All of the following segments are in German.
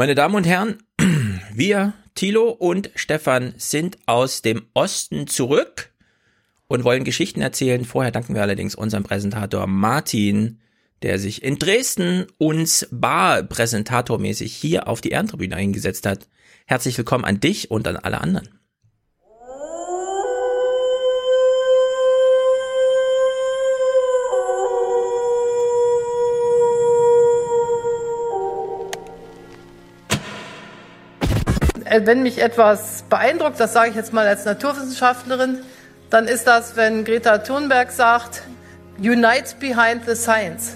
Meine Damen und Herren, wir, Thilo und Stefan, sind aus dem Osten zurück und wollen Geschichten erzählen. Vorher danken wir allerdings unserem Präsentator Martin, der sich in Dresden uns Bar-Präsentatormäßig hier auf die Ehrentribüne eingesetzt hat. Herzlich willkommen an dich und an alle anderen. Wenn mich etwas beeindruckt, das sage ich jetzt mal als Naturwissenschaftlerin, dann ist das, wenn Greta Thunberg sagt, Unite behind the science.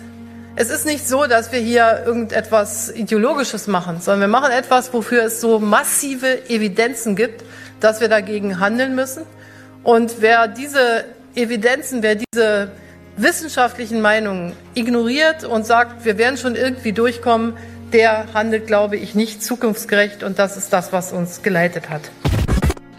Es ist nicht so, dass wir hier irgendetwas Ideologisches machen, sondern wir machen etwas, wofür es so massive Evidenzen gibt, dass wir dagegen handeln müssen. Und wer diese Evidenzen, wer diese wissenschaftlichen Meinungen ignoriert und sagt, wir werden schon irgendwie durchkommen, der handelt, glaube ich, nicht zukunftsgerecht und das ist das, was uns geleitet hat.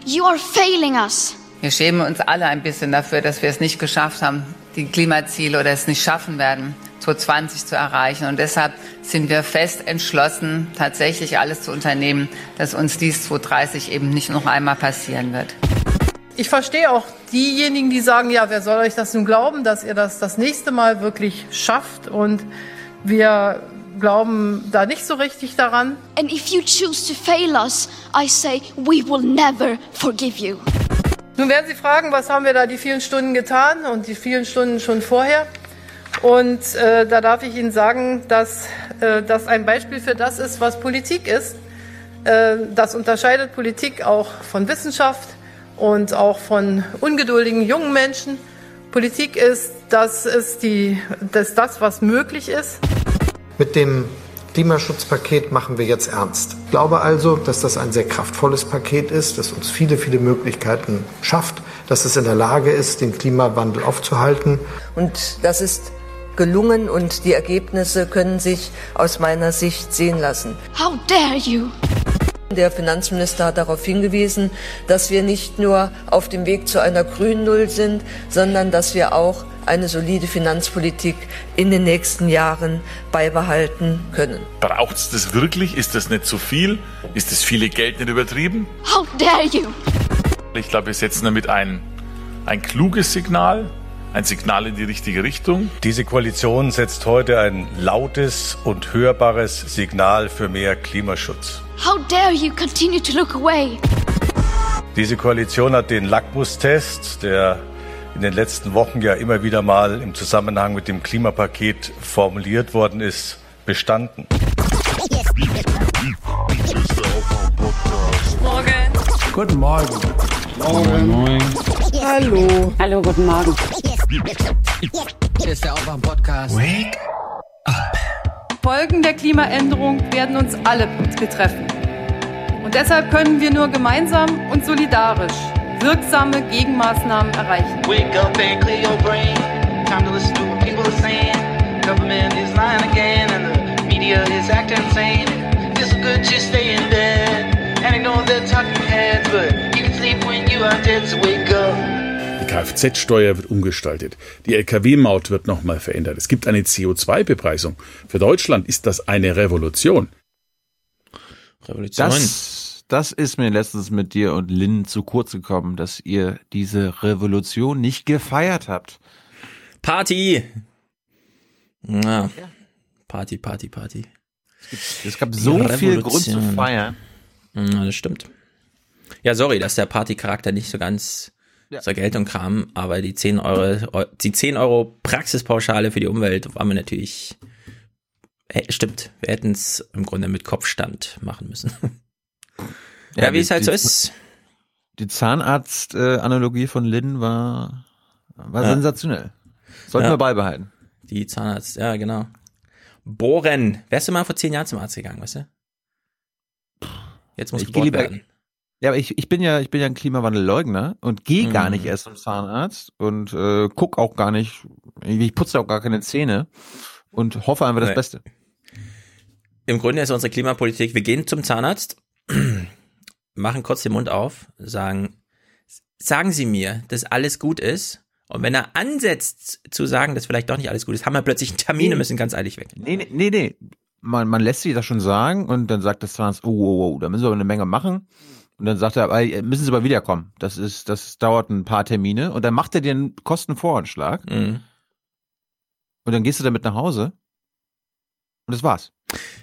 You are failing us. Wir schämen uns alle ein bisschen dafür, dass wir es nicht geschafft haben, die Klimaziele oder es nicht schaffen werden, 2020 zu erreichen. Und deshalb sind wir fest entschlossen, tatsächlich alles zu unternehmen, dass uns dies 2030 eben nicht noch einmal passieren wird. Ich verstehe auch diejenigen, die sagen, ja, wer soll euch das nun glauben, dass ihr das das nächste Mal wirklich schafft und wir glauben da nicht so richtig daran. And if you choose to fail us, I say we will never forgive you. Nun werden Sie fragen, was haben wir da die vielen Stunden getan und die vielen Stunden schon vorher? Und äh, da darf ich Ihnen sagen, dass äh, das ein Beispiel für das ist, was Politik ist. Äh, das unterscheidet Politik auch von Wissenschaft und auch von ungeduldigen jungen Menschen. Politik ist, das ist, die, das, ist das, was möglich ist. Mit dem Klimaschutzpaket machen wir jetzt ernst. Ich glaube also, dass das ein sehr kraftvolles Paket ist, das uns viele, viele Möglichkeiten schafft, dass es in der Lage ist, den Klimawandel aufzuhalten. Und das ist gelungen und die Ergebnisse können sich aus meiner Sicht sehen lassen. How dare you? Der Finanzminister hat darauf hingewiesen, dass wir nicht nur auf dem Weg zu einer grünen Null sind, sondern dass wir auch eine solide Finanzpolitik in den nächsten Jahren beibehalten können. Braucht es das wirklich? Ist das nicht zu viel? Ist das viele Geld nicht übertrieben? How dare you? Ich glaube, wir setzen damit ein, ein kluges Signal, ein Signal in die richtige Richtung. Diese Koalition setzt heute ein lautes und hörbares Signal für mehr Klimaschutz. How dare you continue to look away? Diese Koalition hat den Lackmustest, der in den letzten Wochen ja immer wieder mal im Zusammenhang mit dem Klimapaket formuliert worden ist, bestanden. Morgen. Guten Morgen. Morgen. Moin. Hallo. Hallo, guten Morgen. Hier ist der Aufwach-Podcast. Wake up. Folgen der Klimaänderung werden uns alle betreffen. Und deshalb können wir nur gemeinsam und solidarisch wirksame Gegenmaßnahmen erreichen. Wake up and clear your brain. Time to listen to what people are saying. Government is lying again and the media is acting insane. It's good to stay in bed and ignore the talking heads, but you can sleep when you are dead, so wake up. Die Kfz-Steuer wird umgestaltet. Die Lkw-Maut wird nochmal verändert. Es gibt eine CO2-Bepreisung. Für Deutschland ist das eine Revolution. Revolution. Das, das ist mir letztens mit dir und Lynn zu kurz gekommen, dass ihr diese Revolution nicht gefeiert habt. Party! Na, Party, Party, Party. Es gab so viel Grund zu feiern. Ja, das stimmt. Ja, sorry, dass der Partycharakter nicht so ganz ja. zur Geltung kam, aber die 10 Euro, die 10 Euro Praxispauschale für die Umwelt war mir natürlich, äh, stimmt, wir hätten es im Grunde mit Kopfstand machen müssen. ja, ja, wie es halt so ist. Die Zahnarzt-Analogie von Lynn war, war ja. sensationell. Sollten wir beibehalten. Die Zahnarzt, ja, genau. Bohren. Wärst du mal vor zehn Jahren zum Arzt gegangen, weißt du? Jetzt muss ich gebohrt werden. Ja, aber ich, ich bin ja, ich bin ja ein Klimawandelleugner und gehe mm. gar nicht erst zum Zahnarzt und äh, guck auch gar nicht, ich putze auch gar keine Zähne und hoffe einfach das nee. Beste. Im Grunde ist unsere Klimapolitik, wir gehen zum Zahnarzt, machen kurz den Mund auf, sagen, sagen Sie mir, dass alles gut ist. Und wenn er ansetzt zu sagen, dass vielleicht doch nicht alles gut ist, haben wir plötzlich einen Termin nee. und müssen ganz eilig weg. Nee, nee, nee, nee. man, man lässt sich das schon sagen und dann sagt das Zahnarzt, oh, oh, oh, da müssen wir aber eine Menge machen. Und dann sagt er, aber äh, müssen Sie aber wiederkommen. Das ist, das dauert ein paar Termine. Und dann macht er dir einen Kostenvoranschlag. Mhm. Und dann gehst du damit nach Hause. Und das war's.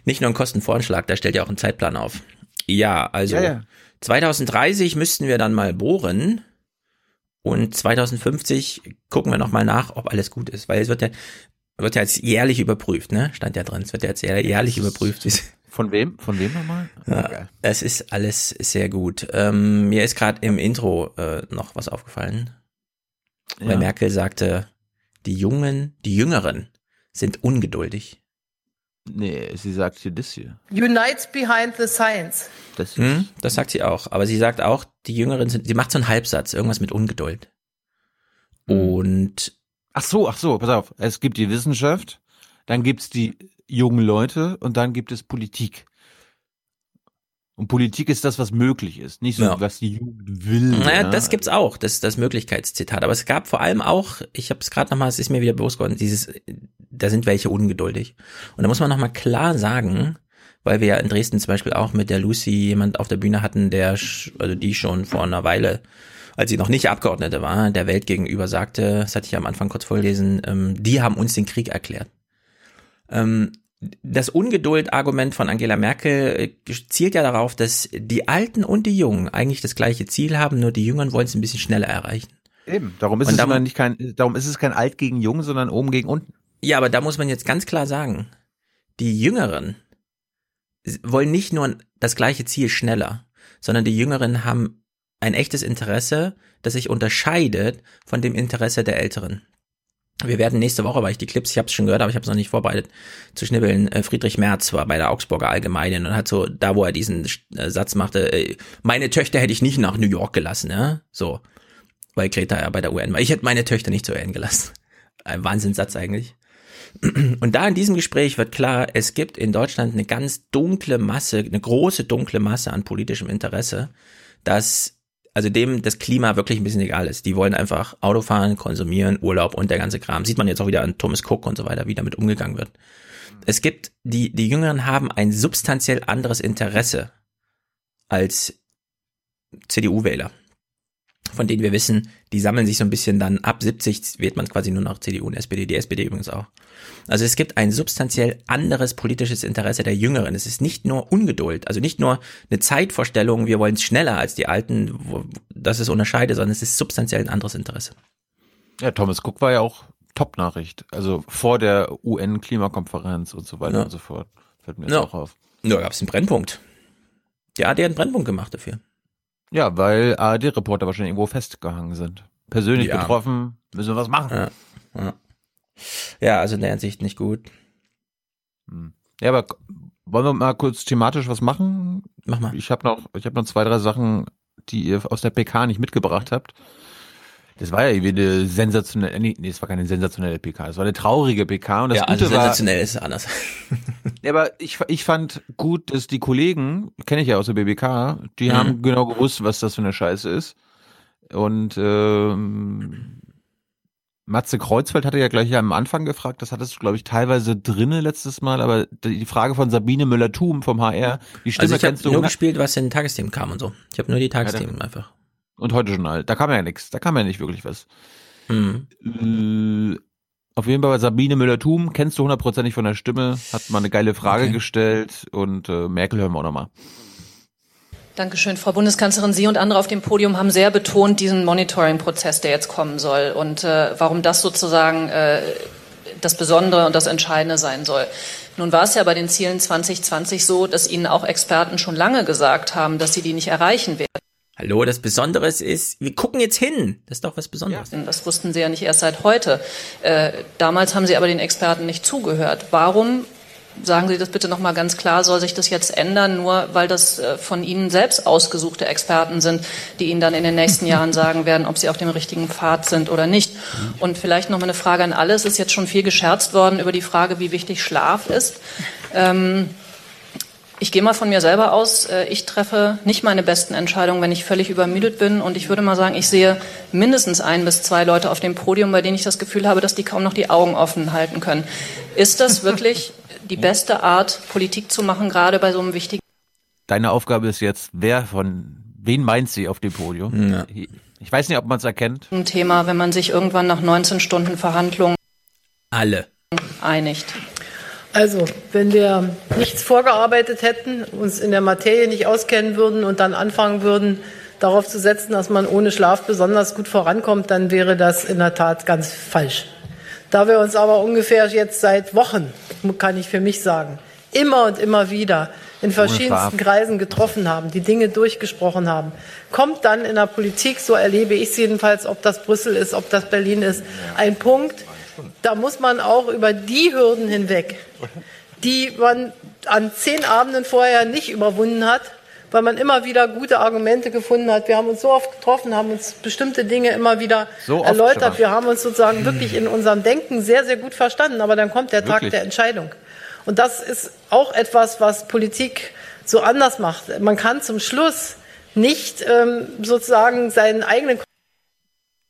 Nicht nur ein Kostenvoranschlag, da stellt ja auch einen Zeitplan auf. Ja, also Ja, ja. 2030 müssten wir dann mal bohren und 2050 gucken wir nochmal nach, ob alles gut ist, weil es wird ja, wird ja jetzt jährlich überprüft, ne? Stand ja drin, es wird ja jetzt jähr- jährlich überprüft. Von wem? Von wem nochmal? Ja, es ist alles sehr gut. Ähm, mir ist gerade im Intro äh, noch was aufgefallen, weil Ja. Merkel sagte, die Jungen, die Jüngeren sind ungeduldig. Nee, sie sagt hier das hier. Unites behind the science. Das Hm, das sagt sie auch. Aber sie sagt auch, die Jüngeren sind, sie macht so einen Halbsatz, irgendwas mit Ungeduld. Und Ach so, ach so, pass auf. Es gibt die Wissenschaft, dann gibt's die jungen Leute und dann gibt es Politik. Und Politik ist das, was möglich ist, nicht so, Ja. was die Jugend will. naja, ja. das gibt's auch, das das Möglichkeitszitat. Aber es gab vor allem auch, ich habe es gerade nochmal, es ist mir wieder bewusst geworden, dieses, da sind welche ungeduldig. Und da muss man nochmal klar sagen, weil wir ja in Dresden zum Beispiel auch mit der Lucy jemand auf der Bühne hatten, der, also die schon vor einer Weile, als sie noch nicht Abgeordnete war, der Welt gegenüber sagte, das hatte ich ja am Anfang kurz vorgelesen, ähm, die haben uns den Krieg erklärt. Ähm, das Ungeduld-Argument von Angela Merkel äh, zielt ja darauf, dass die Alten und die Jungen eigentlich das gleiche Ziel haben, nur die Jüngeren wollen es ein bisschen schneller erreichen. Eben, darum ist Und es darum- nicht kein, darum ist es kein alt gegen jung, sondern oben gegen unten. Ja, aber da muss man jetzt ganz klar sagen, die Jüngeren wollen nicht nur das gleiche Ziel schneller, sondern die Jüngeren haben ein echtes Interesse, das sich unterscheidet von dem Interesse der Älteren. Wir werden nächste Woche, weil ich die Clips, ich habe es schon gehört, aber ich habe es noch nicht vorbereitet, zu schnibbeln. Äh, Friedrich Merz war bei der Augsburger Allgemeinen und hat so, da wo er diesen äh, Satz machte, äh, meine Töchter hätte ich nicht nach New York gelassen, ja, so, weil Greta ja bei der UN war. Ich hätte meine Töchter nicht zur UN gelassen. Ein Wahnsinnssatz eigentlich. Und da in diesem Gespräch wird klar, es gibt in Deutschland eine ganz dunkle Masse, eine große dunkle Masse an politischem Interesse, dass also dem das Klima wirklich ein bisschen egal ist. Die wollen einfach Auto fahren, konsumieren, Urlaub und der ganze Kram. Sieht man jetzt auch wieder an Thomas Cook und so weiter, wie damit umgegangen wird. Es gibt, die, die Jüngeren haben ein substanziell anderes Interesse als CDU-Wähler. Von denen wir wissen, die sammeln sich so ein bisschen dann ab 70 wählt man quasi nur noch CDU und SPD, die SPD übrigens auch. Also es gibt ein substanziell anderes politisches Interesse der Jüngeren. Es ist nicht nur Ungeduld, also nicht nur eine Zeitvorstellung, wir wollen es schneller als die Alten, wo, das ist unterscheidet, sondern es ist substanziell ein anderes Interesse. Ja, Thomas Cook war ja auch Top-Nachricht. Also vor der UN-Klimakonferenz und so weiter Ja. und so fort. Fällt mir jetzt Ja. auch auf. Ja, gab es einen Brennpunkt. Ja, der hat einen Brennpunkt gemacht dafür. Ja, weil ARD-Reporter wahrscheinlich irgendwo festgehangen sind. Persönlich Ja. betroffen, müssen wir was machen. Ja, ja. ja, also in der Hinsicht nicht gut. Ja, aber wollen wir mal kurz thematisch was machen? Mach mal. Ich habe noch, ich habe noch zwei, drei Sachen, die ihr aus der PK nicht mitgebracht habt. Das war ja irgendwie eine sensationelle, nee, nee, es war keine sensationelle PK, es war eine traurige PK und das ja, Gute also war, sensationell ist es anders. Ja, aber ich, ich fand gut, dass die Kollegen, kenne ich ja aus der BBK, die Mhm. haben genau gewusst, was das für eine Scheiße ist. Und ähm, Matze Kreuzfeld hatte ja gleich am Anfang gefragt, das hattest du, glaube ich, teilweise drinne letztes Mal, aber die Frage von Sabine Müller-Thum vom HR, die Stimme Also ich habe kennst du nur gespielt, was in den Tagesthemen kam und so. Ich habe nur die Tagesthemen einfach. Und heute Journal. Da kam ja nichts, da kam ja nicht wirklich was. Mhm. Äh, auf jeden Fall bei Sabine Müller-Thum, kennst du hundertprozentig von der Stimme, hat mal eine geile Frage Okay. gestellt und äh, Merkel hören wir auch nochmal. Dankeschön, Frau Bundeskanzlerin. Sie und andere auf dem Podium haben sehr betont diesen Monitoring-Prozess, der jetzt kommen soll und äh, warum das sozusagen äh, das Besondere und das Entscheidende sein soll. Nun war es ja bei den Zielen 2020 so, dass Ihnen auch Experten schon lange gesagt haben, dass Sie die nicht erreichen werden. Hallo, das Besondere ist, wir gucken jetzt hin. Das ist doch was Besonderes. Das wussten Sie ja nicht erst seit heute. Äh, damals haben Sie aber den Experten nicht zugehört. Warum, sagen Sie das bitte nochmal ganz klar, soll sich das jetzt ändern, nur weil das äh, von Ihnen selbst ausgesuchte Experten sind, die Ihnen dann in den nächsten Jahren sagen werden, ob Sie auf dem richtigen Pfad sind oder nicht? Und vielleicht noch mal eine Frage an alle. Es ist jetzt schon viel gescherzt worden über die Frage, wie wichtig Schlaf ist. Ähm, ich gehe mal von mir selber aus. Äh, Ich treffe nicht meine besten Entscheidungen, wenn ich völlig übermüdet bin. Und ich würde mal sagen, ich sehe mindestens ein bis zwei Leute auf dem Podium, bei denen ich das Gefühl habe, dass die kaum noch die Augen offen halten können. Ist das wirklich die beste Art, Politik zu machen, gerade bei so einem wichtigen Deine Aufgabe ist jetzt, wer von, wen meint sie auf dem Podium? Ja. Ich weiß nicht, ob man es erkennt. Thema, wenn man sich irgendwann nach 19 Stunden Verhandlungen Alle. einigt. Also, wenn wir nichts vorgearbeitet hätten, uns in der Materie nicht auskennen würden und dann anfangen würden, darauf zu setzen, dass man ohne Schlaf besonders gut vorankommt, dann wäre das in der Tat ganz falsch. Da wir uns aber ungefähr jetzt seit Wochen, kann ich für mich sagen, immer und immer wieder in verschiedensten Kreisen getroffen haben, die Dinge durchgesprochen haben, kommt dann in der Politik, so erlebe ich es jedenfalls, ob das Brüssel ist, ob das Berlin ist, ein Punkt, da muss man auch über die Hürden hinweg, die man an zehn Abenden vorher nicht überwunden hat, weil man immer wieder gute Argumente gefunden hat. Wir haben uns so oft getroffen, haben uns bestimmte Dinge immer wieder So erläutert. schon. Wir haben uns sozusagen wirklich in unserem Denken sehr, sehr gut verstanden. Aber dann kommt der Tag Wirklich? der Entscheidung. Und das ist auch etwas, was Politik so anders macht. Man kann zum Schluss nicht ähm, sozusagen seinen eigenen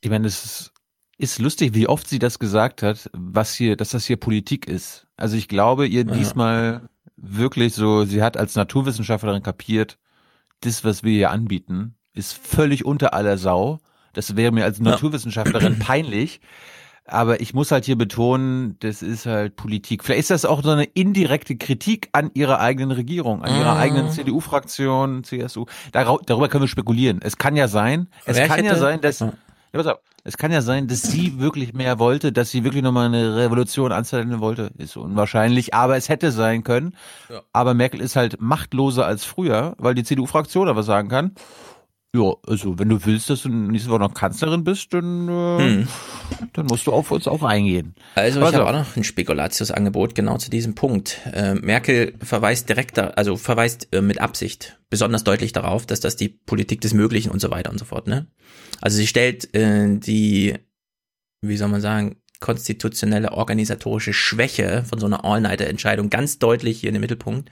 Ich meine, es ist, ist lustig, wie oft sie das gesagt hat, was hier, dass das hier Politik ist. Also ich glaube ihr diesmal wirklich so, sie hat als Naturwissenschaftlerin kapiert, das, was wir hier anbieten, ist völlig unter aller Sau. Das wäre mir als Naturwissenschaftlerin peinlich. Aber ich muss halt hier betonen, das ist halt Politik. Vielleicht ist das auch so eine indirekte Kritik an ihrer eigenen Regierung, an ihrer Mhm. eigenen CDU-Fraktion, CSU. Darau- Darüber können wir spekulieren. Es kann ja sein, es Wer kann ja hätte- sein, dass, ja, pass auf, es kann ja sein, dass sie wirklich mehr wollte, dass sie wirklich nochmal eine Revolution anzetteln wollte. Ist unwahrscheinlich, aber es hätte sein können. Aber Merkel ist halt machtloser als früher, weil die CDU-Fraktion was sagen kann. Ja, also wenn du willst, dass du nächste Woche noch Kanzlerin bist, dann, äh, Hm. dann musst du auf uns auch eingehen. Also ich Pass habe auch noch ein Spekulatiusangebot genau zu diesem Punkt. Äh, Merkel verweist direkt, da, also verweist äh, mit Absicht besonders deutlich darauf, dass das die Politik des Möglichen und so weiter und so fort. Ne? Also sie stellt äh, die, wie soll man sagen, konstitutionelle organisatorische Schwäche von so einer All-Nighter-Entscheidung ganz deutlich hier in den Mittelpunkt,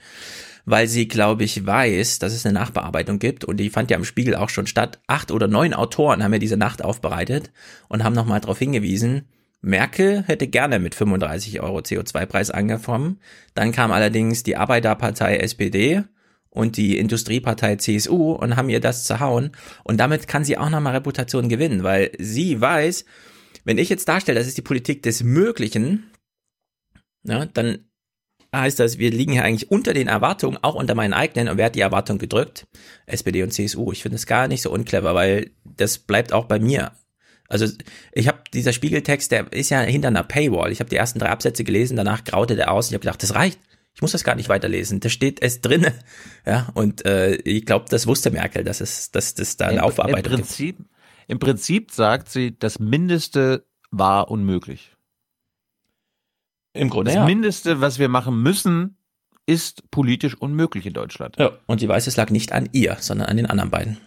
weil sie, glaube ich, weiß, dass es eine Nachbearbeitung gibt und die fand ja im Spiegel auch schon statt. Acht oder neun Autoren haben ja diese Nacht aufbereitet und haben nochmal darauf hingewiesen, Merkel hätte gerne mit 35 Euro CO2-Preis angefangen. Dann kam allerdings die Arbeiterpartei SPD und die Industriepartei CSU und haben ihr das zerhauen. Und damit kann sie auch nochmal Reputation gewinnen, weil sie weiß, wenn ich jetzt darstelle, das ist die Politik des Möglichen, ja, dann heißt das, wir liegen hier eigentlich unter den Erwartungen, auch unter meinen eigenen. Und wer hat die Erwartung gedrückt? SPD und CSU. Ich finde es gar nicht so unclever, weil das bleibt auch bei mir. Also ich habe dieser Spiegeltext, der ist ja hinter einer Paywall. Ich habe die ersten drei Absätze gelesen, danach graute der aus. Ich habe gedacht, das reicht. Ich muss das gar nicht weiterlesen. Da steht es drinne. Ja, und äh, ich glaube, das wusste Merkel, dass es, dass das da eine Im- Aufarbeitung Im gibt. Prinzip, Im Prinzip sagt sie, das Mindeste war unmöglich. Im Grunde Das ja. Mindeste, was wir machen müssen, ist politisch unmöglich in Deutschland. Ja, und sie weiß, es lag nicht an ihr, sondern an den anderen beiden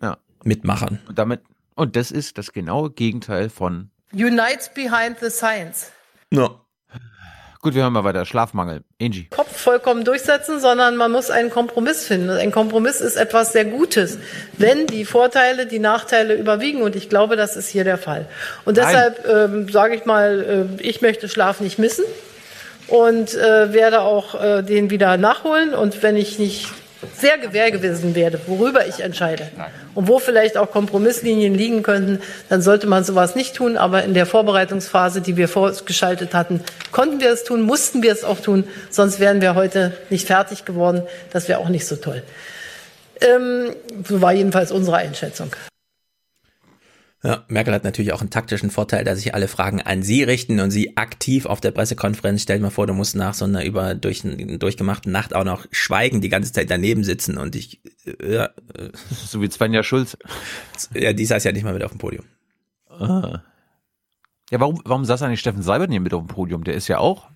Ja. Mitmachern. Und damit, und das ist das genaue Gegenteil von. Unites behind the science. No. Gut, wir hören mal weiter. Schlafmangel. Angie. Kopf vollkommen durchsetzen, sondern man muss einen Kompromiss finden. Ein Kompromiss ist etwas sehr Gutes, wenn die Vorteile, die Nachteile überwiegen. Und ich glaube, das ist hier der Fall. Und deshalb ähm, sage ich mal, äh, ich möchte Schlaf nicht missen und äh, werde auch äh, den wieder nachholen. Und wenn ich nicht sehr gewähr gewesen werde, worüber ich entscheide und wo vielleicht auch Kompromisslinien liegen könnten, dann sollte man sowas nicht tun. Aber in der Vorbereitungsphase, die wir vorgeschaltet hatten, konnten wir es tun, mussten wir es auch tun, sonst wären wir heute nicht fertig geworden. Das wäre auch nicht so toll. Ähm, so war jedenfalls unsere Einschätzung. Ja, Merkel hat natürlich auch einen taktischen Vorteil, dass sich alle Fragen an sie richten und sie aktiv auf der Pressekonferenz, stell dir mal vor, du musst nach so einer über durch, durchgemachten Nacht auch noch schweigen, die ganze Zeit daneben sitzen und ich, äh, ja, äh, So wie Svenja Schulz. ja, die saß ja nicht mal mit auf dem Podium. Ah. Ja, warum, warum saß eigentlich Steffen Seibert hier mit auf dem Podium? Der ist ja auch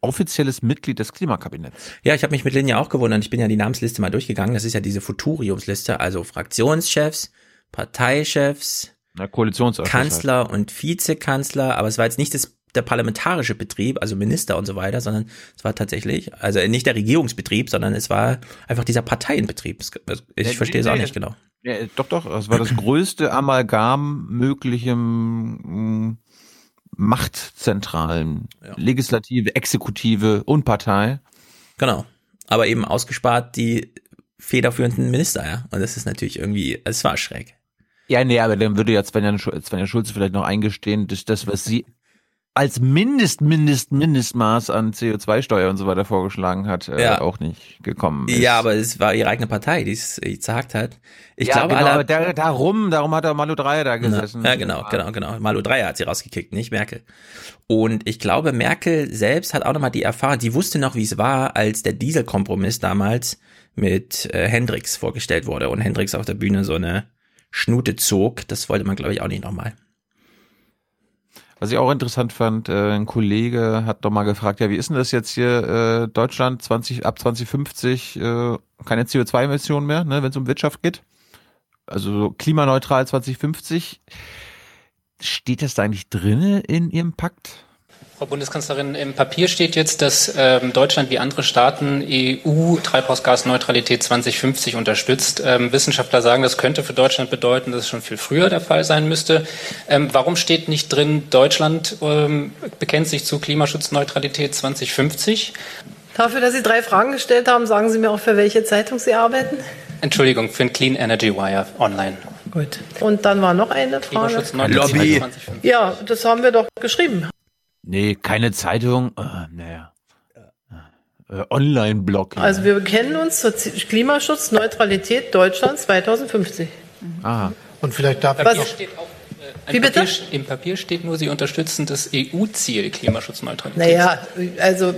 offizielles Mitglied des Klimakabinetts. Ja, ich habe mich mit Linja auch gewundert. Ich bin ja die Namensliste mal durchgegangen. Das ist ja diese Futuriumsliste, also Fraktionschefs, Parteichefs, Na, Koalitionsausschuss. halt. Kanzler und Vizekanzler, aber es war jetzt nicht das, der parlamentarische Betrieb, also Minister und so weiter, sondern es war tatsächlich, also nicht der Regierungsbetrieb, sondern es war einfach dieser Parteienbetrieb. Es- Ich Ja, verstehe es auch nicht genau. Ja, doch, doch. Das war das größte Amalgam möglichem, mh, Machtzentralen, Legislative, Exekutive und Partei. Genau. Aber eben ausgespart die federführenden Minister, ja. Und das ist natürlich irgendwie, es war schräg. Ja, nee, aber dann würde ja Svenja, Svenja Schulze vielleicht noch eingestehen, dass das, was sie als Mindest, Mindest, Mindestmaß an CO2-Steuer und so weiter vorgeschlagen hat, äh, Ja. auch nicht gekommen ist. Ja, aber es war ihre eigene Partei, die es äh, zerhackt hat. Ich ja, glaube, genau, alle, aber der, darum, darum hat der Malu Dreyer da gesessen. Ja, genau, genau, genau. Malu Dreyer hat sie rausgekickt, nicht Merkel. Und ich glaube, Merkel selbst hat auch nochmal die Erfahrung, die wusste noch, wie es war, als der Dieselkompromiss damals mit äh, Hendricks vorgestellt wurde und Hendricks auf der Bühne so eine Schnute zog. Das wollte man, glaube ich, auch nicht nochmal. Was ich auch interessant fand, äh, ein Kollege hat doch mal gefragt, ja, wie ist denn das jetzt hier, äh, Deutschland 20, ab 2050 äh, keine CO2-Emissionen mehr, ne, wenn es um Wirtschaft geht? Also so klimaneutral 2050. Steht das da eigentlich drinne in Ihrem Pakt? Frau Bundeskanzlerin, im Papier steht jetzt, dass ähm, Deutschland wie andere Staaten EU-Treibhausgasneutralität 2050 unterstützt. Ähm, Wissenschaftler sagen, das könnte für Deutschland bedeuten, dass es schon viel früher der Fall sein müsste. Ähm, warum steht nicht drin, Deutschland ähm, bekennt sich zu Klimaschutzneutralität 2050? Dafür, dass Sie drei Fragen gestellt haben, sagen Sie mir auch, für welche Zeitung Sie arbeiten. Entschuldigung, für ein Clean Energy Wire online. Gut. Und dann war noch eine Frage. Klimaschutzneutralität 2050. Ja, das haben wir doch geschrieben. Nee, keine Zeitung. Äh, naja. Äh, Online-Blog. Also wir bekennen uns zur Z- Klimaschutzneutralität Deutschland 2050. Aha. Und vielleicht darf ich noch, Steht auch, äh, Wie im bitte? Papier, Im Papier steht nur, Sie unterstützen das EU-Ziel Klimaschutzneutralität. Naja, also,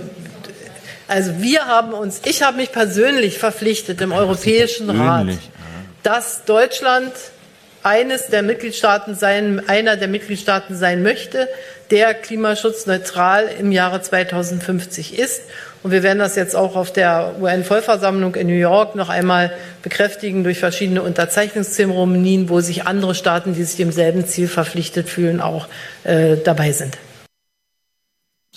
also wir haben uns, ich habe mich persönlich verpflichtet im Europäischen Rat, dass Deutschland eines der Mitgliedstaaten sein, einer der Mitgliedstaaten sein möchte, der klimaschutzneutral im Jahre 2050 ist. Und wir werden das jetzt auch auf der UN-Vollversammlung in New York noch einmal bekräftigen durch verschiedene Unterzeichnungszeremonien, wo sich andere Staaten, die sich demselben Ziel verpflichtet fühlen, auch äh, dabei sind.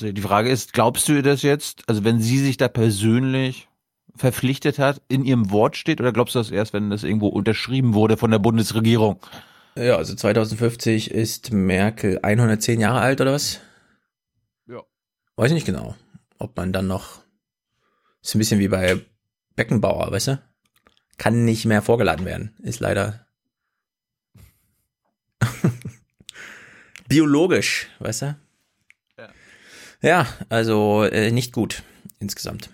Die Frage ist, glaubst du ihr das jetzt? Also wenn sie sich da persönlich verpflichtet hat, in ihrem Wort steht, oder glaubst du das erst, wenn das irgendwo unterschrieben wurde von der Bundesregierung? Ja, also 2050 ist Merkel 110 Jahre alt oder was? Ja. Weiß ich nicht genau, ob man dann noch ist ein bisschen wie bei Beckenbauer, weißt du? Kann nicht mehr vorgeladen werden, ist leider biologisch, weißt du? Ja. Ja, also äh, nicht gut insgesamt.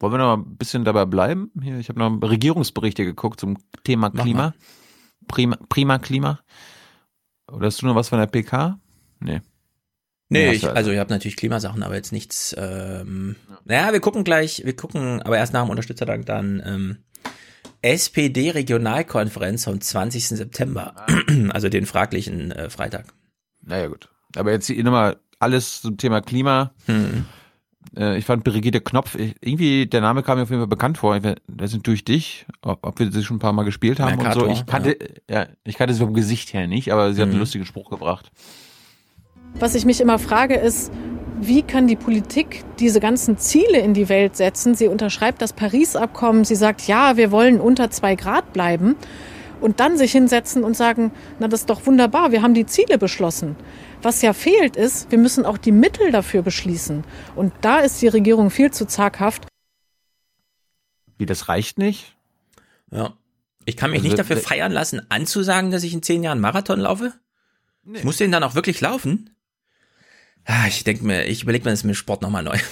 Wollen wir noch mal ein bisschen dabei bleiben? Hier, ich habe noch Regierungsberichte geguckt zum Thema Klima. Prima, prima Klima. Oder hast du noch was von der PK? Nee. Nee, ich, du also ich habe natürlich Klimasachen, aber jetzt nichts. Ähm, Naja, wir gucken gleich, wir gucken, aber erst nach dem Unterstützerdank dann ähm, SPD-Regionalkonferenz vom 20. September, also den fraglichen äh, Freitag. Naja, gut. Aber jetzt nochmal alles zum Thema Klima. Hm. Äh, Ich fand Brigitte Knopf, irgendwie der Name kam mir auf jeden Fall bekannt vor. Das sind durch dich, ob, ob wir sie schon ein paar Mal gespielt haben Mercator, und so. Ich kannte, ja. ich kannte sie vom Gesicht her nicht, aber sie hat einen Mhm. lustigen Spruch gebracht. Was ich mich immer frage, ist, wie kann die Politik diese ganzen Ziele in die Welt setzen? Sie unterschreibt das Paris-Abkommen, sie sagt, ja, wir wollen unter zwei Grad bleiben und dann sich hinsetzen und sagen, na, das ist doch wunderbar, wir haben die Ziele beschlossen. Was ja fehlt ist, wir müssen auch die Mittel dafür beschließen. Und da ist die Regierung viel zu zaghaft. Wie, das reicht nicht? Ja. Ich kann mich Also, nicht dafür feiern lassen, anzusagen, dass ich in zehn Jahren Marathon laufe. Ich muss den dann auch wirklich laufen. Ah, ich denke mir, ich überlege mir das mit Sport nochmal neu.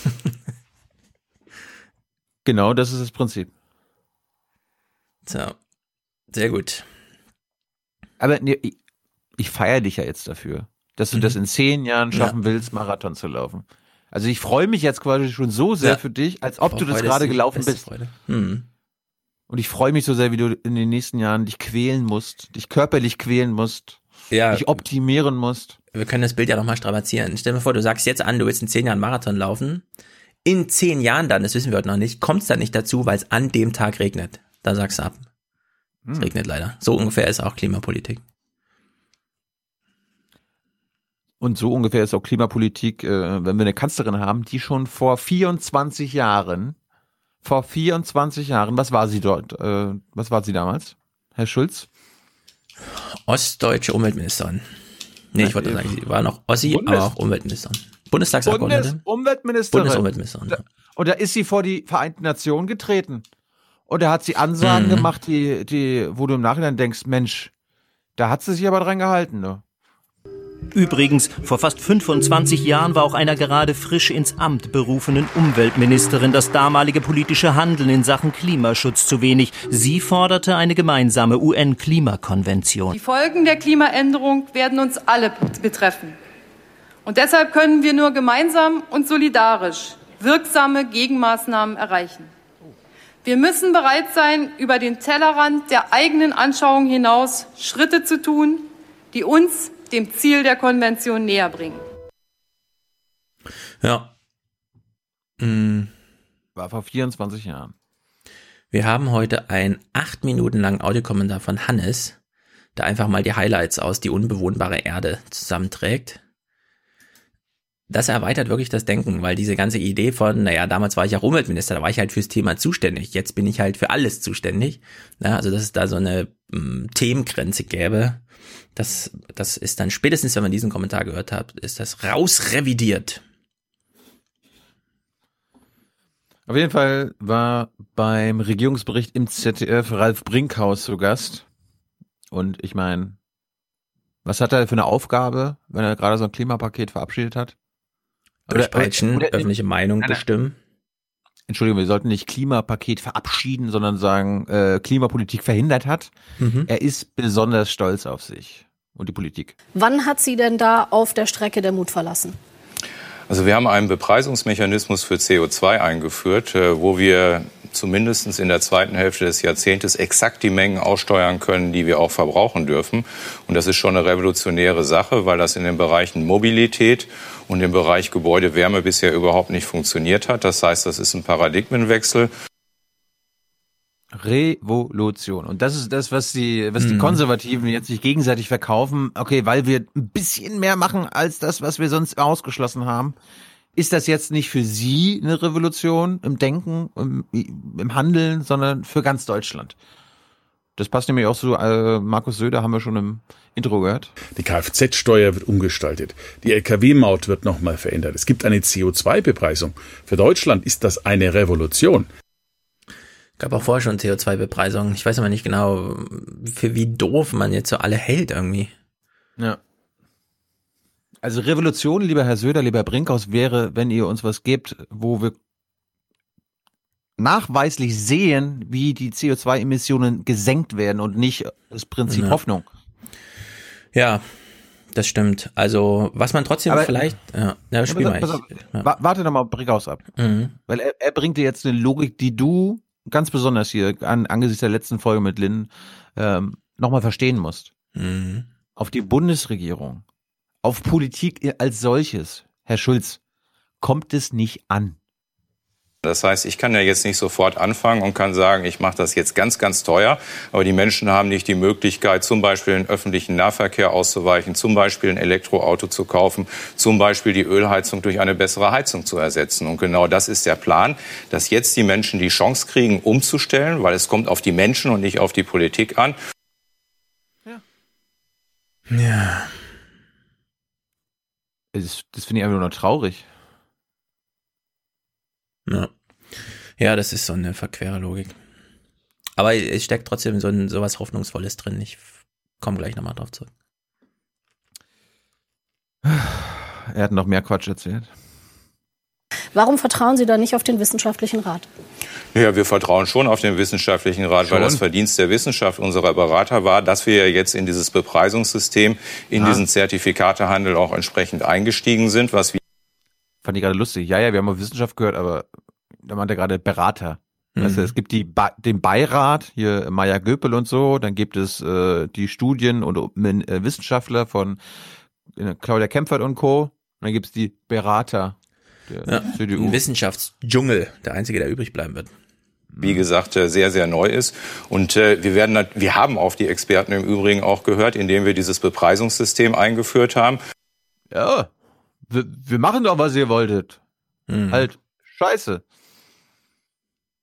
Genau, das ist das Prinzip. So. Sehr gut. Aber nee, ich, ich feiere dich ja jetzt dafür, dass du Mhm. das in zehn Jahren schaffen willst, Marathon zu laufen. Also ich freue mich jetzt quasi schon so sehr Ja. für dich, als ob du das Vorfreude gerade gelaufen bist. Freude. Hm. Und ich freue mich so sehr, wie du in den nächsten Jahren dich quälen musst, dich körperlich quälen musst, Ja. dich optimieren musst. Wir können das Bild ja nochmal strapazieren. Stell dir vor, du sagst jetzt an, du willst in zehn Jahren Marathon laufen. In zehn Jahren dann, das wissen wir heute noch nicht, kommt es dann nicht dazu, weil es an dem Tag regnet. Da sagst du ab. Es Hm. regnet leider. So ungefähr ist auch Klimapolitik. Und so ungefähr ist auch Klimapolitik, äh, wenn wir eine Kanzlerin haben, die schon vor 24 Jahren, vor 24 Jahren, was war sie dort, äh, was war sie damals? Herr Schulz? Ostdeutsche Umweltministerin. Nee, ich wollte sagen, sie war noch Ossi, Bundes aber auch Umweltministerin. Bundestagsabgeordnete. Bundes Umweltministerin. Bundesumweltministerin. Ja. Und da ist sie vor die Vereinten Nationen getreten. Und da hat sie Ansagen Mhm. gemacht, die, die, wo du im Nachhinein denkst, Mensch, da hat sie sich aber dran gehalten, ne? Übrigens, vor fast 25 Jahren war auch einer gerade frisch ins Amt berufenen Umweltministerin das damalige politische Handeln in Sachen Klimaschutz zu wenig. Sie forderte eine gemeinsame UN-Klimakonvention. Die Folgen der Klimaänderung werden uns alle betreffen. Und deshalb können wir nur gemeinsam und solidarisch wirksame Gegenmaßnahmen erreichen. Wir müssen bereit sein, über den Tellerrand der eigenen Anschauung hinaus Schritte zu tun, die uns dem Ziel der Konvention näher bringen. Ja. Mhm. War vor 24 Jahren. Wir haben heute einen acht Minuten langen Audiokommentar von Hannes, der einfach mal die Highlights aus die unbewohnbare Erde zusammenträgt. Das erweitert wirklich das Denken, weil diese ganze Idee von, naja, damals war ich auch Umweltminister, da war ich halt fürs Thema zuständig, jetzt bin ich halt für alles zuständig. Ja, also dass es da so eine ähm, Themengrenze gäbe, das, das ist dann spätestens, wenn man diesen Kommentar gehört hat, ist das rausrevidiert. Auf jeden Fall war beim Regierungsbericht im ZDF Ralf Brinkhaus zu Gast. Und ich meine, was hat er für eine Aufgabe, wenn er gerade so ein Klimapaket verabschiedet hat? Durchpeitschen, öffentliche Meinung nein, nein. bestimmen. Entschuldigung, wir sollten nicht Klimapaket verabschieden, sondern sagen, äh, Klimapolitik verhindert hat. Mhm. Er ist besonders stolz auf sich und die Politik. Wann hat sie denn da auf der Strecke der Mut verlassen? Also wir haben einen Bepreisungsmechanismus für CO2 eingeführt, äh, wo wir zumindest in der zweiten Hälfte des Jahrzehntes exakt die Mengen aussteuern können, die wir auch verbrauchen dürfen. Und das ist schon eine revolutionäre Sache, weil das in den Bereichen Mobilität und im Bereich Gebäudewärme bisher überhaupt nicht funktioniert hat. Das heißt, das ist ein Paradigmenwechsel. Revolution. Und das ist das, was die, was die Mhm. Konservativen jetzt sich gegenseitig verkaufen. Okay, weil wir ein bisschen mehr machen als das, was wir sonst ausgeschlossen haben. Ist das jetzt nicht für Sie eine Revolution im Denken, im, im Handeln, sondern für ganz Deutschland? Das passt nämlich auch zu äh, Markus Söder, haben wir schon im Intro gehört. Die Kfz-Steuer wird umgestaltet. Die Lkw-Maut wird nochmal verändert. Es gibt eine CO2-Bepreisung. Für Deutschland ist das eine Revolution. Gab auch vorher schon CO2-Bepreisung. Ich weiß aber nicht genau, für wie doof man jetzt so alle hält irgendwie. Ja. Also Revolution, lieber Herr Söder, lieber Herr Brinkhaus, wäre, wenn ihr uns was gebt, wo wir nachweislich sehen, wie die CO2-Emissionen gesenkt werden und nicht das Prinzip Ja. Hoffnung. Ja, das stimmt. Also, was man trotzdem Aber- vielleicht, ja, ja spiel mal. pass auf, ja. Wa- Warte doch mal Brinkhaus ab. Mhm. Weil er, er bringt dir jetzt eine Logik, die du ganz besonders hier an, angesichts der letzten Folge mit Lynn ähm, nochmal verstehen musst. Mhm. Auf die Bundesregierung, auf Politik als solches, Herr Schulz, kommt es nicht an. Das heißt, ich kann ja jetzt nicht sofort anfangen und kann sagen, ich mache das jetzt ganz, ganz teuer. Aber die Menschen haben nicht die Möglichkeit, zum Beispiel den öffentlichen Nahverkehr auszuweichen, zum Beispiel ein Elektroauto zu kaufen, zum Beispiel die Ölheizung durch eine bessere Heizung zu ersetzen. Und genau das ist der Plan, dass jetzt die Menschen die Chance kriegen, umzustellen, weil es kommt auf die Menschen und nicht auf die Politik an. Ja. Das, das finde ich einfach nur noch traurig. Ja. ja, das ist so eine verquere Logik. Aber es steckt trotzdem so ein, sowas Hoffnungsvolles drin. Ich komme gleich nochmal drauf zurück. Er hat noch mehr Quatsch erzählt. Warum vertrauen Sie da nicht auf den wissenschaftlichen Rat? Ja, wir vertrauen schon auf den wissenschaftlichen Rat, weil Schon? das Verdienst der Wissenschaft unserer Berater war, dass wir ja jetzt in dieses Bepreisungssystem, in Ah. diesen Zertifikatehandel auch entsprechend eingestiegen sind, was wir Fand ich gerade lustig. Ja, ja, wir haben auf Wissenschaft gehört, aber da meint er gerade Berater. Mhm. Also es gibt die ba den Beirat, hier Maya Göpel und so, dann gibt es äh, die Studien und äh, Wissenschaftler von äh, Claudia Kempfert und Co. Und dann gibt es die Berater der Ja, CDU. ein Wissenschaftsdschungel, der einzige, der übrig bleiben wird. wie gesagt, äh, sehr, sehr neu ist. Und äh, wir werden, wir haben auf die Experten im Übrigen auch gehört, indem wir dieses Bepreisungssystem eingeführt haben. Ja, wir, wir machen doch, was ihr wolltet. Mhm. Halt, scheiße.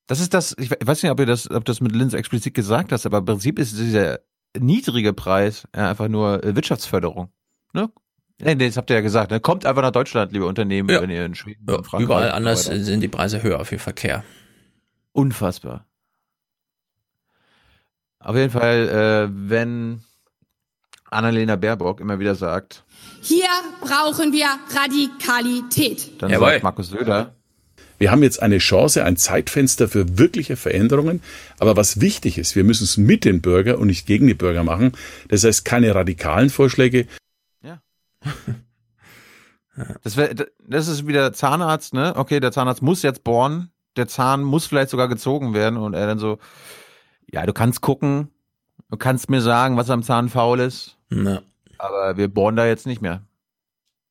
Das ist das, ich we- weiß nicht, ob ihr das, ob das mit Linz explizit gesagt hast, aber im Prinzip ist dieser niedrige Preis ja, einfach nur äh, Wirtschaftsförderung. Ne? Nee, nee, das habt ihr ja gesagt. Ne? Kommt einfach nach Deutschland, liebe Unternehmen, Ja. wenn ihr in Schweden, Ja, Frankreich überall anders weiter. sind die Preise höher für Verkehr. Unfassbar. Auf jeden Fall, äh, wenn Annalena Baerbock immer wieder sagt, Hier brauchen wir Radikalität. dann sagt Markus Söder, Wir haben jetzt eine Chance, ein Zeitfenster für wirkliche Veränderungen. Aber was wichtig ist, wir müssen es mit den Bürgern und nicht gegen die Bürger machen. Das heißt, keine radikalen Vorschläge. das, wär, das ist wieder Zahnarzt, ne? Okay, der Zahnarzt muss jetzt bohren, der Zahn muss vielleicht sogar gezogen werden und er dann so, ja, du kannst gucken, du kannst mir sagen, was am Zahn faul ist, Na. aber wir bohren da jetzt nicht mehr.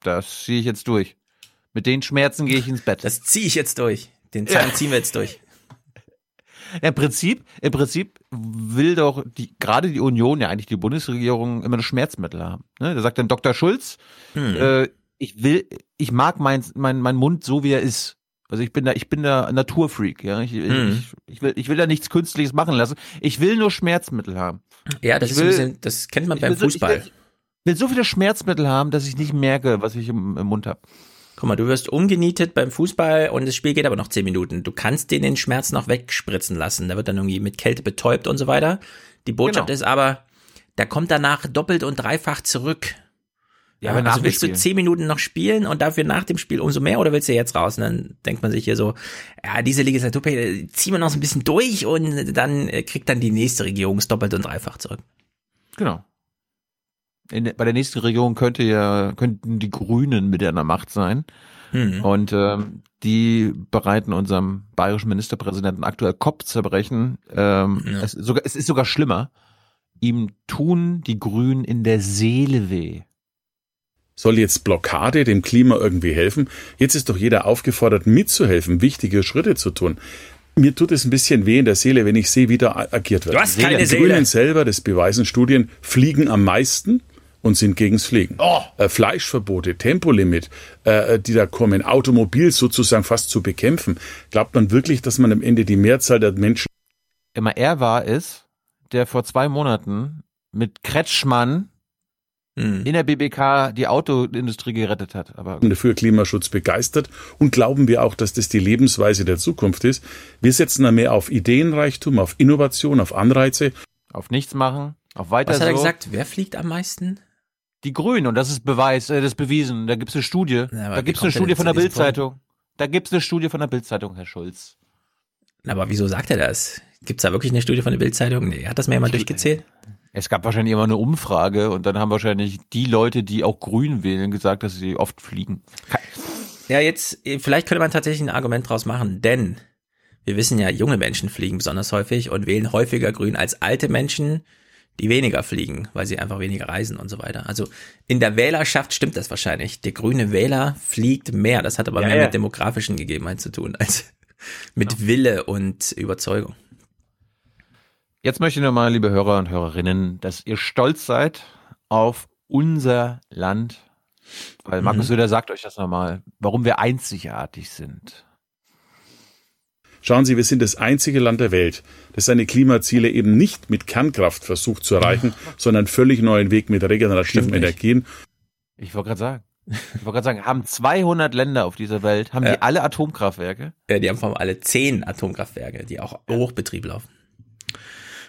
Das ziehe ich jetzt durch. Mit den Schmerzen gehe ich ins Bett. Das ziehe ich jetzt durch. Den Zahn Ja. ziehen wir jetzt durch. Ja, Im Prinzip, im Prinzip will doch die, gerade die Union, ja eigentlich die Bundesregierung, immer ein Schmerzmittel haben. Ne? Da sagt dann Dr. Schulz, Hm. äh, ich will, ich mag mein, mein, mein Mund so, wie er ist. Also ich bin da, ich bin da Naturfreak, ja. Ich, Hm. ich, ich, will, ich will da nichts Künstliches machen lassen. Ich will nur Schmerzmittel haben. Ja, das Ich ist ein will- bisschen, das kennt man ich beim so- ich Fußball. will- will so viele Schmerzmittel haben, dass ich nicht merke, was ich im, im Mund habe. Guck mal, du wirst umgenietet beim Fußball und das Spiel geht aber noch zehn Minuten. Du kannst den den Schmerz noch wegspritzen lassen. Da wird dann irgendwie mit Kälte betäubt und so weiter. Die Botschaft Genau. ist aber, da kommt danach doppelt und dreifach zurück. Ja, Ja, aber also willst du Spiel. zehn Minuten noch spielen und dafür nach dem Spiel umso mehr oder willst du jetzt raus? Und dann denkt man sich hier so, ja, diese Legislaturperiode ziehen wir noch so ein bisschen durch und dann äh, kriegt dann die nächste Regierung es doppelt und dreifach zurück. Genau. In, bei der nächsten Regierung könnte ja, könnten die Grünen mit an der Macht sein. Hm. Und ähm, die bereiten unserem bayerischen Ministerpräsidenten aktuell Kopfzerbrechen. Ähm, es, ist sogar, es ist sogar schlimmer. Ihm tun die Grünen in der Seele weh. Soll jetzt Blockade dem Klima irgendwie helfen? Jetzt ist doch jeder aufgefordert, mitzuhelfen, wichtige Schritte zu tun. Mir tut es ein bisschen weh in der Seele, wenn ich sehe, wie da agiert wird. Du hast keine die Seele. Grünen selber, das beweisen Studien, fliegen am meisten und sind gegens Fliegen. Oh. Äh, Fleischverbote, Tempolimit, äh, die da kommen, Automobil sozusagen fast zu bekämpfen. Glaubt man wirklich, dass man am Ende die Mehrzahl der Menschen Immer er war es, der vor zwei Monaten mit Kretschmann Hm. in der BBK die Autoindustrie gerettet hat. Aber dafür Klimaschutz begeistert und glauben wir auch, dass das die Lebensweise der Zukunft ist. Wir setzen da mehr auf Ideenreichtum, auf Innovation, auf Anreize. auf nichts machen, auf weiter Was hat er so. gesagt? Wer fliegt am meisten? Die Grünen, und das ist Beweis, äh, das ist bewiesen. Da gibt's eine Studie. Aber da wie gibt's eine Studie von der? Bildzeitung. Da gibt's eine Studie von der Bildzeitung, Herr Schulz. Aber wieso sagt er das? Gibt's da wirklich eine Studie von der Bildzeitung? Nee, hat das mir mal durchgezählt? Es gab wahrscheinlich immer eine Umfrage und dann haben wahrscheinlich die Leute, die auch grün wählen, gesagt, dass sie oft fliegen. Ja, jetzt, äh, vielleicht könnte man tatsächlich ein Argument draus machen, denn wir wissen ja, junge Menschen fliegen besonders häufig und wählen häufiger grün als alte Menschen, die weniger fliegen, weil sie einfach weniger reisen und so weiter. Also in der Wählerschaft stimmt das wahrscheinlich. Der grüne Wähler fliegt mehr. Das hat aber Ja, mehr ja. mit demografischen Gegebenheiten zu tun als mit Wille und Überzeugung. Jetzt möchte ich nochmal, liebe Hörer und Hörerinnen, dass ihr stolz seid auf unser Land. Weil Markus Mhm. Söder sagt euch das nochmal, warum wir einzigartig sind. Schauen Sie, wir sind das einzige Land der Welt, das seine Klimaziele eben nicht mit Kernkraft versucht zu erreichen, sondern völlig neuen Weg mit regenerativen. Energien. Ich wollte gerade sagen. Ich wollte gerade sagen, haben 200 Länder auf dieser Welt, haben Ja. die alle Atomkraftwerke? Ja, die haben vor allem alle zehn Atomkraftwerke, die auch Hochbetrieb laufen.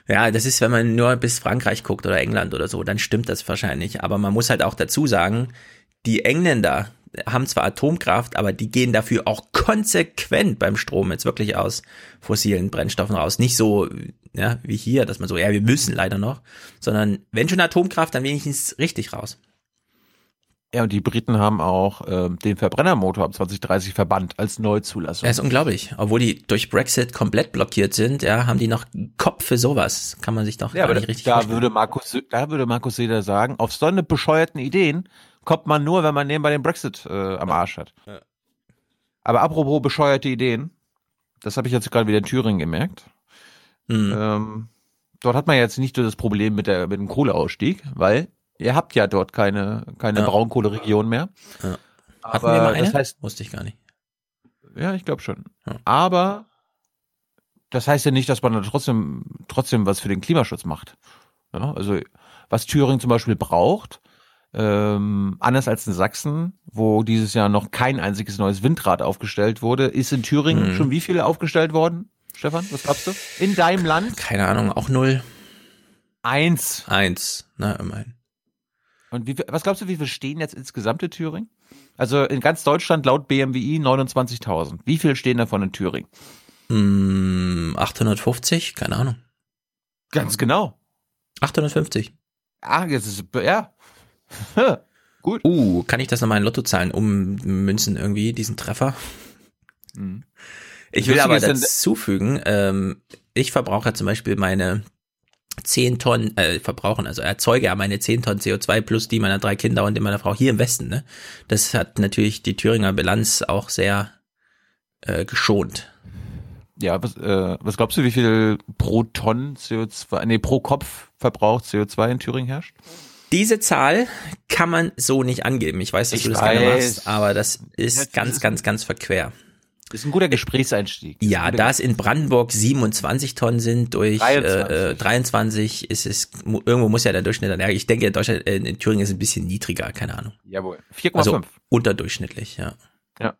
Ja, das ist, wenn man nur bis Frankreich guckt oder England oder so, dann stimmt das wahrscheinlich. Aber man muss halt auch dazu sagen, die Engländer haben zwar Atomkraft, aber die gehen dafür auch konsequent beim Strom jetzt wirklich aus fossilen Brennstoffen raus. Nicht so, ja, wie hier, dass man so, ja, wir müssen leider noch, sondern wenn schon Atomkraft, dann wenigstens richtig raus. Ja, und die Briten haben auch ähm, den Verbrennermotor ab 2030 verbannt als Neuzulassung. Das ist unglaublich. Obwohl die durch Brexit komplett blockiert sind, ja, haben die noch Kopf für sowas. Kann man sich doch Ja, gar nicht richtig da vorstellen. würde Markus, da würde Markus Söder sagen, auf so eine bescheuerten Ideen kommt man nur, wenn man nebenbei den Brexit äh, am Arsch hat. Ja. Aber apropos bescheuerte Ideen, das habe ich jetzt gerade wieder in Thüringen gemerkt. Hm. Ähm, dort hat man jetzt nicht nur das Problem mit, der, mit dem Kohleausstieg, weil ihr habt ja dort keine, keine Ja. Braunkohleregion mehr. Ja. Hatten Aber wir mal eine? das heißt, Wusste ich gar nicht. ja, ich glaube schon. Ja. Aber das heißt ja nicht, dass man dann trotzdem, trotzdem was für den Klimaschutz macht. Ja, also was Thüringen zum Beispiel braucht, Ähm, anders als in Sachsen, wo dieses Jahr noch kein einziges neues Windrad aufgestellt wurde, ist in Thüringen Mhm. schon wie viele aufgestellt worden? Stefan, was glaubst du? In deinem Land? Keine Ahnung, auch null. Eins. Eins, na immerhin. Und wie, was glaubst du, wie viel stehen jetzt insgesamt in Thüringen? Also in ganz Deutschland laut BMWI 29.000. Wie viel stehen davon in Thüringen? Hm, 850? Keine Ahnung. Ganz genau. 850. Ah, jetzt ist, ja. Gut. Uh, kann ich das nochmal in Lotto zahlen, um Münzen irgendwie, diesen Treffer? Mhm. Ich will aber ist dann- dazu fügen, ähm, ich verbrauche ja zum Beispiel meine 10 Tonnen, äh, verbrauchen, also erzeuge ja meine 10 Tonnen CO2 plus die meiner drei Kinder und die meiner Frau hier im Westen, ne? Das hat natürlich die Thüringer Bilanz auch sehr äh, geschont. Ja, was, äh, was glaubst du, wie viel pro Tonnen CO2, nee, pro Kopf Verbrauch CO2 in Thüringen herrscht? Diese Zahl kann man so nicht angeben. Ich weiß, dass Ich du das gerne weiß. machst, aber das ist ganz, ganz, ganz verquer. Ist ein guter Gesprächseinstieg. Ja, da es in Brandenburg 27 Tonnen sind durch 23. Äh, äh, 23 ist es, irgendwo muss ja der Durchschnitt dann, ja, ich denke, Deutschland, äh, in Thüringen ist ein bisschen niedriger, keine Ahnung. Jawohl. 4,5. Also unterdurchschnittlich, ja. Ja.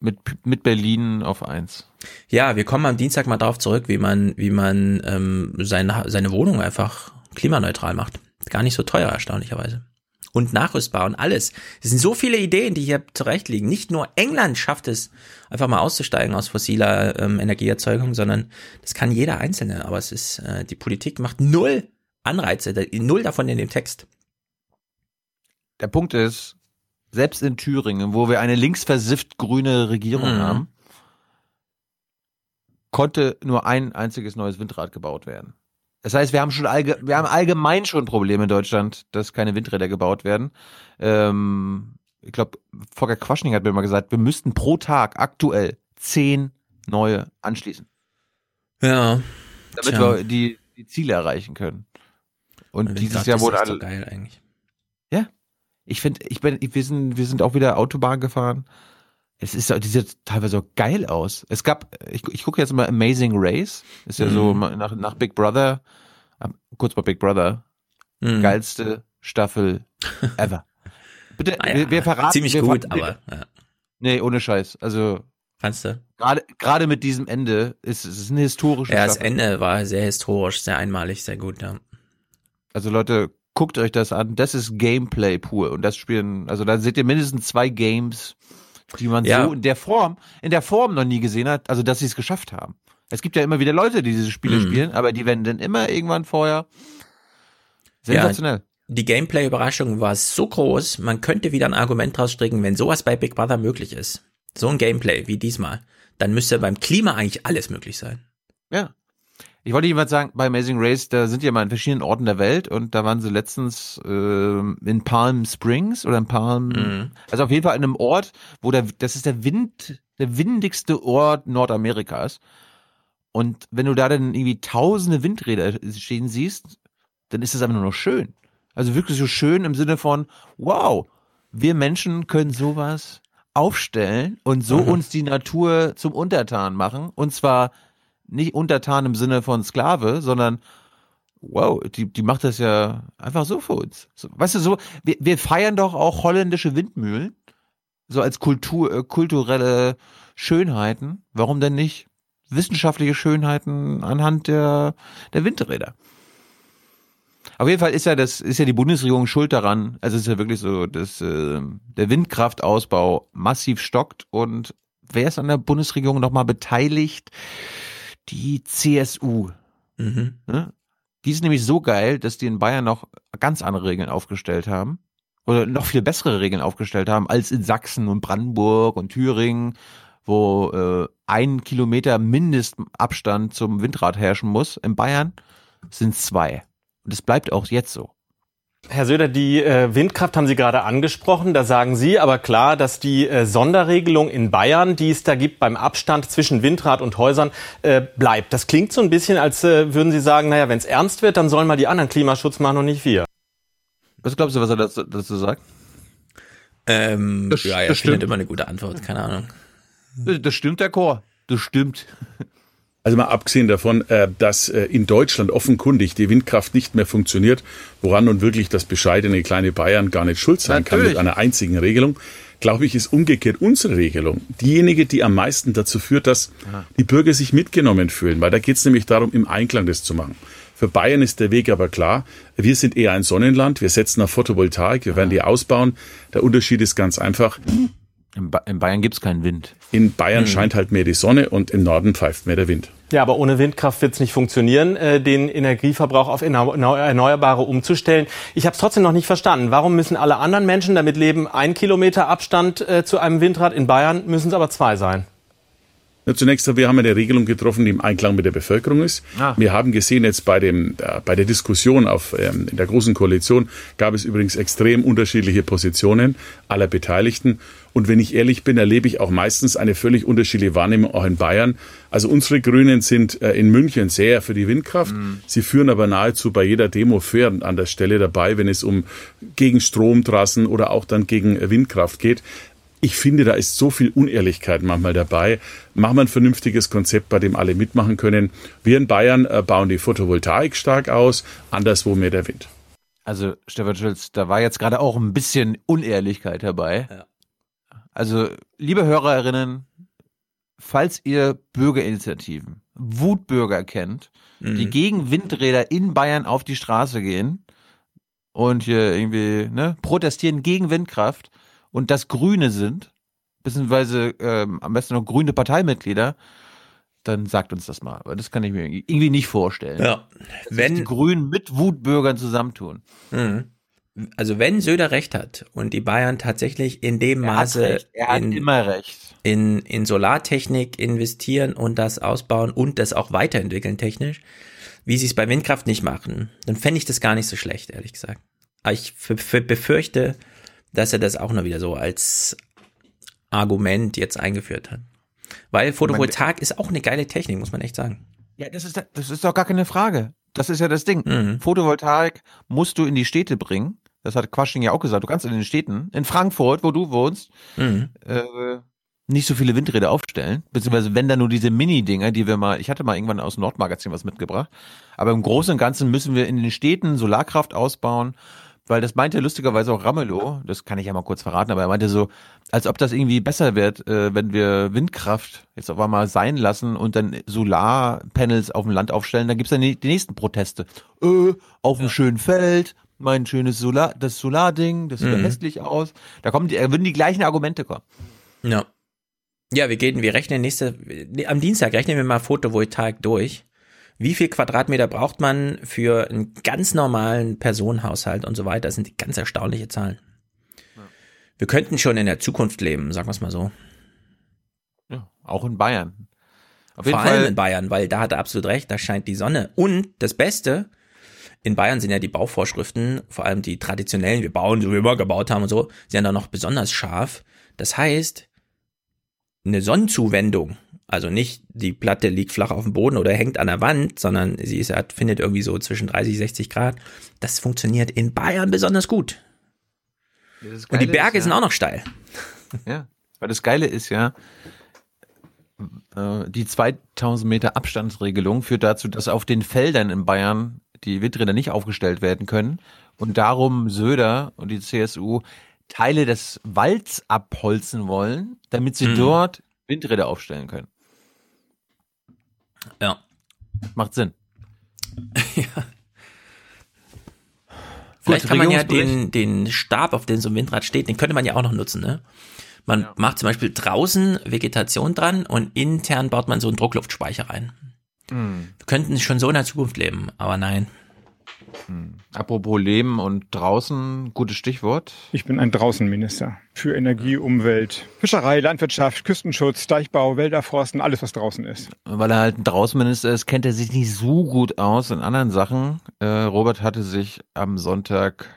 Mit, mit Berlin auf eins. Ja, wir kommen am Dienstag mal darauf zurück, wie man, wie man ähm, seine, seine Wohnung einfach klimaneutral macht. Gar nicht so teuer, erstaunlicherweise. Und nachrüstbar und alles. Es sind so viele Ideen, die hier zurecht liegen. Nicht nur England schafft es, einfach mal auszusteigen aus fossiler ähm, Energieerzeugung, sondern das kann jeder Einzelne. Aber es ist, äh, die Politik macht null Anreize, null davon in dem Text. Der Punkt ist, selbst in Thüringen, wo wir eine linksversifft grüne Regierung Mhm. haben, konnte nur ein einziges neues Windrad gebaut werden. Das heißt, wir haben schon allge wir haben allgemein schon Probleme in Deutschland, dass keine Windräder gebaut werden. Ähm, ich glaube, Volker Quaschning hat mir mal gesagt, wir müssten pro Tag aktuell zehn neue anschließen, Ja. damit Tja. wir die, die Ziele erreichen können. Und Windrad dieses Jahr wurde echt so alle, geil eigentlich. ja. Ich finde, ich bin, wir sind, wir sind auch wieder Autobahn gefahren. Es ist, die sieht teilweise so geil aus. Es gab, ich, ich gucke jetzt mal Amazing Race. Ist ja so Mhm. mal nach, nach Big Brother, kurz mal Big Brother. Mhm. Geilste Staffel ever. Bitte, Ah ja, wir, wir verraten. ziemlich wir gut, ver- wir- aber ja. Nee, ohne Scheiß. Also, Kannst du? gerade, gerade mit diesem Ende ist es eine historische Ja, das Staffel. Ende war sehr historisch, sehr einmalig, sehr gut, ja. Also Leute, guckt euch das an. Das ist Gameplay pur. Und das spielen, also da seht ihr mindestens zwei Games, die man Ja. so in der Form, in der Form noch nie gesehen hat, also dass sie es geschafft haben. Es gibt ja immer wieder Leute, die diese Spiele Mhm. spielen, aber die werden dann immer irgendwann vorher sensationell. Die Gameplay-Überraschung war so groß, man könnte wieder ein Argument draus stricken, wenn sowas bei Big Brother möglich ist. So ein Gameplay wie diesmal. Dann müsste beim Klima eigentlich alles möglich sein. Ja. Ich wollte jemand sagen, bei Amazing Race, da sind die ja mal in verschiedenen Orten der Welt und da waren sie letztens ähm, in Palm Springs oder in Palm, Mhm. also auf jeden Fall in einem Ort, wo der, das ist der Wind, der windigste Ort Nordamerikas. Und wenn du da dann irgendwie tausende Windräder stehen siehst, dann ist das einfach nur noch schön. Also wirklich so schön im Sinne von, wow, wir Menschen können sowas aufstellen und so Mhm. uns die Natur zum Untertan machen. Und zwar nicht untertan im Sinne von Sklave, sondern wow, die, die macht das ja einfach so für uns. So, weißt du, so, wir, wir feiern doch auch holländische Windmühlen, so als Kultur, äh, kulturelle Schönheiten. Warum denn nicht wissenschaftliche Schönheiten anhand der, der Windräder? Auf jeden Fall ist ja das ist ja die Bundesregierung schuld daran. Also es ist ja wirklich so, dass äh, der Windkraftausbau massiv stockt und wer ist an der Bundesregierung nochmal beteiligt? Die CSU. Mhm. Ne? Die ist nämlich so geil, dass die in Bayern noch ganz andere Regeln aufgestellt haben. Oder noch viel bessere Regeln aufgestellt haben als in Sachsen und Brandenburg und Thüringen, wo äh, ein Kilometer Mindestabstand zum Windrad herrschen muss. In Bayern sind zwei. Und es bleibt auch jetzt so. Herr Söder, die äh, Windkraft haben Sie gerade angesprochen. Da sagen Sie aber klar, dass die äh, Sonderregelung in Bayern, die es da gibt beim Abstand zwischen Windrad und Häusern, äh, bleibt. Das klingt so ein bisschen, als äh, würden Sie sagen, naja, wenn es ernst wird, dann sollen mal die anderen Klimaschutz machen und nicht wir. Was glaubst du, was er dazu, dazu sagt? Ähm, Das- ja, er das findet stimmt. immer eine gute Antwort, keine Ahnung. Das stimmt, der Chor. Das stimmt. Also mal abgesehen davon, äh, dass äh, in Deutschland offenkundig die Windkraft nicht mehr funktioniert, woran nun wirklich das bescheidene kleine Bayern gar nicht schuld sein kann Natürlich. mit einer einzigen Regelung, glaube ich, ist umgekehrt unsere Regelung diejenige, die am meisten dazu führt, dass die Bürger sich mitgenommen fühlen, weil da geht es nämlich darum, im Einklang das zu machen. Für Bayern ist der Weg aber klar. Wir sind eher ein Sonnenland. Wir setzen auf Photovoltaik. Wir werden die ausbauen. Der Unterschied ist ganz einfach. In, ba in Bayern gibt's keinen Wind. In Bayern Mhm. scheint halt mehr die Sonne und im Norden pfeift mehr der Wind. Ja, aber ohne Windkraft wird es nicht funktionieren, äh, den Energieverbrauch auf erneu- neu- Erneuerbare umzustellen. Ich habe es trotzdem noch nicht verstanden. Warum müssen alle anderen Menschen damit leben, ein Kilometer Abstand äh, zu einem Windrad? In Bayern müssen es aber zwei sein. Ja, zunächst, wir haben eine Regelung getroffen, die im Einklang mit der Bevölkerung ist. Ah. Wir haben gesehen, jetzt bei, dem, äh, bei der Diskussion auf, ähm, in der Großen Koalition gab es übrigens extrem unterschiedliche Positionen aller Beteiligten. Und wenn ich ehrlich bin, erlebe ich auch meistens eine völlig unterschiedliche Wahrnehmung auch in Bayern. Also unsere Grünen sind äh, in München sehr für die Windkraft. Sie führen aber nahezu bei jeder Demo fair an der Stelle dabei, wenn es um gegen Stromtrassen oder auch dann gegen Windkraft geht. Ich finde, da ist so viel Unehrlichkeit manchmal dabei. Machen wir ein vernünftiges Konzept, bei dem alle mitmachen können. Wir in Bayern äh, bauen die Photovoltaik stark aus, anderswo mehr der Wind. Also, Stefan Schulz, da war jetzt gerade auch ein bisschen Unehrlichkeit dabei. Also, liebe Hörerinnen, falls ihr Bürgerinitiativen, Wutbürger kennt, die Mhm. gegen Windräder in Bayern auf die Straße gehen und hier irgendwie ne, protestieren gegen Windkraft und das Grüne sind, beziehungsweise ähm, am besten noch grüne Parteimitglieder, dann sagt uns das mal. Aber das kann ich mir irgendwie nicht vorstellen. Ja. Wenn- die Grünen mit Wutbürgern zusammentun. Mhm. Also wenn Söder recht hat und die Bayern tatsächlich in dem Er hat Maße recht. Er hat in, immer recht. in, in Solartechnik investieren und das ausbauen und das auch weiterentwickeln technisch, wie sie es bei Windkraft nicht machen, dann fände ich das gar nicht so schlecht, ehrlich gesagt. Aber ich befürchte, dass er das auch nur wieder so als Argument jetzt eingeführt hat. Weil Photovoltaik ist auch eine geile Technik, muss man echt sagen. Ja, das ist, das ist doch gar keine Frage. Das ist ja das Ding. Mhm. Photovoltaik musst du in die Städte bringen. Das hat Quasching ja auch gesagt. Du kannst in den Städten, in Frankfurt, wo du wohnst, Mhm. äh, nicht so viele Windräder aufstellen. Beziehungsweise wenn dann nur diese Mini-Dinger, die wir mal, ich hatte mal irgendwann aus dem Nordmagazin was mitgebracht. Aber im Großen und Ganzen müssen wir in den Städten Solarkraft ausbauen. Weil das meinte lustigerweise auch Ramelow, das kann ich ja mal kurz verraten, aber er meinte so, als ob das irgendwie besser wird, äh, wenn wir Windkraft jetzt auf einmal sein lassen und dann Solarpanels auf dem Land aufstellen, dann gibt's dann die, die nächsten Proteste. Äh, auf dem schönen Feld, mein schönes Solar, das Solarding, das sieht ja Mhm. hässlich aus. Da kommen die, da würden die gleichen Argumente kommen. Ja. Ja, wir gehen, wir rechnen nächste, am Dienstag rechnen wir mal Photovoltaik durch. Wie viel Quadratmeter braucht man für einen ganz normalen Personenhaushalt und so weiter? Das sind ganz erstaunliche Zahlen. Wir könnten schon in der Zukunft leben, sagen wir es mal so. Ja, auch in Bayern. Auf Vor allem Fall, in Bayern, weil da hat er absolut recht, da scheint die Sonne. Und das Beste, in Bayern sind ja die Bauvorschriften, vor allem die traditionellen, wir bauen, so wie wir immer gebaut haben und so, sind ja noch besonders scharf. Das heißt, eine Sonnenzuwendung, also nicht die Platte liegt flach auf dem Boden oder hängt an der Wand, sondern sie ist, hat, findet irgendwie so zwischen 30, 60 Grad. Das funktioniert in Bayern besonders gut. das Und die Berge ist sind ja- auch noch steil. Ja, weil das Geile ist ja, äh, die 2000 Meter Abstandsregelung führt dazu, dass auf den Feldern in Bayern die Windräder nicht aufgestellt werden können und darum Söder und die CSU Teile des Walds abholzen wollen, damit sie Mhm. dort Windräder aufstellen können. Ja. Macht Sinn. Vielleicht Gut, kann man ja den, den Stab, auf dem so ein Windrad steht, den könnte man ja auch noch nutzen, ne? Man macht zum Beispiel draußen Vegetation dran und intern baut man so einen Druckluftspeicher rein. Hm. Wir könnten schon so in der Zukunft leben, aber nein. Apropos Leben und draußen, gutes Stichwort. Ich bin ein Draußenminister für Energie, Umwelt, Fischerei, Landwirtschaft, Küstenschutz, Deichbau, Wälder, Forsten, alles was draußen ist. Weil er halt ein Draußenminister ist, kennt er sich nicht so gut aus in anderen Sachen. Äh, Robert hatte sich am Sonntag,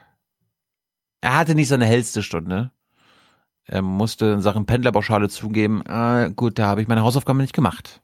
er hatte nicht seine hellste Stunde. Er musste in Sachen Pendlerpauschale zugeben, äh, gut, da habe ich meine Hausaufgaben nicht gemacht.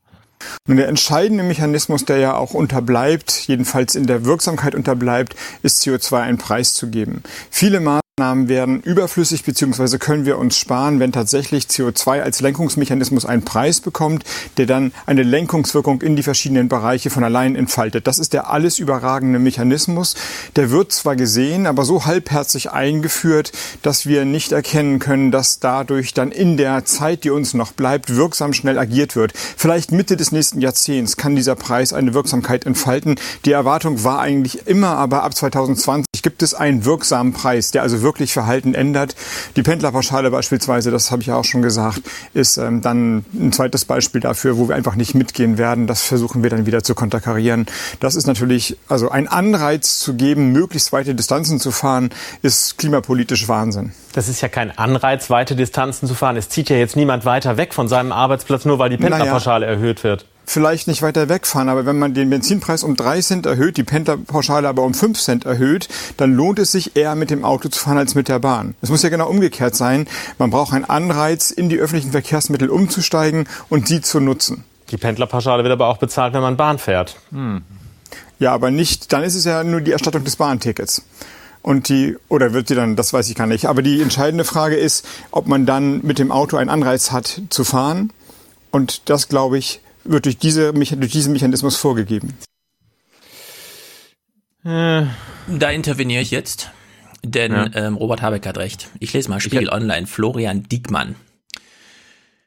Und der entscheidende Mechanismus, der ja auch unterbleibt, jedenfalls in der Wirksamkeit unterbleibt, ist CO2 einen Preis zu geben. Viele Maßnahmen werden überflüssig beziehungsweise können wir uns sparen, wenn tatsächlich CO2 als Lenkungsmechanismus einen Preis bekommt, der dann eine Lenkungswirkung in die verschiedenen Bereiche von allein entfaltet. Das ist der alles überragende Mechanismus. Der wird zwar gesehen, aber so halbherzig eingeführt, dass wir nicht erkennen können, dass dadurch dann in der Zeit, die uns noch bleibt, wirksam schnell agiert wird. Vielleicht Mitte des nächsten Jahrzehnts kann dieser Preis eine Wirksamkeit entfalten. Die Erwartung war eigentlich immer, aber ab 2020 gibt es einen wirksamen Preis, der also wirklich Verhalten ändert. Die Pendlerpauschale beispielsweise, das habe ich ja auch schon gesagt, ist ähm, dann ein zweites Beispiel dafür, wo wir einfach nicht mitgehen werden. Das versuchen wir dann wieder zu konterkarieren. Das ist natürlich, also ein Anreiz zu geben, möglichst weite Distanzen zu fahren, ist klimapolitisch Wahnsinn. Das ist ja kein Anreiz, weite Distanzen zu fahren. Es zieht ja jetzt niemand weiter weg von seinem Arbeitsplatz, nur weil die Pendlerpauschale naja. erhöht wird vielleicht nicht weiter wegfahren, aber wenn man den Benzinpreis um drei Cent erhöht, die Pendlerpauschale aber um fünf Cent erhöht, dann lohnt es sich eher mit dem Auto zu fahren als mit der Bahn. Es muss ja genau umgekehrt sein. Man braucht einen Anreiz, in die öffentlichen Verkehrsmittel umzusteigen und sie zu nutzen. Die Pendlerpauschale wird aber auch bezahlt, wenn man Bahn fährt. Hm. Ja, aber nicht, dann ist es ja nur die Erstattung des Bahntickets. Und die, oder wird sie dann, das weiß ich gar nicht. Aber die entscheidende Frage ist, ob man dann mit dem Auto einen Anreiz hat zu fahren. Und das, glaube ich, wird durch, diese, durch diesen Mechanismus vorgegeben. Äh. Da interveniere ich jetzt, denn ja. ähm, Robert Habeck hat recht. Ich lese mal Spiegel Online, Florian Diekmann.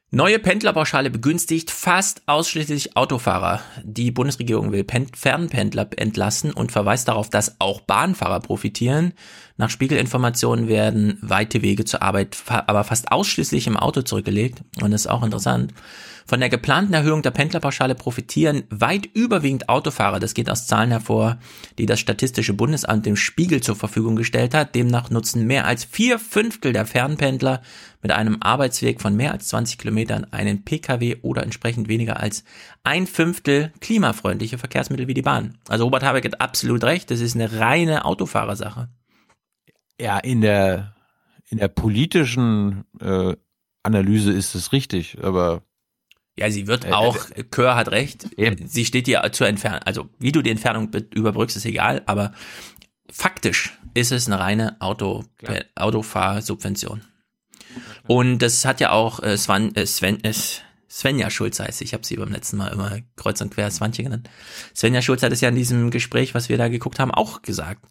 Neue Pendlerpauschale begünstigt fast ausschließlich Autofahrer. Die Bundesregierung will Pen Fernpendler entlassen und verweist darauf, dass auch Bahnfahrer profitieren. Nach Spiegelinformationen werden weite Wege zur Arbeit aber fast ausschließlich im Auto zurückgelegt. Und das ist auch interessant. Von der geplanten Erhöhung der Pendlerpauschale profitieren weit überwiegend Autofahrer. Das geht aus Zahlen hervor, die das Statistische Bundesamt dem Spiegel zur Verfügung gestellt hat. Demnach nutzen mehr als vier Fünftel der Fernpendler mit einem Arbeitsweg von mehr als 20 Kilometern einen Pkw oder entsprechend weniger als ein Fünftel klimafreundliche Verkehrsmittel wie die Bahn. Also Robert Habeck hat absolut recht. Das ist eine reine Autofahrersache. Ja, in der in der politischen äh, Analyse ist es richtig, aber ja, sie wird äh, auch, äh, Kör hat recht, eben. sie steht dir zur Entfernung, also wie du die Entfernung überbrückst, ist egal, aber faktisch ist es eine reine Auto, äh, Autofahrsubvention. Und das hat ja auch äh, Sven, äh, Sven, äh, Svenja Schulz heißt, ich habe sie beim letzten Mal immer kreuz und quer Svanche genannt. Svenja Schulz hat es ja in diesem Gespräch, was wir da geguckt haben, auch gesagt.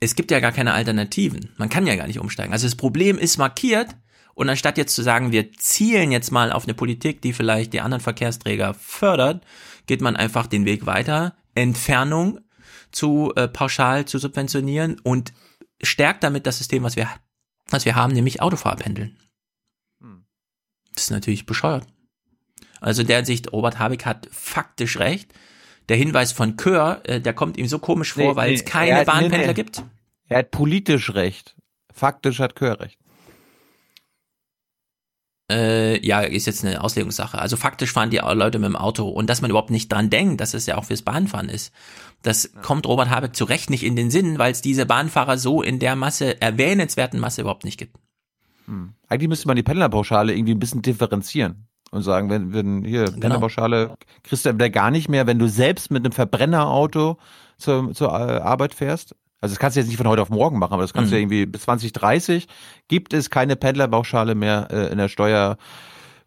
Es gibt ja gar keine Alternativen. Man kann ja gar nicht umsteigen. Also das Problem ist markiert, und anstatt jetzt zu sagen, wir zielen jetzt mal auf eine Politik, die vielleicht die anderen Verkehrsträger fördert, geht man einfach den Weg weiter, Entfernung zu äh, pauschal zu subventionieren und stärkt damit das System, was wir, was wir haben, nämlich Autofahrpendeln. Hm. Das ist natürlich bescheuert. Also in der Sicht, Robert Habeck hat faktisch recht. Der Hinweis von Kör, äh, der kommt ihm so komisch vor, nee, weil nee, es keine Bahnpendler nee, gibt. Er hat politisch recht. Faktisch hat Kör recht. Äh, ja, ist jetzt eine Auslegungssache. Also faktisch fahren die Leute mit dem Auto und dass man überhaupt nicht dran denkt, dass es ja auch fürs Bahnfahren ist. Das ja. kommt Robert Habeck zu Recht nicht in den Sinn, weil es diese Bahnfahrer so in der Masse, erwähnenswerten Masse überhaupt nicht gibt. Hm. Eigentlich müsste man die Pendlerpauschale irgendwie ein bisschen differenzieren und sagen, wenn, wenn hier genau. Pendlerpauschale kriegst du da gar nicht mehr, wenn du selbst mit einem Verbrennerauto zur, zur äh, Arbeit fährst. Also das kannst du jetzt nicht von heute auf morgen machen, aber das kannst mhm. du irgendwie bis 2030 gibt es keine Pendlerbauschale mehr äh, in der Steuer,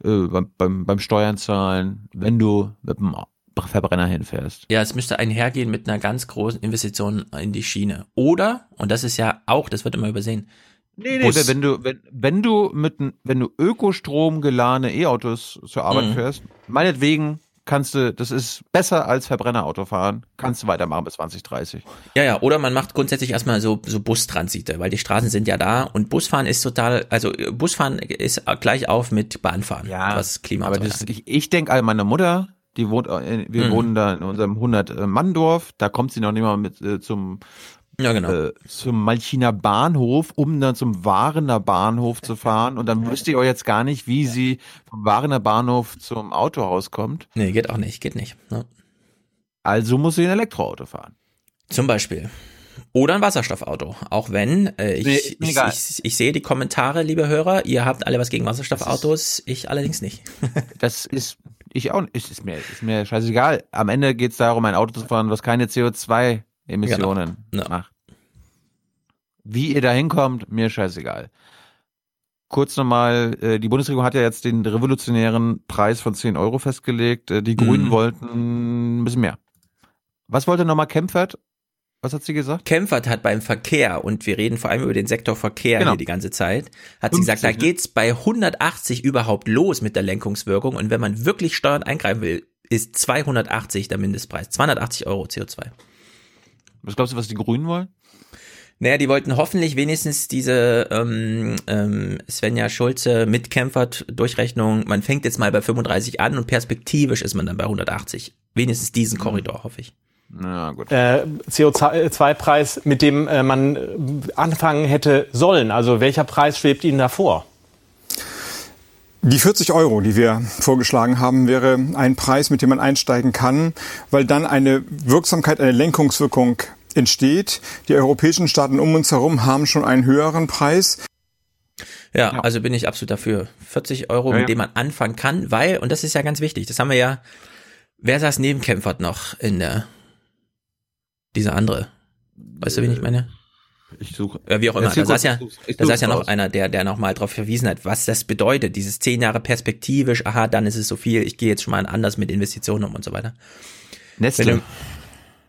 äh, beim, beim, beim Steuern zahlen, wenn du mit dem Verbrenner hinfährst. Ja, es müsste einhergehen mit einer ganz großen Investition in die Schiene. Oder, und das ist ja auch, das wird immer übersehen, Nee, nee, wenn du, wenn, wenn du mit, wenn du Ökostrom geladene E-Autos zur Arbeit mhm. fährst, meinetwegen kannst du, das ist besser als Verbrennerauto fahren, kannst du weitermachen bis 2030. Ja, ja, oder man macht grundsätzlich erstmal so, so Bustransite, weil die Straßen sind ja da und Busfahren ist total, also Busfahren ist gleich auf mit Bahnfahren, ja, was Klima aber das, ich, ich denke an meine Mutter, die wohnt, äh, wir mhm. wohnen da in unserem 100-Mann-Dorf, da kommt sie noch nicht mal mit äh, zum ja, genau. Äh, zum Malchiner Bahnhof, um dann zum Warener Bahnhof zu fahren. Und dann wüsste ich auch jetzt gar nicht, wie sie vom Warener Bahnhof zum Autohaus kommt. Nee, geht auch nicht, geht nicht. Ne? Also muss sie ein Elektroauto fahren. Zum Beispiel. Oder ein Wasserstoffauto. Auch wenn, äh, ich, nee, ich, ich, ich, sehe die Kommentare, liebe Hörer, ihr habt alle was gegen Wasserstoffautos, ich allerdings nicht. das ist, ich auch nicht, ist mir, ist mir scheißegal. Am Ende geht es darum, ein Auto zu fahren, was keine CO2 Emissionen genau. macht. Wie ihr da hinkommt, mir scheißegal. Kurz nochmal, äh, die Bundesregierung hat ja jetzt den revolutionären Preis von 10 Euro festgelegt. Äh, die Grünen Mhm. wollten ein bisschen mehr. Was wollte nochmal Kempfert? Was hat sie gesagt? Kempfert hat beim Verkehr, und wir reden vor allem über den Sektor Verkehr Genau. hier die ganze Zeit, hat sie gesagt, 50, da ne? geht's bei 180 überhaupt los mit der Lenkungswirkung. Und wenn man wirklich steuernd eingreifen will, ist 280 der Mindestpreis. 280 Euro CO2. Was glaubst du, was die Grünen wollen? Naja, die wollten hoffentlich wenigstens diese ähm, ähm, Svenja Schulze mit Kempfert Durchrechnung, man fängt jetzt mal bei 35 an und perspektivisch ist man dann bei 180. Wenigstens diesen Korridor, hoffe ich. Na gut. äh, CO2-Preis, mit dem äh, man äh, anfangen hätte sollen. Also welcher Preis schwebt Ihnen davor? Die 40 Euro, die wir vorgeschlagen haben, wäre ein Preis, mit dem man einsteigen kann, weil dann eine Wirksamkeit, eine Lenkungswirkung entsteht. Die europäischen Staaten um uns herum haben schon einen höheren Preis. Ja, also bin ich absolut dafür. 40 Euro, Ja, mit ja. dem man anfangen kann, weil, und das ist ja ganz wichtig, das haben wir ja, wer saß neben Kempfert noch in der, dieser andere? Weißt du, wen ich meine? Ich suche. Ja, wie auch immer. Da saß ja, da saß ja noch raus. einer, der, der nochmal darauf verwiesen hat, was das bedeutet. Dieses zehn Jahre perspektivisch, aha, dann ist es so viel, ich gehe jetzt schon mal anders mit Investitionen um und so weiter. Nestle.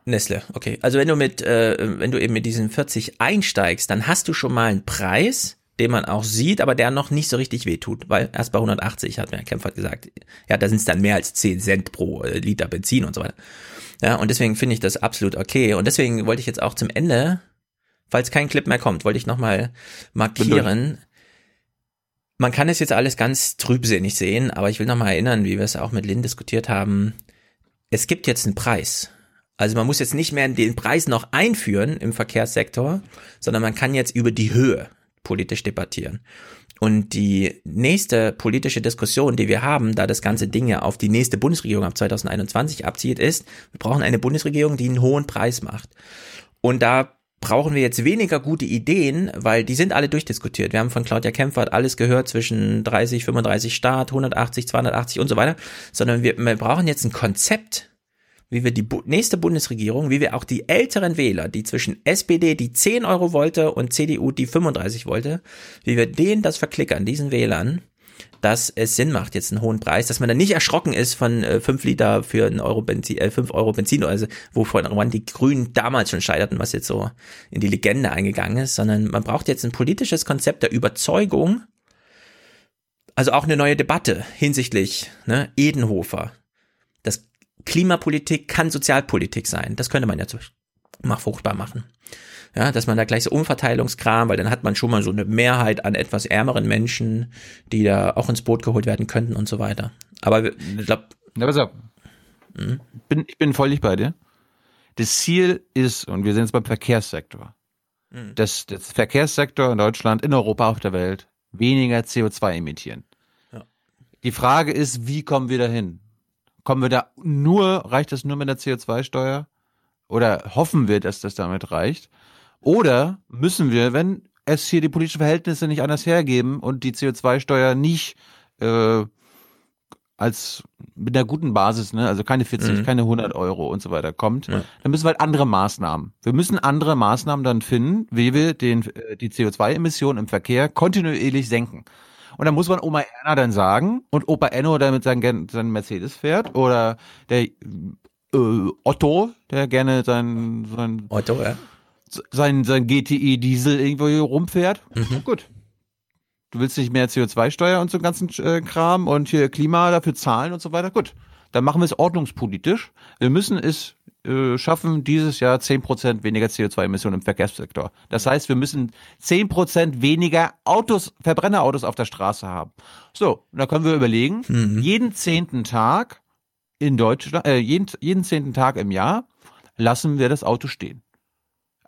Nestle, okay. Also wenn du mit, äh, wenn du eben mit diesen 40 einsteigst, dann hast du schon mal einen Preis, den man auch sieht, aber der noch nicht so richtig wehtut, weil erst bei 180 hat mir Kempfert gesagt, ja, da sind es dann mehr als 10 Cent pro äh, Liter Benzin und so weiter. Ja, und deswegen finde ich das absolut okay. Und deswegen wollte ich jetzt auch zum Ende, falls kein Clip mehr kommt, wollte ich nochmal markieren. Man kann es jetzt alles ganz trübsinnig sehen, aber ich will nochmal erinnern, wie wir es auch mit Lynn diskutiert haben. Es gibt jetzt einen Preis. Also man muss jetzt nicht mehr den Preis noch einführen im Verkehrssektor, sondern man kann jetzt über die Höhe politisch debattieren. Und die nächste politische Diskussion, die wir haben, da das ganze Ding ja auf die nächste Bundesregierung ab 2021 abzieht, ist, wir brauchen eine Bundesregierung, die einen hohen Preis macht. Und da brauchen wir jetzt weniger gute Ideen, weil die sind alle durchdiskutiert. Wir haben von Claudia Kempfert alles gehört zwischen 30, 35 Start, 180, 280 und so weiter, sondern wir, wir brauchen jetzt ein Konzept, wie wir die Bu nächste Bundesregierung, wie wir auch die älteren Wähler, die zwischen SPD, die 10 Euro wollte, und CDU, die 35 wollte, wie wir denen das verklickern, diesen Wählern, dass es Sinn macht, jetzt einen hohen Preis, dass man dann nicht erschrocken ist von äh, 5 Liter für einen Euro Benzin, äh, 5 Euro Benzin, also wovon die Grünen damals schon scheiterten, was jetzt so in die Legende eingegangen ist, sondern man braucht jetzt ein politisches Konzept der Überzeugung, also auch eine neue Debatte hinsichtlich ne, Edenhofer. Klimapolitik kann Sozialpolitik sein. Das könnte man ja zum Beispiel mal fruchtbar machen. Ja, dass man da gleich so Umverteilungskram, weil dann hat man schon mal so eine Mehrheit an etwas ärmeren Menschen, die da auch ins Boot geholt werden könnten und so weiter. Aber ich glaube. Ja, pass auf. Mhm. Bin, ich bin völlig bei dir. Das Ziel ist, und wir sind jetzt beim Verkehrssektor, Mhm. dass der Verkehrssektor in Deutschland, in Europa, auf der Welt weniger CO2 emittieren. Ja. Die Frage ist, wie kommen wir dahin? Kommen wir da nur, reicht das nur mit der CO2-Steuer? Oder hoffen wir, dass das damit reicht? Oder müssen wir, wenn es hier die politischen Verhältnisse nicht anders hergeben und die CO2-Steuer nicht äh, als mit einer guten Basis, ne, also keine 40, Mhm. keine 100 Euro und so weiter kommt, Ja. dann müssen wir halt andere Maßnahmen. Wir müssen andere Maßnahmen dann finden, wie wir den, äh, die CO2-Emissionen im Verkehr kontinuierlich senken. Und dann muss man Oma Erna dann sagen und Opa Enno, der mit seinem, seinem Mercedes fährt oder der äh, Otto, der gerne sein, sein Otto, ja. sein, sein GTI Diesel irgendwo hier rumfährt. Mhm. Gut. Du willst nicht mehr CO2-Steuer und so ganzen äh, Kram und hier Klima dafür zahlen und so weiter. Gut. Dann machen wir es ordnungspolitisch. Wir müssen es äh, schaffen, dieses Jahr 10% weniger CO2-Emissionen im Verkehrssektor. Das heißt, wir müssen 10% weniger Autos, Verbrennerautos auf der Straße haben. So, und da können wir überlegen, Mhm. jeden zehnten Tag in Deutschland, äh, jeden, jeden zehnten Tag im Jahr lassen wir das Auto stehen.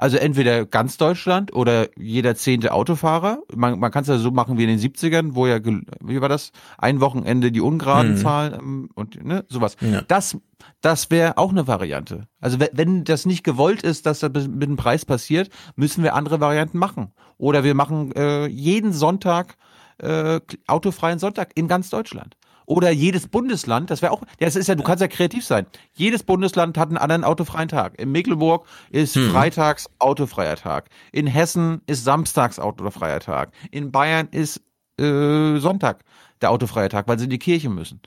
Also entweder ganz Deutschland oder jeder zehnte Autofahrer. Man, man kann es ja so machen wie in den 70ern, wo ja, wie war das? Ein Wochenende die ungeraden Mhm. Zahlen ähm, und ne, sowas. Ja. Das, das wäre auch eine Variante. Also we- wenn das nicht gewollt ist, dass das mit dem Preis passiert, müssen wir andere Varianten machen. Oder wir machen äh, jeden Sonntag äh, autofreien Sonntag in ganz Deutschland. Oder jedes Bundesland, das wäre auch, das ist ja, du kannst ja kreativ sein. Jedes Bundesland hat einen anderen autofreien Tag. In Mecklenburg ist Mhm. freitags autofreier Tag. In Hessen ist samstags autofreier Tag. In Bayern ist äh, Sonntag der autofreie Tag, weil sie in die Kirche müssen.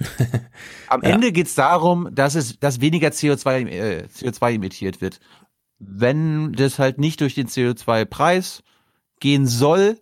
Am Ja. Ende geht's darum, dass es, dass weniger CO2, äh, CO2 emittiert wird. Wenn das halt nicht durch den CO2-Preis gehen soll,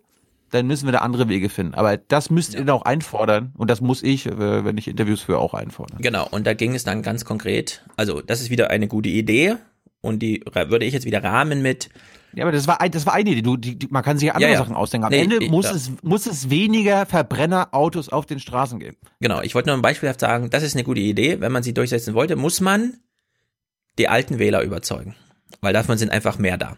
dann müssen wir da andere Wege finden. Aber das müsst ihr auch einfordern und das muss ich, äh, wenn ich Interviews führe, auch einfordern. Genau, und da ging es dann ganz konkret. Also, das ist wieder eine gute Idee und die würde ich jetzt wieder rahmen mit. Ja, aber das war, ein- das war eine Idee. Du, die, die, man kann sich ja andere Ja, ja. Sachen ausdenken. Am Nee, Ende ich- muss, ja. es, muss es weniger Verbrennerautos auf den Straßen geben. Genau, ich wollte nur ein beispielhaft sagen, das ist eine gute Idee. Wenn man sie durchsetzen wollte, muss man die alten Wähler überzeugen. Weil davon sind einfach mehr da.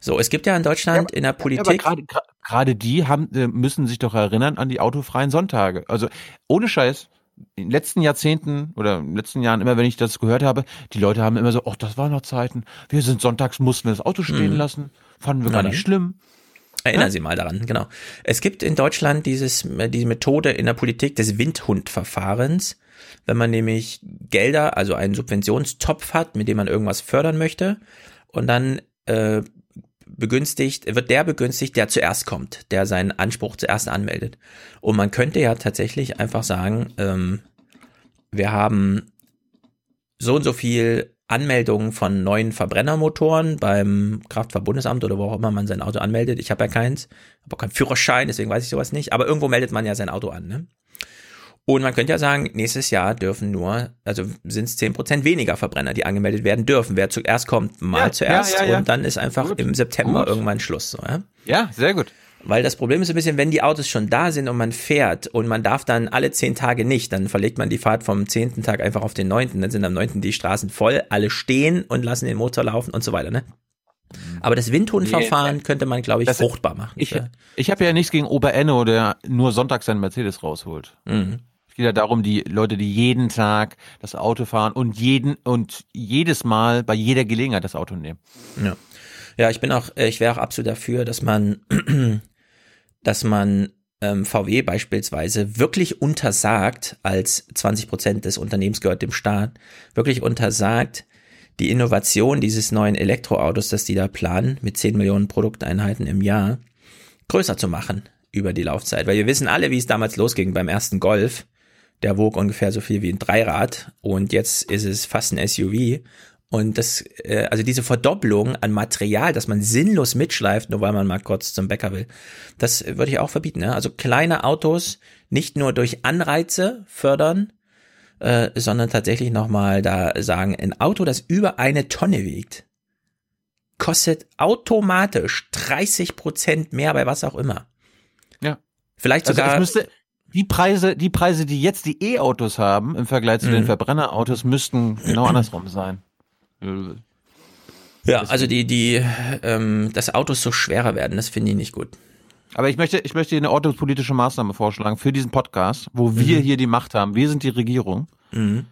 So, es gibt ja in Deutschland in der Ja, aber Politik. gerade gra- gerade die haben, äh, müssen sich doch erinnern an die autofreien Sonntage. Also ohne Scheiß. In den letzten Jahrzehnten oder in den letzten Jahren, immer wenn ich das gehört habe, die Leute haben immer so, ach, das waren noch Zeiten. Wir sind sonntags, mussten wir das Auto stehen Mhm. lassen. Fanden wir gar dann. nicht schlimm. Erinnern Ja? Sie mal daran, genau. Es gibt in Deutschland dieses, diese Methode in der Politik des Windhundverfahrens. Wenn man nämlich Gelder, also einen Subventionstopf hat, mit dem man irgendwas fördern möchte, und dann äh, begünstigt, wird der begünstigt, der zuerst kommt, der seinen Anspruch zuerst anmeldet. Und man könnte ja tatsächlich einfach sagen, ähm, wir haben so und so viel Anmeldungen von neuen Verbrennermotoren beim Kraftfahrtbundesamt oder wo auch immer man sein Auto anmeldet. Ich habe ja keins, habe auch keinen Führerschein, deswegen weiß ich sowas nicht. Aber irgendwo meldet man ja sein Auto an. Ne? Und man könnte ja sagen, nächstes Jahr dürfen nur, also sind es 10% weniger Verbrenner, die angemeldet werden dürfen. Wer zuerst kommt, mal Ja, zuerst. ja, ja. Und dann ist einfach Gut. im September Gut. irgendwann Schluss. So, ja? Sehr gut. Weil das Problem ist ein bisschen, wenn die Autos schon da sind und man fährt und man darf dann alle zehn Tage nicht, dann verlegt man die Fahrt vom zehnten Tag einfach auf den neunten, dann sind am neunten die Straßen voll, alle stehen und lassen den Motor laufen und so weiter, ne? Aber das Windhundverfahren Nee, könnte man, glaube ich, das- fruchtbar machen. Ich, ich habe ja nichts gegen Oberenno, der nur sonntags seinen Mercedes rausholt. Mhm. Geht ja darum, die Leute, die jeden Tag das Auto fahren und jeden und jedes Mal bei jeder Gelegenheit das Auto nehmen. Ja. Ja, ich bin auch, äh, ich wäre auch absolut dafür, dass man, dass man ähm, VW beispielsweise wirklich untersagt, als 20 Prozent des Unternehmens gehört dem Staat, wirklich untersagt, die Innovation dieses neuen Elektroautos, das die da planen, mit 10 Millionen Produkteinheiten im Jahr, größer zu machen über die Laufzeit. Weil wir wissen alle, wie es damals losging beim ersten Golf. Der wog ungefähr so viel wie ein Dreirad und jetzt ist es fast ein SUV. Und das, äh, also diese Verdopplung an Material, dass man sinnlos mitschleift, nur weil man mal kurz zum Bäcker will, das würde ich auch verbieten. Ne? Also kleine Autos nicht nur durch Anreize fördern, äh, sondern tatsächlich nochmal da sagen, ein Auto, das über eine Tonne wiegt, kostet automatisch 30 Prozent mehr bei was auch immer. Ja. Vielleicht Also sogar. müsste die Preise, die Preise, die jetzt die E-Autos haben im Vergleich zu Mhm. den Verbrennerautos, müssten genau andersrum sein. ja, also die, die, ähm, dass Autos so schwerer werden, das finde ich nicht gut. Aber ich möchte, ich möchte hier eine ordnungspolitische Maßnahme vorschlagen für diesen Podcast, wo wir Mhm. hier die Macht haben. Wir sind die Regierung. Mhm.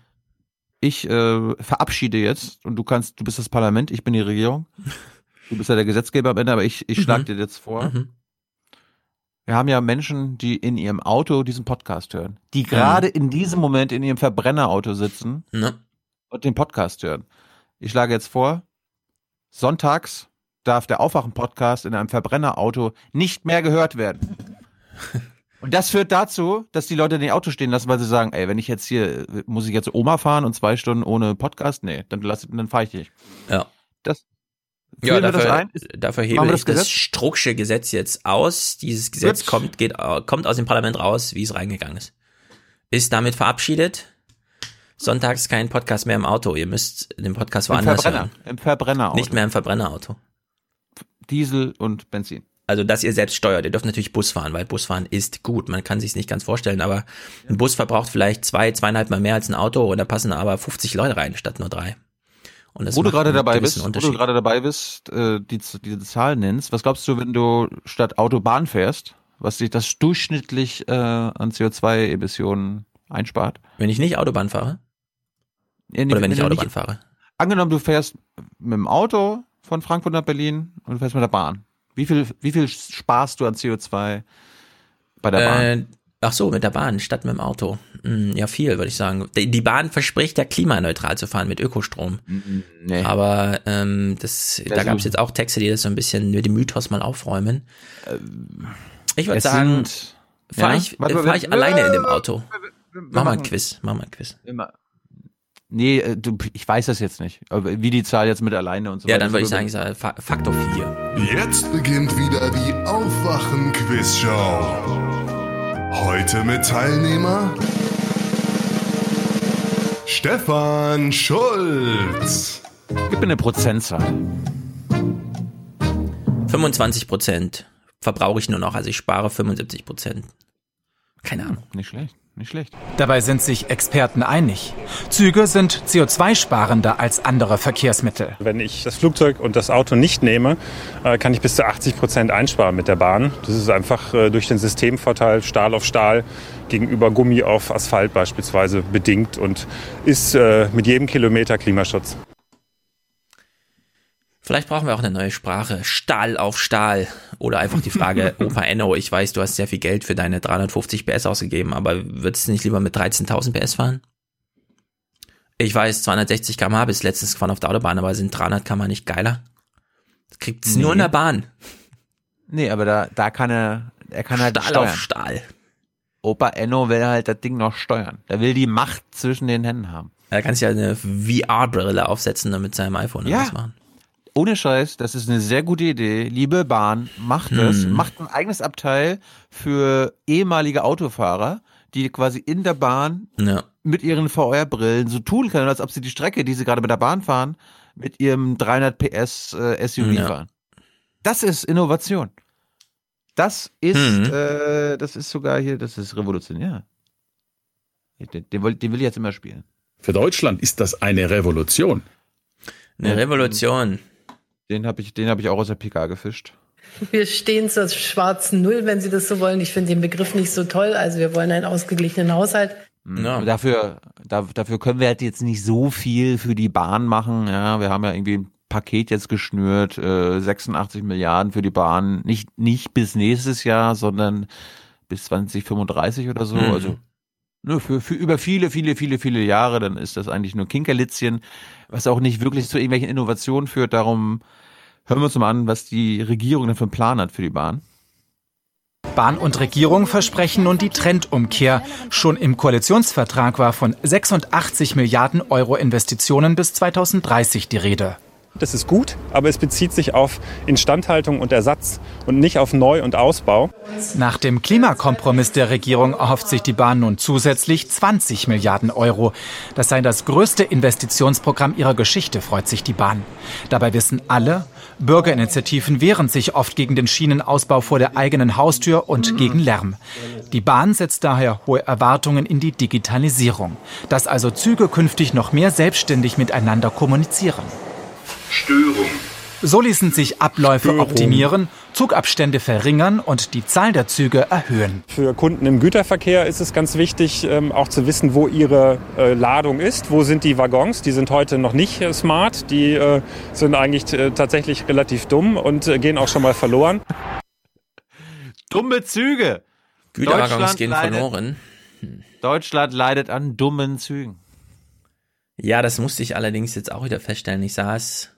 Ich äh, verabschiede jetzt und du kannst, du bist das Parlament, ich bin die Regierung. Du bist ja der Gesetzgeber am Ende, aber ich, ich schlage Mhm. dir jetzt vor. Wir haben ja Menschen, die in ihrem Auto diesen Podcast hören, die gerade in diesem Moment in ihrem Verbrennerauto sitzen Ne? und den Podcast hören. Ich schlage jetzt vor, sonntags darf der Aufwachen-Podcast in einem Verbrennerauto nicht mehr gehört werden. Und das führt dazu, dass die Leute in ihr Auto stehen lassen, weil sie sagen, ey, wenn ich jetzt hier, muss ich jetzt Oma fahren und zwei Stunden ohne Podcast? Nee, dann lass, dann fahre ich nicht. Ja. Das, Ja, führen wir dafür, dafür hebe ich das das, Gesetz? Strucksche Gesetz jetzt aus. Dieses Gesetz Gut. kommt, geht, äh, kommt aus dem Parlament raus, wie es reingegangen ist. Ist damit verabschiedet. Sonntags kein Podcast mehr im Auto. Ihr müsst den Podcast Im woanders Verbrenner, hören. im Verbrennerauto. Nicht mehr im Verbrennerauto. Diesel und Benzin. Also, dass ihr selbst steuert. Ihr dürft natürlich Bus fahren, weil Busfahren ist gut. Man kann sich's nicht ganz vorstellen, aber ein Bus verbraucht vielleicht zwei, zweieinhalb Mal mehr als ein Auto und da passen aber 50 Leute rein statt nur drei. Und wo du gerade dabei bist, wo du gerade dabei bist, äh, die, diese Zahl nennst, was glaubst du, wenn du statt Autobahn fährst, was sich das durchschnittlich äh, an CO2-Emissionen einspart? Wenn ich nicht Autobahn fahre? Ja, nee, Oder wenn ich du Autobahn nicht- fahre? Angenommen, du fährst mit dem Auto von Frankfurt nach Berlin und du fährst mit der Bahn. Wie viel, wie viel sparst du an CO2 bei der Bahn? Äh, Ach so, mit der Bahn statt mit dem Auto. Hm, ja, viel, würde ich sagen. Die Bahn verspricht ja klimaneutral zu fahren mit Ökostrom. Nee. Aber ähm, das, da Also- gab es jetzt auch Texte, die das so ein bisschen nur den Mythos mal aufräumen. Ich würde sagen, fahre Ja? ich, Warte, fahr warte, ich alleine in dem warte, Auto. wir Mach mal ein Quiz, mach mal ein Quiz. Immer. Nee, äh, du, ich weiß das jetzt nicht. Aber wie die Zahl jetzt mit alleine und so Ja, weiter dann würde ich sagen, ich sage Fa- Faktor 4. Jetzt beginnt wieder die Aufwachen-Quizshow. Heute mit Teilnehmer Stefan Schulz. Gib mir eine Prozentzahl. 25 Prozent verbrauche ich nur noch, also ich spare 75 Prozent. Keine Ahnung. Nicht schlecht, nicht schlecht. Dabei sind sich Experten einig. Züge sind CO2-sparender als andere Verkehrsmittel. Wenn ich das Flugzeug und das Auto nicht nehme, äh, kann ich bis zu 80 Prozent einsparen mit der Bahn. Das ist einfach äh, durch den Systemvorteil Stahl auf Stahl gegenüber Gummi auf Asphalt beispielsweise bedingt und ist äh, mit jedem Kilometer Klimaschutz. Vielleicht brauchen wir auch eine neue Sprache. Stahl auf Stahl. Oder einfach die Frage, Opa Enno, ich weiß, du hast sehr viel Geld für deine 350 PS ausgegeben, aber würdest du nicht lieber mit 13.000 PS fahren? Ich weiß, 260 km/h bis letztens gefahren auf der Autobahn, aber sind 300 km nicht geiler? Das kriegt's nur in der Bahn. Nee, aber da, da kann er, er kann halt Stahl steuern. auf Stahl. Opa Enno will halt das Ding noch steuern. Der will die Macht zwischen den Händen haben. Er kann sich ja eine VR-Brille aufsetzen und mit seinem iPhone Ja. was machen. Ohne Scheiß, das ist eine sehr gute Idee. Liebe Bahn, macht das. Hm. Macht ein eigenes Abteil für ehemalige Autofahrer, die quasi in der Bahn Ja. mit ihren VR-Brillen so tun können, als ob sie die Strecke, die sie gerade mit der Bahn fahren, mit ihrem 300 PS äh, SUV Ja. fahren. Das ist Innovation. Das ist, Mhm. äh, das ist sogar hier, das ist revolutionär. Den, den, will- den will ich jetzt immer spielen. Für Deutschland ist das eine Revolution. Eine Revolution. Den habe ich, den habe ich auch aus der PK gefischt. Wir stehen zur schwarzen Null, wenn Sie das so wollen. Ich finde den Begriff nicht so toll. Also wir wollen einen ausgeglichenen Haushalt. Aber Dafür, da, dafür können wir halt jetzt nicht so viel für die Bahn machen. Ja, wir haben ja irgendwie ein Paket jetzt geschnürt, äh, 86 Milliarden für die Bahn. Nicht, nicht bis nächstes Jahr, sondern bis 2035 oder so. Mhm. Also ne, für, für über viele, viele, viele, viele Jahre, dann ist das eigentlich nur Kinkerlitzchen, was auch nicht wirklich zu irgendwelchen Innovationen führt. Darum hören wir uns mal an, was die Regierung denn für einen Plan hat für die Bahn. Bahn und Regierung versprechen nun die Trendumkehr. Schon im Koalitionsvertrag war von 86 Milliarden Euro Investitionen bis 2030 die Rede. Das ist gut, aber es bezieht sich auf Instandhaltung und Ersatz und nicht auf Neu- und Ausbau. Nach dem Klimakompromiss der Regierung erhofft sich die Bahn nun zusätzlich 20 Milliarden Euro. Das sei das größte Investitionsprogramm ihrer Geschichte, freut sich die Bahn. Dabei wissen alle, Bürgerinitiativen wehren sich oft gegen den Schienenausbau vor der eigenen Haustür und gegen Lärm. Die Bahn setzt daher hohe Erwartungen in die Digitalisierung, dass also Züge künftig noch mehr selbstständig miteinander kommunizieren. Störung. So ließen sich Abläufe optimieren, Zugabstände verringern und die Zahl der Züge erhöhen. Für Kunden im Güterverkehr ist es ganz wichtig, ähm, auch zu wissen, wo ihre äh, Ladung ist. Wo sind die Waggons? Die sind heute noch nicht äh, smart. Die äh, sind eigentlich tatsächlich relativ dumm und gehen auch schon mal verloren. Dumme Züge! Güterwaggons gehen leidet- verloren. Deutschland leidet an dummen Zügen. Ja, das musste ich allerdings jetzt auch wieder feststellen. Ich saß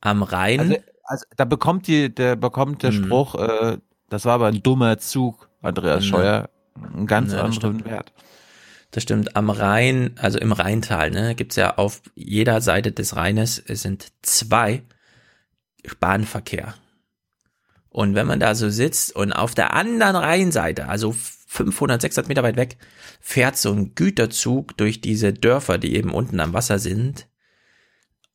am Rhein. Also, also da bekommt die, der bekommt der Mhm. Spruch, äh, das war aber ein dummer Zug, Andreas. Scheuer, einen ganz Ja, anderen stimmt. Wert. Das stimmt, am Rhein, also im Rheintal, ne, gibt's ja auf jeder Seite des Rheines, es sind zwei Bahnverkehr. Und wenn man da so sitzt und auf der anderen Rheinseite, also 500, 600 Meter weit weg, fährt so ein Güterzug durch diese Dörfer, die eben unten am Wasser sind.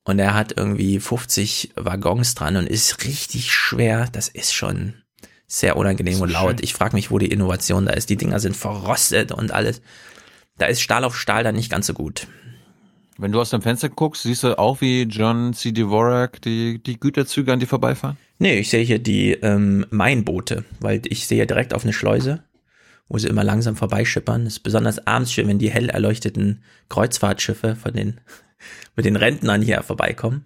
Und er hat irgendwie 50 Waggons dran und ist richtig schwer. Das ist schon sehr unangenehm und laut. Ich frage mich, wo die Innovation da ist. Die Dinger sind verrostet und alles. Da ist Stahl auf Stahl dann nicht ganz so gut. Wenn du aus dem Fenster guckst, siehst du auch, wie John C. Dvorak die, die Güterzüge an die vorbeifahren? Nee, ich sehe hier die ähm, Mainboote, weil ich sehe direkt auf eine Schleuse, wo sie immer langsam vorbeischippern. Das ist besonders abends schön, wenn die hell erleuchteten Kreuzfahrtschiffe von den mit den Rentnern hier vorbeikommen.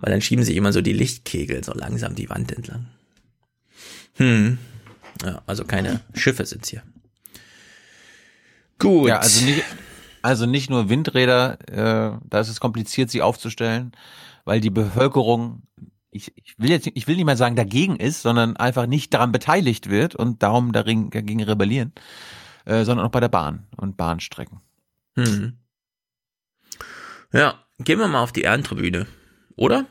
Weil dann schieben sich immer so die Lichtkegel so langsam die Wand entlang. Hm. Ja, also keine Schiffe sind's hier. Gut. Ja, also nicht, also nicht nur Windräder, äh, da ist es kompliziert, sie aufzustellen, weil die Bevölkerung, ich, ich will jetzt, ich will nicht mal sagen dagegen ist, sondern einfach nicht daran beteiligt wird und darum dagegen, dagegen rebellieren, äh, sondern auch bei der Bahn und Bahnstrecken. Hm. Ja, gehen wir mal auf die Ehrentribüne, oder?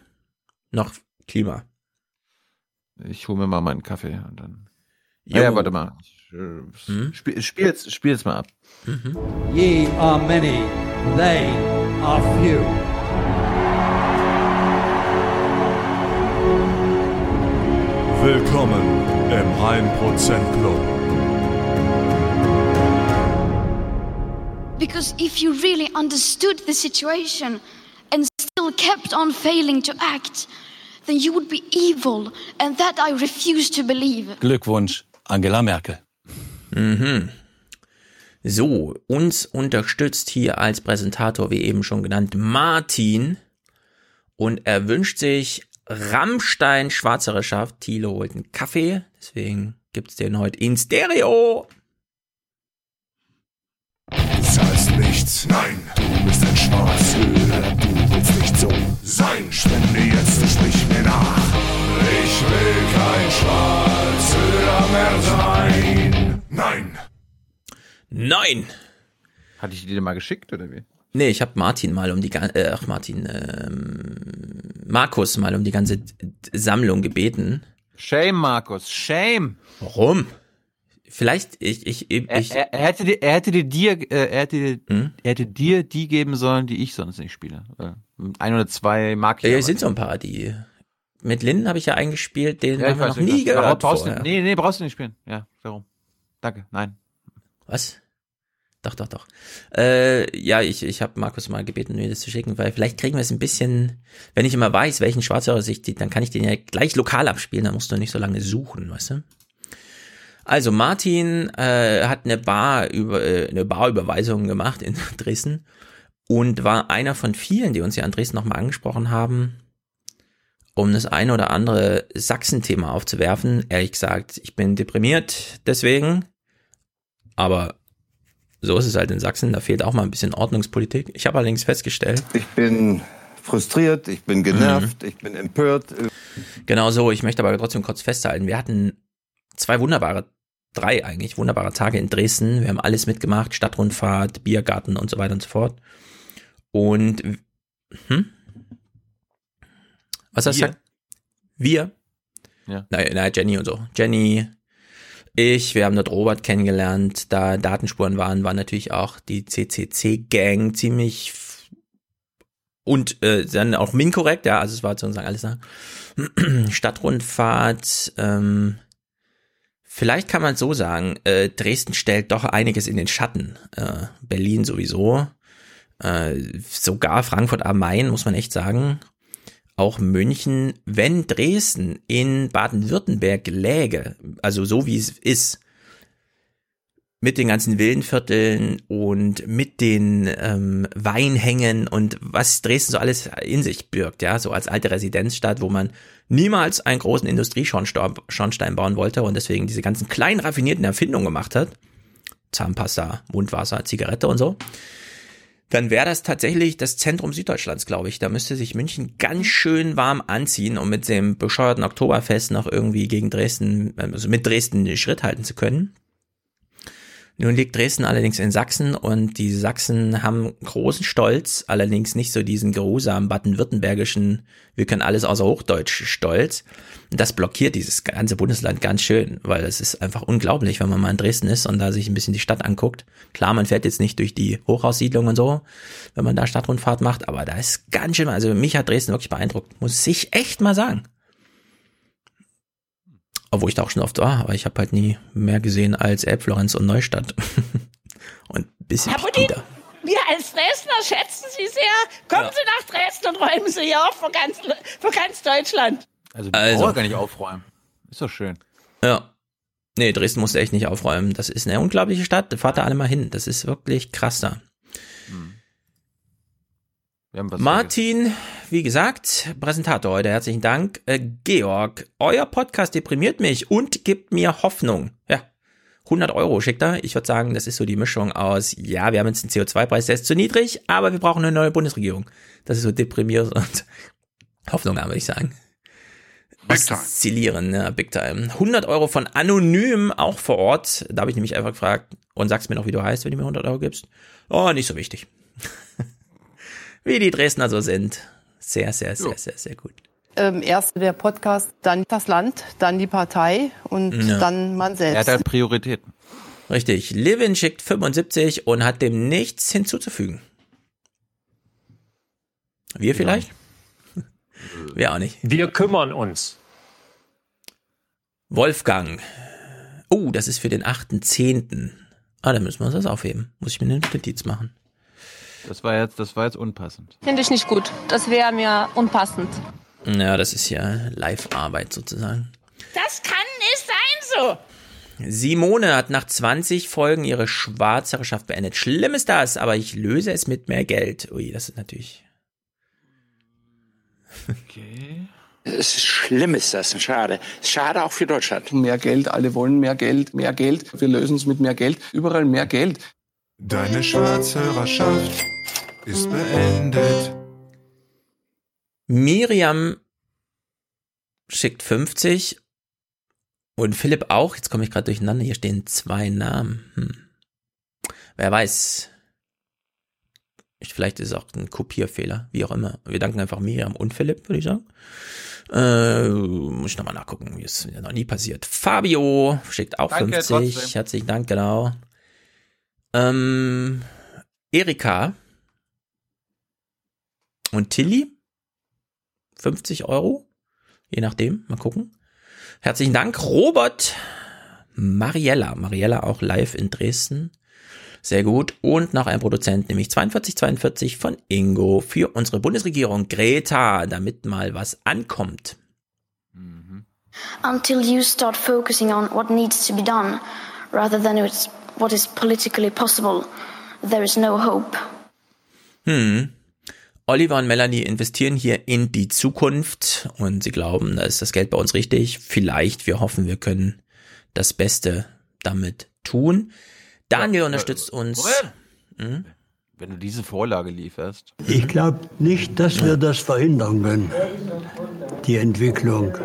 Noch Klima. Ich hole mir mal meinen Kaffee und dann. Jo. Ja, warte mal. Äh, Spiel, spiel, jetzt, spiel jetzt mal ab. Ye are many, they are few. Willkommen im 1% Club. Because if you really understood the situation and still kept on failing to act, then you would be evil, and that I refuse to believe. Glückwunsch, Angela Merkel. Mhm. So, uns unterstützt hier als Präsentator, wie eben schon genannt, Martin. Und er wünscht sich Rammstein Schwarzereschaft. Thilo holt einen Kaffee, deswegen gibt's den heute in Stereo. Nichts, nein, du bist ein Schwarzhöhler, du willst nicht so sein. Spende jetzt und sprich mir nach. Ich will kein Schwarzhöhler mehr sein. Nein. Nein. Hatte ich die dir mal geschickt oder wie? Nee, ich habe Martin mal um die ganze, äh, ach Martin, ähm, Markus mal um die ganze Sammlung gebeten. Shame, Markus, shame. Warum? Vielleicht, ich, ich, ich, Er, er, er hätte dir, er hätte dir, äh, er, hätte dir Hm? er hätte dir die geben sollen, die ich sonst nicht spiele. Ein oder zwei mag ich. Ja, sind so ein paar, die. Mit Linden habe ich ja eingespielt, den Ja, ich haben wir noch nie was- gehört. Brauchst du, nee, nee, brauchst du nicht spielen. Ja, warum? Danke, nein. Was? Doch, doch, doch. Äh, ja, ich, ich habe Markus mal gebeten, mir das zu schicken, weil vielleicht kriegen wir es ein bisschen, wenn ich immer weiß, welchen Schwarzhörer sich, die, dann kann ich den ja gleich lokal abspielen, dann musst du nicht so lange suchen, weißt du? Also Martin äh, hat eine Bar über äh, eine Barüberweisung gemacht in Dresden und war einer von vielen, die uns ja in Dresden nochmal angesprochen haben, um das eine oder andere Sachsen-Thema aufzuwerfen. Ehrlich gesagt, ich bin deprimiert deswegen, aber so ist es halt in Sachsen, da fehlt auch mal ein bisschen Ordnungspolitik. Ich habe allerdings festgestellt, Ich bin frustriert, ich bin genervt, ich bin empört. Genau so, ich möchte aber trotzdem kurz festhalten. Wir hatten zwei wunderbare, drei eigentlich wunderbare Tage in Dresden. Wir haben alles mitgemacht, Stadtrundfahrt, Biergarten und so weiter und so fort. Und hm? Was hast du gesagt? Wir? Ja. Nein, nein, Jenny und so. Jenny, ich, wir haben dort Robert kennengelernt. Da Datenspuren waren, war natürlich auch die CCC-Gang ziemlich und äh, dann auch minkorrekt, ja, also es war sozusagen alles da. Stadtrundfahrt, ähm, vielleicht kann man so sagen, äh, Dresden stellt doch einiges in den Schatten. Äh, Berlin sowieso. Äh, sogar Frankfurt am Main, muss man echt sagen. Auch München, wenn Dresden in Baden-Württemberg läge, also so wie es ist, mit den ganzen Villenvierteln und mit den ähm, Weinhängen und was Dresden so alles in sich birgt, ja, so als alte Residenzstadt, wo man niemals einen großen Industrieschornstein bauen wollte und deswegen diese ganzen kleinen raffinierten Erfindungen gemacht hat, Zahnpasta, Mundwasser, Zigarette und so, dann wäre das tatsächlich das Zentrum Süddeutschlands, glaube ich. Da müsste sich München ganz schön warm anziehen, um mit dem bescheuerten Oktoberfest noch irgendwie gegen Dresden, also mit Dresden den Schritt halten zu können. Nun liegt Dresden allerdings in Sachsen und die Sachsen haben großen Stolz, allerdings nicht so diesen geruhsamen baden-württembergischen, wir können alles außer Hochdeutsch Stolz. Und das blockiert dieses ganze Bundesland ganz schön, weil es ist einfach unglaublich, wenn man mal in Dresden ist und da sich ein bisschen die Stadt anguckt. Klar, man fährt jetzt nicht durch die Hochhaussiedlung und so, wenn man da Stadtrundfahrt macht, aber da ist ganz schön, also mich hat Dresden wirklich beeindruckt, muss ich echt mal sagen. Obwohl ich da auch schon oft war, aber ich habe halt nie mehr gesehen als Elbflorenz und Neustadt. und ein bisschen Herr Budin, wir als Dresdner schätzen Sie sehr. Kommen Ja. Sie nach Dresden und räumen Sie hier auf für ganz, für ganz Deutschland. Also, die Also. gar nicht aufräumen. Ist doch schön. Ja. Nee, Dresden musste echt nicht aufräumen. Das ist eine unglaubliche Stadt. Fahrt da alle mal hin. Das ist wirklich krass da. Martin, wie gesagt, Präsentator heute. Herzlichen Dank. Äh, Georg, euer Podcast deprimiert mich und gibt mir Hoffnung. Ja. 100 Euro schickt er. Ich würde sagen, das ist so die Mischung aus, ja, wir haben jetzt einen CO2-Preis, der ist zu niedrig, aber wir brauchen eine neue Bundesregierung. Das ist so deprimierend und Hoffnung, würde ich sagen. Oszillieren, ja, big time. 100 Euro von Anonym, auch vor Ort. Da habe ich nämlich einfach gefragt und sagst mir noch, wie du heißt, wenn du mir 100 Euro gibst. Oh, nicht so wichtig. Wie die Dresdner so sind. Sehr, sehr, sehr, sehr, sehr gut. Ähm, erst der Podcast, dann das Land, dann die Partei und Ja. dann man Er selbst. hat halt Prioritäten. Richtig. Livin schickt 75 und hat dem nichts hinzuzufügen. Wir vielleicht? Wir auch nicht. Wir kümmern uns. Wolfgang. Oh, das ist für den 8.10. Ah, dann müssen wir uns das aufheben. Muss ich mir eine Notiz machen. Das war jetzt, das war jetzt unpassend. Finde ich nicht gut. Das wäre mir unpassend. Ja, das ist ja Live-Arbeit sozusagen. Das kann nicht sein so. Simone hat nach 20 Folgen ihre Schwarzherrschaft beendet. Schlimm ist das, aber ich löse es mit mehr Geld. Ui, das ist natürlich. Es ist schlimm ist das, schade. Schade auch für Deutschland. Mehr Geld, alle wollen mehr Geld, mehr Geld. Wir lösen es mit mehr Geld. Überall mehr Geld. Deine Schwarzhörerschaft ist beendet. Miriam schickt 50 und Philipp auch. Jetzt komme ich gerade durcheinander. Hier stehen zwei Namen. Hm. Wer weiß. Ich- Vielleicht ist es auch ein Kopierfehler, wie auch immer. Wir danken einfach Miriam und Philipp, würde ich sagen. Äh, muss ich nochmal nachgucken, wie es ja noch nie passiert. Fabio schickt auch Danke, 50. trotzdem. Herzlichen Dank, genau. Ähm, Erika und Tilly 50 Euro. Je nachdem, mal gucken. Herzlichen Dank, Robert. Mariella. Mariella auch live in Dresden. Sehr gut. Und noch ein Produzent, nämlich 4242 von Ingo für unsere Bundesregierung Greta, damit mal was ankommt. Until you start focusing on what needs to be done rather than what is politically possible, there is no hope. Hm. Oliver und Melanie investieren hier in die Zukunft und sie glauben, da ist das Geld bei uns richtig. Vielleicht, wir hoffen, wir können das Beste damit tun. Daniel unterstützt uns. Moment. Hm? Wenn du diese Vorlage lieferst. Ich glaube nicht, dass wir das verhindern können, die Entwicklung.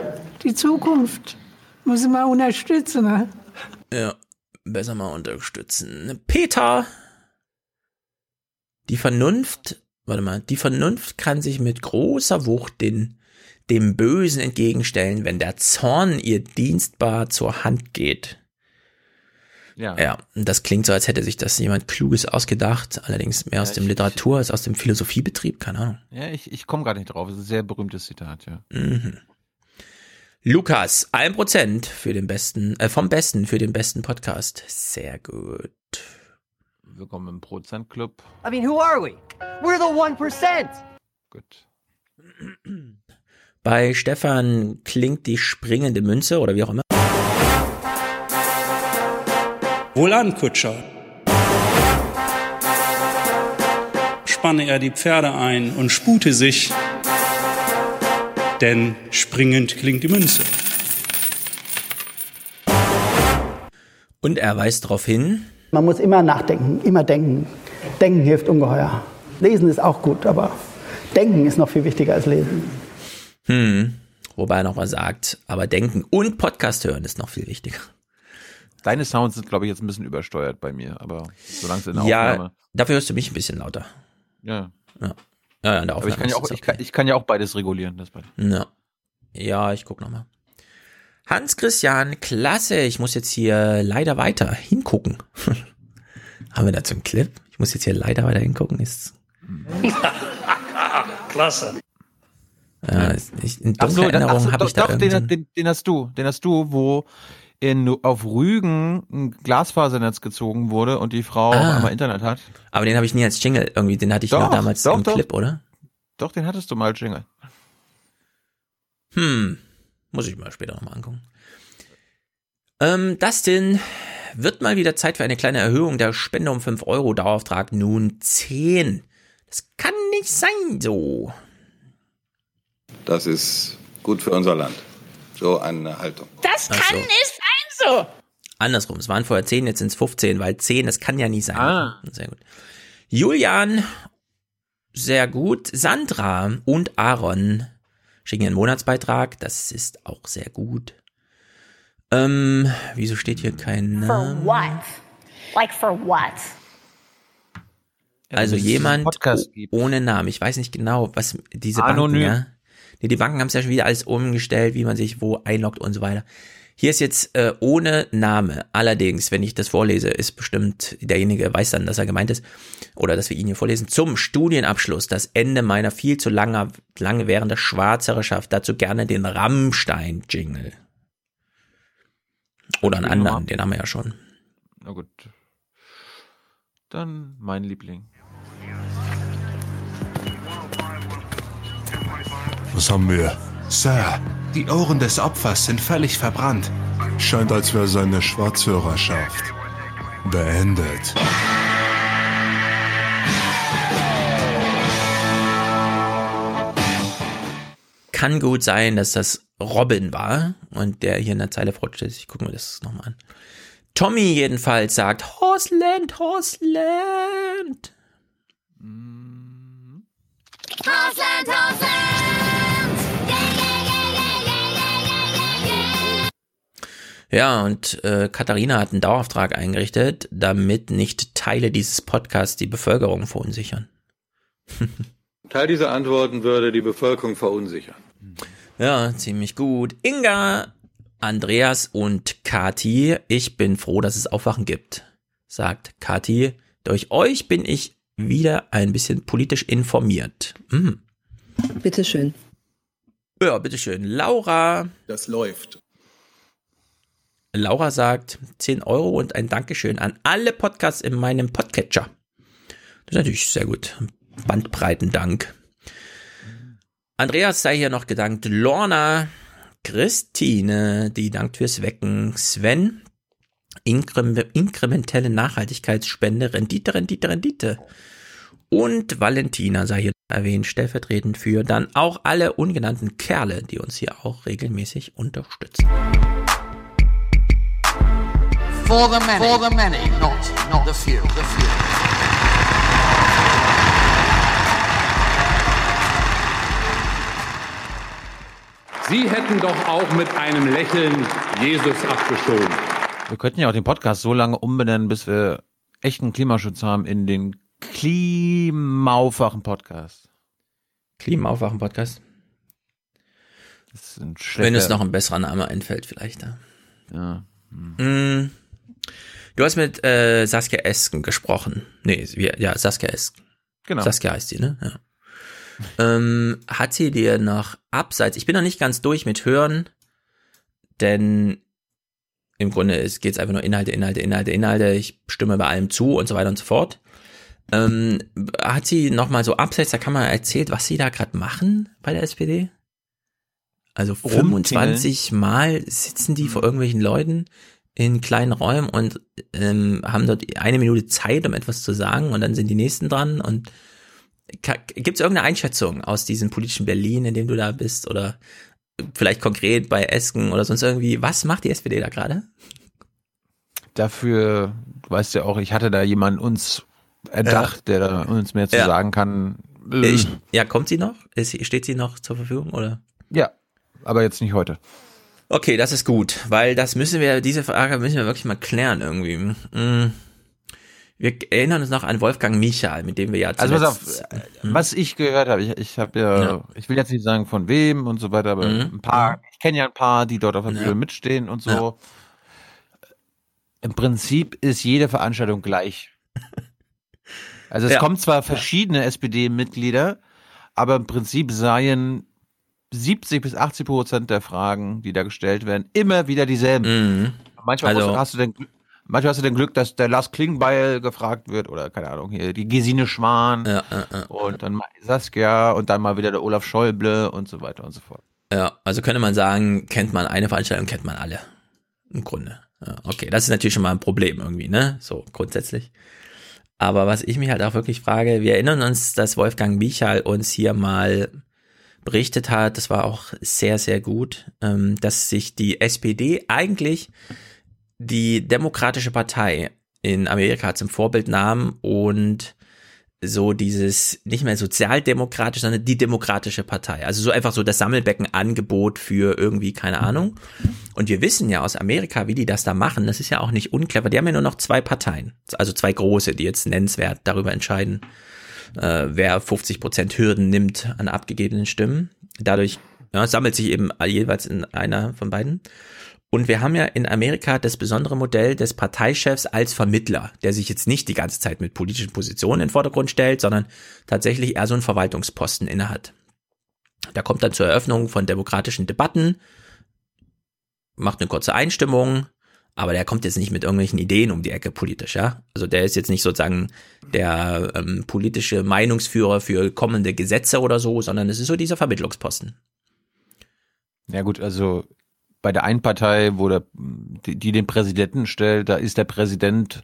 Die Zukunft muss man unterstützen. Ne? Ja, besser mal unterstützen. Peter! Die Vernunft, warte mal, die Vernunft kann sich mit großer Wucht den, dem Bösen entgegenstellen, wenn der Zorn ihr dienstbar zur Hand geht. Ja. Ja, das klingt so, als hätte sich das jemand Kluges ausgedacht, allerdings mehr aus Ja, dem ich- Literatur als aus dem Philosophiebetrieb, keine Ahnung. Ja, ich, ich komme gar nicht drauf. Es ist ein sehr berühmtes Zitat, ja. Mhm. Lukas, ein Prozent für den besten, äh, vom Besten für den besten Podcast. Sehr gut. Willkommen im Prozentclub. I mean, who are we? We're the 1%. Gut. Bei Stefan klingt die springende Münze oder wie auch immer. Wohlan, Kutscher. Spanne er die Pferde ein und spute sich, denn springend klingt die Münze. Und er weist darauf hin, Man muss immer nachdenken, immer denken. Denken hilft ungeheuer. Lesen ist auch gut, aber denken ist noch viel wichtiger als lesen. hm, wobei er noch mal sagt, aber denken und Podcast hören ist noch viel wichtiger. Deine Sounds sind, glaube ich, jetzt ein bisschen übersteuert bei mir, aber solange es in der Ja, Aufnahme. dafür hörst du mich ein bisschen lauter. Ja. Ja, ja, ja in der Aber ich kann ja auch, es ich kann, ich kann ja auch beides regulieren. Das beide. Ja. Ja, ich guck noch mal. Hans Christian, klasse. Ich muss jetzt hier leider weiter hingucken. Haben wir dazu einen Clip? Ich muss jetzt hier leider weiter hingucken. Ist, Klasse. ja, ich, in Ach so, Erinnerung habe doch, ich da doch den, irgendeinen- den, den hast du, den hast du, wo in, auf Rügen ein Glasfasernetz gezogen wurde und die Frau Ah. einmal Internet hat. Aber den habe ich nie als Jingle irgendwie, den hatte ich Doch, nur damals doch, im doch. Clip, oder? Doch, den hattest du mal, Jingle. Hm, muss ich mal später nochmal angucken. Ähm, Dustin, wird mal wieder Zeit für eine kleine Erhöhung der Spende um 5 Euro, Dauerauftrag nun 10. Das kann nicht sein so. Das ist gut für unser Land. So eine Haltung. Das kann so. nicht sein so. Andersrum. Es waren vorher 10, jetzt sind es 15, weil 10, das kann ja nie sein. Ah. Sehr gut. Julian, sehr gut. Sandra und Aaron schicken einen Monatsbeitrag. Das ist auch sehr gut. Ähm, wieso steht hier kein For Name? what? Like for what? Also es jemand ohne Namen. Ich weiß nicht genau, was diese Anonym. Banken, ja. Nee, die Banken haben es ja schon wieder alles umgestellt, wie man sich wo einloggt und so weiter. Hier ist jetzt äh, ohne Name. Allerdings, wenn ich das vorlese, ist bestimmt derjenige weiß dann, dass er gemeint ist oder dass wir ihn hier vorlesen. Zum Studienabschluss, das Ende meiner viel zu lange, lange währenden Schwarzherrschaft. Dazu gerne den Rammstein-Jingle. Oder einen anderen, den haben wir ja schon. Na gut. Dann mein Liebling. Was haben wir? Sir, die Ohren des Opfers sind völlig verbrannt. Scheint, als wäre seine Schwarzhörerschaft beendet. Kann gut sein, dass das Robin war und der hier in der Zeile ist. Ich gucke mir das nochmal an. Tommy jedenfalls sagt, Horseland, Horseland. Horseland, Horseland! Ja, und äh, Katharina hat einen Dauerauftrag eingerichtet, damit nicht Teile dieses Podcasts die Bevölkerung verunsichern. Teil dieser Antworten würde die Bevölkerung verunsichern. Ja, ziemlich gut. Inga, Andreas und Kati, ich bin froh, dass es Aufwachen gibt, sagt Kati. Durch euch bin ich wieder ein bisschen politisch informiert. Hm. Bitteschön. Ja, bitteschön. Laura. Das läuft. Laura sagt 10 Euro und ein Dankeschön an alle Podcasts in meinem Podcatcher. Das ist natürlich sehr gut. Bandbreitendank. Andreas sei hier noch gedankt. Lorna, Christine, die dankt fürs Wecken. Sven, Inkrem inkrementelle Nachhaltigkeitsspende, Rendite, Rendite, Rendite. Und Valentina sei hier erwähnt, stellvertretend für dann auch alle ungenannten Kerle, die uns hier auch regelmäßig unterstützen. For the many, for the many, not, not the few, the few. Sie hätten doch auch mit einem Lächeln Jesus abgeschoben. Wir könnten ja auch den Podcast so lange umbenennen, bis wir echten Klimaschutz haben in den Klimaaufwachen Podcast. Klimaaufwachen Podcast. Das ist ein Wenn es noch ein besserer Name einfällt, vielleicht. Ja. Ja. Mm. Du hast mit äh, Saskia Esken gesprochen. Nee, wie- ja, Saskia Esken. Genau. Saskia heißt sie, ne? Ja. ähm, hat sie dir noch abseits, ich bin noch nicht ganz durch mit Hören, denn im Grunde geht es einfach nur Inhalte, Inhalte, Inhalte, Inhalte, ich stimme bei allem zu und so weiter und so fort. Ähm, hat sie noch mal so abseits der Kamera erzählt, was sie da gerade machen bei der SPD? Also Rumtingeln. 25 Mal sitzen die vor irgendwelchen Leuten in kleinen Räumen und ähm, haben dort eine Minute Zeit, um etwas zu sagen und dann sind die nächsten dran und gibt es irgendeine Einschätzung aus diesem politischen Berlin, in dem du da bist oder vielleicht konkret bei Esken oder sonst irgendwie, was macht die SPD da gerade? Dafür, du weißt ja auch, ich hatte da jemanden uns erdacht, der da uns mehr zu Ja. sagen kann. Ich, ja, kommt sie noch? Ist, steht sie noch zur Verfügung oder? Ja, aber jetzt nicht heute. Okay, das ist gut, weil das müssen wir, diese Frage müssen wir wirklich mal klären irgendwie. Mm. Wir erinnern uns noch an Wolfgang Michael, mit dem wir ja Also pass auf, äh, was ich gehört habe, ich, ich habe ja, Ja. ich will jetzt nicht sagen von wem und so weiter, aber Mhm. ein paar, ich kenne ja ein paar, die dort auf der Ja. Bühne mitstehen und so. Ja. Im Prinzip ist jede Veranstaltung gleich. Also es Ja. kommen zwar verschiedene SPD-Mitglieder, aber im Prinzip seien 70 bis 80 Prozent der Fragen, die da gestellt werden, immer wieder dieselben. Manchmal Also- hast du den, manchmal hast du den Glück, dass der Lars Klingbeil gefragt wird oder keine Ahnung hier die Gesine Schwan Ja, ja, ja. und dann mal Saskia und dann mal wieder der Olaf Schäuble und so weiter und so fort. Ja, also könnte man sagen, kennt man eine Veranstaltung, kennt man alle. Im Grunde. Ja, okay, das ist natürlich schon mal ein Problem irgendwie, ne? So grundsätzlich. Aber was ich mich halt auch wirklich frage, wir erinnern uns, dass Wolfgang Michal uns hier mal berichtet hat, das war auch sehr, sehr gut, ähm, dass sich die SPD eigentlich die Demokratische Partei in Amerika zum Vorbildnamen und so dieses nicht mehr sozialdemokratisch, sondern die demokratische Partei. Also so einfach so das Sammelbecken-Angebot für irgendwie, keine Ahnung. Und wir wissen ja aus Amerika, wie die das da machen. Das ist ja auch nicht unclever. Die haben ja nur noch zwei Parteien, also zwei große, die jetzt nennenswert darüber entscheiden, äh, wer 50 Prozent Hürden nimmt an abgegebenen Stimmen. Dadurch ja, sammelt sich eben jeweils in einer von beiden. Und wir haben ja in Amerika das besondere Modell des Parteichefs als Vermittler, der sich jetzt nicht die ganze Zeit mit politischen Positionen in den Vordergrund stellt, sondern tatsächlich eher so einen Verwaltungsposten innehat. Da kommt dann zur Eröffnung von demokratischen Debatten, macht eine kurze Einstimmung, aber der kommt jetzt nicht mit irgendwelchen Ideen um die Ecke politisch, ja. Also der ist jetzt nicht sozusagen der ähm, politische Meinungsführer für kommende Gesetze oder so, sondern es ist so dieser Vermittlungsposten. Ja gut, also bei der einen Partei, wo der, die, die den Präsidenten stellt, da ist der Präsident,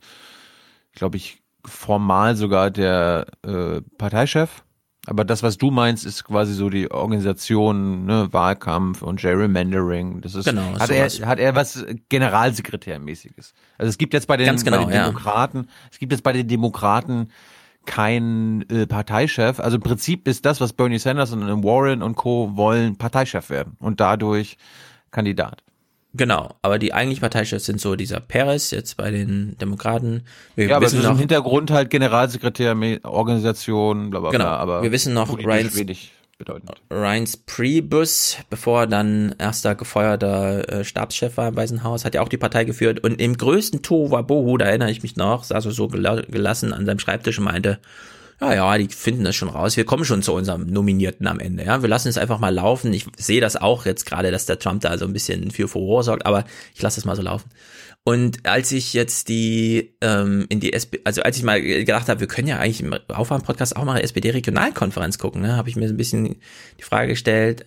glaube ich, formal sogar der äh, Parteichef. Aber das, was du meinst, ist quasi so die Organisation, ne, Wahlkampf und Gerrymandering. Das ist, Genau, hat sowas. er, hat er was Generalsekretärmäßiges. Also es gibt jetzt bei den, genau, bei den ja. Demokraten, es gibt jetzt bei den Demokraten keinen äh, Parteichef. Also im Prinzip ist das, was Bernie Sanders und Warren und Co. wollen, Parteichef werden und dadurch Kandidat. Genau, aber die eigentlichen Parteichefs sind so dieser Perez jetzt bei den Demokraten. Wir ja, aber es wissen ist im noch, Hintergrund halt Generalsekretär, Organisation, bla bla Genau, bla. Aber wir wissen noch, Ryan's- wenig bedeutend. Reince Priebus, bevor er dann erster gefeuerter äh, Stabschef war im Weißen Haus, hat ja auch die Partei geführt und im größten Tohuwabohu, da erinnere ich mich noch, saß er so gela gelassen an seinem Schreibtisch und meinte, ja, ja, die finden das schon raus. Wir kommen schon zu unserem Nominierten am Ende. Ja, wir lassen es einfach mal laufen. Ich sehe das auch jetzt gerade, dass der Trump da so ein bisschen für Furore sorgt, aber ich lasse es mal so laufen. Und als ich jetzt die ähm, in die SP, also als ich mal gedacht habe, wir können ja eigentlich im Aufwärm-Podcast auch mal eine SPD-Regionalkonferenz gucken, ne, habe ich mir so ein bisschen die Frage gestellt,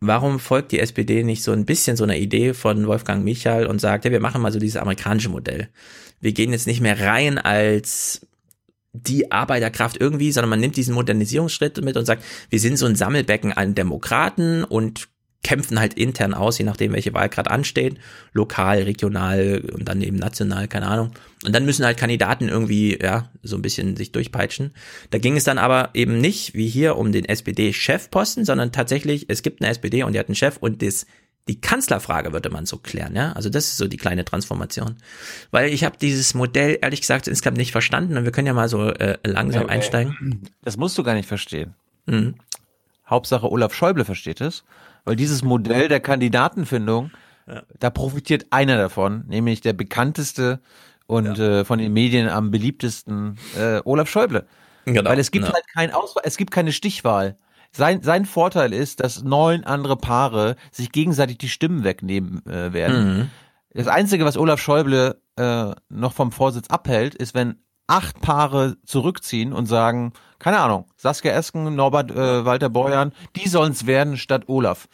warum folgt die SPD nicht so ein bisschen so einer Idee von Wolfgang Michal und sagt, ja, wir machen mal so dieses amerikanische Modell. Wir gehen jetzt nicht mehr rein als die Arbeiterkraft irgendwie, sondern man nimmt diesen Modernisierungsschritt mit und sagt, wir sind so ein Sammelbecken an Demokraten und kämpfen halt intern aus, je nachdem, welche Wahl gerade ansteht, lokal, regional und dann eben national, keine Ahnung. Und dann müssen halt Kandidaten irgendwie, ja, so ein bisschen sich durchpeitschen. Da ging es dann aber eben nicht, wie hier, um den SPD-Chefposten, sondern tatsächlich, es gibt eine SPD und die hat einen Chef und das, die Kanzlerfrage würde man so klären, ja. Also das ist so die kleine Transformation. Weil ich habe dieses Modell, ehrlich gesagt, insgesamt nicht verstanden und wir können ja mal so äh, langsam Ja, äh, einsteigen. Das musst du gar nicht verstehen. Mhm. Hauptsache Olaf Schäuble versteht es, weil dieses Modell der Kandidatenfindung, da profitiert einer davon, nämlich der bekannteste und äh, von den Medien am beliebtesten äh, Olaf Schäuble. Genau, weil es gibt ja. halt kein Auswahl, es gibt keine Stichwahl. Sein, sein Vorteil ist, dass neun andere Paare sich gegenseitig die Stimmen wegnehmen äh, werden. Mhm. Das Einzige, was Olaf Schäuble äh, noch vom Vorsitz abhält, ist, wenn acht Paare zurückziehen und sagen, keine Ahnung, Saskia Esken, Norbert äh, Walter Borjan, die sollen es werden statt Olaf.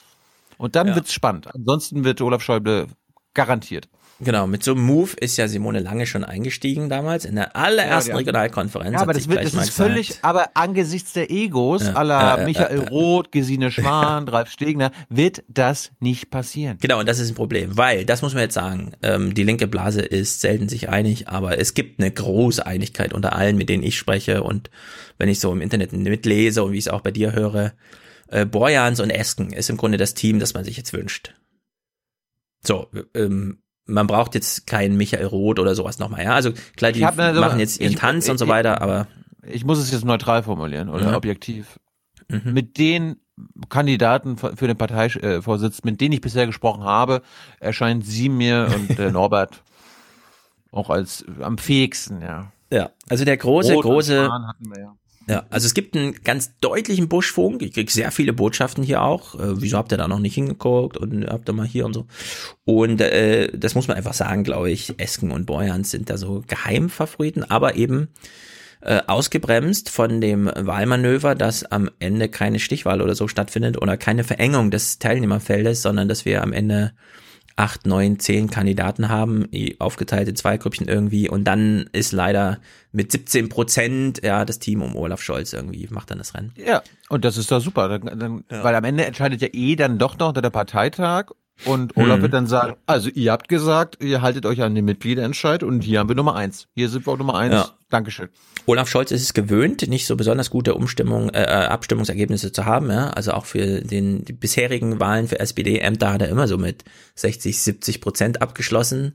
Und dann Ja. wird's spannend. Ansonsten wird Olaf Schäuble garantiert. Genau, mit so einem Move ist ja Simone Lange schon eingestiegen damals in der allerersten Ja, die- Regionalkonferenz. Ja, aber das, wird, das ist völlig, gesagt. aber angesichts der Egos Ja, aller ja, ja, Michael ja, ja. Roth, Gesine Schwan, Ralf Stegner, wird das nicht passieren. Genau, und das ist ein Problem, weil, das muss man jetzt sagen, ähm, die linke Blase ist selten sich einig, aber es gibt eine große Einigkeit unter allen, mit denen ich spreche und wenn ich so im Internet mitlese und wie ich es auch bei dir höre, äh, Borjans und Esken ist im Grunde das Team, das man sich jetzt wünscht. So, ähm, man braucht jetzt keinen Michael Roth oder sowas nochmal, ja, also klar, die Ich hab mir so- machen jetzt ihren ich- Tanz und so ich- weiter, aber Ich muss es jetzt neutral formulieren oder Mhm. objektiv. Mhm. Mit den Kandidaten für den Parteivorsitz, mit denen ich bisher gesprochen habe, erscheint sie mir und der Norbert auch als am fähigsten, ja. Ja, also der große, Roth große, hatten wir ja. Ja, also es gibt einen ganz deutlichen Buschfunk. Ich krieg sehr viele Botschaften hier auch. Äh, wieso habt ihr da noch nicht hingeguckt und habt ihr mal hier und so. Und äh, das muss man einfach sagen, glaube ich. Esken und Borjans sind da so Geheimfavoriten, aber eben äh, ausgebremst von dem Wahlmanöver, dass am Ende keine Stichwahl oder so stattfindet oder keine Verengung des Teilnehmerfeldes, sondern dass wir am Ende acht, neun, zehn Kandidaten haben, aufgeteilt in zwei Grüppchen irgendwie und dann ist leider mit 17 Prozent, ja, das Team um Olaf Scholz irgendwie macht dann das Rennen. Ja, und das ist doch super, dann, dann, weil am Ende entscheidet ja eh dann doch noch der Parteitag Und Olaf Hm. wird dann sagen, also ihr habt gesagt, ihr haltet euch an den Mitgliederentscheid und hier haben wir Nummer eins. Hier sind wir auch Nummer eins. Ja. Dankeschön. Olaf Scholz ist es gewöhnt, nicht so besonders gute Umstimmung, äh, äh, Abstimmungsergebnisse zu haben. Ja? Also auch für den die bisherigen Wahlen für SPD-Ämter hat er immer so mit 60, 70 Prozent abgeschlossen.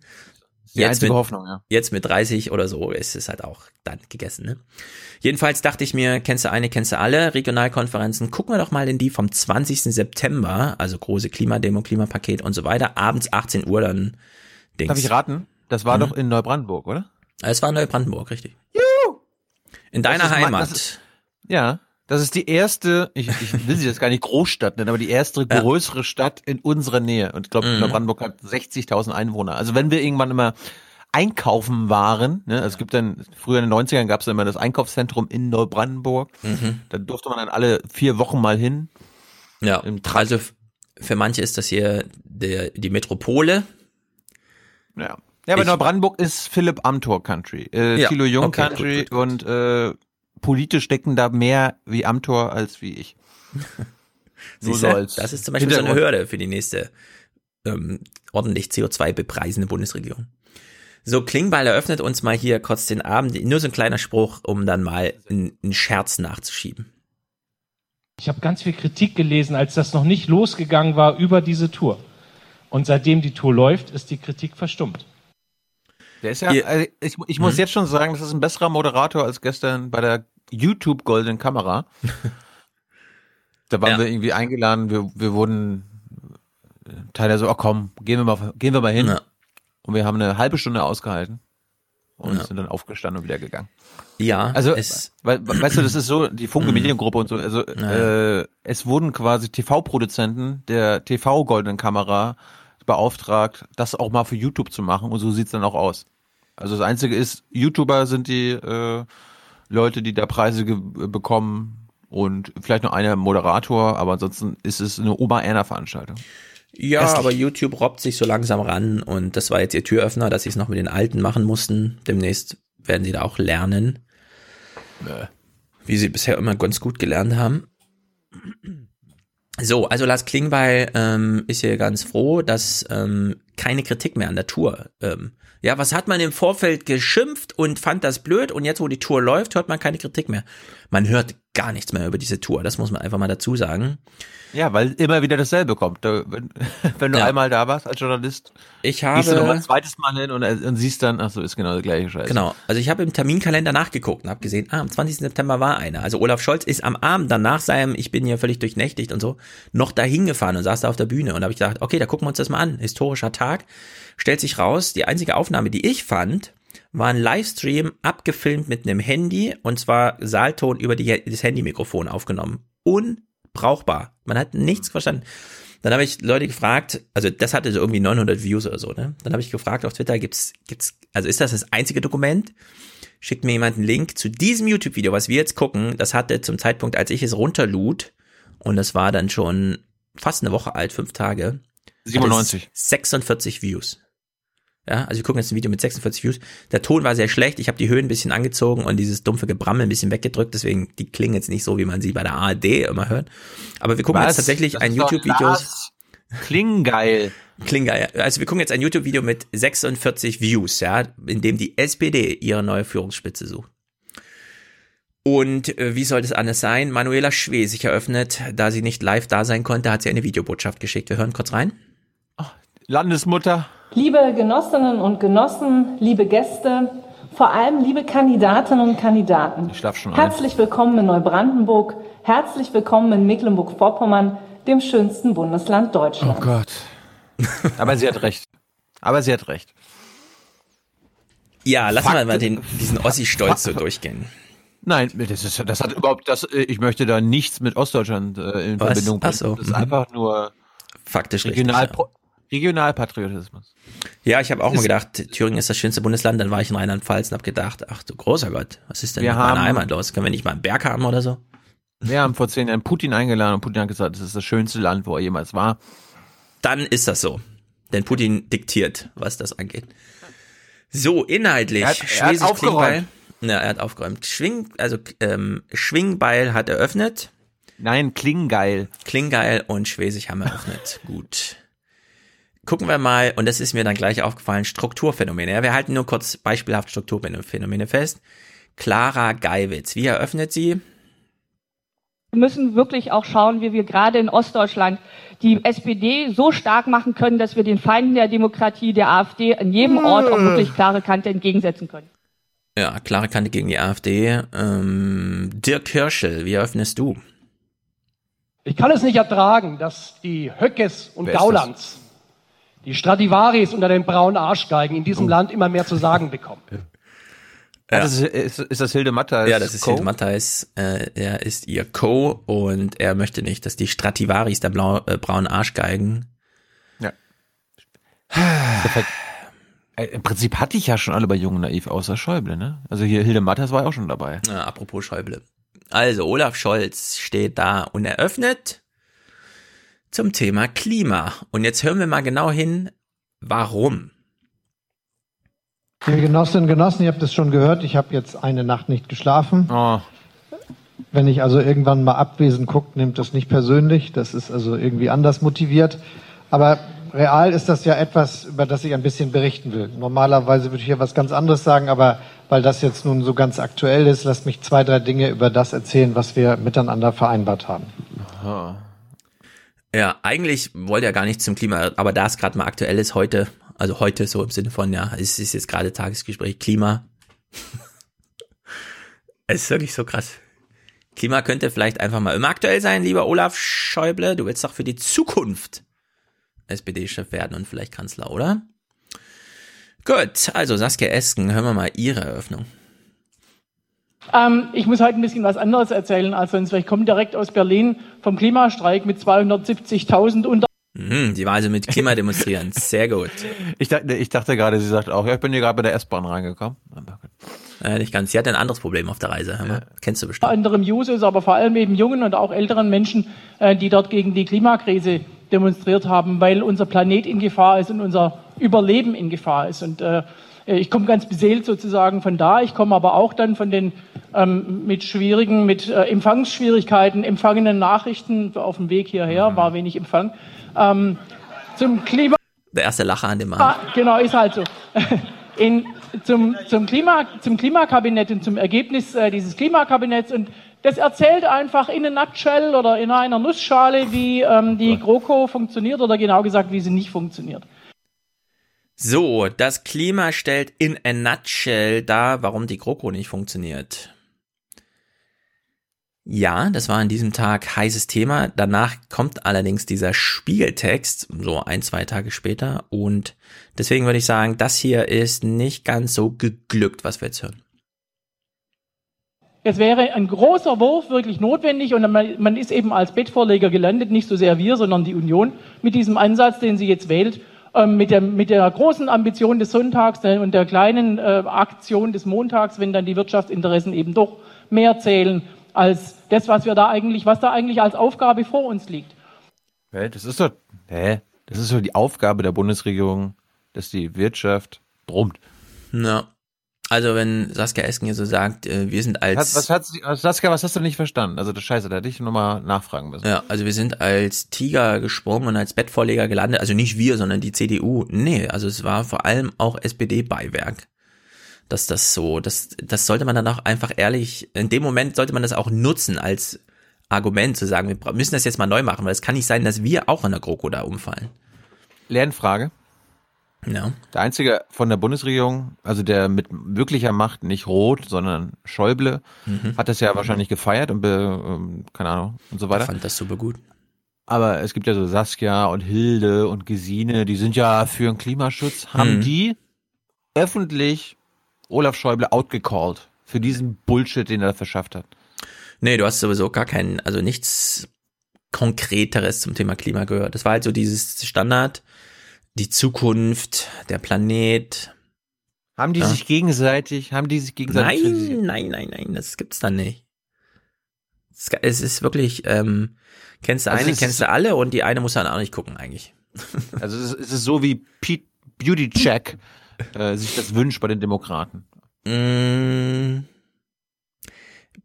Die einzige mit, Hoffnung, ja. Jetzt mit 30 oder so ist es halt auch dann gegessen. Ne? Jedenfalls dachte ich mir, kennst du eine, kennst du alle Regionalkonferenzen. Gucken wir doch mal in die vom 20. September, also große Klimademo, Klimapaket und so weiter. Abends 18 Uhr dann. Dings. Darf ich raten? Das war Mhm. doch in Neubrandenburg, oder? Es war Neubrandenburg, richtig. In deiner ist ma- Heimat. das ist- Ja, das ist die erste, ich, ich will sie jetzt gar nicht Großstadt nennen, aber die erste größere Stadt in unserer Nähe. Und ich glaube, Mhm. Neubrandenburg hat 60.000 Einwohner. Also wenn wir irgendwann immer einkaufen waren, ne, also es gibt dann, früher in den 90ern gab es immer das Einkaufszentrum in Neubrandenburg. Mhm. Da durfte man dann alle vier Wochen mal hin. Ja, also für manche ist das hier der, die Metropole. Ja. Ja, aber Ich- Neubrandenburg ist Philipp Amthor Country, äh, Ja, Thilo Jung okay, Country gut, und äh, politisch stecken da mehr wie Amthor als wie ich. So als das ist zum Beispiel so eine. Hürde für die nächste ähm, ordentlich CO2 bepreisende Bundesregierung. So, Klingbeil eröffnet uns mal hier kurz den Abend. Nur so ein kleiner Spruch, um dann mal einen, einen Scherz nachzuschieben. Ich habe ganz viel Kritik gelesen, als das noch nicht losgegangen war über diese Tour. Und seitdem die Tour läuft, ist die Kritik verstummt. Der ist ja, also ich, ich muss jetzt schon sagen, das ist ein besserer Moderator als gestern bei der YouTube Golden Kamera. da waren Ja. wir irgendwie eingeladen, wir, wir wurden äh, Teil so, oh komm, gehen wir mal, gehen wir mal hin. Ja. Und wir haben eine halbe Stunde ausgehalten und Ja. sind dann aufgestanden und wieder gegangen. Ja, Also, es, we we- weißt du, das ist so, die Funke Mhm. Mediengruppe und so, also, äh, es wurden quasi TV-Produzenten der TV Golden Kamera beauftragt, das auch mal für YouTube zu machen und so sieht's dann auch aus. Also das Einzige ist, YouTuber sind die äh, Leute, die da Preise ge- bekommen und vielleicht noch einer Moderator, aber ansonsten ist es eine Oma-Erna-Veranstaltung. ja, Hässlich. aber YouTube robbt sich so langsam ran und das war jetzt ihr Türöffner, dass sie es noch mit den Alten machen mussten. Demnächst werden sie da auch lernen. Wie sie bisher immer ganz gut gelernt haben. So, also Lars Klingbeil ähm, ist hier ganz froh, dass ähm, keine Kritik mehr an der Tour. Ähm, ja, was hat man im Vorfeld geschimpft und fand das blöd und jetzt, wo die Tour läuft, hört man keine Kritik mehr. Man hört gar nichts mehr über diese Tour, das muss man einfach mal dazu sagen. Ja, weil immer wieder dasselbe kommt. Wenn, wenn du Ja. einmal da warst als Journalist, Ich gehst du noch habe ein zweites Mal hin und, und siehst dann, ach so, ist genau der gleiche Scheiß. Genau. Also ich habe im Terminkalender nachgeguckt und habe gesehen, ah, am 20. September war einer. Also Olaf Scholz ist am Abend dann nach seinem, ich bin hier völlig durchnächtigt und so, noch dahin gefahren und saß da auf der Bühne. Und habe ich gedacht, okay, da gucken wir uns das mal an. Historischer Tag. Stellt sich raus, die einzige Aufnahme, die ich fand, war ein Livestream abgefilmt mit einem Handy und zwar Saalton über die, das Handymikrofon aufgenommen. Unbrauchbar. Man hat nichts verstanden. Dann habe ich Leute gefragt, also das hatte so irgendwie 900 Views oder so, ne? Dann habe ich gefragt auf Twitter, gibt's, gibt's, also ist das das einzige Dokument? Schickt mir jemand einen Link zu diesem YouTube-Video, was wir jetzt gucken. Das hatte zum Zeitpunkt, als ich es runterlud, und das war dann schon fast eine Woche alt, fünf Tage. hatte 97. es 46 Views. Ja, also wir gucken jetzt ein Video mit 46 Views. Der Ton war sehr schlecht. Ich habe die Höhen ein bisschen angezogen und dieses dumpfe Gebrammel ein bisschen weggedrückt. Deswegen, die klingen jetzt nicht so, wie man sie bei der ARD immer hört. Aber wir gucken Was? jetzt tatsächlich Das ein YouTube-Video. Klinggeil. Klingeil. Also wir gucken jetzt ein YouTube-Video mit 46 Views, ja, in dem die SPD ihre neue Führungsspitze sucht. Und äh, wie soll das anders sein? Manuela Schwesig eröffnet, da sie nicht live da sein konnte, hat sie eine Videobotschaft geschickt. Wir hören kurz rein. Landesmutter. Liebe Genossinnen und Genossen, liebe Gäste, vor allem liebe Kandidatinnen und Kandidaten. Ich schlaf schon ein. Herzlich willkommen in Neubrandenburg, herzlich willkommen in Mecklenburg-Vorpommern, dem schönsten Bundesland Deutschlands. Oh Gott. Aber sie hat recht. Aber sie hat recht. Ja, lass mal Fakt- mal den, diesen Ossi-Stolz so durchgehen. Nein, das ist, das hat überhaupt, das, ich möchte da nichts mit Ostdeutschland äh, in Was? Verbindung bringen. Ach so, Das ist mhm. einfach nur Faktisch Regional, richtig. Regionalpatriotismus. Ja, ich habe auch Ist- mal gedacht, Thüringen ist das schönste Bundesland. Dann war ich in Rheinland-Pfalz und habe gedacht, ach du großer Gott, was ist denn Wir mit meiner haben- Heimat los? Können wir nicht mal einen Berg haben oder so? Wir haben vor zehn Jahren Putin eingeladen und Putin hat gesagt, das ist das schönste Land, wo er jemals war. Dann ist das so. Denn Putin diktiert, was das angeht. So, inhaltlich. Er hat- er hat aufgeräumt. Ja, er hat aufgeräumt. Schwing, also ähm, Schwingbeil hat eröffnet. Nein, Klinggeil. Klinggeil und Schwesig haben eröffnet. Gut. Gucken wir mal, und das ist mir dann gleich aufgefallen, Strukturphänomene. Ja, wir halten nur kurz beispielhaft Strukturphänomene fest. Clara Geiwitz, wie eröffnet sie? Wir müssen wirklich auch schauen, wie wir gerade in Ostdeutschland die SPD so stark machen können, dass wir den Feinden der Demokratie, der AfD, an jedem Ort auch wirklich klare Kante entgegensetzen können. Ja, klare Kante gegen die AfD. Ähm, Dirk Hirschel, wie eröffnest du? Ich kann es nicht ertragen, dass die Höckes und Wer Gaulands, die Stradivaris unter den braunen Arschgeigen in diesem Land immer mehr zu sagen bekommen. Ja. Das ist, ist, ist das Hilde Mattheis? Ja, das ist Co? Hilde Mattheis. Äh, er ist ihr Co. und er möchte nicht, dass die Strativaris der blau, äh, braunen Arschgeigen. Ja. Perfekt. Äh, Im Prinzip hatte ich ja schon alle bei Jung und Naiv, außer Schäuble, ne? Also hier Hilde Mattheis war auch schon dabei. Ja, apropos Schäuble. Also Olaf Scholz steht da und eröffnet zum Thema Klima. Und jetzt hören wir mal genau hin, warum. Liebe Genossinnen und Genossen, ihr habt es schon gehört, ich habe jetzt eine Nacht nicht geschlafen. Wenn ich also irgendwann mal abwesend guckt, nimmt das nicht persönlich. Das ist also irgendwie anders motiviert. Aber real ist das ja etwas, über das ich ein bisschen berichten will. Normalerweise würde ich ja was ganz anderes sagen, aber weil das jetzt nun so ganz aktuell ist, lasst mich zwei, drei Dinge über das erzählen, was wir miteinander vereinbart haben. Ja, eigentlich wollte er gar nicht zum Klima, aber da es gerade mal aktuell ist heute, also heute so im Sinne von, ja, es ist jetzt gerade Tagesgespräch Klima. es ist wirklich so krass. Klima könnte vielleicht einfach mal immer aktuell sein, lieber Olaf Schäuble. Du willst doch für die Zukunft SPD-Chef werden und vielleicht Kanzler, oder? Gut, also Saskia Esken, hören wir mal Ihre Eröffnung. Ähm, ich muss heute ein bisschen was anderes erzählen als sonst, weil ich komme direkt aus Berlin vom Klimastreik mit 270.000 unter. Mhm, die war also mit Klima demonstrieren. Sehr gut. Ich dachte, ich dachte gerade, sie sagt auch, ja, ich bin hier gerade bei der S-Bahn reingekommen. Äh, nicht ganz. Sie hat ein anderes Problem auf der Reise. Mal. Kennst du bestimmt. anderem Users, aber vor allem eben jungen und auch älteren Menschen, äh, die dort gegen die Klimakrise demonstriert haben, weil unser Planet in Gefahr ist und unser Überleben in Gefahr ist. Und äh, ich komme ganz beseelt sozusagen von da. Ich komme aber auch dann von den ähm, mit schwierigen, mit äh, Empfangsschwierigkeiten empfangenen Nachrichten auf dem Weg hierher, war wenig Empfang. Ähm, zum Klima. Der erste Lacher an dem Abend. Ah, genau, ist halt so. In, zum, zum, Klima, zum Klimakabinett und zum Ergebnis äh, dieses Klimakabinetts. Und das erzählt einfach in a nutshell oder in einer Nussschale, wie ähm, die GroKo funktioniert oder genau gesagt, wie sie nicht funktioniert. So, das Klima stellt in a nutshell dar, warum die GroKo nicht funktioniert. Ja, das war an diesem Tag heißes Thema. Danach kommt allerdings dieser Spiegeltext, so ein, zwei Tage später. Und deswegen würde ich sagen, das hier ist nicht ganz so geglückt, was wir jetzt hören. Es wäre ein großer Wurf wirklich notwendig und man, man ist eben als Bettvorleger gelandet, nicht so sehr wir, sondern die Union mit diesem Ansatz, den sie jetzt wählt, mit, der, mit der großen Ambition des Sonntags äh, und der kleinen äh, Aktion des Montags, wenn dann die Wirtschaftsinteressen eben doch mehr zählen als das, was wir da eigentlich, was da eigentlich als Aufgabe vor uns liegt. Hä, das ist doch, hä? Das ist doch die Aufgabe der Bundesregierung, dass die Wirtschaft brummt. Na. Also wenn Saskia Esken hier so sagt, äh, wir sind als Was, was hat Saskia, was hast du nicht verstanden? Also das Scheiße, da hätte ich nochmal nachfragen müssen. Ja, also wir sind als Tiger gesprungen und als Bettvorleger gelandet. Also nicht wir, sondern die CDU. Nee, also es war vor allem auch SPD-Beiwerk. Dass das so, das, das sollte man dann auch einfach ehrlich, in dem Moment sollte man das auch nutzen als Argument zu sagen, wir müssen das jetzt mal neu machen, weil es kann nicht sein, dass wir auch in der GroKo da umfallen. Lernfrage. Ja. Der einzige von der Bundesregierung, also der mit wirklicher Macht, nicht Rot, sondern Schäuble, Mhm. hat das ja wahrscheinlich gefeiert und be, ähm, keine Ahnung und so weiter. Ich fand das super gut. Aber es gibt ja so Saskia und Hilde und Gesine, die sind ja für den Klimaschutz. Haben Mhm. die öffentlich Olaf Schäuble outgecallt für diesen Bullshit, den er da verschafft hat? Nee, du hast sowieso gar keinen, also nichts Konkreteres zum Thema Klima gehört. Das war halt so dieses Standard, die Zukunft, der Planet. Haben die Ja. sich gegenseitig, haben die sich gegenseitig kritisiert? Nein, nein, nein, nein, das gibt's dann nicht. Es ist wirklich, ähm, kennst du Also eine, kennst du alle und die eine muss dann auch nicht gucken eigentlich. Also es ist, es ist so wie Pete Beauty-Check äh, sich das wünscht bei den Demokraten. Mm,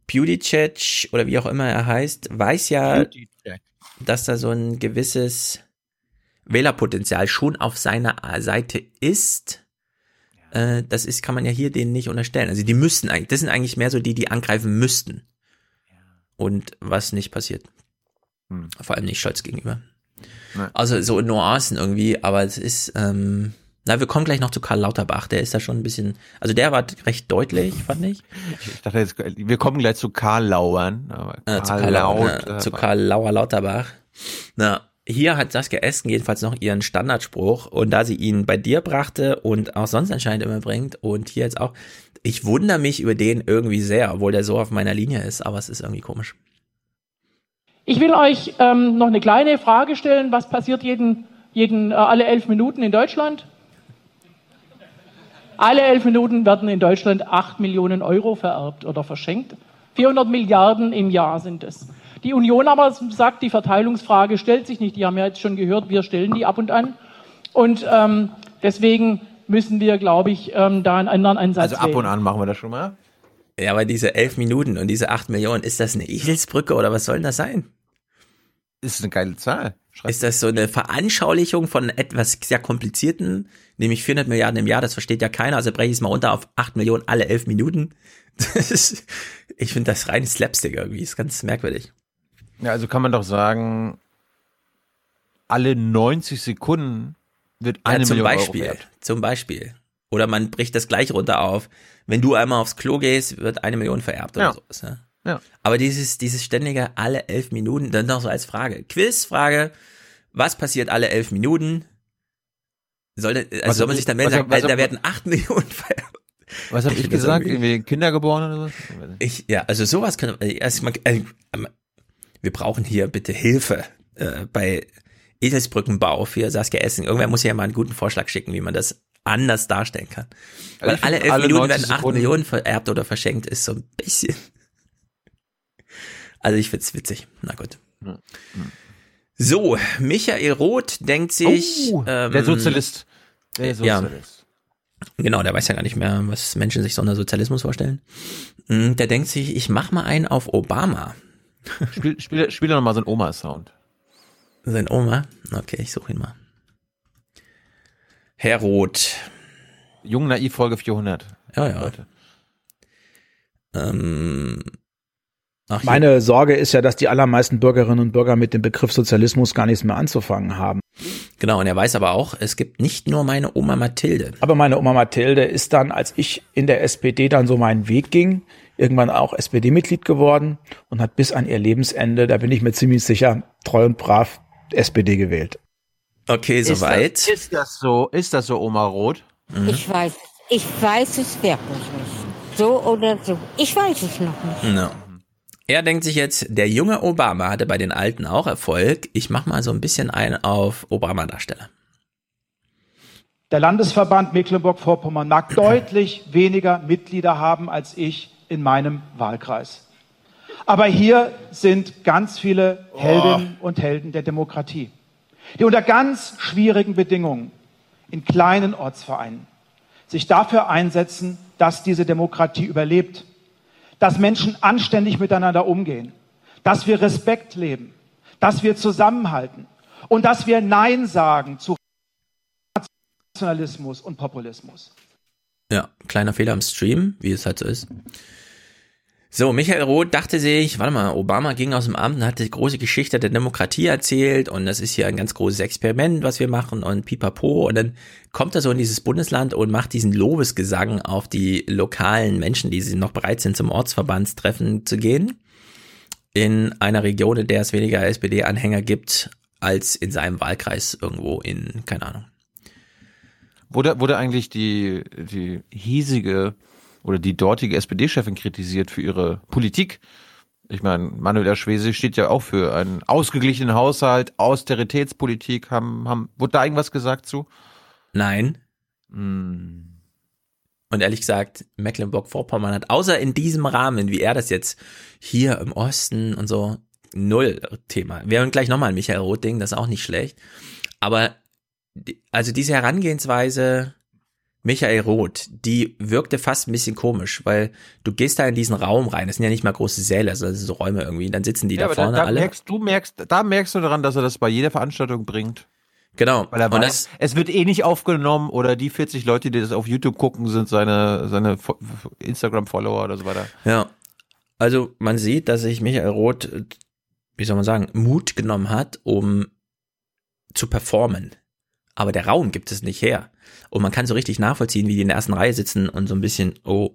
Beauty oder wie auch immer er heißt, weiß ja, dass da so ein gewisses Wählerpotenzial schon auf seiner Seite ist, äh, das ist, kann man ja hier denen nicht unterstellen. Also die müssten eigentlich, das sind eigentlich mehr so die, die angreifen müssten. Und was nicht passiert. Hm. Vor allem nicht Scholz gegenüber. Nee. Also so Nuancen irgendwie, aber es ist, ähm, na, wir kommen gleich noch zu Karl Lauterbach, der ist da schon ein bisschen, also der war recht deutlich, fand ich. Ich dachte jetzt, wir kommen gleich zu Karl Lauern. Aber Äh, zu Karl Karl, Lau, Laut, äh, äh, zu Karl Lauer Lauterbach. Na, hier hat Saskia Esken jedenfalls noch ihren Standardspruch und da sie ihn bei dir brachte und auch sonst anscheinend immer bringt und hier jetzt auch, ich wundere mich über den irgendwie sehr, obwohl der so auf meiner Linie ist, aber es ist irgendwie komisch. Ich will euch ähm, noch eine kleine Frage stellen. Was passiert jeden, jeden, äh, alle elf Minuten in Deutschland? Alle elf Minuten werden in Deutschland 8 Millionen Euro vererbt oder verschenkt. 400 Milliarden im Jahr sind es. Die Union aber sagt, die Verteilungsfrage stellt sich nicht. Die haben ja jetzt schon gehört, wir stellen die ab und an. Und ähm, deswegen müssen wir, glaube ich, ähm, da einen anderen Ansatz Also ab und an machen wir das schon mal. Ja, aber diese elf Minuten und diese acht Millionen, ist das eine Eselsbrücke oder was soll denn das sein? Ist eine geile Zahl. Ist das so eine Veranschaulichung von etwas sehr komplizierten, nämlich 400 Milliarden im Jahr, das versteht ja keiner, also breche ich es mal unter auf 8 Millionen alle elf Minuten. Das ist, ich finde das rein Slapstick irgendwie, ist ganz merkwürdig. Ja, also kann man doch sagen, alle 90 Sekunden wird eine ja, zum Million Beispiel, Euro vererbt. zum Beispiel. Oder man bricht das gleich runter auf. Wenn du einmal aufs Klo gehst, wird eine Million vererbt oder Ja. sowas. Ja. Ja. Aber dieses, dieses ständige alle elf Minuten, dann noch so als Frage. Quizfrage, was passiert alle elf Minuten? Soll, also Was soll man sich ich- dann melden, was sagen, was da hab- werden acht Millionen vererbt. Was habe ich, gesagt? irgendwie- Kinder geboren oder was? Ich, ja, also sowas können wir, erstmal, äh, wir brauchen hier bitte Hilfe äh, bei Eselsbrückenbau für Saskia Essen. Irgendwer muss ja mal einen guten Vorschlag schicken, wie man das anders darstellen kann. Also Weil ich alle find, elf alle Minuten 90 werden acht Sekunden- Millionen vererbt oder verschenkt, ist so ein bisschen. Also ich find's witzig. Na gut. So, Michael Roth denkt sich. Oh, ähm, der Sozialist. Der Ja. Sozialist. Genau, der weiß ja gar nicht mehr, was Menschen sich so unter Sozialismus vorstellen. Mm, Der denkt sich, ich mach mal einen auf Obama. Spiel, spiel, spiel doch noch mal so einen Oma-Sound. Sein Oma? Okay, ich suche ihn mal. Herr Roth. Jung Naiv Folge 400. Ja, ja. Leute. Ähm, ach, hier. Meine Sorge ist ja, dass die allermeisten Bürgerinnen und Bürger mit dem Begriff Sozialismus gar nichts mehr anzufangen haben. Genau, und er weiß aber auch, es gibt nicht nur meine Oma Mathilde. Aber meine Oma Mathilde ist dann, als ich in der SPD dann so meinen Weg ging, irgendwann auch SPD-Mitglied geworden und hat bis an ihr Lebensende, da bin ich mir ziemlich sicher, treu und brav SPD gewählt. Okay, Ist das, ist das so? Ist das so, Oma Roth? Ich weiß, ich weiß es wirklich nicht. So oder so. Ich weiß es noch nicht. No. Er denkt sich jetzt, der junge Obama hatte bei den Alten auch Erfolg. Ich mach mal so ein bisschen ein auf Obama-Darsteller. Der Landesverband Mecklenburg-Vorpommern mag deutlich weniger Mitglieder haben als ich in meinem Wahlkreis. Aber hier sind ganz viele Heldinnen und Helden der Demokratie, die unter ganz schwierigen Bedingungen in kleinen Ortsvereinen sich dafür einsetzen, dass diese Demokratie überlebt, dass Menschen anständig miteinander umgehen, dass wir Respekt leben, dass wir zusammenhalten und dass wir Nein sagen zu Nationalismus und Populismus. Ja, kleiner Fehler am Stream, wie es halt so ist. So, Michael Roth dachte sich, warte mal, Obama ging aus dem Amt und hat die große Geschichte der Demokratie erzählt und das ist hier ein ganz großes Experiment, was wir machen und pipapo und dann kommt er so in dieses Bundesland und macht diesen Lobesgesang auf die lokalen Menschen, die sie noch bereit sind, zum Ortsverbandstreffen zu gehen. In einer Region, in der es weniger SPD-Anhänger gibt, als in seinem Wahlkreis irgendwo in, keine Ahnung. Wurde, wurde eigentlich die, die hiesige oder die dortige SPD-Chefin kritisiert für ihre Politik? Ich meine, Manuela Schwesig steht ja auch für einen ausgeglichenen Haushalt, Austeritätspolitik. Haben, haben, wurde da irgendwas gesagt zu? Nein. Hm. Und ehrlich gesagt, Mecklenburg-Vorpommern hat außer in diesem Rahmen, wie er das jetzt hier im Osten und so, null Thema. Wir hören gleich nochmal Michael Roth-Ding, das ist auch nicht schlecht. Aber, die- also diese Herangehensweise, Michael Roth, die wirkte fast ein bisschen komisch, weil du gehst da in diesen Raum rein, das sind ja nicht mal große Säle, sondern so Räume irgendwie, dann sitzen die Ja, da vorne da, da alle. merkst du merkst, da merkst du daran, dass er das bei jeder Veranstaltung bringt. Genau. Weil er Und weiß, das, es wird eh nicht aufgenommen oder die 40 Leute, die das auf YouTube gucken, sind seine, seine Fo- Instagram-Follower oder so weiter. ja. Also man sieht, dass sich Michael Roth, äh, wie soll man sagen, Mut genommen hat, um zu performen. Aber der Raum gibt es nicht her. Und man kann so richtig nachvollziehen, wie die in der ersten Reihe sitzen und so ein bisschen, oh,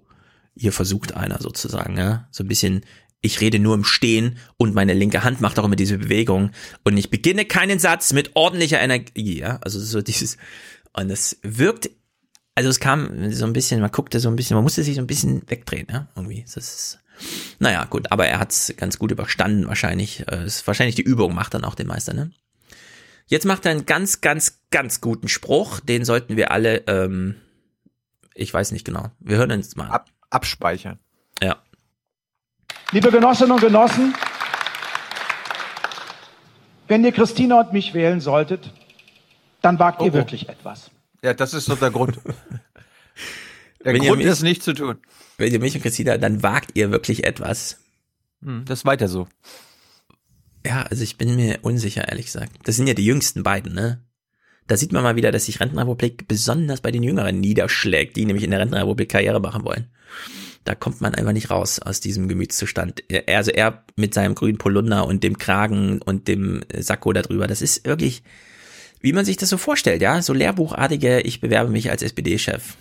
hier versucht einer sozusagen, ja. So ein bisschen, ich rede nur im Stehen und meine linke Hand macht auch immer diese Bewegung und ich beginne keinen Satz mit ordentlicher Energie, ja. Also so dieses, und es wirkt, also es kam so ein bisschen, man guckte so ein bisschen, man musste sich so ein bisschen wegdrehen, ja, irgendwie. Das ist, naja, gut, aber er hat es ganz gut überstanden wahrscheinlich. Äh, ist wahrscheinlich die Übung macht dann auch den Meister, ne? Jetzt macht er einen ganz, ganz, ganz guten Spruch, den sollten wir alle, ähm, ich weiß nicht genau, wir hören uns mal. Ab, abspeichern. Ja. Liebe Genossinnen und Genossen, wenn ihr Christina und mich wählen solltet, dann wagt Oh, ihr oh. wirklich etwas. Ja, das ist so der Grund. Der Wenn Grund mich- ist nicht zu tun. Wenn ihr mich und Christina, dann wagt ihr wirklich etwas. Hm, Das ist weiter so. Ja, also ich bin mir unsicher, ehrlich gesagt. Das sind ja die jüngsten beiden, ne? Da sieht man mal wieder, dass sich Rentenrepublik besonders bei den Jüngeren niederschlägt, die nämlich in der Rentenrepublik Karriere machen wollen. Da kommt man einfach nicht raus aus diesem Gemütszustand. Er- Also er mit seinem grünen Polunder und dem Kragen und dem Sakko da drüber, das ist wirklich, wie man sich das so vorstellt, ja? So lehrbuchartige, ich bewerbe mich als SPD-Chef.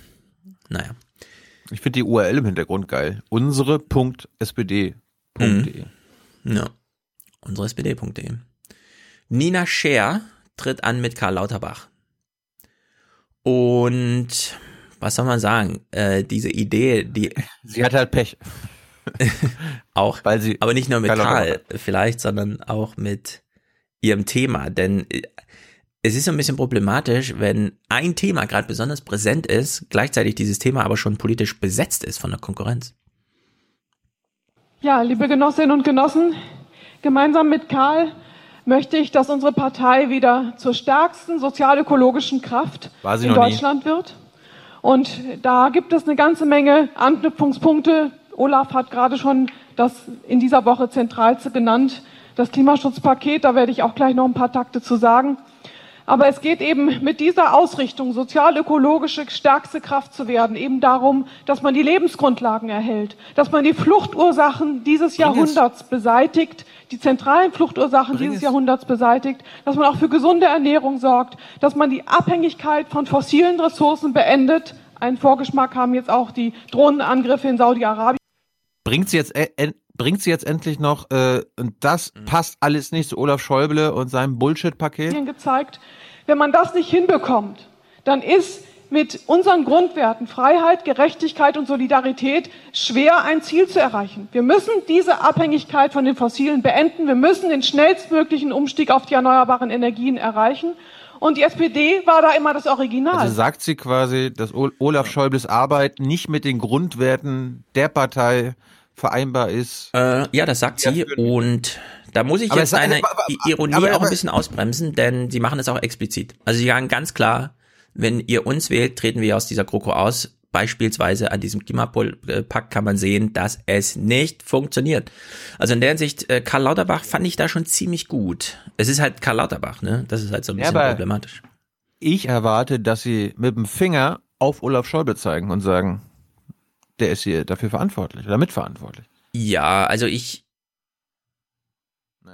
Naja. Ich finde die URL im Hintergrund geil. Unsere.spd.de. Mhm. Ja. Unsere SPD.de. Nina Scher tritt an mit Karl Lauterbach. Und was soll man sagen? Äh, diese Idee, die. Sie hat halt Pech. auch, Weil sie aber nicht nur mit Karl Karl, vielleicht, sondern auch mit ihrem Thema. Denn äh, es ist so ein bisschen problematisch, wenn ein Thema gerade besonders präsent ist, gleichzeitig dieses Thema aber schon politisch besetzt ist von der Konkurrenz. Ja, liebe Genossinnen und Genossen, gemeinsam mit Karl möchte ich, dass unsere Partei wieder zur stärksten sozialökologischen Kraft in noch nie. Deutschland wird. Und da gibt es eine ganze Menge Anknüpfungspunkte. Olaf hat gerade schon das in dieser Woche zentralste genannt, das Klimaschutzpaket. Da werde ich auch gleich noch ein paar Takte zu sagen. Aber es geht eben mit dieser Ausrichtung, sozial-ökologische stärkste Kraft zu werden, eben darum, dass man die Lebensgrundlagen erhält, dass man die Fluchtursachen dieses. Jahrhunderts beseitigt, die zentralen Fluchtursachen Bring dieses es. Jahrhunderts beseitigt, dass man auch für gesunde Ernährung sorgt, dass man die Abhängigkeit von fossilen Ressourcen beendet. Einen Vorgeschmack haben jetzt auch die Drohnenangriffe in Saudi-Arabien. Bringt sie jetzt, äh, en- bringt sie jetzt endlich noch, äh, und das Mhm. passt alles nicht zu Olaf Schäuble und seinem Bullshit-Paket? gezeigt. Wenn man das nicht hinbekommt, dann ist mit unseren Grundwerten Freiheit, Gerechtigkeit und Solidarität schwer ein Ziel zu erreichen. Wir müssen diese Abhängigkeit von den Fossilen beenden. Wir müssen den schnellstmöglichen Umstieg auf die erneuerbaren Energien erreichen. Und die SPD war da immer das Original. Also sagt sie quasi, dass Ol- Olaf Schäubles Arbeit nicht mit den Grundwerten der Partei vereinbar ist. Äh, ja, das sagt sie und da muss ich Aber jetzt eine aber- aber- Ironie aber- auch ein bisschen ausbremsen, denn sie machen es auch explizit. Also sie sagen ganz klar, wenn ihr uns wählt, treten wir aus dieser GroKo aus. Beispielsweise an diesem Klimapakt kann man sehen, dass es nicht funktioniert. Also in der Hinsicht, äh, Karl Lauterbach fand ich da schon ziemlich gut. Es ist halt Karl Lauterbach, ne? Das ist halt so ein Ja, bisschen aber- problematisch. Ich erwarte, dass sie mit dem Finger auf Olaf Schäuble zeigen und sagen, der ist hier dafür verantwortlich oder mitverantwortlich. Ja, also ich.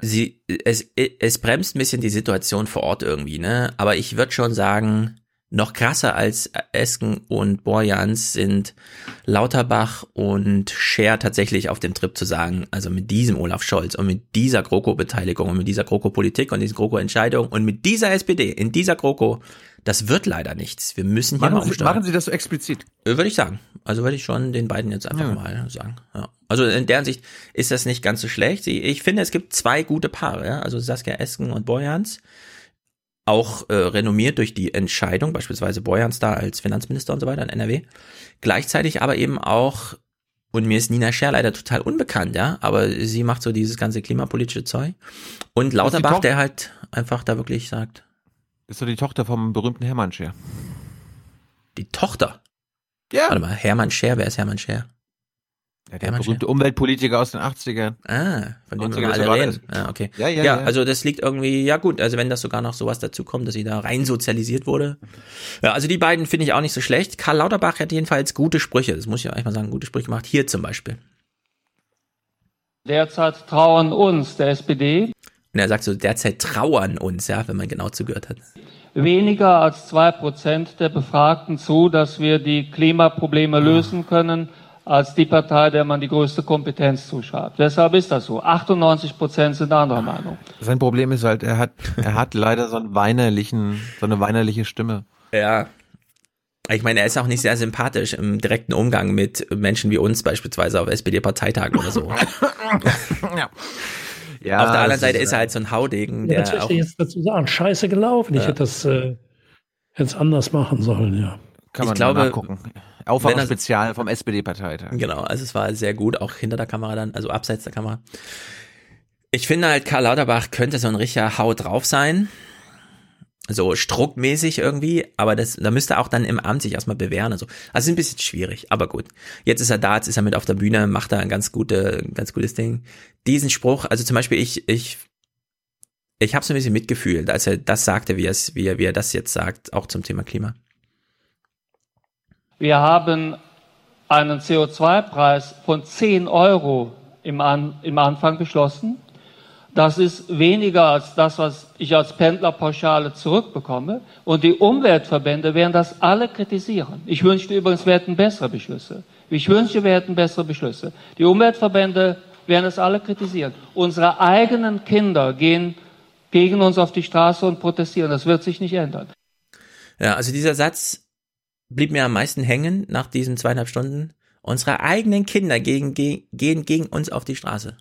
Sie, es, es bremst ein bisschen die Situation vor Ort irgendwie, ne? Aber ich würde schon sagen, noch krasser als Esken und Borjans sind Lauterbach und Scher tatsächlich auf dem Trip zu sagen, also mit diesem Olaf Scholz und mit dieser GroKo-Beteiligung und mit dieser GroKo-Politik und diesen GroKo-Entscheidungen und mit dieser SPD in dieser GroKo, das wird leider nichts. Wir müssen hier mal Machen sie, umsteuern. machen sie das so explizit? Äh, Würde ich sagen. Also würde ich schon den beiden jetzt einfach Ja. mal sagen. Ja. Also in deren Sicht ist das nicht ganz so schlecht. Ich finde, es gibt zwei gute Paare. Also Saskia Esken und Borjans. Auch äh, renommiert durch die Entscheidung, beispielsweise Borjans da als Finanzminister und so weiter in NRW. Gleichzeitig aber eben auch, und mir ist Nina Scher leider total unbekannt, ja, aber sie macht so dieses ganze klimapolitische Zeug. Und Lauterbach, der halt einfach da wirklich sagt, Ist doch die Tochter vom berühmten Hermann Scher. die Tochter. Ja. Warte mal, Hermann Scher, wer ist Hermann Scher? Ja, der berühmte Umweltpolitiker aus den 80ern. Ah, von dem 90er wir alle sogar reden. Ah, okay. Ja, ja, ja. also das liegt irgendwie, ja gut, also wenn das sogar noch sowas dazu kommt, dass sie da rein sozialisiert wurde. Ja, also die beiden finde ich auch nicht so schlecht. Karl Lauterbach hat jedenfalls gute Sprüche, das muss ich eigentlich mal sagen, gute Sprüche gemacht. Hier zum Beispiel. Derzeit trauern uns, der SPD, Und er sagt so, derzeit trauern uns, ja, wenn man genau zugehört hat. weniger als zwei Prozent der Befragten zu, dass wir die Klimaprobleme lösen können, als die Partei, der man die größte Kompetenz zuschreibt. Deshalb ist das so. 98 Prozent sind anderer Meinung. Sein Problem ist halt, er hat, er hat leider so einen weinerlichen, so eine weinerliche Stimme. Ja. Ich meine, er ist auch nicht sehr sympathisch im direkten Umgang mit Menschen wie uns, beispielsweise auf SPD-Parteitagen oder so. ja. auf der anderen Seite ist, ist er halt so ein Haudegen, Ja, der das möchte auch ich jetzt dazu sagen. Scheiße gelaufen. Ich Ja. hätte das äh, jetzt anders machen sollen, ja. Kann ich man glaube, mal nachgucken. wenn er- Aufwachspezial vom SPD-Parteitag. Genau, also es war sehr gut, auch hinter der Kamera dann, also abseits der Kamera. Ich finde halt, Karl Lauterbach könnte so ein richtiger Hau drauf sein. So struckmäßig irgendwie, aber das, da müsste er auch dann im Amt sich erstmal bewähren und so. Also es ist ein bisschen schwierig, aber gut. Jetzt ist er da, jetzt ist er mit auf der Bühne, macht da ein ganz gute, ganz gutes Ding. Diesen Spruch, also zum Beispiel ich, ich, ich habe so ein bisschen mitgefühlt, als er das sagte, wie er, wie er das jetzt sagt, auch zum Thema Klima. Wir haben einen CO2-Preis von 10 Euro im, An im Anfang beschlossen. Das ist weniger als das, was ich als Pendlerpauschale zurückbekomme. Und die Umweltverbände werden das alle kritisieren. Ich wünschte übrigens, wir hätten bessere Beschlüsse. Ich wünschte, wir hätten bessere Beschlüsse. Die Umweltverbände werden es alle kritisieren. Unsere eigenen Kinder gehen gegen uns auf die Straße und protestieren. Das wird sich nicht ändern. Ja, also dieser Satz blieb mir am meisten hängen nach diesen zweieinhalb Stunden. Unsere eigenen Kinder gegen, ge gehen gegen uns auf die Straße.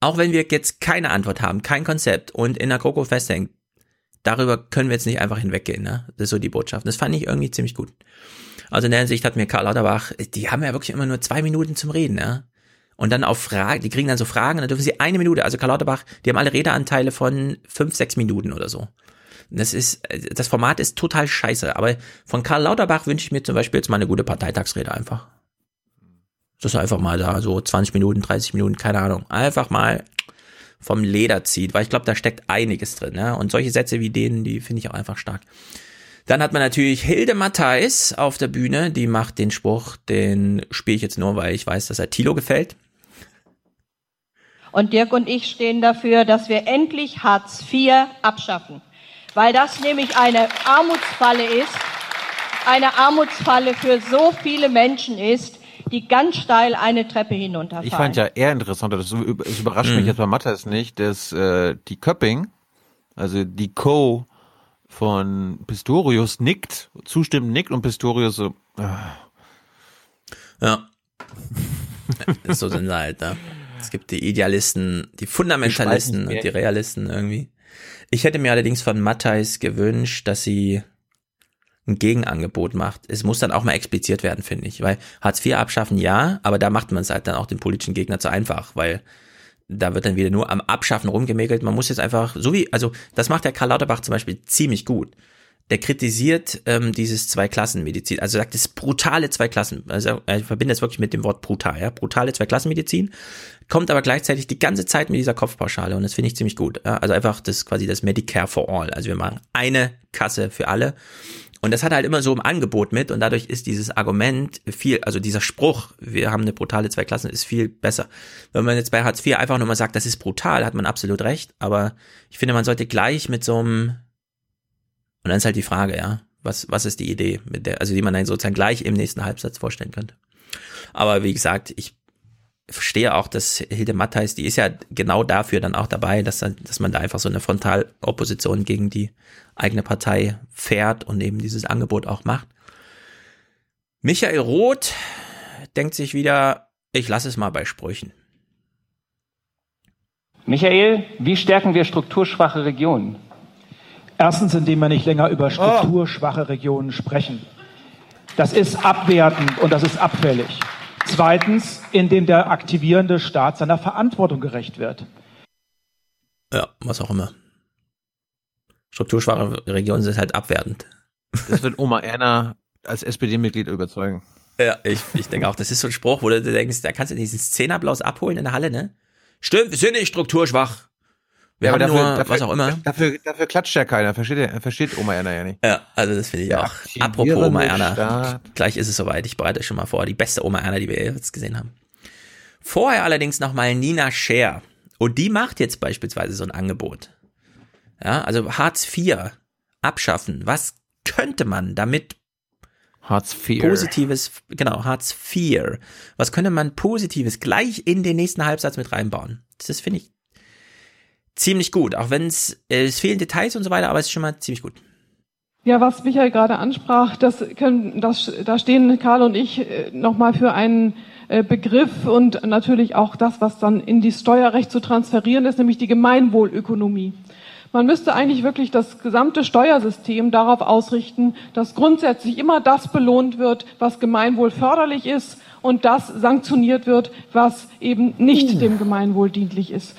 Auch wenn wir jetzt keine Antwort haben, kein Konzept und in der GroKo festhängen, darüber können wir jetzt nicht einfach hinweggehen, ne? Das ist so die Botschaft. Das fand ich irgendwie ziemlich gut. Also in der Hinsicht hat mir Karl Lauterbach, die haben ja wirklich immer nur zwei Minuten zum Reden, ne? Und dann auf Fragen, die kriegen dann so Fragen, dann dürfen sie eine Minute, also Karl Lauterbach, die haben alle Redeanteile von fünf, sechs Minuten oder so. Das ist, das Format ist total scheiße, aber von Karl Lauterbach wünsche ich mir zum Beispiel jetzt mal eine gute Parteitagsrede einfach. Dass er einfach mal da so 20 Minuten, 30 Minuten, keine Ahnung, einfach mal vom Leder zieht, weil ich glaube, da steckt einiges drin. Ja? Und solche Sätze wie denen, die finde ich auch einfach stark. Dann hat man natürlich Hilde Matthijs auf der Bühne, die macht den Spruch, den spiele ich jetzt nur, weil ich weiß, dass er Tilo gefällt. Und Dirk und ich stehen dafür, dass wir endlich Hartz IV abschaffen. Weil das nämlich eine Armutsfalle ist, eine Armutsfalle für so viele Menschen ist, die ganz steil eine Treppe hinunterfallen. Ich fand ja eher interessanter, das, es überrascht mich Mhm. jetzt bei Matthias nicht, dass äh, die Köpping, also die Co. von Pistorius nickt, zustimmend nickt und Pistorius so, ah. Ja. so sind sie halt, ne? Es gibt die Idealisten, die Fundamentalisten Gespalten und die Realisten irgendwie. Ich hätte mir allerdings von Matthijs gewünscht, dass sie ein Gegenangebot macht. Es muss dann auch mal expliziert werden, finde ich, weil Hartz IV abschaffen, ja, aber da macht man es halt dann auch dem politischen Gegner zu einfach, weil da wird dann wieder nur am Abschaffen rumgemäkelt. Man muss jetzt einfach, so wie, also das macht der Karl Lauterbach zum Beispiel ziemlich gut. Der kritisiert ähm, dieses Zweiklassenmedizin, also sagt es brutale Zweiklassen, also er verbindet es wirklich mit dem Wort brutal, ja, brutale Zweiklassenmedizin, kommt aber gleichzeitig die ganze Zeit mit dieser Kopfpauschale und das finde ich ziemlich gut. Ja? Also einfach das quasi das Medicare for all, also wir machen eine Kasse für alle und das hat halt immer so im Angebot mit und dadurch ist dieses Argument viel, also dieser Spruch, wir haben eine brutale Zweiklassen, ist viel besser. Wenn man jetzt bei Hartz IV einfach nur mal sagt, das ist brutal, hat man absolut recht, aber ich finde, man sollte gleich mit so einem, und dann ist halt die Frage, ja, was, was ist die Idee, mit der, also die man dann sozusagen gleich im nächsten Halbsatz vorstellen könnte. Aber wie gesagt, ich verstehe auch, dass Hilde Matthijs, die ist ja genau dafür dann auch dabei, dass, dass man da einfach so eine Frontalopposition gegen die eigene Partei fährt und eben dieses Angebot auch macht. Michael Roth denkt sich wieder, ich lasse es mal bei Sprüchen. Michael, wie stärken wir strukturschwache Regionen? Erstens, indem wir nicht länger über strukturschwache Regionen sprechen. Das ist abwertend und das ist abfällig. Zweitens, indem der aktivierende Staat seiner Verantwortung gerecht wird. Ja, was auch immer. Strukturschwache Regionen sind halt abwertend. das wird Oma Erna als SPD-Mitglied überzeugen. Ja, ich, ich denke auch, das ist so ein Spruch, wo du denkst, da kannst du diesen Szenenapplaus abholen in der Halle, ne? Stimmt, wir sind nicht strukturschwach. Wir Ja, haben aber nur, dafür- dafür- was auch immer. Dafür, dafür klatscht ja keiner, versteht, er- versteht Oma Erna ja nicht. Ja, also das finde ich auch. Apropos Oma Erna. Staat. Gleich ist es soweit. Ich bereite schon mal vor. Die beste Oma Erna, die wir jetzt gesehen haben. Vorher allerdings nochmal Nina Scher. Und die macht jetzt beispielsweise so ein Angebot. Ja, also Hartz IV abschaffen. Was könnte man damit Hartz IV. Positives, genau, Hartz IV. Was könnte man Positives gleich in den nächsten Halbsatz mit reinbauen? Das finde ich ziemlich gut. Auch wenn es, äh, es fehlen Details und so weiter, aber es ist schon mal ziemlich gut. Ja, was Michael gerade ansprach, das können, das, da stehen Karl und ich äh, nochmal für einen äh, Begriff und natürlich auch das, was dann in die Steuerrecht zu transferieren ist, nämlich die Gemeinwohlökonomie. Man müsste eigentlich wirklich das gesamte Steuersystem darauf ausrichten, dass grundsätzlich immer das belohnt wird, was Gemeinwohl förderlich ist und das sanktioniert wird, was eben nicht dem Gemeinwohl dienlich ist.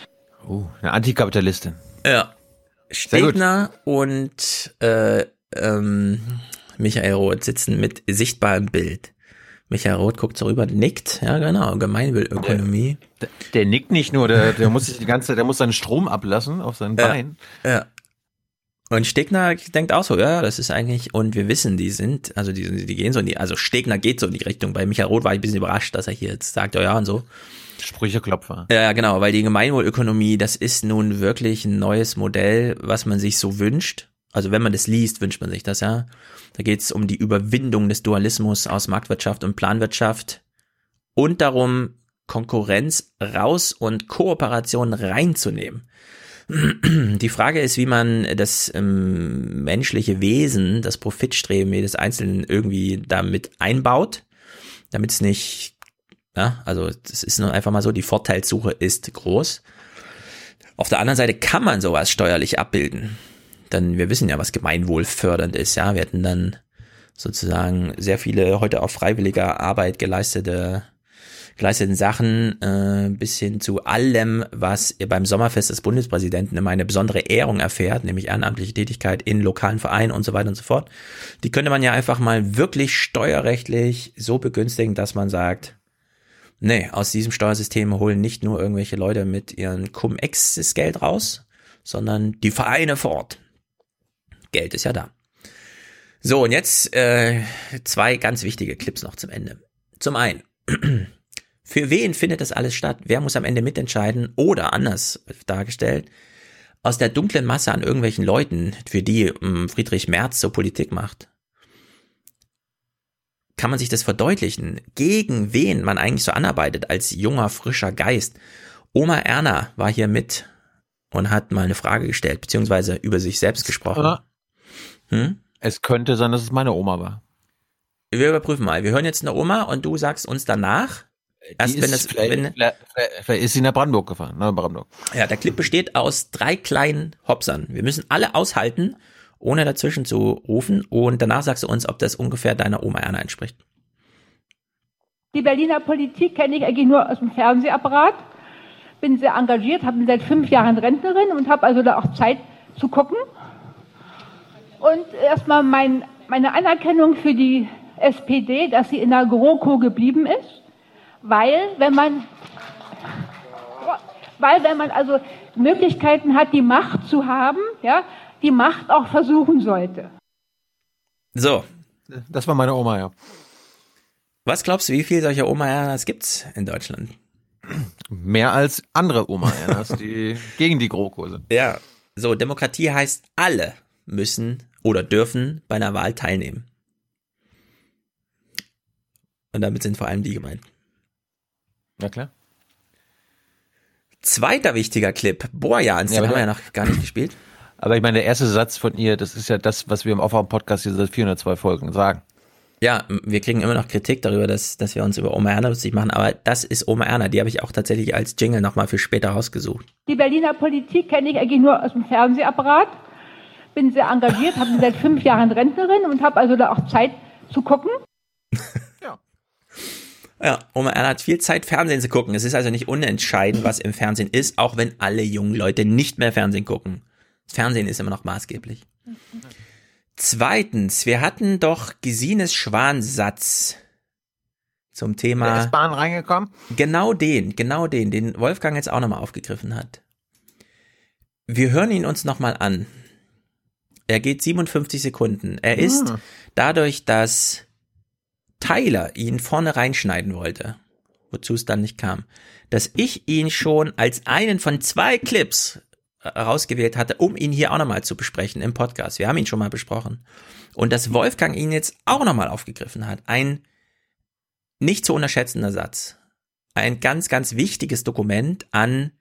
Oh, eine Antikapitalistin. Ja. Stegner und äh, ähm, Michael Roth sitzen mit sichtbarem Bild. Michael Roth guckt so rüber, nickt, ja genau, Gemeinwohlökonomie. Der, der nickt nicht nur, der, der muss sich die ganze, der muss seinen Strom ablassen auf sein Ja. Bein. Ja. Und Stegner denkt auch so, ja, das ist eigentlich, und wir wissen, die sind, also die, die gehen so in die, also Stegner geht so in die Richtung. Bei Michael Roth war ich ein bisschen überrascht, dass er hier jetzt sagt, ja, ja und so. Sprücheklopfer. Ja, genau, weil die Gemeinwohlökonomie, das ist nun wirklich ein neues Modell, was man sich so wünscht. Also wenn man das liest, wünscht man sich das, ja. Da geht es um die Überwindung des Dualismus aus Marktwirtschaft und Planwirtschaft und darum, Konkurrenz raus und Kooperation reinzunehmen. Die Frage ist, wie man das ähm, menschliche Wesen, das Profitstreben jedes Einzelnen irgendwie damit einbaut, damit es nicht, ja, also das ist nur einfach mal so, die Vorteilssuche ist groß. Auf der anderen Seite kann man sowas steuerlich abbilden. Denn wir wissen ja, was gemeinwohlfördernd ist, ja. Wir hätten dann sozusagen sehr viele heute auf freiwilliger Arbeit geleistete geleisteten Sachen äh, bis hin zu allem, was beim Sommerfest des Bundespräsidenten immer eine besondere Ehrung erfährt, nämlich ehrenamtliche Tätigkeit in lokalen Vereinen und so weiter und so fort. Die könnte man ja einfach mal wirklich steuerrechtlich so begünstigen, dass man sagt, nee, aus diesem Steuersystem holen nicht nur irgendwelche Leute mit ihren Cum-Ex Geld raus, sondern die Vereine vor Ort. Geld ist ja da. So, und jetzt äh, zwei ganz wichtige Clips noch zum Ende. Zum einen, für wen findet das alles statt? Wer muss am Ende mitentscheiden? Oder anders dargestellt, aus der dunklen Masse an irgendwelchen Leuten, für die ähm, Friedrich Merz so Politik macht, kann man sich das verdeutlichen, gegen wen man eigentlich so anarbeitet als junger, frischer Geist. Oma Erna war hier mit und hat mal eine Frage gestellt, beziehungsweise über sich selbst gesprochen. Hm? Es könnte sein, dass es meine Oma war. Wir überprüfen mal. Wir hören jetzt eine Oma und du sagst uns danach, erst wenn ist das, vielleicht, wenn, vielleicht, vielleicht ist sie nach Brandenburg gefahren. Nach Brandenburg. Ja, der Clip besteht aus drei kleinen Hopsern. Wir müssen alle aushalten, ohne dazwischen zu rufen. Und danach sagst du uns, ob das ungefähr deiner Oma Erna entspricht. Die Berliner Politik kenne ich eigentlich nur aus dem Fernsehapparat. Bin sehr engagiert, habe seit fünf Jahren Rentnerin und habe also da auch Zeit zu gucken. Und erstmal mein, meine Anerkennung für die SPD, dass sie in der GroKo geblieben ist, weil wenn man, weil wenn man also Möglichkeiten hat, die Macht zu haben, ja, die Macht auch versuchen sollte. So. Das war meine Oma, ja. Was glaubst du, wie viel solcher Oma Ernas gibt's in Deutschland? Mehr als andere Oma Ernas, die gegen die GroKo sind. Ja. So, Demokratie heißt, alle müssen oder dürfen bei einer Wahl teilnehmen. Und damit sind vor allem die gemeint. Na klar. Zweiter wichtiger Clip, Borjans, Ja, den haben wir ja noch gar nicht gespielt. Aber ich meine, der erste Satz von ihr, das ist ja das, was wir im Aufwärm-Podcast hier seit 402 Folgen sagen. Ja, wir kriegen immer noch Kritik darüber, dass, dass wir uns über Oma Erna lustig machen, aber das ist Oma Erna, die habe ich auch tatsächlich als Jingle nochmal für später rausgesucht. Die Berliner Politik kenne ich eigentlich nur aus dem Fernsehapparat. Bin sehr engagiert, habe seit fünf Jahren Rentnerin und habe also da auch Zeit zu gucken. Ja, Oma Erna hat viel Zeit, Fernsehen zu gucken. Es ist also nicht unentscheidend, was im Fernsehen ist, auch wenn alle jungen Leute nicht mehr Fernsehen gucken. Das Fernsehen ist immer noch maßgeblich. Zweitens, wir hatten doch Gesines Schwansatz zum Der Thema. S-Bahn reingekommen? Genau den, genau den, den Wolfgang jetzt auch nochmal aufgegriffen hat. Wir hören ihn uns nochmal an. Er geht 57 Sekunden. Er ist Ah. dadurch, dass Tyler ihn vorne reinschneiden wollte, wozu es dann nicht kam, dass ich ihn schon als einen von zwei Clips rausgewählt hatte, um ihn hier auch nochmal zu besprechen im Podcast. Wir haben ihn schon mal besprochen. Und dass Wolfgang ihn jetzt auch nochmal aufgegriffen hat. Ein nicht zu unterschätzender Satz. Ein ganz, ganz wichtiges Dokument an,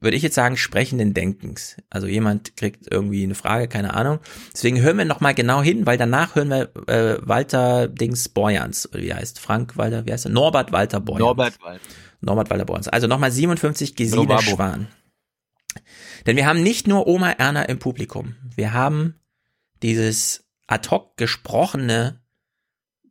würde ich jetzt sagen, sprechenden Denkens. Also jemand kriegt irgendwie eine Frage, keine Ahnung. Deswegen hören wir nochmal genau hin, weil danach hören wir äh, Walter Dings Borjans, oder wie er heißt Frank Walter, wie heißt er? Norbert Walter Borjans. Norbert Walter. Norbert Walter Borjans. Also nochmal 57 Gesine. Schwan. Denn wir haben nicht nur Oma Erna im Publikum. Wir haben dieses ad hoc gesprochene,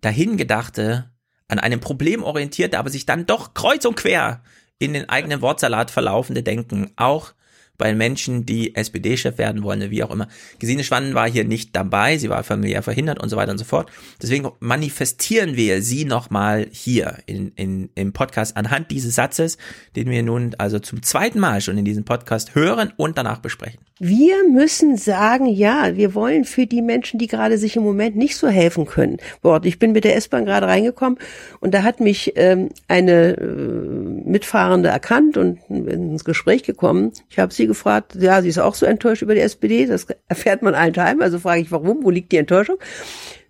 dahingedachte, an einem Problem orientierte, aber sich dann doch kreuz und quer in den eigenen Wortsalat verlaufende Denken. Auch bei Menschen, die SPD-Chef werden wollen, wie auch immer. Gesine Schwannen war hier nicht dabei, sie war familiär verhindert und so weiter und so fort. Deswegen manifestieren wir sie nochmal hier in, in, im Podcast anhand dieses Satzes, den wir nun also zum zweiten Mal schon in diesem Podcast hören und danach besprechen. Wir müssen sagen, ja, wir wollen für die Menschen, die gerade sich im Moment nicht so helfen können. Wort, ich bin mit der S-Bahn gerade reingekommen und da hat mich ähm, eine äh, Mitfahrende erkannt und ins Gespräch gekommen. Ich habe sie gefragt, ja, sie ist auch so enttäuscht über die SPD, das erfährt man allen Tag. Also frage ich, warum, wo liegt die Enttäuschung?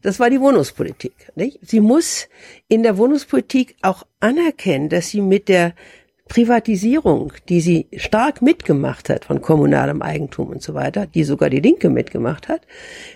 Das war die Wohnungspolitik. Nicht? Sie muss in der Wohnungspolitik auch anerkennen, dass sie mit der Privatisierung, die sie stark mitgemacht hat von kommunalem Eigentum und so weiter, die sogar die Linke mitgemacht hat,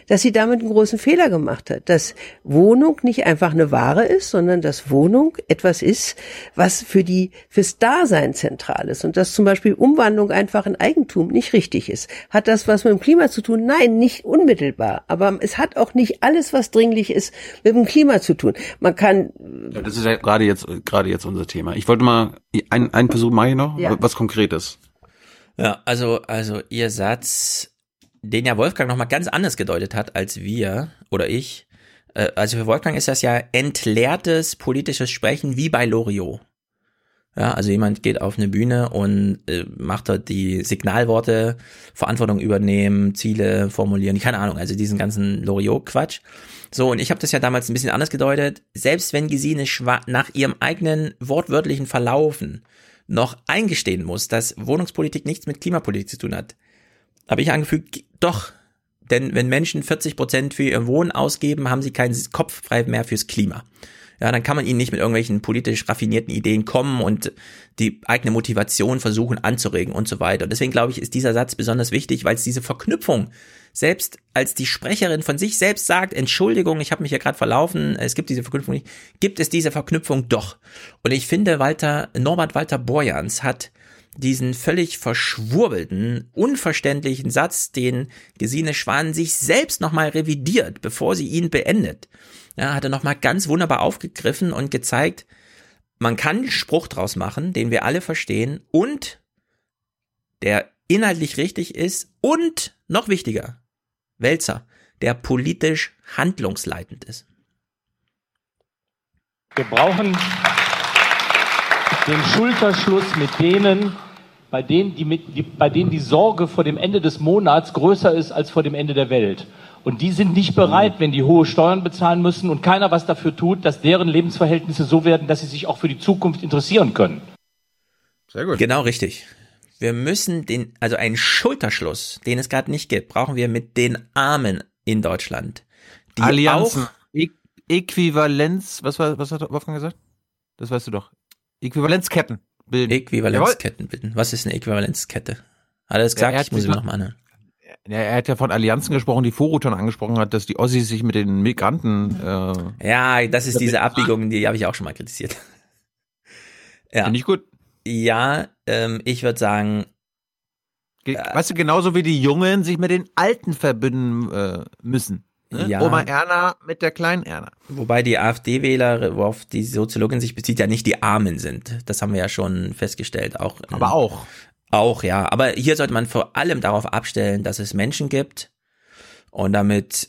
dass sie damit einen großen Fehler gemacht hat, dass Wohnung nicht einfach eine Ware ist, sondern dass Wohnung etwas ist, was für die fürs Dasein zentral ist und dass zum Beispiel Umwandlung einfach in Eigentum nicht richtig ist. Hat das was mit dem Klima zu tun? Nein, nicht unmittelbar. Aber es hat auch nicht alles, was dringlich ist, mit dem Klima zu tun. Man kann Ja, das ist ja gerade jetzt, gerade jetzt unser Thema. Ich wollte mal, ein, einen Versuch mache ich noch, Ja. was Konkretes. Ja, also, also ihr Satz, den ja Wolfgang nochmal ganz anders gedeutet hat als wir oder ich. Äh, Also für Wolfgang ist das ja entleertes politisches Sprechen wie bei Loriot. Ja, also jemand geht auf eine Bühne und äh, macht dort die Signalworte, Verantwortung übernehmen, Ziele formulieren, keine Ahnung, also diesen ganzen Loriot-Quatsch. So, und ich habe das ja damals ein bisschen anders gedeutet. Selbst wenn Gesine Schwa nach ihrem eigenen wortwörtlichen Verlaufen noch eingestehen muss, dass Wohnungspolitik nichts mit Klimapolitik zu tun hat, habe ich angefügt, doch. Denn wenn Menschen 40 Prozent für ihr Wohnen ausgeben, haben sie keinen Kopf frei mehr fürs Klima. Ja, dann kann man ihnen nicht mit irgendwelchen politisch raffinierten Ideen kommen und die eigene Motivation versuchen anzuregen und so weiter. Und deswegen glaube ich, ist dieser Satz besonders wichtig, weil es diese Verknüpfung, selbst als die Sprecherin von sich selbst sagt, Entschuldigung, ich habe mich hier gerade verlaufen, es gibt diese Verknüpfung nicht, gibt es diese Verknüpfung doch. Und ich finde, Walter, Norbert Walter Borjans hat diesen völlig verschwurbelten, unverständlichen Satz, den Gesine Schwan sich selbst nochmal revidiert, bevor sie ihn beendet. Ja, hat er nochmal ganz wunderbar aufgegriffen und gezeigt, man kann einen Spruch draus machen, den wir alle verstehen und der inhaltlich richtig ist und noch wichtiger, Wälzer, der politisch handlungsleitend ist. Wir brauchen den Schulterschluss mit denen, bei denen die, mit, die, bei denen die Sorge vor dem Ende des Monats größer ist als vor dem Ende der Welt. Und die sind nicht bereit, wenn die hohe Steuern bezahlen müssen und keiner was dafür tut, dass deren Lebensverhältnisse so werden, dass sie sich auch für die Zukunft interessieren können. Sehr gut. Genau richtig. Wir müssen den, also einen Schulterschluss, den es gerade nicht gibt, brauchen wir mit den Armen in Deutschland. Die Allianzen. auch Ä Äquivalenz, was war, was hat Wolfgang gesagt? Das weißt du doch. Äquivalenzketten bilden. Äquivalenzketten bilden. Was ist eine Äquivalenzkette? Hat er das Ja, gesagt? er hat ich muss ihn sich noch mal anhören. Ja, er hat ja von Allianzen gesprochen, die Vorrutan angesprochen hat, dass die Ossis sich mit den Migranten. Äh, Ja, das ist diese Abbiegung, die habe ich auch schon mal kritisiert. Ja. Finde ich gut. Ja, ähm, ich würde sagen, Ge- Weißt du, genauso wie die Jungen sich mit den Alten verbünden äh, müssen. Ne? Ja. Oma Erna mit der kleinen Erna. wobei die AfD-Wähler, worauf die Soziologin sich bezieht, ja nicht die Armen sind. Das haben wir ja schon festgestellt. Auch, Aber auch. Auch, ja. Aber hier sollte man vor allem darauf abstellen, dass es Menschen gibt. Und damit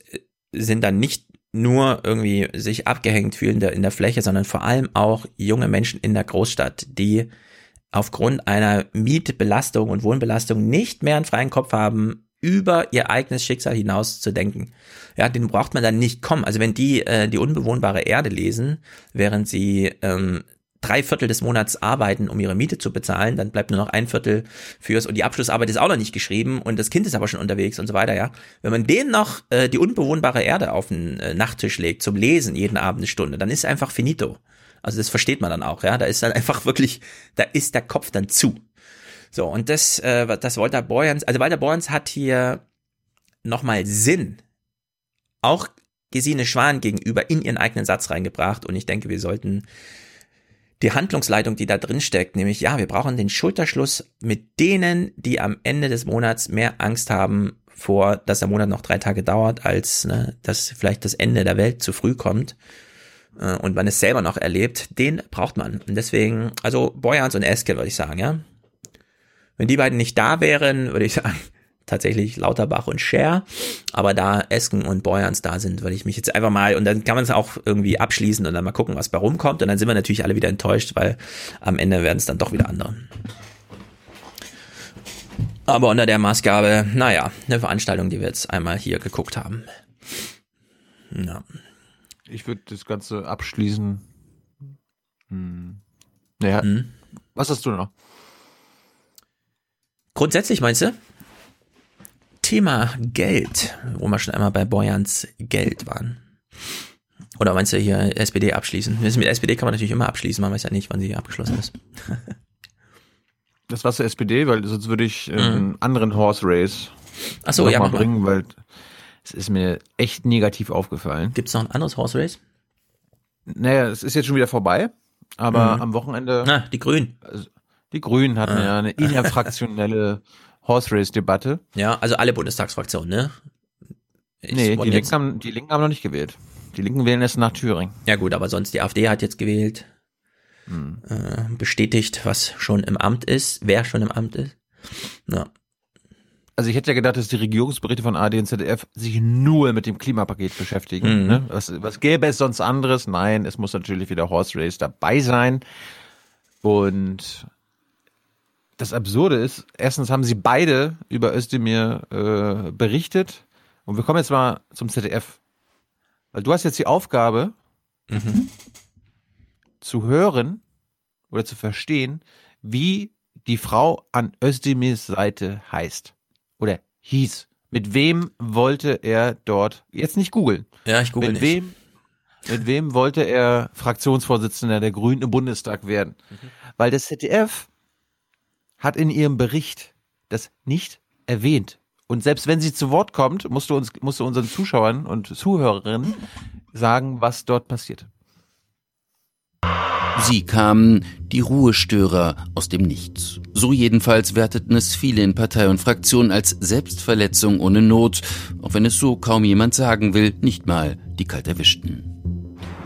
sind dann nicht nur irgendwie sich abgehängt fühlen in der, in der Fläche, sondern vor allem auch junge Menschen in der Großstadt, die aufgrund einer Mietbelastung und Wohnbelastung nicht mehr einen freien Kopf haben, über ihr eigenes Schicksal hinaus zu denken. Ja, den braucht man dann nicht kommen. Also wenn die äh, die unbewohnbare Erde lesen, während sie ähm, drei Viertel des Monats arbeiten, um ihre Miete zu bezahlen, dann bleibt nur noch ein Viertel fürs und die Abschlussarbeit ist auch noch nicht geschrieben und das Kind ist aber schon unterwegs und so weiter, ja. Wenn man denen noch äh, die unbewohnbare Erde auf den äh, Nachttisch legt zum Lesen jeden Abend eine Stunde, dann ist einfach finito. Also das versteht man dann auch, ja. Da ist dann einfach wirklich, da ist der Kopf dann zu. So, und das, äh, das Walter Borjans, also Walter Borjans hat hier nochmal Sinn, auch Gesine Schwan gegenüber in ihren eigenen Satz reingebracht und ich denke, wir sollten die Handlungsleitung, die da drin steckt, nämlich ja, wir brauchen den Schulterschluss mit denen, die am Ende des Monats mehr Angst haben vor, dass der Monat noch drei Tage dauert, als ne, dass vielleicht das Ende der Welt zu früh kommt äh, und man es selber noch erlebt, den braucht man. Und deswegen, also Boyans und Eske würde ich sagen, ja. Wenn die beiden nicht da wären, würde ich sagen, tatsächlich Lauterbach und Scher. Aber da Esken und Boyans da sind, würde ich mich jetzt einfach mal, und dann kann man es auch irgendwie abschließen und dann mal gucken, was bei rumkommt. Und dann sind wir natürlich alle wieder enttäuscht, weil am Ende werden es dann doch wieder andere. Aber unter der Maßgabe, naja, eine Veranstaltung, die wir jetzt einmal hier geguckt haben. Ja. Ich würde das Ganze abschließen. Hm. Naja, hm. was hast du noch? Grundsätzlich meinst du? Thema Geld, wo wir schon einmal bei Boyans Geld waren. Oder meinst du hier SPD abschließen? Mit SPD kann man natürlich immer abschließen, man weiß ja nicht, wann sie abgeschlossen ist. Das war zur SPD, weil sonst würde ich äh, einen mhm. anderen Horse Race Ach so, ja, mal bringen, weil es ist mir echt negativ aufgefallen. Gibt es noch ein anderes Horse Race? Naja, es ist jetzt schon wieder vorbei, aber mhm. am Wochenende. Na, die Grünen. Also, die Grünen hatten ah. ja eine interfraktionelle Horse Race Debatte. Ja, also alle Bundestagsfraktionen, ne? Ich nee, die Linken, haben, die Linken haben noch nicht gewählt. Die Linken wählen erst nach Thüringen. Ja gut, aber sonst die AfD hat jetzt gewählt. Hm. Äh, bestätigt, was schon im Amt ist, wer schon im Amt ist. Ja. Also ich hätte ja gedacht, dass die Regierungsberichte von AD und ZDF sich nur mit dem Klimapaket beschäftigen. Mhm. Ne? Was, was gäbe es sonst anderes? Nein, es muss natürlich wieder Horse Race dabei sein. Und das Absurde ist, erstens haben sie beide über Özdemir äh, berichtet. Und wir kommen jetzt mal zum ZDF. Weil du hast jetzt die Aufgabe, mhm. zu hören oder zu verstehen, wie die Frau an Özdemirs Seite heißt. Oder hieß. Mit wem wollte er dort, jetzt nicht googeln. Ja, ich google mit nicht. Wem, mit wem wollte er Fraktionsvorsitzender der Grünen im Bundestag werden? Mhm. Weil das ZDF hat in ihrem Bericht das nicht erwähnt. Und selbst wenn sie zu Wort kommt, musst du uns, musst du unseren Zuschauern und Zuhörerinnen sagen, was dort passiert. Sie kamen, die Ruhestörer aus dem Nichts. So jedenfalls werteten es viele in Partei und Fraktion als Selbstverletzung ohne Not, auch wenn es so kaum jemand sagen will, nicht mal die kalt erwischten.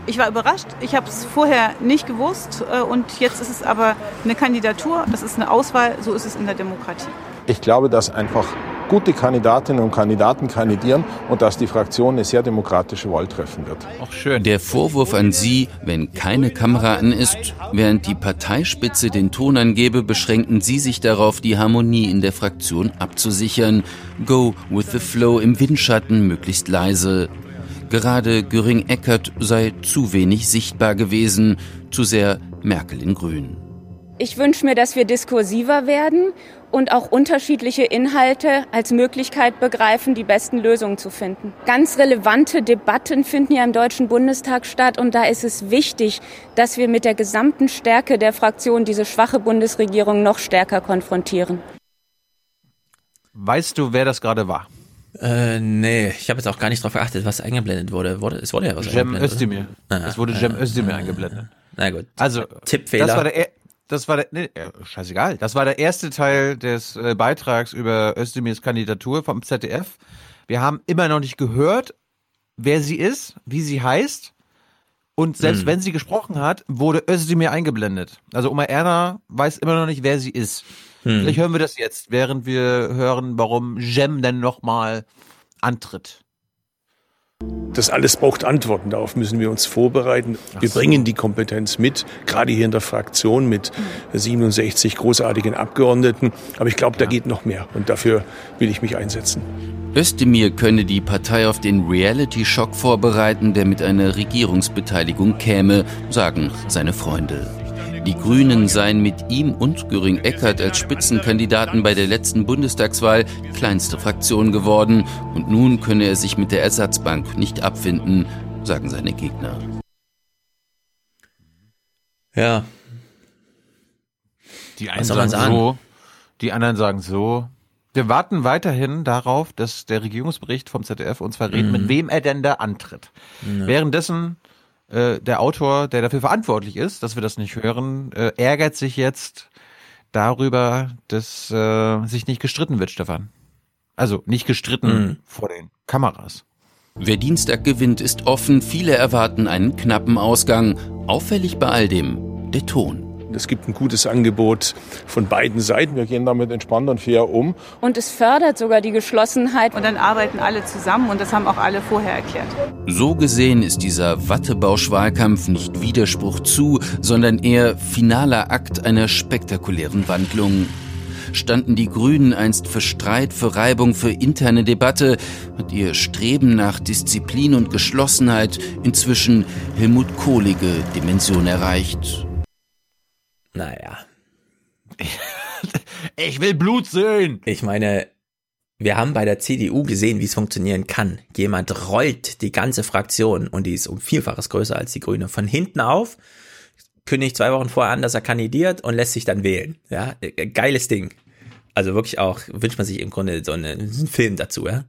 Ich war überrascht. Ich habe es vorher nicht gewusst. Äh, und jetzt ist es aber eine Kandidatur, das ist eine Auswahl. So ist es in der Demokratie. Ich glaube, dass einfach gute Kandidatinnen und Kandidaten kandidieren und dass die Fraktion eine sehr demokratische Wahl treffen wird. Auch schön. Der Vorwurf an Sie, wenn keine Kamera an ist, während die Parteispitze den Ton angebe, beschränken Sie sich darauf, die Harmonie in der Fraktion abzusichern. Go with the flow im Windschatten, möglichst leise. Gerade Göring-Eckert sei zu wenig sichtbar gewesen, zu sehr Merkel in Grün. Ich wünsche mir, dass wir diskursiver werden und auch unterschiedliche Inhalte als Möglichkeit begreifen, die besten Lösungen zu finden. Ganz relevante Debatten finden ja im Deutschen Bundestag statt und da ist es wichtig, dass wir mit der gesamten Stärke der Fraktion diese schwache Bundesregierung noch stärker konfrontieren. Weißt du, wer das gerade war? Äh, nee, ich habe jetzt auch gar nicht darauf geachtet, was eingeblendet wurde. wurde es wurde ja was Cem Özdemir. Ah, es wurde Cem Özdemir ah, eingeblendet. Na gut. Also, Tippfehler. Das war der, das war der, nee, scheißegal. Das war der erste Teil des äh, Beitrags über Özdemirs Kandidatur vom ZDF. Wir haben immer noch nicht gehört, wer sie ist, wie sie heißt. Und selbst hm. wenn sie gesprochen hat, wurde Özdemir eingeblendet. Also Oma Erna weiß immer noch nicht, wer sie ist. Hm. Vielleicht hören wir das jetzt, während wir hören, warum Jem denn nochmal antritt. Das alles braucht Antworten. Darauf müssen wir uns vorbereiten. Wir bringen die Kompetenz mit, gerade hier in der Fraktion mit 67 großartigen Abgeordneten. Aber ich glaube, da geht noch mehr. Und dafür will ich mich einsetzen. Özdemir könne die Partei auf den Reality-Schock vorbereiten, der mit einer Regierungsbeteiligung käme, sagen seine Freunde. Die Grünen seien mit ihm und Göring Eckert als Spitzenkandidaten bei der letzten Bundestagswahl kleinste Fraktion geworden und nun könne er sich mit der Ersatzbank nicht abfinden, sagen seine Gegner. Ja. Die einen sagen? so, die anderen sagen so. Wir warten weiterhin darauf, dass der Regierungsbericht vom ZDF uns verrät, Mhm. mit wem er denn da antritt. Ja. Währenddessen äh, der Autor, der dafür verantwortlich ist, dass wir das nicht hören, äh, ärgert sich jetzt darüber, dass äh, sich nicht gestritten wird, Stefan. Also nicht gestritten Mhm. vor den Kameras. Wer Dienstag gewinnt, ist offen. Viele erwarten einen knappen Ausgang. Auffällig bei all dem der Ton. Es gibt ein gutes Angebot von beiden Seiten. Wir gehen damit entspannt und fair um. Und es fördert sogar die Geschlossenheit. Und dann arbeiten alle zusammen und das haben auch alle vorher erklärt. So gesehen ist dieser Wattebausch-Wahlkampf nicht Widerspruch zu, sondern eher finaler Akt einer spektakulären Wandlung. Standen die Grünen einst für Streit, für Reibung, für interne Debatte, hat ihr Streben nach Disziplin und Geschlossenheit inzwischen Helmut Kohlige Dimension erreicht. Naja. Ich will Blut sehen. Ich meine, wir haben bei der CDU gesehen, wie es funktionieren kann. Jemand rollt die ganze Fraktion und die ist um Vielfaches größer als die Grüne von hinten auf, kündigt zwei Wochen vorher an, dass er kandidiert und lässt sich dann wählen. Ja, äh, geiles Ding. Also wirklich auch, wünscht man sich im Grunde so eine, einen Film dazu, ja.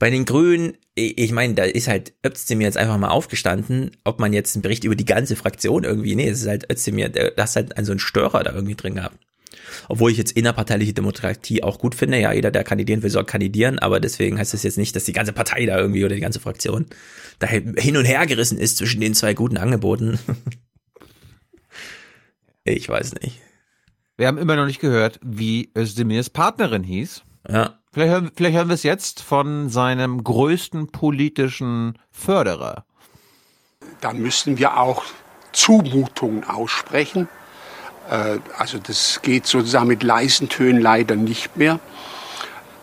Bei den Grünen, ich meine, da ist halt Özdemir jetzt einfach mal aufgestanden, ob man jetzt einen Bericht über die ganze Fraktion irgendwie, nee, es ist halt Özdemir, das ist halt so ein Störer da irgendwie drin gehabt. Obwohl ich jetzt innerparteiliche Demokratie auch gut finde, ja, jeder, der kandidieren will, soll kandidieren, aber deswegen heißt das jetzt nicht, dass die ganze Partei da irgendwie oder die ganze Fraktion da hin und her gerissen ist zwischen den zwei guten Angeboten. ich weiß nicht. Wir haben immer noch nicht gehört, wie Özdemirs Partnerin hieß. Ja. Vielleicht hören, vielleicht hören wir es jetzt von seinem größten politischen Förderer. Da müssen wir auch Zumutungen aussprechen. Äh, Also das geht sozusagen mit leisen Tönen leider nicht mehr.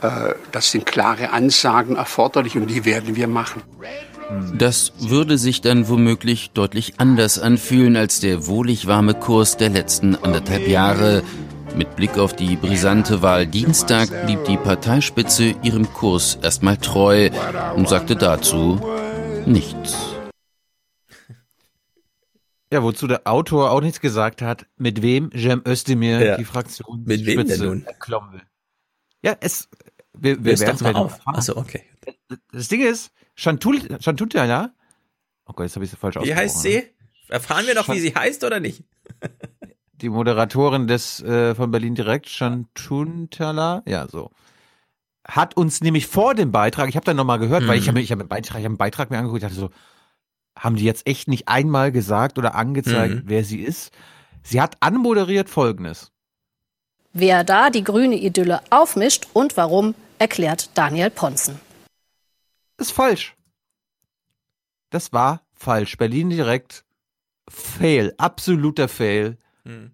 Äh, Das sind klare Ansagen erforderlich und die werden wir machen. Das würde sich dann womöglich deutlich anders anfühlen als der wohlig warme Kurs der letzten anderthalb Jahre. Mit Blick auf die brisante Wahl Dienstag blieb die Parteispitze ihrem Kurs erstmal treu und sagte dazu nichts. Ja, wozu der Autor auch nichts gesagt hat, mit wem Cem Özdemir Ja. die Fraktion Mit wem denn nun? erklommen will. Ja, es, wir, wir werden mal auf. Achso, okay. Das Ding ist, Chantul, Chantutala, oh Gott, jetzt habe ich sie falsch Wie ausgesprochen. heißt sie? Erfahren wir doch, wie sie heißt oder nicht? Die Moderatorin des äh, von Berlin Direkt, Chantuntala, ja, so. Hat uns nämlich vor dem Beitrag, ich habe dann nochmal gehört, weil ich Mhm. habe ich hab einen Beitrag, ich habe einen Beitrag mir angeguckt, ich dachte so, haben die jetzt echt nicht einmal gesagt oder angezeigt, Mhm. wer sie ist? Sie hat anmoderiert folgendes. Wer da die grüne Idylle aufmischt und warum, erklärt Daniel Ponzen. ist falsch. Das war falsch. Berlin direkt Fail, absoluter Fail, Hm.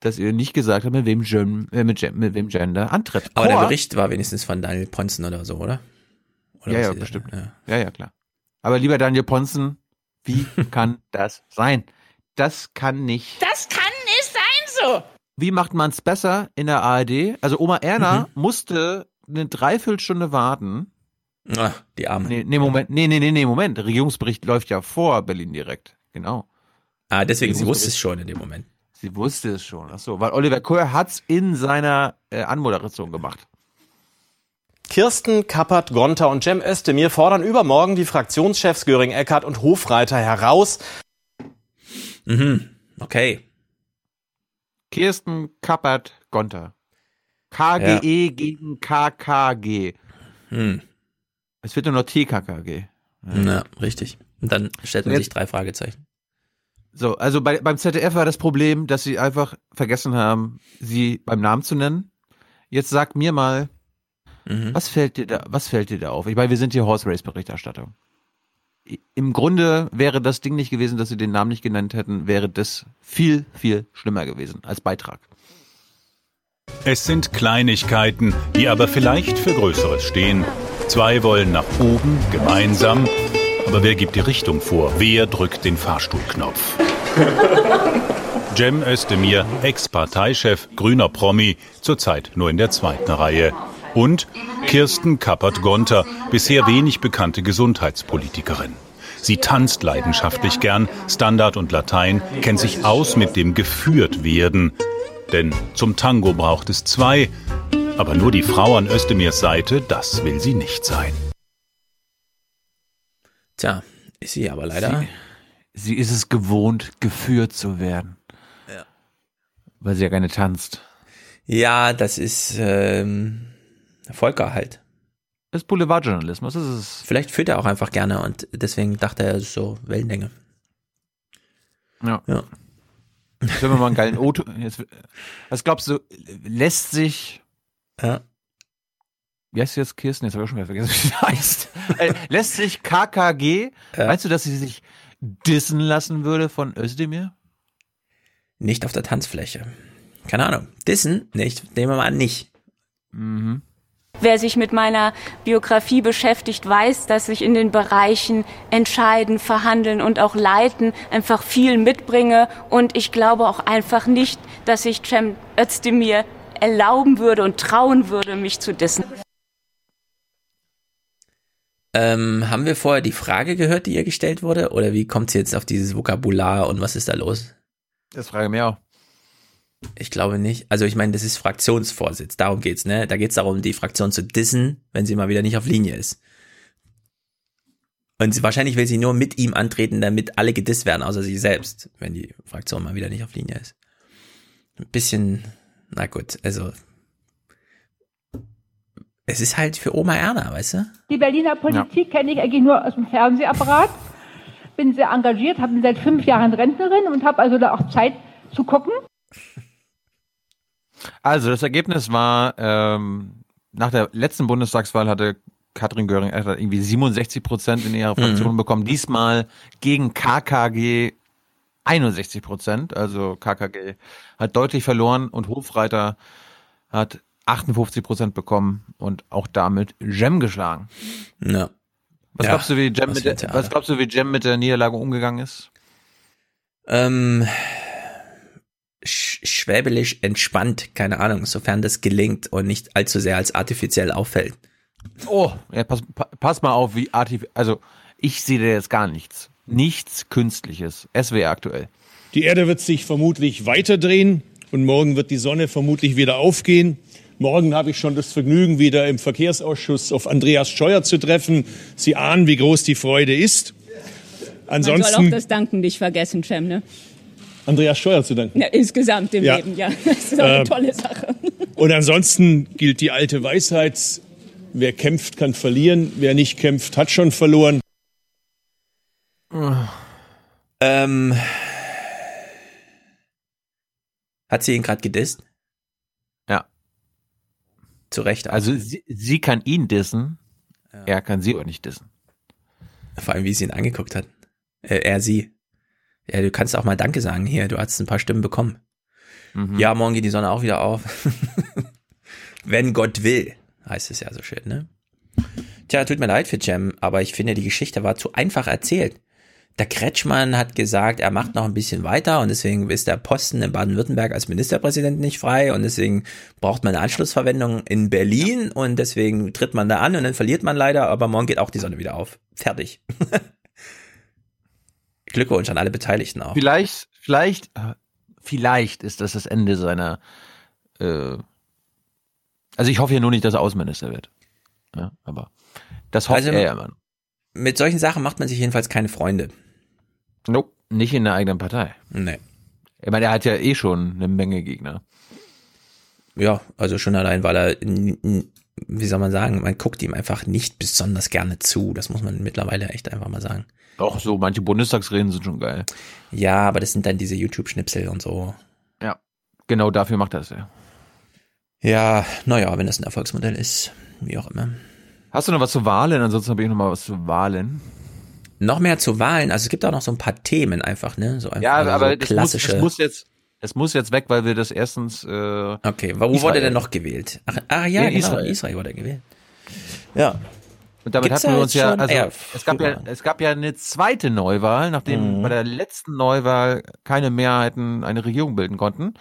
dass ihr nicht gesagt habt, mit wem, Gen, äh, mit, Gen, mit wem Gender antritt. Aber der Chor- Bericht war wenigstens von Daniel Ponzen oder so, oder? oder ja, ja, bestimmt. Ja. Ja, ja, klar. Aber lieber Daniel Ponzen, wie kann das sein? Das kann nicht. Das kann nicht sein so. Wie macht man es besser in der ARD? Also Oma Erna Mhm. musste eine Dreiviertelstunde warten. Ah, die Arme. Nee, nee, Moment. Nee, nee, nee, nee, Moment. Der Regierungsbericht läuft ja vor Berlin direkt. Genau. Ah, deswegen, sie Sie wusste es schon in dem Moment. Sie wusste es schon. Ach so, weil Oliver Kohr hat's in seiner äh, Anmoderation gemacht. Kirsten Kappert, Gonter und Cem Özdemir fordern übermorgen die Fraktionschefs Göring Eckert und Hofreiter heraus. Mhm. Okay. Kirsten Kappert Gonter. KGE gegen KKG. Hm. Es wird nur noch TKKG. Na, richtig. Und dann stellt man Jetzt- sich drei Fragezeichen. So, also bei, beim ZDF war das Problem, dass sie einfach vergessen haben, sie beim Namen zu nennen. Jetzt sag mir mal, Was fällt dir da, was fällt dir da auf? Ich meine, wir sind hier Horse Race Berichterstattung. Im Grunde wäre das Ding nicht gewesen, dass sie den Namen nicht genannt hätten, wäre das viel, viel schlimmer gewesen als Beitrag. Es sind Kleinigkeiten, die aber vielleicht für Größeres stehen. Zwei wollen nach oben, gemeinsam. Aber wer gibt die Richtung vor? Wer drückt den Fahrstuhlknopf? Cem Özdemir, Ex-Parteichef, grüner Promi, zurzeit nur in der zweiten Reihe. Und Kirsten Kappert-Gonter, bisher wenig bekannte Gesundheitspolitikerin. Sie tanzt leidenschaftlich gern, Standard und Latein, kennt sich aus mit dem geführt werden. Denn zum Tango braucht es zwei, aber nur die Frau an Özdemirs Seite, das will sie nicht sein. Tja, ist sie aber leider. Sie, sie ist es gewohnt, geführt zu werden. Ja. Weil sie ja gerne tanzt. Ja, das ist ähm, Volker halt. Das ist Boulevardjournalismus. Das ist Vielleicht führt er auch einfach gerne und deswegen dachte er, so Wellenlänge. Ja. Ja. Jetzt wir mal einen geilen o Jetzt, Was glaubst du, lässt sich. Ja. Wie heißt sie jetzt Kirsten? Jetzt habe ich auch schon wieder vergessen, wie sie heißt. äh, lässt sich KKG, Ja. meinst du, dass sie sich dissen lassen würde von Özdemir? Nicht auf der Tanzfläche. Keine Ahnung. Dissen? Nicht. Nehmen wir mal an, nicht. Mhm. Wer sich mit meiner Biografie beschäftigt, weiß, dass ich in den Bereichen entscheiden, verhandeln und auch leiten einfach viel mitbringe. Und ich glaube auch einfach nicht, dass ich Cem Özdemir erlauben würde und trauen würde, mich zu dissen. Ähm, haben wir vorher die Frage gehört, die ihr gestellt wurde? Oder wie kommt sie jetzt auf dieses Vokabular und was ist da los? Das frage ich mir auch. Ich glaube nicht. Also ich meine, das ist Fraktionsvorsitz, darum geht's, ne? Da geht's darum, die Fraktion zu dissen, wenn sie mal wieder nicht auf Linie ist. Und sie, wahrscheinlich will sie nur mit ihm antreten, damit alle gedisst werden, außer sie selbst, wenn die Fraktion mal wieder nicht auf Linie ist. Ein bisschen, na gut, also es ist halt für Oma Erna, weißt du? Die Berliner Politik kenne ich eigentlich nur aus dem Fernsehapparat. Bin sehr engagiert, habe seit fünf Jahren Rentnerin und habe also da auch Zeit zu gucken. Also das Ergebnis war, ähm, nach der letzten Bundestagswahl hatte Katrin Göring etwa irgendwie 67 Prozent in ihrer Fraktion bekommen. Diesmal gegen KKG 61 Prozent. Also KKG hat deutlich verloren und Hofreiter hat 58 Prozent bekommen und auch damit Jem geschlagen. Ja. Was Ja, glaubst du, wie Jem was mit der, was glaubst du, wie Jem mit der Niederlage umgegangen ist? Ähm, sch schwäbelisch entspannt, keine Ahnung, sofern das gelingt und nicht allzu sehr als artifiziell auffällt. Oh, ja, pass, pa- pass mal auf, wie artif also ich sehe da jetzt gar nichts. Nichts Künstliches. SWR aktuell. Die Erde wird sich vermutlich weiterdrehen und morgen wird die Sonne vermutlich wieder aufgehen. Morgen habe ich schon das Vergnügen, wieder im Verkehrsausschuss auf Andreas Scheuer zu treffen. Sie ahnen, wie groß die Freude ist. Man soll auch Ansonsten das Danken nicht vergessen, Cem, ne? Andreas Scheuer zu danken. Ja, insgesamt im Ja. Leben, ja. Das ist auch eine Ähm, tolle Sache. Und ansonsten gilt die alte Weisheit, wer kämpft, kann verlieren, wer nicht kämpft, hat schon verloren. Ähm, hat sie ihn gerade gedisst? Ja. Zu Recht. auch. Also sie, sie kann ihn dissen, er kann sie aber nicht dissen. Vor allem, wie sie ihn angeguckt hat. Äh, er, sie. Ja, du kannst auch mal Danke sagen hier, du hast ein paar Stimmen bekommen. Mhm. Ja, morgen geht die Sonne auch wieder auf. Wenn Gott will, heißt es ja so schön, ne? Tja, tut mir leid für Cem, aber ich finde, die Geschichte war zu einfach erzählt. Der Kretschmann hat gesagt, er macht noch ein bisschen weiter und deswegen ist der Posten in Baden-Württemberg als Ministerpräsident nicht frei und deswegen braucht man eine Anschlussverwendung in Berlin und deswegen tritt man da an und dann verliert man leider, aber morgen geht auch die Sonne wieder auf. Fertig. Glückwunsch an alle Beteiligten auch. Vielleicht, vielleicht, äh, vielleicht ist das das Ende seiner. Äh, also ich hoffe ja nur nicht, dass er Außenminister wird. Ja, aber das hofft Also, er ja immer. Mit solchen Sachen macht man sich jedenfalls keine Freunde. Nope, nicht in der eigenen Partei. Nee. Ich meine, er hat ja eh schon eine Menge Gegner. Ja, also schon allein, weil er, wie soll man sagen, man guckt ihm einfach nicht besonders gerne zu. Das muss man mittlerweile echt einfach mal sagen. Doch, so manche Bundestagsreden sind schon geil. Ja, aber das sind dann diese YouTube-Schnipsel und so. Ja, genau dafür macht er es ja. Ja, naja, wenn das ein Erfolgsmodell ist. wie auch immer. Hast du noch was zu Wahlen? Ansonsten habe ich noch mal was zu Wahlen. Noch mehr zu Wahlen. Also es gibt auch noch so ein paar Themen einfach, ne? So einfach Ja, so aber das muss, klassische. das muss jetzt, es muss jetzt weg, weil wir das erstens. Äh, okay, wo wurde der noch gewählt? Ach, ah ja, In genau, Israel. Israel. wurde gewählt. Ja. Und damit Gibt's hatten wir uns ja, also ja, es gab ja, es gab ja eine zweite Neuwahl, nachdem Mhm. bei der letzten Neuwahl keine Mehrheiten eine Regierung bilden konnten,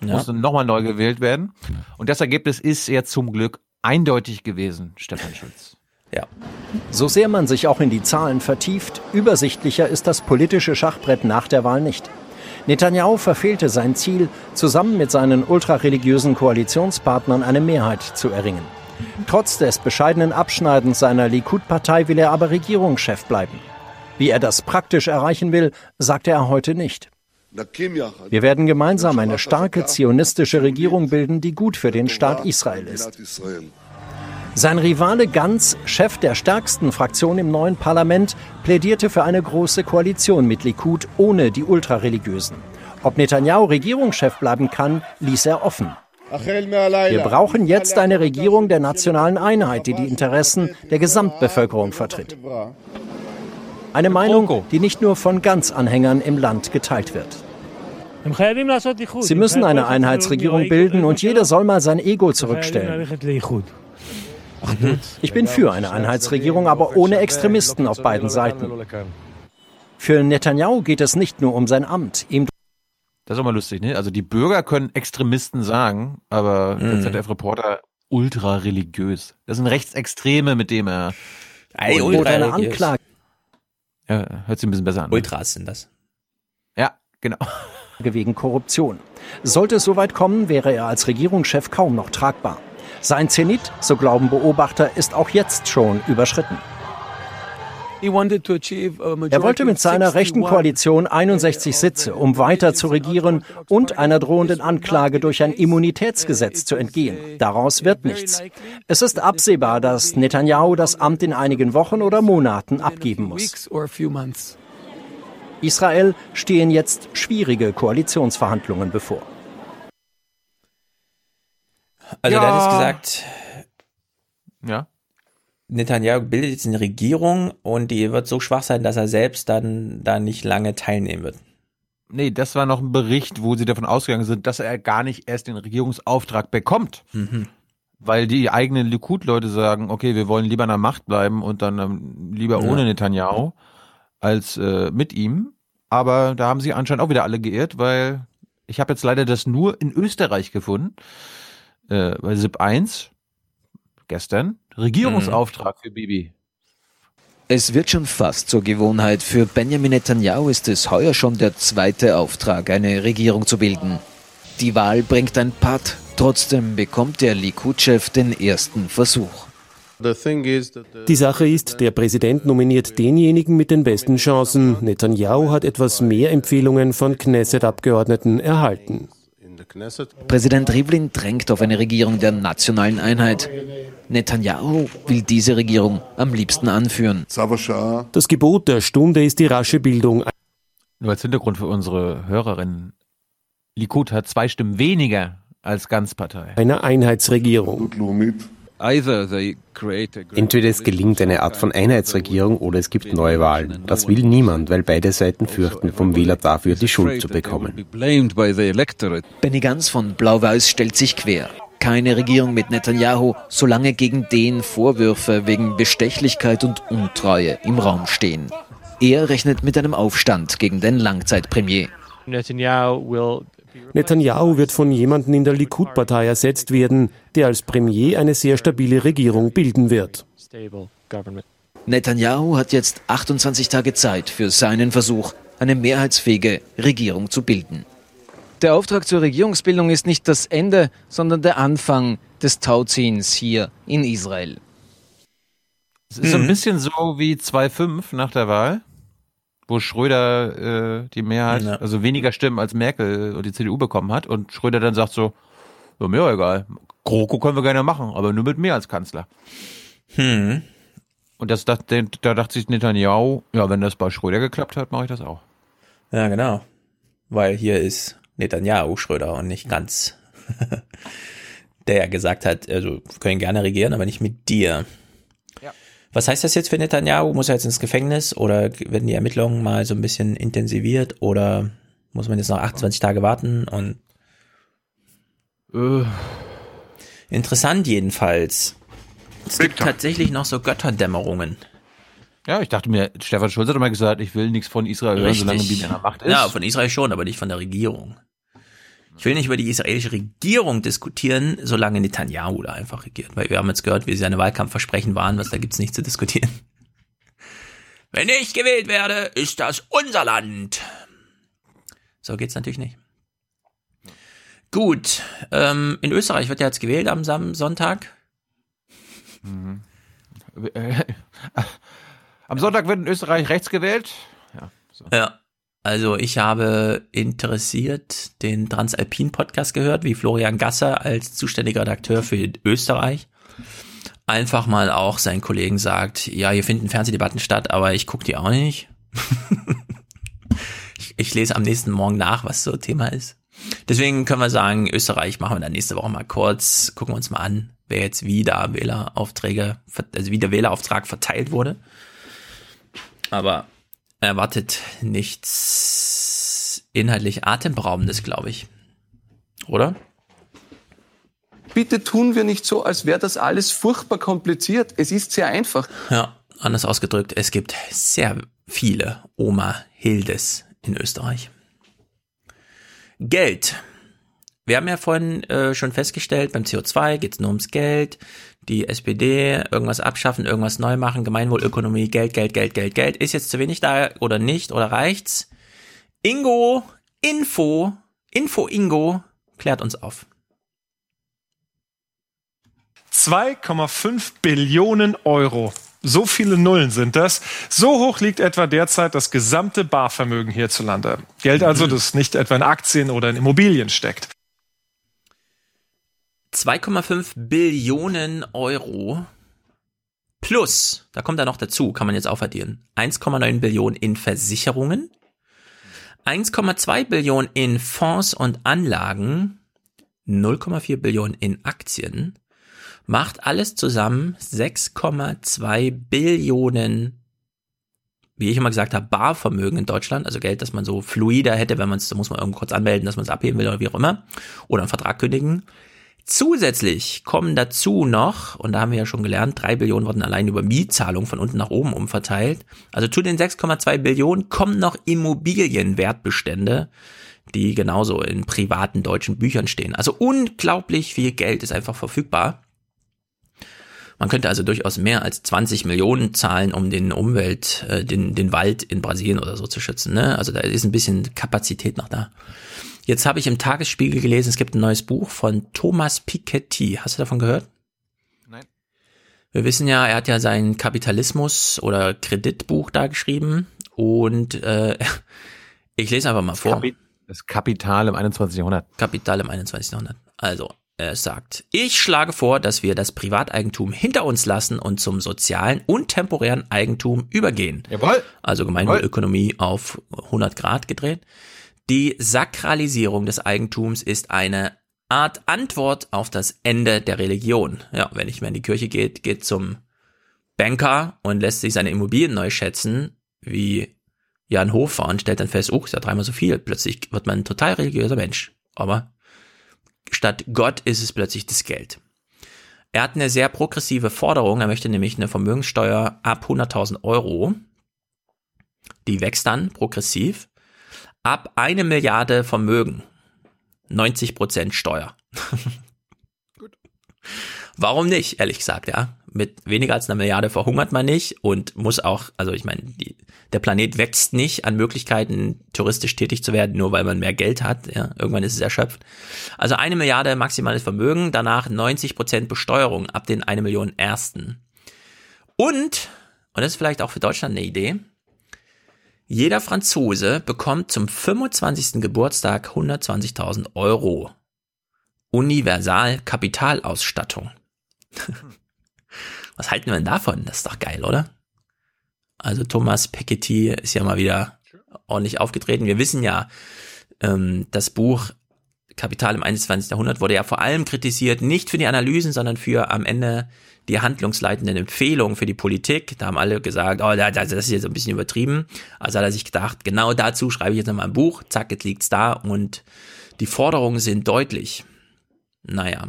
Ja. musste nochmal neu gewählt werden. Und das Ergebnis ist ja zum Glück eindeutig gewesen, Stefan Schulz. Ja. So sehr man sich auch in die Zahlen vertieft, übersichtlicher ist das politische Schachbrett nach der Wahl nicht. Netanyahu verfehlte sein Ziel, zusammen mit seinen ultrareligiösen Koalitionspartnern eine Mehrheit zu erringen. Trotz des bescheidenen Abschneidens seiner Likud-Partei will er aber Regierungschef bleiben. Wie er das praktisch erreichen will, sagte er heute nicht. Wir werden gemeinsam eine starke zionistische Regierung bilden, die gut für den Staat Israel ist. Sein Rivale Ganz, Chef der stärksten Fraktion im neuen Parlament, plädierte für eine große Koalition mit Likud ohne die Ultrareligiösen. Ob Netanyahu Regierungschef bleiben kann, ließ er offen. Wir brauchen jetzt eine Regierung der nationalen Einheit, die die Interessen der Gesamtbevölkerung vertritt. Eine Meinung, die nicht nur von Ganz-Anhängern im Land geteilt wird. Sie müssen eine Einheitsregierung bilden und jeder soll mal sein Ego zurückstellen. Ich bin für eine Einheitsregierung, aber ohne Extremisten auf beiden Seiten. Für Netanyahu geht es nicht nur um sein Amt. Ihm Das ist auch mal lustig, ne? Also die Bürger können Extremisten sagen, aber der Mhm. ZDF-Reporter ultra religiös. Das sind Rechtsextreme, mit dem er Ey, ultra eine. Anklage Ja, hört sich ein bisschen besser an. ne? Ultras sind das. Ja, genau. wegen Korruption. Sollte es soweit kommen, wäre er als Regierungschef kaum noch tragbar. Sein Zenit, so glauben Beobachter, ist auch jetzt schon überschritten. Er wollte mit seiner rechten Koalition 61 Sitze, um weiter zu regieren und einer drohenden Anklage durch ein Immunitätsgesetz zu entgehen. Daraus wird nichts. Es ist absehbar, dass Netanyahu das Amt in einigen Wochen oder Monaten abgeben muss. Israel stehen jetzt schwierige Koalitionsverhandlungen bevor. Also Ja. da ist gesagt, Ja. Netanyahu bildet jetzt eine Regierung und die wird so schwach sein, dass er selbst dann da nicht lange teilnehmen wird. Nee, das war noch ein Bericht, wo sie davon ausgegangen sind, dass er gar nicht erst den Regierungsauftrag bekommt. Mhm. Weil die eigenen Likud-Leute sagen, okay, wir wollen lieber an der Macht bleiben und dann ähm, lieber Ja. ohne Netanyahu als äh, mit ihm. Aber da haben sie anscheinend auch wieder alle geirrt, weil ich habe jetzt leider das nur in Österreich gefunden. Äh, bei SIP 1 gestern Regierungsauftrag für Bibi. Es wird schon fast zur Gewohnheit. Für Benjamin Netanyahu ist es heuer schon der zweite Auftrag, eine Regierung zu bilden. Die Wahl bringt ein Patt. Trotzdem bekommt der Likud-Chef den ersten Versuch. Die Sache ist, der Präsident nominiert denjenigen mit den besten Chancen. Netanyahu hat etwas mehr Empfehlungen von Knesset-Abgeordneten erhalten. Präsident Rivlin drängt auf eine Regierung der nationalen Einheit. Netanyahu will diese Regierung am liebsten anführen. Das Gebot der Stunde ist die rasche Bildung Nur als Hintergrund für unsere Hörerinnen. Likud hat zwei Stimmen weniger als Ganzpartei. einer Einheitsregierung. Entweder es gelingt eine Art von Einheitsregierung oder es gibt Neuwahlen. Das will niemand, weil beide Seiten fürchten, vom Wähler dafür die Schuld zu bekommen. Benny Gantz von Blau-Weiß stellt sich quer. Keine Regierung mit Netanyahu, solange gegen den Vorwürfe wegen Bestechlichkeit und Untreue im Raum stehen. Er rechnet mit einem Aufstand gegen den Langzeitpremier. Netanyahu wird von jemandem in der Likud-Partei ersetzt werden, der als Premier eine sehr stabile Regierung bilden wird. Netanyahu hat jetzt 28 Tage Zeit für seinen Versuch, eine mehrheitsfähige Regierung zu bilden. Der Auftrag zur Regierungsbildung ist nicht das Ende, sondern der Anfang des Tauziehens hier in Israel. Es ist so ein bisschen so wie 2-5 nach der Wahl, wo Schröder äh, die Mehrheit, Ja. also weniger Stimmen als Merkel und die CDU bekommen hat und Schröder dann sagt so, ja, mir egal, GroKo können wir gerne machen, aber nur mit mir als Kanzler. Hm. Und das, das, da dachte sich Netanyahu, ja, wenn das bei Schröder geklappt hat, mache ich das auch. Ja, genau. Weil hier ist Netanyahu Schröder und nicht ganz der ja gesagt hat, also wir können gerne regieren, aber nicht mit dir. Was heißt das jetzt für Netanyahu? Muss er jetzt ins Gefängnis oder werden die Ermittlungen mal so ein bisschen intensiviert oder muss man jetzt noch 28 Tage warten und Äh, interessant jedenfalls. Es gibt tatsächlich noch so Götterdämmerungen. ja, ich dachte mir, Stefan Schulz hat immer gesagt, ich will nichts von Israel hören, solange Bibi an der Macht ist. Ja, von Israel schon, aber nicht von der Regierung. Ich will nicht über die israelische Regierung diskutieren, solange Netanyahu da einfach regiert. Weil wir haben jetzt gehört, wie seine Wahlkampfversprechen waren, was da gibt's nichts zu diskutieren. Wenn ich gewählt werde, ist das unser Land. So geht's natürlich nicht. Gut, ähm, in Österreich wird ja jetzt gewählt am Sonntag. Mhm. Am Sonntag wird in Österreich rechts gewählt. Ja, so. Ja. Also ich habe interessiert den Transalpin-Podcast gehört, wie Florian Gasser als zuständiger Redakteur für Österreich einfach mal auch seinen Kollegen sagt, ja, hier finden Fernsehdebatten statt, aber ich gucke die auch nicht. ich, ich lese am nächsten Morgen nach, was so Thema ist. Deswegen können wir sagen, Österreich machen wir dann nächste Woche mal kurz, gucken wir uns mal an, wer jetzt wieder Wähleraufträge, also wie der Wählerauftrag verteilt wurde. Aber erwartet nichts inhaltlich atemberaubendes, glaube ich. Oder? Bitte tun wir nicht so, als wäre das alles furchtbar kompliziert. Es ist sehr einfach. Ja, anders ausgedrückt, es gibt sehr viele Oma Hildes in Österreich. Geld. Wir haben ja vorhin äh, schon festgestellt, beim CO2 geht es nur ums Geld. Die SPD, irgendwas abschaffen, irgendwas neu machen, Gemeinwohlökonomie, Geld, Geld, Geld, Geld, Geld. Ist jetzt zu wenig da oder nicht oder reicht's? Ingo, Info, Info Ingo klärt uns auf. 2,5 Billionen Euro. So viele Nullen sind das. So hoch liegt etwa derzeit das gesamte Barvermögen hierzulande. Geld also, das nicht etwa in Aktien oder in Immobilien steckt. 2,5 Billionen Euro plus, da kommt da noch dazu, kann man jetzt auch verdienen, 1,9 Billionen in Versicherungen, 1,2 Billionen in Fonds und Anlagen, 0,4 Billionen in Aktien, macht alles zusammen 6,2 Billionen, wie ich immer gesagt habe, Barvermögen in Deutschland, also Geld, das man so fluider hätte, wenn man es, da muss man irgendwo kurz anmelden, dass man es abheben will oder wie auch immer, oder einen Vertrag kündigen. Zusätzlich kommen dazu noch, und da haben wir ja schon gelernt, drei Billionen wurden allein über Mietzahlungen von unten nach oben umverteilt. Also zu den 6,2 Billionen kommen noch Immobilienwertbestände, die genauso in privaten deutschen Büchern stehen. Also unglaublich viel Geld ist einfach verfügbar. Man könnte also durchaus mehr als 20 Millionen zahlen, um den Umwelt, äh, den, den Wald in Brasilien oder so zu schützen. Ne? Also da ist ein bisschen Kapazität noch da. Jetzt habe ich im Tagesspiegel gelesen, es gibt ein neues Buch von Thomas Piketty. Hast du davon gehört? Nein. Wir wissen ja, er hat ja sein Kapitalismus oder Kreditbuch da geschrieben und äh, ich lese einfach mal vor. Das Kapital im 21. Jahrhundert. Kapital im 21. Jahrhundert. Also, er sagt, ich schlage vor, dass wir das Privateigentum hinter uns lassen und zum sozialen und temporären Eigentum übergehen. Jawohl. Also Gemeinwohlökonomie auf 100 Grad gedreht. Die Sakralisierung des Eigentums ist eine Art Antwort auf das Ende der Religion. Ja, wenn ich mehr in die Kirche geht, geht zum Banker und lässt sich seine Immobilien neu schätzen, wie Jan Hofer und stellt dann fest, oh, ist ja dreimal so viel. Plötzlich wird man ein total religiöser Mensch. Aber statt Gott ist es plötzlich das Geld. Er hat eine sehr progressive Forderung. Er möchte nämlich eine Vermögenssteuer ab 100.000 Euro. Die wächst dann progressiv ab eine Milliarde Vermögen 90 Prozent Steuer. Warum nicht, ehrlich gesagt, ja? Mit weniger als einer Milliarde verhungert man nicht und muss auch, also ich meine, die, der Planet wächst nicht an Möglichkeiten, touristisch tätig zu werden, nur weil man mehr Geld hat. Ja? Irgendwann ist es erschöpft. Also eine Milliarde maximales Vermögen, danach 90 Prozent Besteuerung ab den eine Million ersten. Und, und das ist vielleicht auch für Deutschland eine Idee, jeder Franzose bekommt zum 25. Geburtstag 120.000 Euro. Universal Kapitalausstattung. Was halten wir denn davon? Das ist doch geil, oder? Also Thomas Piketty ist ja mal wieder ordentlich aufgetreten. Wir wissen ja, ähm, das Buch Kapital im 21. Jahrhundert wurde ja vor allem kritisiert, nicht für die Analysen, sondern für am Ende die handlungsleitenden Empfehlungen für die Politik. Da haben alle gesagt, oh, das ist jetzt ein bisschen übertrieben. Also hat er sich gedacht, genau dazu schreibe ich jetzt nochmal ein Buch, zack, jetzt liegt's da und die Forderungen sind deutlich. Naja.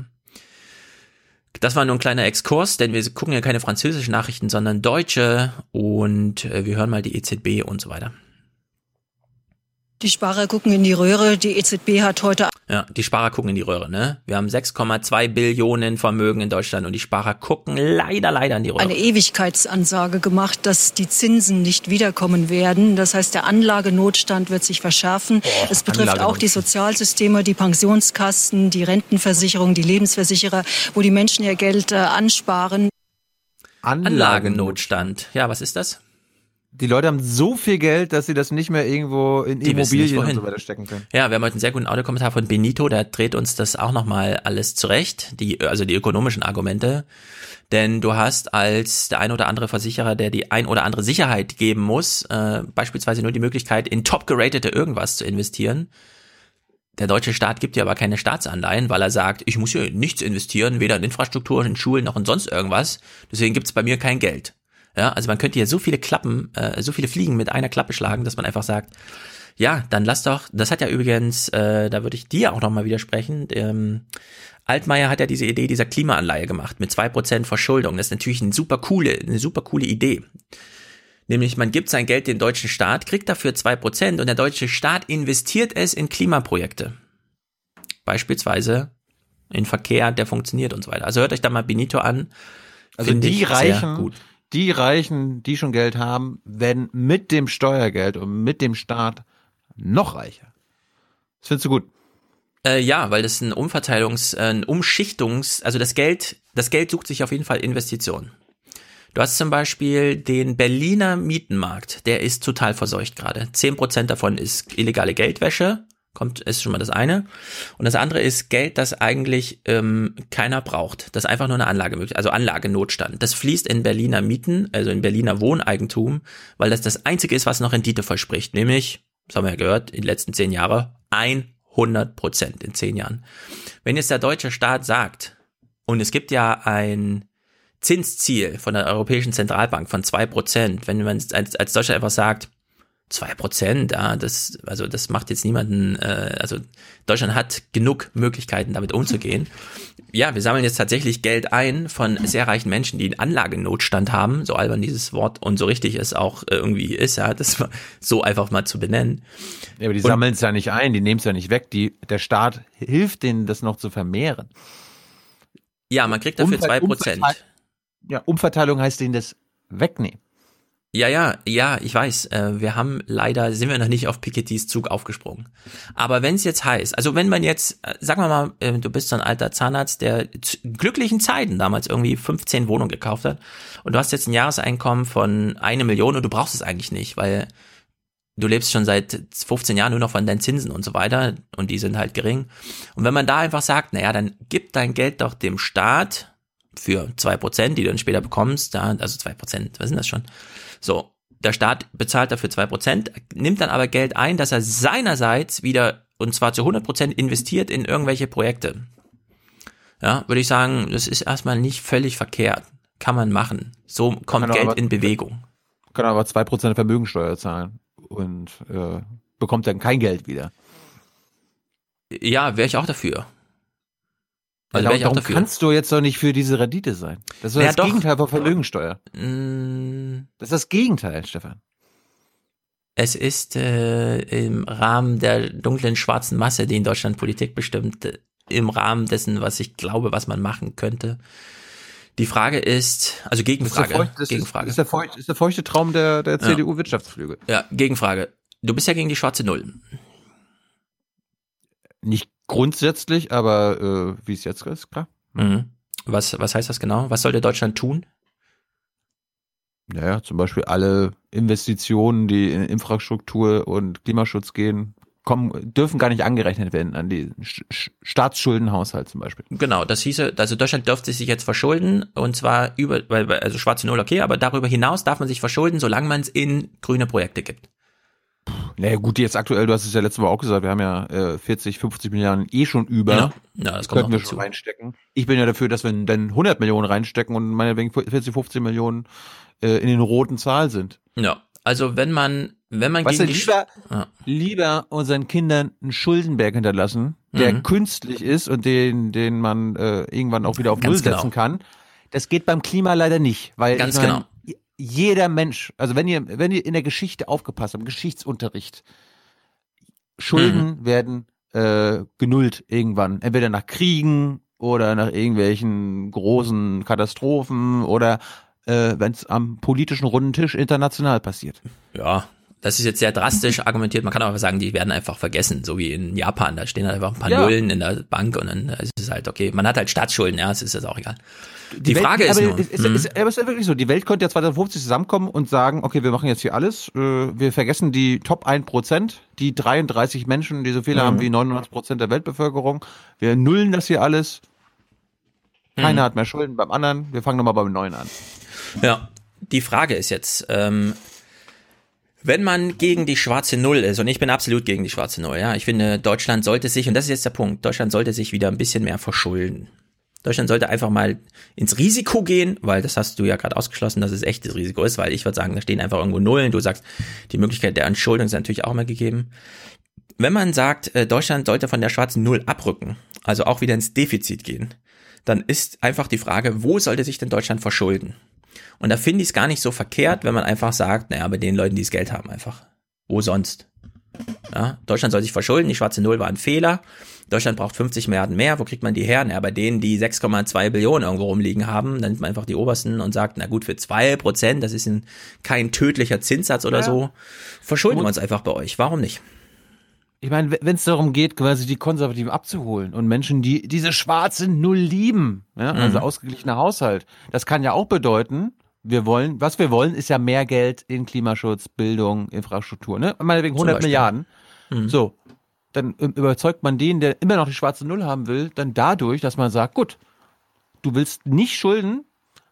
Das war nur ein kleiner Exkurs, denn wir gucken ja keine französischen Nachrichten, sondern deutsche und äh, wir hören mal die EZB und so weiter. Die Sparer gucken in die Röhre. Die EZB hat heute. Ja, die Sparer gucken in die Röhre, ne? Wir haben 6,2 Billionen Vermögen in Deutschland und die Sparer gucken leider, leider in die Röhre. Eine Ewigkeitsansage gemacht, dass die Zinsen nicht wiederkommen werden. Das heißt, der Anlagenotstand wird sich verschärfen. Boah, es betrifft auch die Sozialsysteme, die Pensionskassen, die Rentenversicherung, die Lebensversicherer, wo die Menschen ihr Geld äh, ansparen. Anlagennotstand. Ja, was ist das? Die Leute haben so viel Geld, dass sie das nicht mehr irgendwo in die Immobilien und so weiter stecken können. Ja, wir haben heute einen sehr guten Audiokommentar von Benito, der dreht uns das auch nochmal alles zurecht, die, also die ökonomischen Argumente. Denn du hast als der ein oder andere Versicherer, der die ein oder andere Sicherheit geben muss, äh, beispielsweise nur die Möglichkeit, in top geratete irgendwas zu investieren. Der deutsche Staat gibt dir aber keine Staatsanleihen, weil er sagt, ich muss hier nichts investieren, weder in Infrastruktur, in Schulen noch in sonst irgendwas. Deswegen gibt's bei mir kein Geld. Ja, also man könnte hier so viele Klappen, äh, so viele Fliegen mit einer Klappe schlagen, dass man einfach sagt, ja, dann lass doch, das hat ja übrigens, äh, da würde ich dir auch nochmal widersprechen, ähm, Altmaier hat ja diese Idee dieser Klimaanleihe gemacht mit zwei Prozent Verschuldung. Das ist natürlich eine super coole, eine super coole Idee. Nämlich man gibt sein Geld dem deutschen Staat, kriegt dafür zwei Prozent und der deutsche Staat investiert es in Klimaprojekte. Beispielsweise in Verkehr, der funktioniert und so weiter. Also hört euch da mal Benito an. Also die Reichen, gut die Reichen, die schon Geld haben, werden mit dem Steuergeld und mit dem Staat noch reicher. Das findest du gut? Äh, ja, weil das ein Umverteilungs-, ein Umschichtungs-, also das Geld, das Geld sucht sich auf jeden Fall Investitionen. Du hast zum Beispiel den Berliner Mietenmarkt, der ist total verseucht gerade. Zehn Prozent davon ist illegale Geldwäsche kommt, ist schon mal das eine. Und das andere ist Geld, das eigentlich ähm, keiner braucht. Das einfach nur eine Anlage möglich, also Anlagenotstand. Das fließt in Berliner Mieten, also in Berliner Wohneigentum, weil das das einzige ist, was noch Rendite verspricht. Nämlich, das haben wir ja gehört, in den letzten zehn Jahren 100 Prozent in zehn Jahren. Wenn jetzt der deutsche Staat sagt, und es gibt ja ein Zinsziel von der Europäischen Zentralbank von zwei Prozent, wenn man als, als Deutschland einfach sagt, Zwei Prozent, ja, das, also das macht jetzt niemanden, äh, also Deutschland hat genug Möglichkeiten, damit umzugehen. Ja, wir sammeln jetzt tatsächlich Geld ein von sehr reichen Menschen, die einen Anlagenotstand haben, so albern dieses Wort und so richtig es auch irgendwie ist, ja, das so einfach mal zu benennen. Ja, aber die sammeln es ja nicht ein, die nehmen es ja nicht weg, die, der Staat hilft denen, das noch zu vermehren. Ja, man kriegt dafür zwei Prozent. Ja, Umverteilung heißt denen das wegnehmen. Ja, ja, ja, ich weiß. Äh, wir haben leider, sind wir noch nicht auf Pikettys Zug aufgesprungen. Aber wenn es jetzt heißt, also wenn man jetzt, äh, sagen wir mal, äh, du bist so ein alter Zahnarzt, der glücklichen Zeiten damals irgendwie 15 Wohnungen gekauft hat und du hast jetzt ein Jahreseinkommen von eine Million und du brauchst es eigentlich nicht, weil du lebst schon seit 15 Jahren nur noch von deinen Zinsen und so weiter und die sind halt gering. Und wenn man da einfach sagt, naja, dann gib dein Geld doch dem Staat für zwei Prozent, die du dann später bekommst, da, also zwei Prozent, was sind das schon? So, der Staat bezahlt dafür zwei Prozent, nimmt dann aber Geld ein, dass er seinerseits wieder, und zwar zu 100 Prozent investiert in irgendwelche Projekte. Ja, würde ich sagen, das ist erstmal nicht völlig verkehrt. Kann man machen. So kommt Geld aber, in Bewegung. Kann aber zwei Prozent Vermögensteuer zahlen und äh, bekommt dann kein Geld wieder. Ja, wäre ich auch dafür. Also ja, darum kannst du jetzt doch nicht für diese Rendite sein. Das ist ja, das doch. Gegenteil von Vermögensteuer. Mm. Das ist das Gegenteil, Stefan. Es ist äh, im Rahmen der dunklen schwarzen Masse, die in Deutschland Politik bestimmt, äh, im Rahmen dessen, was ich glaube, was man machen könnte. Die Frage ist, also Gegenfrage. Das ist der, feuchte, Gegenfrage. Ist, der feuchte, ist der feuchte Traum der, der CDU-Wirtschaftsflügel. Ja, Gegenfrage. Du bist ja gegen die schwarze Null. Nicht Grundsätzlich, aber äh, wie es jetzt ist, klar. Mhm. Was, was heißt das genau? Was sollte Deutschland tun? Naja, zum Beispiel alle Investitionen, die in Infrastruktur und Klimaschutz gehen, kommen, dürfen gar nicht angerechnet werden an den Staatsschuldenhaushalt zum Beispiel. Genau, das hieße, also Deutschland dürfte sich jetzt verschulden und zwar über, also schwarze Null okay, aber darüber hinaus darf man sich verschulden, solange man es in grüne Projekte gibt. Naja gut, jetzt aktuell, du hast es ja letztes Mal auch gesagt, wir haben ja äh, 40, 50 Milliarden eh schon über. Ja, ja das kommt Könnten wir schon reinstecken. Ich bin ja dafür, dass wir dann 100 Millionen reinstecken und meinetwegen 40, 50 Millionen äh, in den roten Zahl sind. Ja, also wenn man, wenn man weißt gegen du, lieber, Ja. lieber unseren Kindern einen Schuldenberg hinterlassen, der Mhm. künstlich ist und den, den man äh, irgendwann auch wieder auf Ganz Null setzen genau. kann. Das geht beim Klima leider nicht, weil Ganz ich mein, genau. Jeder Mensch, also wenn ihr, wenn ihr in der Geschichte aufgepasst habt, im Geschichtsunterricht, Schulden Mhm. werden äh, genullt irgendwann, entweder nach Kriegen oder nach irgendwelchen großen Katastrophen oder äh, wenn es am politischen runden Tisch international passiert. Ja, das ist jetzt sehr drastisch argumentiert. Man kann aber sagen, die werden einfach vergessen, so wie in Japan. Da stehen halt einfach ein paar Ja. Nullen in der Bank und dann ist es halt okay. Man hat halt Staatsschulden, ja, es ist jetzt auch egal. Die, Welt- Frage ist aber nur, ist, hm, ist, aber es ist ja wirklich so, die Welt könnte ja 2050 zusammenkommen und sagen, okay, wir machen jetzt hier alles, äh, wir vergessen die Top 1%, die 33 Menschen, die so viel Mhm. haben wie 99% der Weltbevölkerung, wir nullen das hier alles, keiner Mhm. hat mehr Schulden beim anderen, wir fangen nochmal beim Neuen an. ja, die Frage ist jetzt, ähm, wenn man gegen die schwarze Null ist, und ich bin absolut gegen die schwarze Null, ja, ich finde, Deutschland sollte sich, und das ist jetzt der Punkt, Deutschland sollte sich wieder ein bisschen mehr verschulden. Deutschland sollte einfach mal ins Risiko gehen, weil das hast du ja gerade ausgeschlossen, dass es echtes Risiko ist, weil ich würde sagen, da stehen einfach irgendwo Nullen. Du sagst, die Möglichkeit der Entschuldung ist natürlich auch mal gegeben. Wenn man sagt, äh, Deutschland sollte von der schwarzen Null abrücken, also auch wieder ins Defizit gehen, dann ist einfach die Frage, wo sollte sich denn Deutschland verschulden? Und da finde ich es gar nicht so verkehrt, wenn man einfach sagt, naja, bei den Leuten, die das Geld haben, einfach. Wo sonst? Ja, Deutschland soll sich verschulden, die schwarze Null war ein Fehler. Deutschland braucht 50 Milliarden mehr. Wo kriegt man die her? Na, bei denen, die 6,2 Billionen irgendwo rumliegen haben, dann nimmt man einfach die obersten und sagt, na gut, für zwei Prozent, das ist ein, kein tödlicher Zinssatz oder Ja. so, verschulden wir Und- uns einfach bei euch. Warum nicht? Ich meine, wenn es darum geht, quasi die Konservativen abzuholen und Menschen, die diese schwarze Null lieben, ja, also Mhm. ausgeglichener Haushalt, das kann ja auch bedeuten, wir wollen, was wir wollen, ist ja mehr Geld in Klimaschutz, Bildung, Infrastruktur, ne? Meinetwegen Zum 100 Beispiel. Milliarden. Mhm. So, dann überzeugt man den, der immer noch die schwarze Null haben will, dann dadurch, dass man sagt, gut, du willst nicht schulden,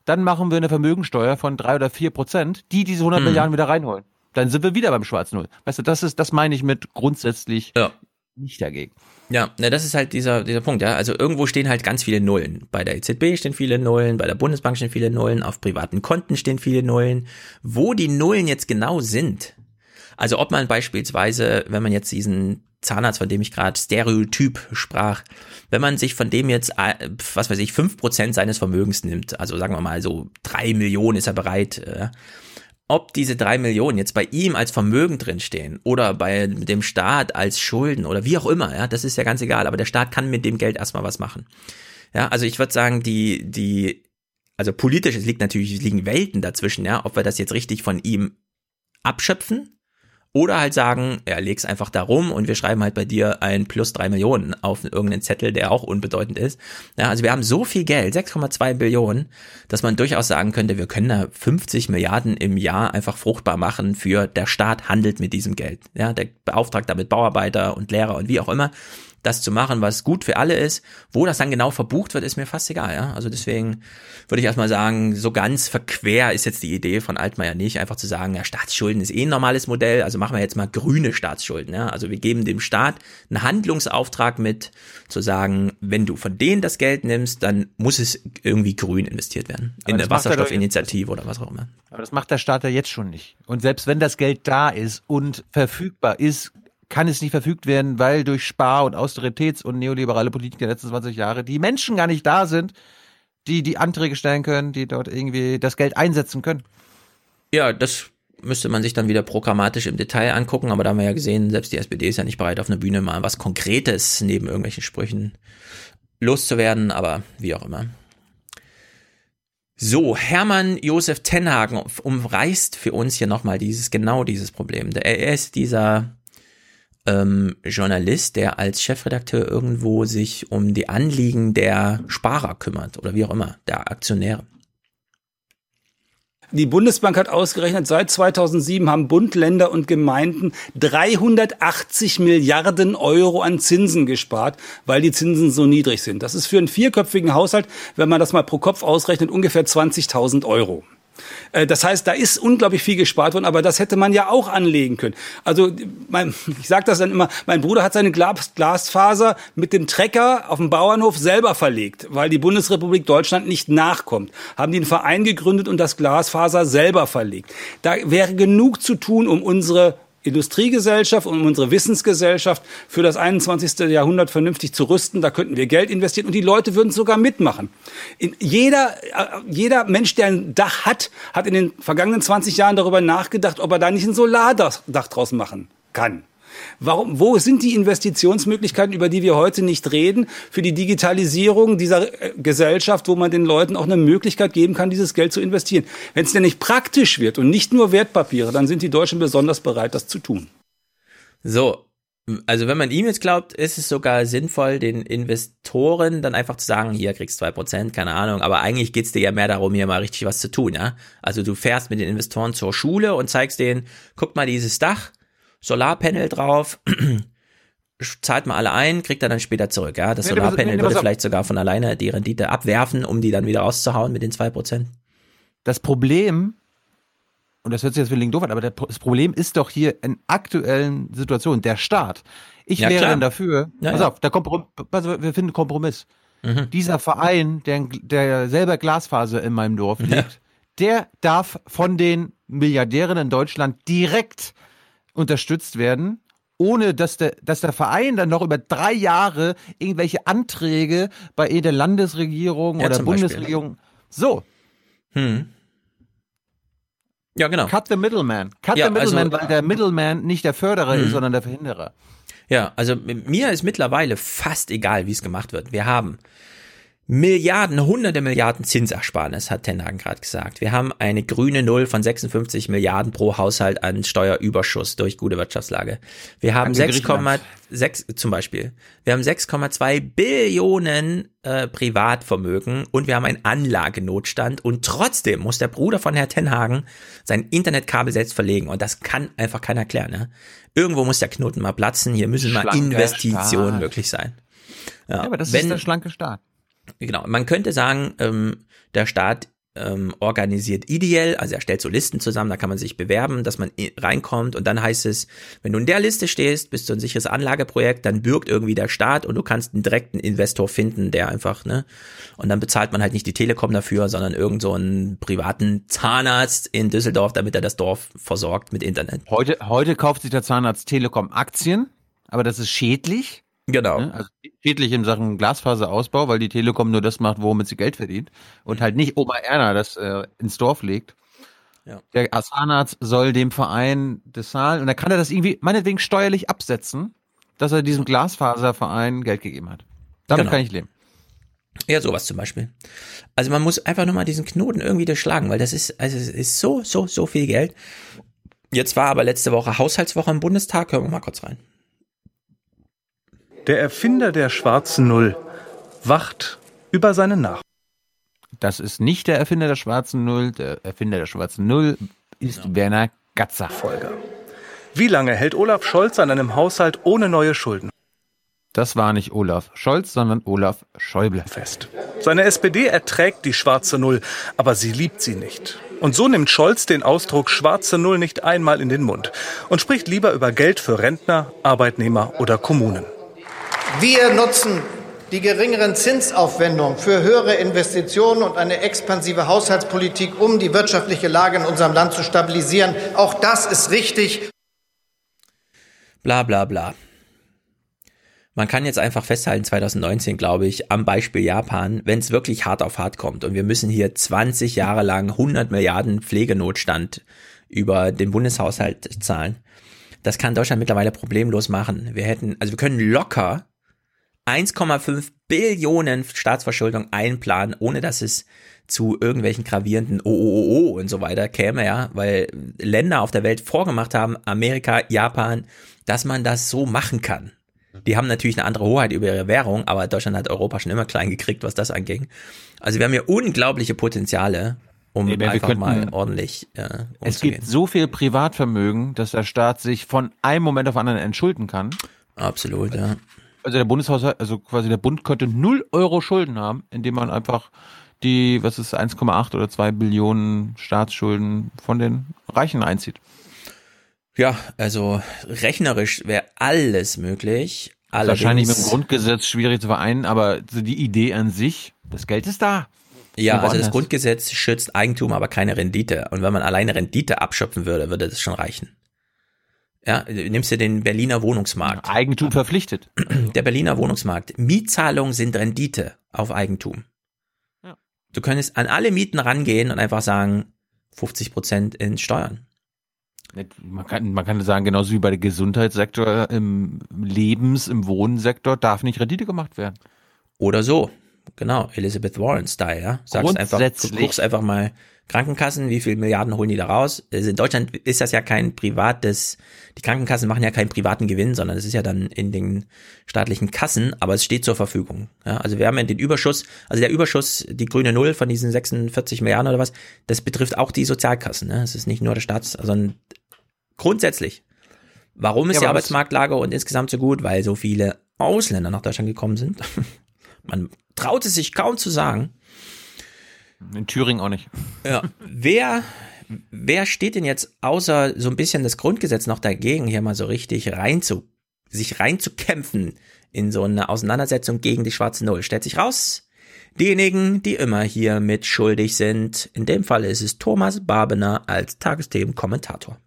dann machen wir eine Vermögensteuer von drei oder vier Prozent, die diese 100 Mhm. Milliarden wieder reinholen. Dann sind wir wieder beim schwarzen Null. Weißt du, das ist, das meine ich mit grundsätzlich Ja. nicht dagegen. Ja, ne, das ist halt dieser, dieser Punkt, ja. Also irgendwo stehen halt ganz viele Nullen. Bei der EZB stehen viele Nullen, bei der Bundesbank stehen viele Nullen, auf privaten Konten stehen viele Nullen. Wo die Nullen jetzt genau sind, also ob man beispielsweise, wenn man jetzt diesen Zahnarzt, von dem ich gerade Stereotyp sprach, wenn man sich von dem jetzt, äh, was weiß ich, fünf Prozent seines Vermögens nimmt, also sagen wir mal so drei Millionen ist er bereit, äh, ob diese drei Millionen jetzt bei ihm als Vermögen drinstehen oder bei dem Staat als Schulden oder wie auch immer, ja, das ist ja ganz egal, aber der Staat kann mit dem Geld erstmal was machen. Ja, also ich würde sagen, die, die, also politisch, es liegt natürlich, es liegen Welten dazwischen, ja, ob wir das jetzt richtig von ihm abschöpfen oder halt sagen, ja, leg's einfach da rum und wir schreiben halt bei dir ein plus drei Millionen auf irgendeinen Zettel, der auch unbedeutend ist. Ja, also wir haben so viel Geld, 6,2 Billionen, dass man durchaus sagen könnte, wir können da 50 Milliarden im Jahr einfach fruchtbar machen für der Staat handelt mit diesem Geld. Ja, der beauftragt damit Bauarbeiter und Lehrer und wie auch immer das zu machen, was gut für alle ist. Wo das dann genau verbucht wird, ist mir fast egal. Ja? Also deswegen würde ich erstmal sagen, so ganz verquer ist jetzt die Idee von Altmaier nicht, einfach zu sagen, ja, Staatsschulden ist eh ein normales Modell, also machen wir jetzt mal grüne Staatsschulden. Ja? Also wir geben dem Staat einen Handlungsauftrag mit, zu sagen, wenn du von denen das Geld nimmst, dann muss es irgendwie grün investiert werden. Aber In eine er Wasserstoffinitiative oder was auch immer. Aber das macht der Staat ja jetzt schon nicht. Und selbst wenn das Geld da ist und verfügbar ist, kann es nicht verfügt werden, weil durch Spar- und Austeritäts- und neoliberale Politik der letzten 20 Jahre die Menschen gar nicht da sind, die die Anträge stellen können, die dort irgendwie das Geld einsetzen können. Ja, das müsste man sich dann wieder programmatisch im Detail angucken, aber da haben wir ja gesehen, selbst die SPD ist ja nicht bereit, auf einer Bühne mal was Konkretes neben irgendwelchen Sprüchen loszuwerden, aber wie auch immer. So, Hermann Josef Tenhagen umreißt für uns hier nochmal dieses, genau dieses Problem. Er ist dieser ähm, Journalist, der als Chefredakteur irgendwo sich um die Anliegen der Sparer kümmert oder wie auch immer, der Aktionäre. Die Bundesbank hat ausgerechnet, seit 2007 haben Bund, Länder und Gemeinden 380 Milliarden Euro an Zinsen gespart, weil die Zinsen so niedrig sind. Das ist für einen vierköpfigen Haushalt, wenn man das mal pro Kopf ausrechnet, ungefähr 20.000 Euro. Äh, das heißt, da ist unglaublich viel gespart worden, aber das hätte man ja auch anlegen können. Also mein, ich sage das dann immer, mein Bruder hat seine Glasfaser mit dem Trecker auf dem Bauernhof selber verlegt, weil die Bundesrepublik Deutschland nicht nachkommt. Haben die einen Verein gegründet und das Glasfaser selber verlegt. Da wäre genug zu tun, um unsere Industriegesellschaft und unsere Wissensgesellschaft für das 21. Jahrhundert vernünftig zu rüsten. Da könnten wir Geld investieren und die Leute würden sogar mitmachen. In jeder, äh, jeder Mensch, der ein Dach hat, hat in den vergangenen 20 Jahren darüber nachgedacht, ob er da nicht ein Solardach draus machen kann. Warum, wo sind die Investitionsmöglichkeiten, über die wir heute nicht reden, für die Digitalisierung dieser äh, Gesellschaft, wo man den Leuten auch eine Möglichkeit geben kann, dieses Geld zu investieren? Wenn es denn nicht praktisch wird und nicht nur Wertpapiere, dann sind die Deutschen besonders bereit, das zu tun. So, also wenn man ihm jetzt glaubt, ist es sogar sinnvoll, den Investoren dann einfach zu sagen, hier kriegst zwei Prozent, keine Ahnung, aber eigentlich geht's dir ja mehr darum, hier mal richtig was zu tun, ja. Also du fährst mit den Investoren zur Schule und zeigst denen, guck mal dieses Dach, Solarpanel drauf, zahlt mal alle ein, kriegt er dann später zurück. Ja, das Solarpanel würde vielleicht sogar von alleine die Rendite abwerfen, um die dann wieder auszuhauen mit den zwei Prozent. Das Problem, und das hört sich jetzt für doof an, aber das Problem ist doch hier in aktuellen Situationen der Staat. Ich ja, wäre klar. dann dafür, ja, pass ja. auf, der Komprom also wir finden Kompromiss. Mhm. Dieser Verein, der, der selber Glasfaser in meinem Dorf legt, der darf von den Milliardären in Deutschland direkt unterstützt werden, ohne dass der, dass der Verein dann noch über drei Jahre irgendwelche Anträge bei der Landesregierung ja, oder Bundesregierung. Beispiel. So. Hm. Ja, genau. Cut the middleman. Cut ja, the middleman, also, weil der Middleman nicht der Förderer hm. ist, sondern der Verhinderer. Ja, also mir ist mittlerweile fast egal, wie es gemacht wird. Wir haben Milliarden, hunderte Milliarden Zinsersparnis, hat Tenhagen gerade gesagt. Wir haben eine grüne Null von 56 Milliarden pro Haushalt an Steuerüberschuss durch gute Wirtschaftslage. Wir haben 6,6 zum Beispiel. Wir haben 6,2 Billionen äh, Privatvermögen und wir haben einen Anlagenotstand und trotzdem muss der Bruder von Herr Tenhagen sein Internetkabel selbst verlegen und das kann einfach keiner erklären. Ne? Irgendwo muss der Knoten mal platzen. Hier müssen mal Investitionen möglich sein. Ja, ja aber das Wenn, ist der schlanke Staat. Genau, man könnte sagen, ähm, der Staat ähm, organisiert ideell, also er stellt so Listen zusammen, da kann man sich bewerben, dass man reinkommt und dann heißt es, wenn du in der Liste stehst, bist du ein sicheres Anlageprojekt, dann bürgt irgendwie der Staat und du kannst einen direkten Investor finden, der einfach, ne, und dann bezahlt man halt nicht die Telekom dafür, sondern irgend so einen privaten Zahnarzt in Düsseldorf, damit er das Dorf versorgt mit Internet. Heute, heute kauft sich der Zahnarzt Telekom Aktien, aber das ist schädlich Genau. Ne? Also schädlich in Sachen Glasfaserausbau, weil die Telekom nur das macht, womit sie Geld verdient und halt nicht Oma Erna das äh, ins Dorf legt. Ja. Der Zahnarzt soll dem Verein das zahlen und dann kann er das irgendwie meinetwegen steuerlich absetzen, dass er diesem Glasfaserverein Geld gegeben hat. Damit genau. kann ich leben. Ja, sowas zum Beispiel. Also man muss einfach nur mal diesen Knoten irgendwie durchschlagen, weil das ist, also es ist so, so, so viel Geld. Jetzt war aber letzte Woche Haushaltswoche im Bundestag. Hören wir mal kurz rein. Der Erfinder der schwarzen Null wacht über seine Nach. Das ist nicht der Erfinder der schwarzen Null. Der Erfinder der schwarzen Null ist ja. Werner Gatzer. Folger. Wie lange hält Olaf Scholz an einem Haushalt ohne neue Schulden? Das war nicht Olaf Scholz, sondern Olaf Schäuble. Fest. Seine SPD erträgt die schwarze Null, aber sie liebt sie nicht. Und so nimmt Scholz den Ausdruck schwarze Null nicht einmal in den Mund und spricht lieber über Geld für Rentner, Arbeitnehmer oder Kommunen. Wir nutzen die geringeren Zinsaufwendungen für höhere Investitionen und eine expansive Haushaltspolitik, um die wirtschaftliche Lage in unserem Land zu stabilisieren. Auch das ist richtig. Bla bla bla. Man kann jetzt einfach festhalten, 2019, glaube ich, am Beispiel Japan, wenn es wirklich hart auf hart kommt und wir müssen hier 20 Jahre lang 100 Milliarden Pflegenotstand über den Bundeshaushalt zahlen. Das kann Deutschland mittlerweile problemlos machen. Wir hätten, also wir können locker 1,5 Billionen Staatsverschuldung einplanen, ohne dass es zu irgendwelchen gravierenden OOO und so weiter käme, ja, weil Länder auf der Welt vorgemacht haben, Amerika, Japan, dass man das so machen kann. Die haben natürlich eine andere Hoheit über ihre Währung, aber Deutschland hat Europa schon immer klein gekriegt, was das anging. Also wir haben hier unglaubliche Potenziale, um nee, einfach könnten, mal ordentlich äh, umzugehen. Es gibt so viel Privatvermögen, dass der Staat sich von einem Moment auf anderen entschulden kann. Absolut, ja. Also der Bundeshaushalt, also quasi der Bund könnte null Euro Schulden haben, indem man einfach die, was ist 1,8 oder 2 Billionen Staatsschulden von den Reichen einzieht. Ja, also rechnerisch wäre alles möglich. Allerdings, Wahrscheinlich mit dem Grundgesetz schwierig zu vereinen, aber die Idee an sich, das Geld ist da. Ja, also das Grundgesetz schützt Eigentum, aber keine Rendite. Und wenn man alleine Rendite abschöpfen würde, würde das schon reichen. Ja, nimmst du den Berliner Wohnungsmarkt. Eigentum verpflichtet. Der Berliner Wohnungsmarkt. Mietzahlungen sind Rendite auf Eigentum. Ja. Du könntest an alle Mieten rangehen und einfach sagen, 50 Prozent in Steuern. Man kann, man kann sagen, genauso wie bei dem Gesundheitssektor, im Lebens-, im Wohnsektor darf nicht Rendite gemacht werden. Oder so. Genau, Elizabeth Warren-Style, ja. Sagst einfach, du guckst einfach mal Krankenkassen, wie viel Milliarden holen die da raus? Also in Deutschland ist das ja kein privates, die Krankenkassen machen ja keinen privaten Gewinn, sondern es ist ja dann in den staatlichen Kassen, aber es steht zur Verfügung. Ja, also wir haben ja den Überschuss, also der Überschuss, die grüne Null von diesen 46 Milliarden oder was, das betrifft auch die Sozialkassen. Ne? Es ist nicht nur der Staats, sondern grundsätzlich. Warum ist ja, die Arbeitsmarktlage und insgesamt so gut? Weil so viele Ausländer nach Deutschland gekommen sind. Man traut es sich kaum zu sagen. In Thüringen auch nicht. Ja. Wer, wer steht denn jetzt außer so ein bisschen das Grundgesetz noch dagegen, hier mal so richtig rein zu, sich reinzukämpfen in so eine Auseinandersetzung gegen die schwarze Null? Stellt sich raus, diejenigen, die immer hier mitschuldig sind. In dem Fall ist es Thomas Barbener als Tagesthemen-Kommentator.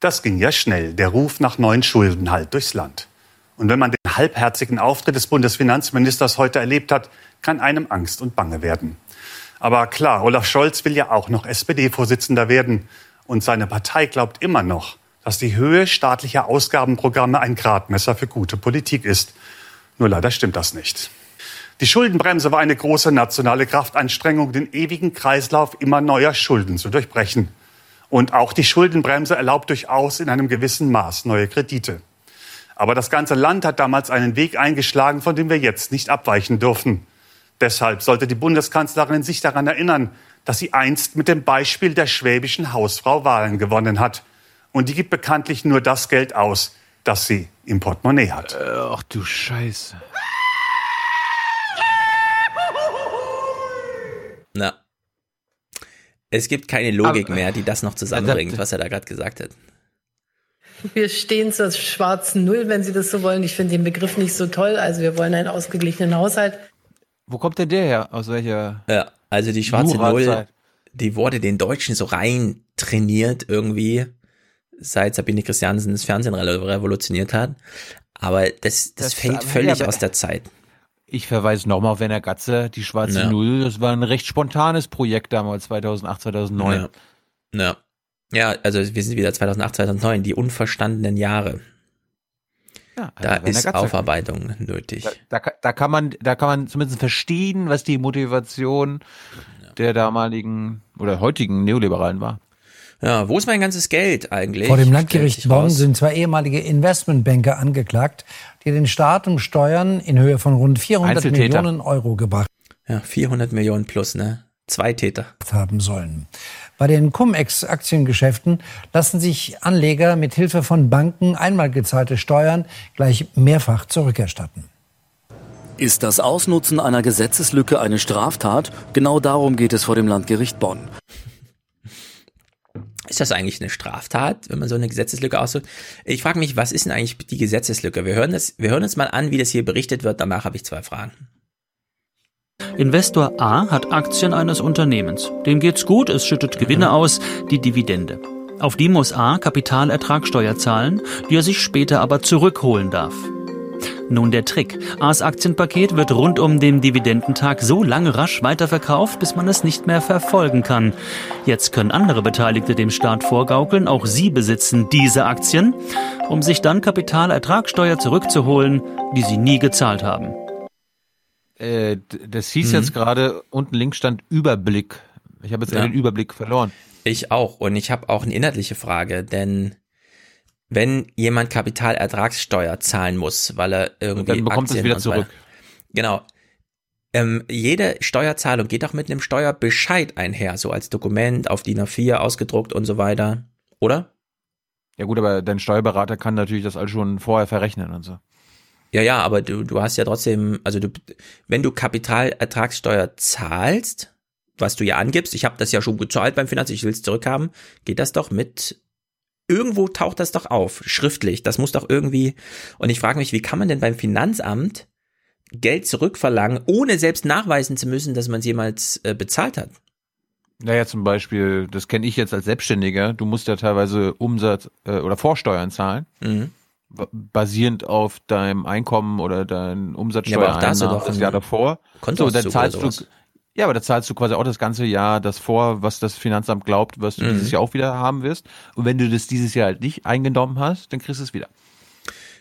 Das ging ja schnell, der Ruf nach neuen Schulden halt durchs Land. Und wenn man den halbherzigen Auftritt des Bundesfinanzministers heute erlebt hat, kann einem Angst und Bange werden. Aber klar, Olaf Scholz will ja auch noch SPD-Vorsitzender werden. Und seine Partei glaubt immer noch, dass die Höhe staatlicher Ausgabenprogramme ein Gradmesser für gute Politik ist. Nur leider stimmt das nicht. Die Schuldenbremse war eine große nationale Kraftanstrengung, den ewigen Kreislauf immer neuer Schulden zu durchbrechen. Und auch die Schuldenbremse erlaubt durchaus in einem gewissen Maß neue Kredite. Aber das ganze Land hat damals einen Weg eingeschlagen, von dem wir jetzt nicht abweichen dürfen. Deshalb sollte die Bundeskanzlerin sich daran erinnern, dass sie einst mit dem Beispiel der schwäbischen Hausfrau Wahlen gewonnen hat. Und die gibt bekanntlich nur das Geld aus, das sie im Portemonnaie hat. Ach du Scheiße. Na, es gibt keine Logik Aber, mehr, die das noch zusammenbringt, was er da gerade gesagt hat. Wir stehen zur schwarzen Null, wenn Sie das so wollen. Ich finde den Begriff nicht so toll. Also wir wollen einen ausgeglichenen Haushalt. Wo kommt denn der her? Aus welcher? Ja, also die schwarze Null, die wurde den Deutschen so rein trainiert irgendwie, seit Sabine Christiansen das Fernsehen revolutioniert hat. Aber das, das, das fällt völlig aus der Zeit. Ich verweise nochmal auf Werner Gatze, die schwarze ja. Null, das war ein recht spontanes Projekt damals, 2008, 2009. Ja. ja. Ja, also wir sind wieder 2008, 2009, die unverstandenen Jahre. Ja, also da ist. Aufarbeitung nötig. Da, da, da, kann man, da kann man zumindest verstehen, was die Motivation ja. der damaligen oder heutigen Neoliberalen war. Ja, wo ist mein ganzes Geld eigentlich? Vor dem Landgericht Bonn sind zwei ehemalige Investmentbanker angeklagt, die den Staat um Steuern in Höhe von rund 400 Millionen Euro gebracht. Ja, 400 Millionen plus, ne? Zwei Täter. Haben sollen. Bei den Cum-Ex-Aktiengeschäften lassen sich Anleger mit Hilfe von Banken einmal gezahlte Steuern gleich mehrfach zurückerstatten. Ist das Ausnutzen einer Gesetzeslücke eine Straftat? Genau darum geht es vor dem Landgericht Bonn. Ist das eigentlich eine Straftat, wenn man so eine Gesetzeslücke ausdrückt? Ich frage mich, was ist denn eigentlich die Gesetzeslücke? Wir hören, das, wir hören uns mal an, wie das hier berichtet wird. Danach habe ich zwei Fragen. Investor A hat Aktien eines Unternehmens. Dem geht's gut, es schüttet Gewinne aus, die Dividende. Auf die muss A Kapitalertragssteuer zahlen, die er sich später aber zurückholen darf. Nun der Trick. A's Aktienpaket wird rund um den Dividendentag so lange rasch weiterverkauft, bis man es nicht mehr verfolgen kann. Jetzt können andere Beteiligte dem Staat vorgaukeln, auch sie besitzen diese Aktien, um sich dann Kapitalertragssteuer zurückzuholen, die sie nie gezahlt haben. Äh, das hieß mhm. jetzt gerade, unten links stand Überblick. Ich habe jetzt ja. den Überblick verloren. Ich auch. Und ich habe auch eine inhaltliche Frage, denn wenn jemand Kapitalertragssteuer zahlen muss, weil er irgendwie. Und dann bekommt Aktien es wieder zurück. genau. Ähm, jede Steuerzahlung geht auch mit einem Steuerbescheid einher, so als Dokument auf DIN A4 ausgedruckt und so weiter. Oder? Ja gut, aber dein Steuerberater kann natürlich das alles schon vorher verrechnen und so. Ja, ja, aber du, du hast ja trotzdem, also du, wenn du Kapitalertragssteuer zahlst, was du ja angibst, ich habe das ja schon gezahlt beim Finanzamt, ich will es zurückhaben, geht das doch mit irgendwo taucht das doch auf, schriftlich. Das muss doch irgendwie. Und ich frage mich, wie kann man denn beim Finanzamt Geld zurückverlangen, ohne selbst nachweisen zu müssen, dass man es jemals äh, bezahlt hat? Naja, zum Beispiel, das kenne ich jetzt als Selbstständiger, du musst ja teilweise Umsatz äh, oder Vorsteuern zahlen. Mhm. Basierend auf deinem Einkommen oder deinem Umsatzsteuereinnahmen ja, das, das Jahr davor. So, dann zahlst du, ja, aber da zahlst du quasi auch das ganze Jahr das vor, was das Finanzamt glaubt, was du mhm. dieses Jahr auch wieder haben wirst. Und wenn du das dieses Jahr halt nicht eingenommen hast, dann kriegst du es wieder.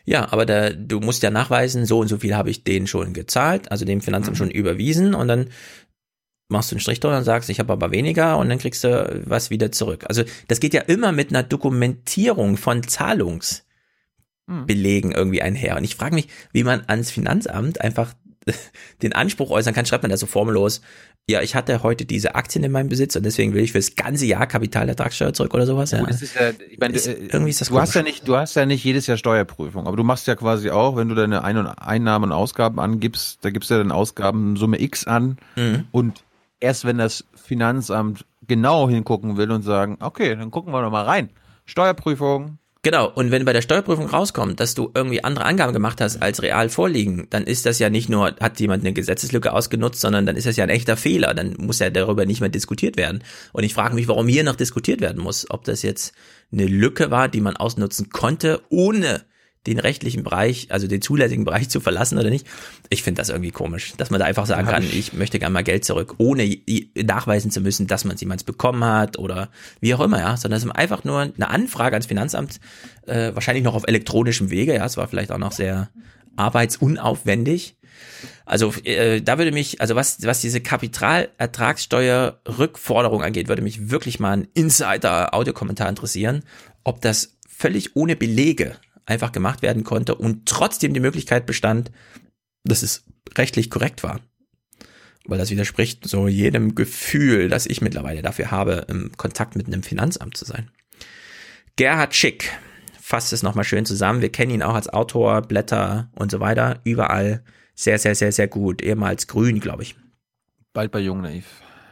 Ja, aber da, du musst ja nachweisen, so und so viel habe ich denen schon gezahlt, also dem Finanzamt mhm. schon überwiesen und dann machst du einen Strich drunter und sagst, ich habe aber weniger und dann kriegst du was wieder zurück. Also das geht ja immer mit einer Dokumentierung von Zahlungsbelegen irgendwie einher. Und ich frage mich, wie man ans Finanzamt einfach den Anspruch äußern kann, schreibt man da so formellos, ja, ich hatte heute diese Aktien in meinem Besitz und deswegen will ich fürs ganze Jahr Kapitalertragssteuer zurück oder sowas. Ja. Ist ja, ich meine, ist, äh, irgendwie ist das du komisch. hast ja nicht, du hast ja nicht jedes Jahr Steuerprüfung, aber du machst ja quasi auch, wenn du deine Ein- und Einnahmen und Ausgaben angibst, da gibst du ja dann Ausgaben Summe X an mhm. und erst wenn das Finanzamt genau hingucken will und sagen, okay, dann gucken wir noch mal rein. Steuerprüfung, Genau, und wenn bei der Steuerprüfung rauskommt, dass du irgendwie andere Angaben gemacht hast, als real vorliegen, dann ist das ja nicht nur, hat jemand eine Gesetzeslücke ausgenutzt, sondern dann ist das ja ein echter Fehler. Dann muss ja darüber nicht mehr diskutiert werden. Und ich frage mich, warum hier noch diskutiert werden muss. Ob das jetzt eine Lücke war, die man ausnutzen konnte, ohne den rechtlichen Bereich, also den zulässigen Bereich zu verlassen oder nicht. Ich finde das irgendwie komisch, dass man da einfach sagen kann, ich, ich möchte gerne mal Geld zurück, ohne nachweisen zu müssen, dass man es jemals bekommen hat oder wie auch immer, ja, sondern es ist einfach nur eine Anfrage ans Finanzamt, äh, wahrscheinlich noch auf elektronischem Wege, ja, es war vielleicht auch noch sehr arbeitsunaufwendig. Also äh, da würde mich, also was, was diese Kapitalertragssteuer-Rückforderung angeht, würde mich wirklich mal ein Insider-Audiokommentar interessieren, ob das völlig ohne Belege einfach gemacht werden konnte und trotzdem die Möglichkeit bestand, dass es rechtlich korrekt war. Weil das widerspricht so jedem Gefühl, das ich mittlerweile dafür habe, im Kontakt mit einem Finanzamt zu sein. Gerhard Schick fasst es nochmal schön zusammen. Wir kennen ihn auch als Autor, Blätter und so weiter. Überall sehr, sehr, sehr, sehr gut. Ehemals grün, glaube ich. Bald bei Jung Naiv.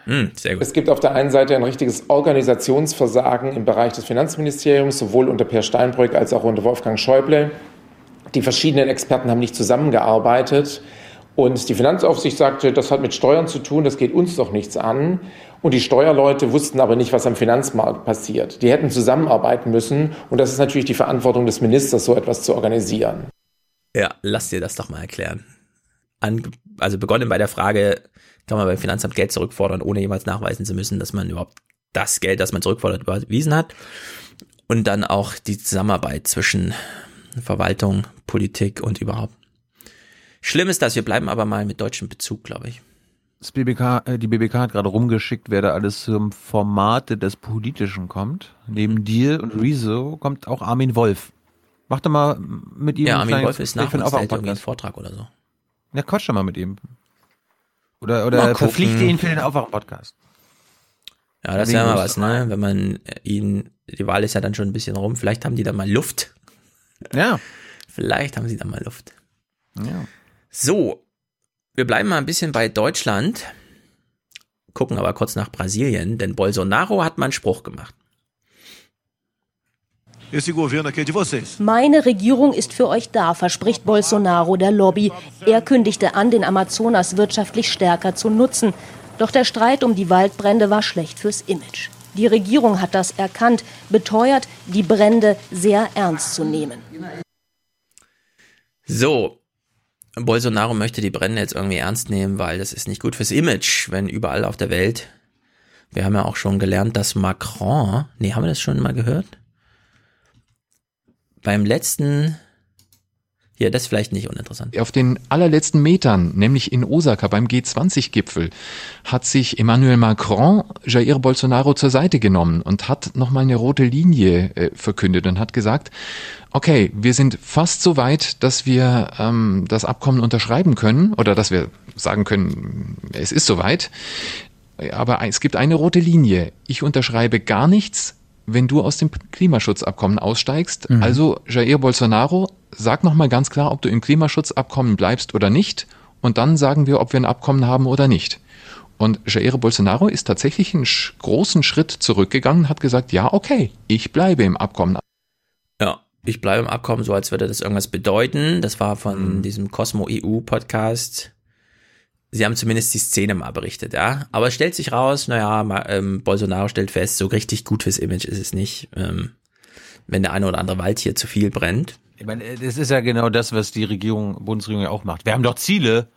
Mm, es gibt auf der einen Seite ein richtiges Organisationsversagen im Bereich des Finanzministeriums, sowohl unter Per Steinbrück als auch unter Wolfgang Schäuble. Die verschiedenen Experten haben nicht zusammengearbeitet. Und die Finanzaufsicht sagte, das hat mit Steuern zu tun, das geht uns doch nichts an. Und die Steuerleute wussten aber nicht, was am Finanzmarkt passiert. Die hätten zusammenarbeiten müssen. Und das ist natürlich die Verantwortung des Ministers, so etwas zu organisieren. Ja, lass dir das doch mal erklären. An, also begonnen bei der Frage, kann man beim Finanzamt Geld zurückfordern, ohne jemals nachweisen zu müssen, dass man überhaupt das Geld, das man zurückfordert, überwiesen hat. Und dann auch die Zusammenarbeit zwischen Verwaltung, Politik und überhaupt. Schlimm ist das, wir bleiben aber mal mit deutschem Bezug, glaube ich. Das BBK, äh, die BBK hat gerade rumgeschickt, wer da alles zum Formate des Politischen kommt. Neben dir und Rezo kommt auch Armin Wolf. Mach doch mal mit ihm Ja, Armin Wolf ist nach uns, einen Vortrag oder so. Ja, quatsch doch mal mit ihm. Oder, oder verpflichte ihn für den Aufwachen-Podcast. Ja, das wäre mal was, ne? Wenn man ihn, die Wahl ist ja dann schon ein bisschen rum, vielleicht haben die da mal Luft. Ja. Vielleicht haben sie da mal Luft. Ja. So, wir bleiben mal ein bisschen bei Deutschland, gucken aber kurz nach Brasilien, denn Bolsonaro hat mal einen Spruch gemacht. Meine Regierung ist für euch da, verspricht Bolsonaro der Lobby. Er kündigte an, den Amazonas wirtschaftlich stärker zu nutzen. Doch der Streit um die Waldbrände war schlecht fürs Image. Die Regierung hat das erkannt, beteuert, die Brände sehr ernst zu nehmen. So, Bolsonaro möchte die Brände jetzt irgendwie ernst nehmen, weil das ist nicht gut fürs Image, wenn überall auf der Welt. Wir haben ja auch schon gelernt, dass Macron, nee, haben wir das schon mal gehört? Beim letzten ja, das ist vielleicht nicht uninteressant. Auf den allerletzten Metern, nämlich in Osaka beim G20-Gipfel, hat sich Emmanuel Macron Jair Bolsonaro zur Seite genommen und hat nochmal eine rote Linie äh, verkündet und hat gesagt, okay, wir sind fast so weit, dass wir ähm, das Abkommen unterschreiben können oder dass wir sagen können, es ist soweit. Aber es gibt eine rote Linie. Ich unterschreibe gar nichts, wenn du aus dem Klimaschutzabkommen aussteigst. Mhm. Also Jair Bolsonaro, sag noch mal ganz klar, ob du im Klimaschutzabkommen bleibst oder nicht. Und dann sagen wir, ob wir ein Abkommen haben oder nicht. Und Jair Bolsonaro ist tatsächlich einen großen Schritt zurückgegangen, hat gesagt, ja, okay, ich bleibe im Abkommen. Ja, ich bleibe im Abkommen, so als würde das irgendwas bedeuten. Das war von mhm. diesem Cosmo EU Podcast. Sie haben zumindest die Szene mal berichtet, ja. Aber es stellt sich raus, naja, ähm, Bolsonaro stellt fest, so richtig gut fürs Image ist es nicht, ähm, wenn der eine oder andere Wald hier zu viel brennt. Ich meine, das ist ja genau das, was die Regierung, Bundesregierung ja auch macht. Wir haben doch Ziele.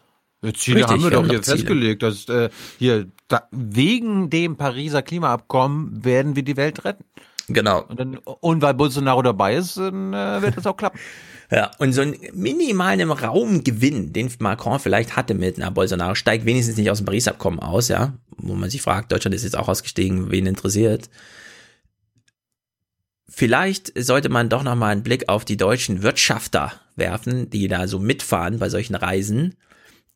Ziele Richtig, haben wir, wir doch hier festgelegt. Dass, äh, hier, da, wegen dem Pariser Klimaabkommen werden wir die Welt retten. Genau. Und, dann, und weil Bolsonaro dabei ist, dann äh, wird das auch klappen. Ja, und so einen minimalen Raumgewinn, den Macron vielleicht hatte mit na, Bolsonaro, steigt wenigstens nicht aus dem Paris-Abkommen aus, ja, wo man sich fragt, Deutschland ist jetzt auch ausgestiegen, wen interessiert. Vielleicht sollte man doch nochmal einen Blick auf die deutschen Wirtschafter werfen, die da so mitfahren bei solchen Reisen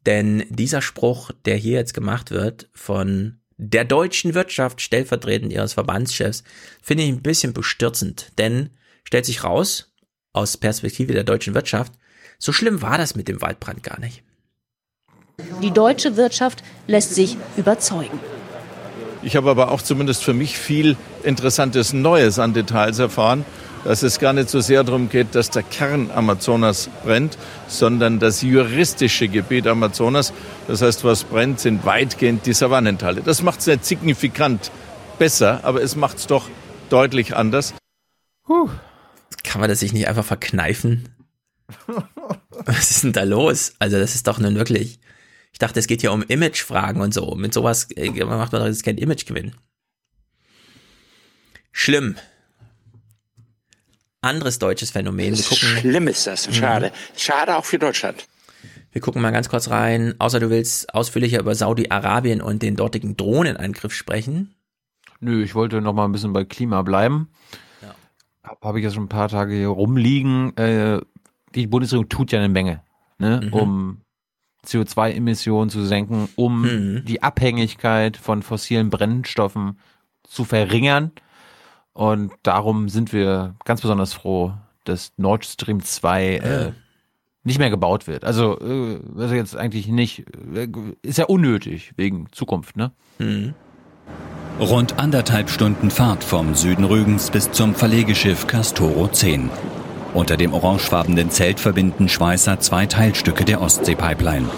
denn dieser Spruch, der hier jetzt gemacht wird von der deutschen Wirtschaft, stellvertretend ihres Verbandschefs, finde ich ein bisschen bestürzend. Denn stellt sich raus, aus Perspektive der deutschen Wirtschaft, so schlimm war das mit dem Waldbrand gar nicht. Die deutsche Wirtschaft lässt sich überzeugen. Ich habe aber auch zumindest für mich viel Interessantes Neues an Details erfahren dass es gar nicht so sehr darum geht, dass der Kern Amazonas brennt, sondern das juristische Gebiet Amazonas. Das heißt, was brennt, sind weitgehend die Savannenteile. Das macht es nicht signifikant besser, aber es macht es doch deutlich anders. Puh. Kann man das sich nicht einfach verkneifen? Was ist denn da los? Also das ist doch nun wirklich. Ich dachte, es geht hier um Imagefragen und so. Mit sowas äh, macht man doch jetzt keinen Imagegewinn. Schlimm anderes deutsches Phänomen. Wir gucken, schlimm ist das, schade. Mhm. Schade auch für Deutschland. Wir gucken mal ganz kurz rein, außer du willst ausführlicher über Saudi-Arabien und den dortigen Drohnenangriff sprechen. Nö, ich wollte noch mal ein bisschen bei Klima bleiben. Habe hab ich jetzt schon ein paar Tage hier rumliegen. Äh, die Bundesregierung tut ja eine Menge, ne, mhm. um CO2-Emissionen zu senken, um mhm. die Abhängigkeit von fossilen Brennstoffen zu verringern. Und darum sind wir ganz besonders froh, dass Nord Stream 2 äh, nicht mehr gebaut wird. Also, äh, also jetzt eigentlich nicht, äh, ist ja unnötig wegen Zukunft, ne? Mhm. Rund anderthalb Stunden Fahrt vom Süden Rügens bis zum Verlegeschiff Castoro 10. Unter dem orangefarbenen Zelt verbinden Schweißer zwei Teilstücke der Ostsee-Pipeline.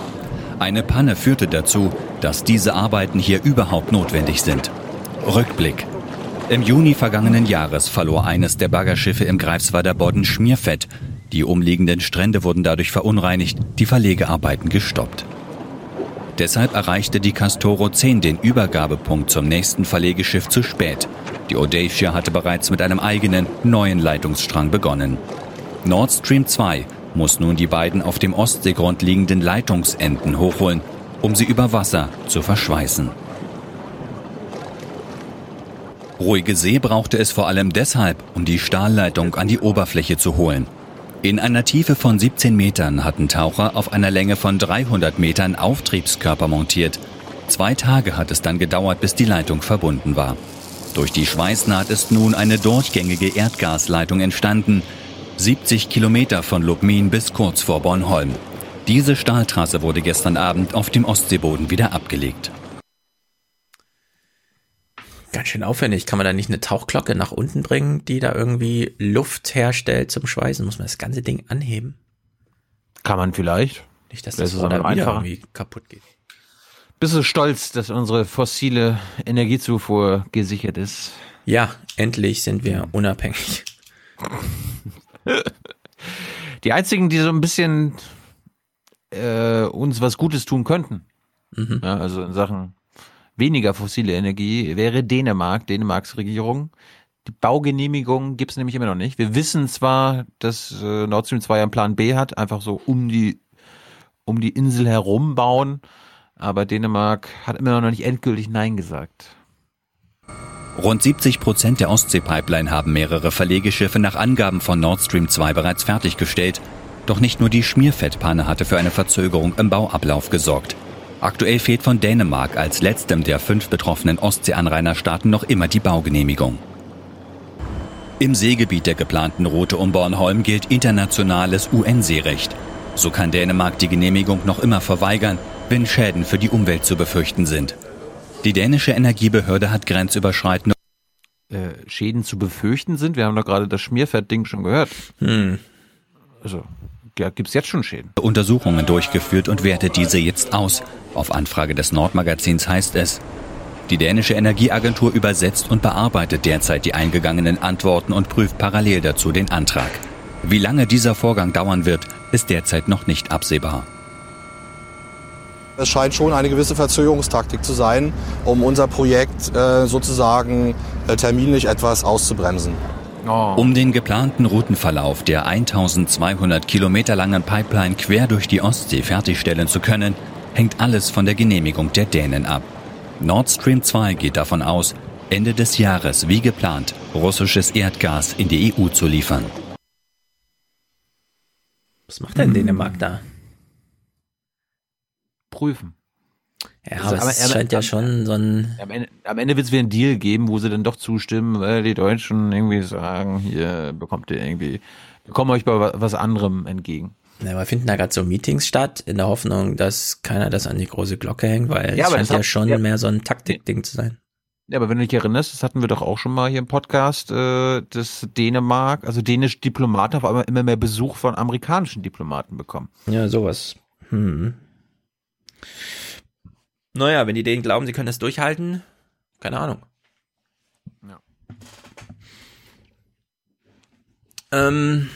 Eine Panne führte dazu, dass diese Arbeiten hier überhaupt notwendig sind. Rückblick. Im Juni vergangenen Jahres verlor eines der Baggerschiffe im Greifswalder Bodden Schmierfett. Die umliegenden Strände wurden dadurch verunreinigt, die Verlegearbeiten gestoppt. Deshalb erreichte die Castoro 10 den Übergabepunkt zum nächsten Verlegeschiff zu spät. Die Odacia hatte bereits mit einem eigenen, neuen Leitungsstrang begonnen. Nord Stream 2 muss nun die beiden auf dem Ostseegrund liegenden Leitungsenden hochholen, um sie über Wasser zu verschweißen. Ruhige See brauchte es vor allem deshalb, um die Stahlleitung an die Oberfläche zu holen. In einer Tiefe von 17 Metern hatten Taucher auf einer Länge von 300 Metern Auftriebskörper montiert. Zwei Tage hat es dann gedauert, bis die Leitung verbunden war. Durch die Schweißnaht ist nun eine durchgängige Erdgasleitung entstanden. 70 Kilometer von Lubmin bis kurz vor Bornholm. Diese Stahltrasse wurde gestern Abend auf dem Ostseeboden wieder abgelegt. Ganz schön aufwendig. Kann man da nicht eine Tauchglocke nach unten bringen, die da irgendwie Luft herstellt zum Schweißen? Muss man das ganze Ding anheben? Kann man vielleicht. Nicht, dass das, das dann irgendwie kaputt geht. Bist du stolz, dass unsere fossile Energiezufuhr gesichert ist? Ja, endlich sind wir unabhängig. Die einzigen, die so ein bisschen äh, uns was Gutes tun könnten. Mhm. Ja, also in Sachen weniger fossile Energie wäre Dänemark, Dänemarks Regierung. Die Baugenehmigung gibt's nämlich immer noch nicht. Wir wissen zwar, dass äh, Nord Stream 2 einen Plan B hat, einfach so um die, um die Insel herum bauen, aber Dänemark hat immer noch nicht endgültig Nein gesagt. Rund 70 Prozent der Ostsee-Pipeline haben mehrere Verlegeschiffe nach Angaben von Nord Stream 2 bereits fertiggestellt. Doch nicht nur die Schmierfettpanne hatte für eine Verzögerung im Bauablauf gesorgt. Aktuell fehlt von Dänemark als letztem der fünf betroffenen Ostseeanrainerstaaten noch immer die Baugenehmigung. Im Seegebiet der geplanten Route um Bornholm gilt internationales UN-Seerecht. So kann Dänemark die Genehmigung noch immer verweigern, wenn Schäden für die Umwelt zu befürchten sind. Die dänische Energiebehörde hat grenzüberschreitende äh, Schäden zu befürchten sind. Wir haben doch gerade das Schmierfett-Ding schon gehört. Hm. Also, ja, gibt's jetzt schon Schäden? Untersuchungen durchgeführt und wertet diese jetzt aus. Auf Anfrage des Nordmagazins heißt es, die dänische Energieagentur übersetzt und bearbeitet derzeit die eingegangenen Antworten und prüft parallel dazu den Antrag. Wie lange dieser Vorgang dauern wird, ist derzeit noch nicht absehbar. Es scheint schon eine gewisse Verzögerungstaktik zu sein, um unser Projekt äh, sozusagen äh, terminlich etwas auszubremsen. Oh. Um den geplanten Routenverlauf der 1200 Kilometer langen Pipeline quer durch die Ostsee fertigstellen zu können, hängt alles von der Genehmigung der Dänen ab. Nord Stream 2 geht davon aus, Ende des Jahres wie geplant russisches Erdgas in die EU zu liefern. Was macht denn Dänemark da? Prüfen. Ja, aber, aber es scheint ja schon so ein. Am Ende, am Ende wird es wieder einen Deal geben, wo sie dann doch zustimmen, weil die Deutschen irgendwie sagen, hier bekommt ihr irgendwie, wir kommen euch bei was anderem entgegen. Ja, aber finden da gerade so Meetings statt, in der Hoffnung, dass keiner das an die große Glocke hängt, weil ja, es scheint ja schon ja. mehr so ein Taktikding zu sein. Ja, aber wenn du dich erinnerst, das hatten wir doch auch schon mal hier im Podcast, äh, dass Dänemark, also dänische Diplomaten auf einmal immer mehr Besuch von amerikanischen Diplomaten bekommen. Ja, sowas. Hm. Naja, wenn die denen glauben, sie können das durchhalten, keine Ahnung. Ja. Ähm,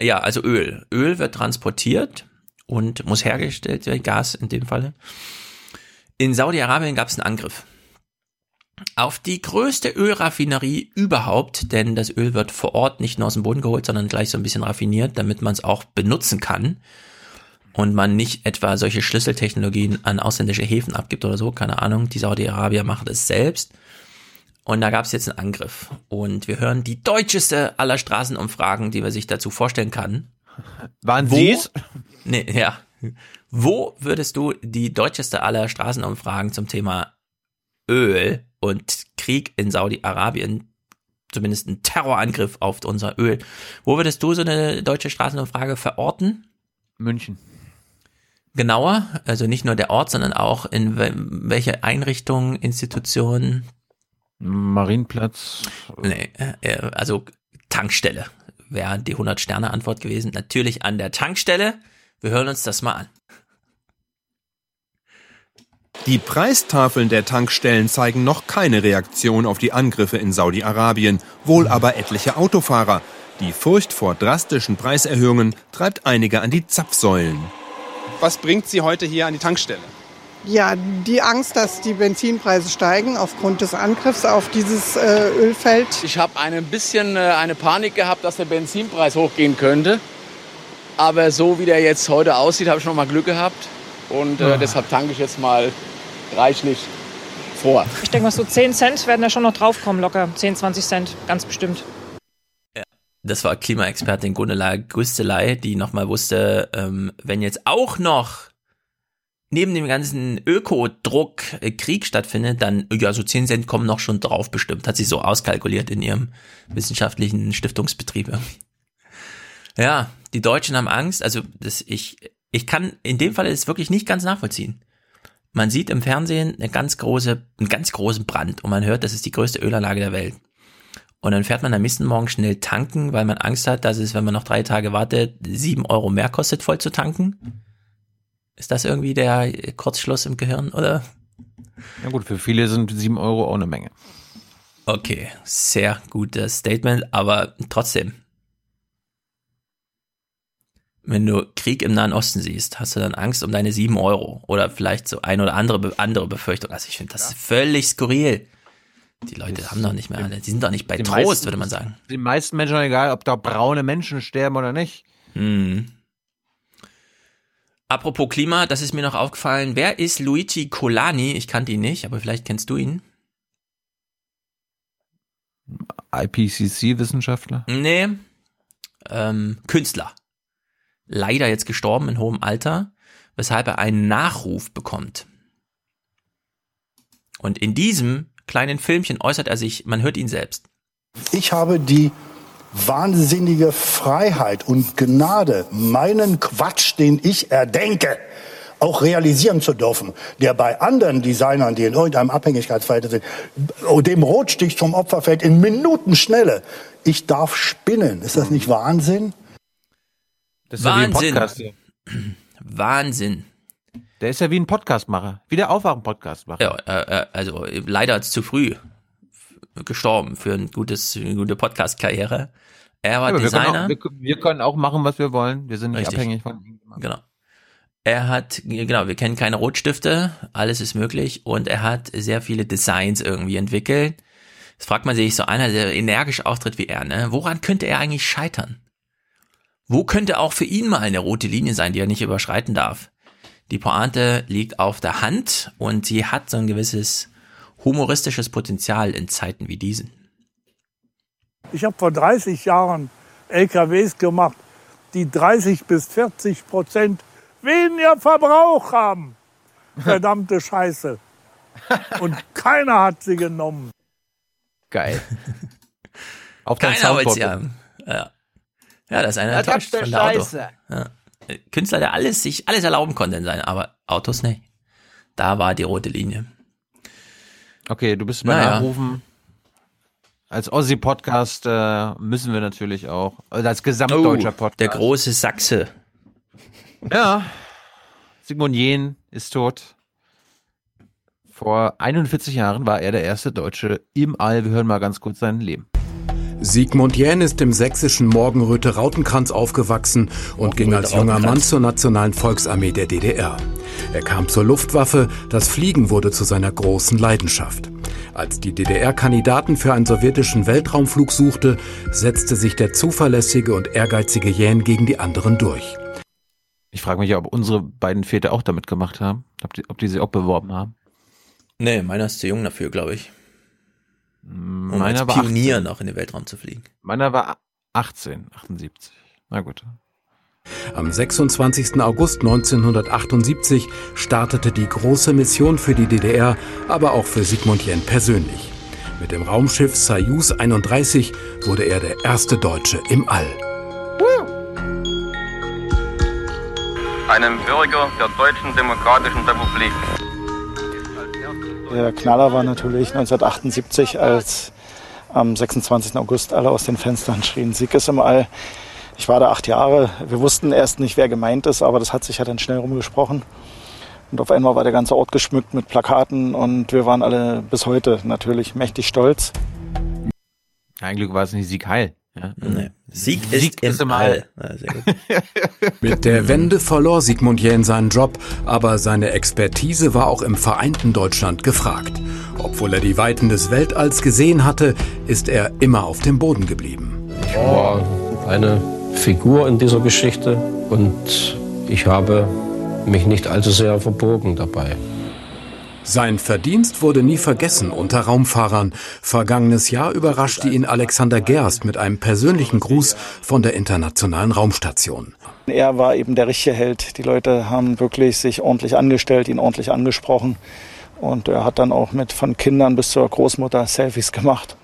ja, also Öl. Öl wird transportiert und muss hergestellt werden, Gas in dem Falle. In Saudi-Arabien gab es einen Angriff auf die größte Ölraffinerie überhaupt, denn das Öl wird vor Ort nicht nur aus dem Boden geholt, sondern gleich so ein bisschen raffiniert, damit man es auch benutzen kann und man nicht etwa solche Schlüsseltechnologien an ausländische Häfen abgibt oder so, keine Ahnung. Die Saudi-Arabier machen das selbst. Und da gab es jetzt einen Angriff. Und wir hören die deutscheste aller Straßenumfragen, die man sich dazu vorstellen kann. Waren Sie's? Nee, ja. Wo würdest du die deutscheste aller Straßenumfragen zum Thema Öl und Krieg in Saudi-Arabien, zumindest ein Terrorangriff auf unser Öl. Wo würdest du so eine deutsche Straßenumfrage verorten? München. Genauer, also nicht nur der Ort, sondern auch in welche Einrichtung, Institution? Marienplatz. Nee, äh, also Tankstelle wäre die 100-Sterne-Antwort gewesen. Natürlich an der Tankstelle. Wir hören uns das mal an. Die Preistafeln der Tankstellen zeigen noch keine Reaktion auf die Angriffe in Saudi-Arabien, wohl aber etliche Autofahrer. Die Furcht vor drastischen Preiserhöhungen treibt einige an die Zapfsäulen. Was bringt Sie heute hier an die Tankstelle? Ja, die Angst, dass die Benzinpreise steigen aufgrund des Angriffs auf dieses äh, Ölfeld. Ich habe ein bisschen äh, eine Panik gehabt, dass der Benzinpreis hochgehen könnte. Aber so wie der jetzt heute aussieht, habe ich noch mal Glück gehabt. Und äh, deshalb tanke ich jetzt mal reichlich vor. Ich denke mal, so 10 Cent werden da schon noch draufkommen, locker. 10, 20 Cent, ganz bestimmt. Das war Klimaexpertin Gundela Güstelei, die nochmal wusste, ähm, wenn jetzt auch noch neben dem ganzen Ökodruck äh, Krieg stattfindet, dann, ja, so 10 Cent kommen noch schon drauf bestimmt. Hat sie so auskalkuliert in ihrem wissenschaftlichen Stiftungsbetrieb. Ja, die Deutschen haben Angst. Also, das, ich, ich kann in dem Fall es wirklich nicht ganz nachvollziehen. Man sieht im Fernsehen eine ganz große, einen ganz großen Brand und man hört, das ist die größte Ölanlage der Welt. Und dann fährt man am nächsten Morgen schnell tanken, weil man Angst hat, dass es, wenn man noch drei Tage wartet, sieben Euro mehr kostet, voll zu tanken. Ist das irgendwie der Kurzschluss im Gehirn, oder? Ja gut, für viele sind sieben Euro auch eine Menge. Okay, sehr gutes Statement, aber trotzdem. Wenn du Krieg im Nahen Osten siehst, hast du dann Angst um deine sieben Euro oder vielleicht so ein oder andere andere Befürchtung. Also ich finde das ja. völlig skurril. Die Leute das haben doch nicht mehr alle, die sind doch nicht bei Trost, meisten, würde man sagen. Den meisten Menschen egal, ob da braune Menschen sterben oder nicht. Hm. Apropos Klima, das ist mir noch aufgefallen. Wer ist Luigi Colani? Ich kannte ihn nicht, aber vielleicht kennst du ihn. IPCC-Wissenschaftler? Nee. Ähm, Künstler. Leider jetzt gestorben in hohem Alter, weshalb er einen Nachruf bekommt. Und in diesem kleinen Filmchen äußert er sich, man hört ihn selbst. Ich habe die wahnsinnige Freiheit und Gnade, meinen Quatsch, den ich erdenke, auch realisieren zu dürfen, der bei anderen Designern, die in irgendeinem Abhängigkeitsverhältnis sind, oh, dem Rotstich zum Opfer fällt in Minutenschnelle. Ich darf spinnen. Ist das nicht Wahnsinn? Das ist ja wie ein Wahnsinn. Wahnsinn. Der ist ja wie ein Podcastmacher. Wie der Aufwachen-Podcastmacher. Ja, äh, äh, also leider zu früh gestorben für ein gutes, eine gute Podcast-Karriere. Er war Aber wir können, Designer. auch, wir, wir können auch machen, was wir wollen. Wir sind nicht Richtig. abhängig von ihm. Genau. Er hat, genau, wir kennen keine Rotstifte, alles ist möglich und er hat sehr viele Designs irgendwie entwickelt. Jetzt fragt man sich, so einer, der energisch auftritt wie er, ne, woran könnte er eigentlich scheitern? Wo könnte auch für ihn mal eine rote Linie sein, die er nicht überschreiten darf? Die Pointe liegt auf der Hand und sie hat so ein gewisses humoristisches Potenzial in Zeiten wie diesen. Ich habe vor 30 Jahren LKWs gemacht, die 30 bis 40 Prozent weniger Verbrauch haben. Verdammte Scheiße. Und keiner hat sie genommen. Geil. Auf Keiner wollte sie haben. Ja. ja, das ist einer Ja, enttäuscht von der Auto. Scheiße. Ja. Künstler, der alles, sich alles erlauben konnte in seinen, aber Autos nicht. Da war die rote Linie. Okay, du bist bei Naja. Als Ossi-Podcast äh, müssen wir natürlich auch, also als gesamtdeutscher Oh, Podcast. der große Sachse. Ja. Sigmund Jähn ist tot. Vor 41 Jahren war er der erste Deutsche im All. Wir hören mal ganz kurz sein Leben. Sigmund Jähn ist im sächsischen Morgenröte Rautenkranz aufgewachsen und ging als junger Mann zur Nationalen Volksarmee der DDR. Er kam zur Luftwaffe, das Fliegen wurde zu seiner großen Leidenschaft. Als die DDR Kandidaten für einen sowjetischen Weltraumflug suchte, setzte sich der zuverlässige und ehrgeizige Jähn gegen die anderen durch. Ich frage mich ja, ob unsere beiden Väter auch damit gemacht haben. Ob die, ob die sich auch beworben haben. Nee, meiner ist zu jung dafür, glaube ich. Um Meiner als war Pionier 18. noch in den Weltraum zu fliegen. Meiner war 18, 78. Na gut. Am 26. August 1978 startete die große Mission für die DDR, aber auch für Sigmund Jähn persönlich. Mit dem Raumschiff Soyuz 31 wurde er der erste Deutsche im All. einem Bürger der Deutschen Demokratischen Republik. Der Knaller war natürlich 1978, als am 26. August alle aus den Fenstern schrien, Sieg ist im All. Ich war da acht Jahre. Wir wussten erst nicht, wer gemeint ist, aber das hat sich ja dann schnell rumgesprochen. Und auf einmal war der ganze Ort geschmückt mit Plakaten und wir waren alle bis heute natürlich mächtig stolz. Ein Glück war es nicht Sieg Heil. Ja? Nee. Sieg ist im All. Ja, sehr gut. Mit der Wende verlor Sigmund Jähn seinen Job, aber seine Expertise war auch im vereinten Deutschland gefragt. Obwohl er die Weiten des Weltalls gesehen hatte, ist er immer auf dem Boden geblieben. Ich war eine Figur in dieser Geschichte und ich habe mich nicht allzu sehr verbogen dabei. Sein Verdienst wurde nie vergessen unter Raumfahrern. Vergangenes Jahr überraschte ihn Alexander Gerst mit einem persönlichen Gruß von der Internationalen Raumstation. Er war eben der richtige Held. Die Leute haben wirklich sich ordentlich angestellt, ihn ordentlich angesprochen. Und er hat dann auch mit von Kindern bis zur Großmutter Selfies gemacht.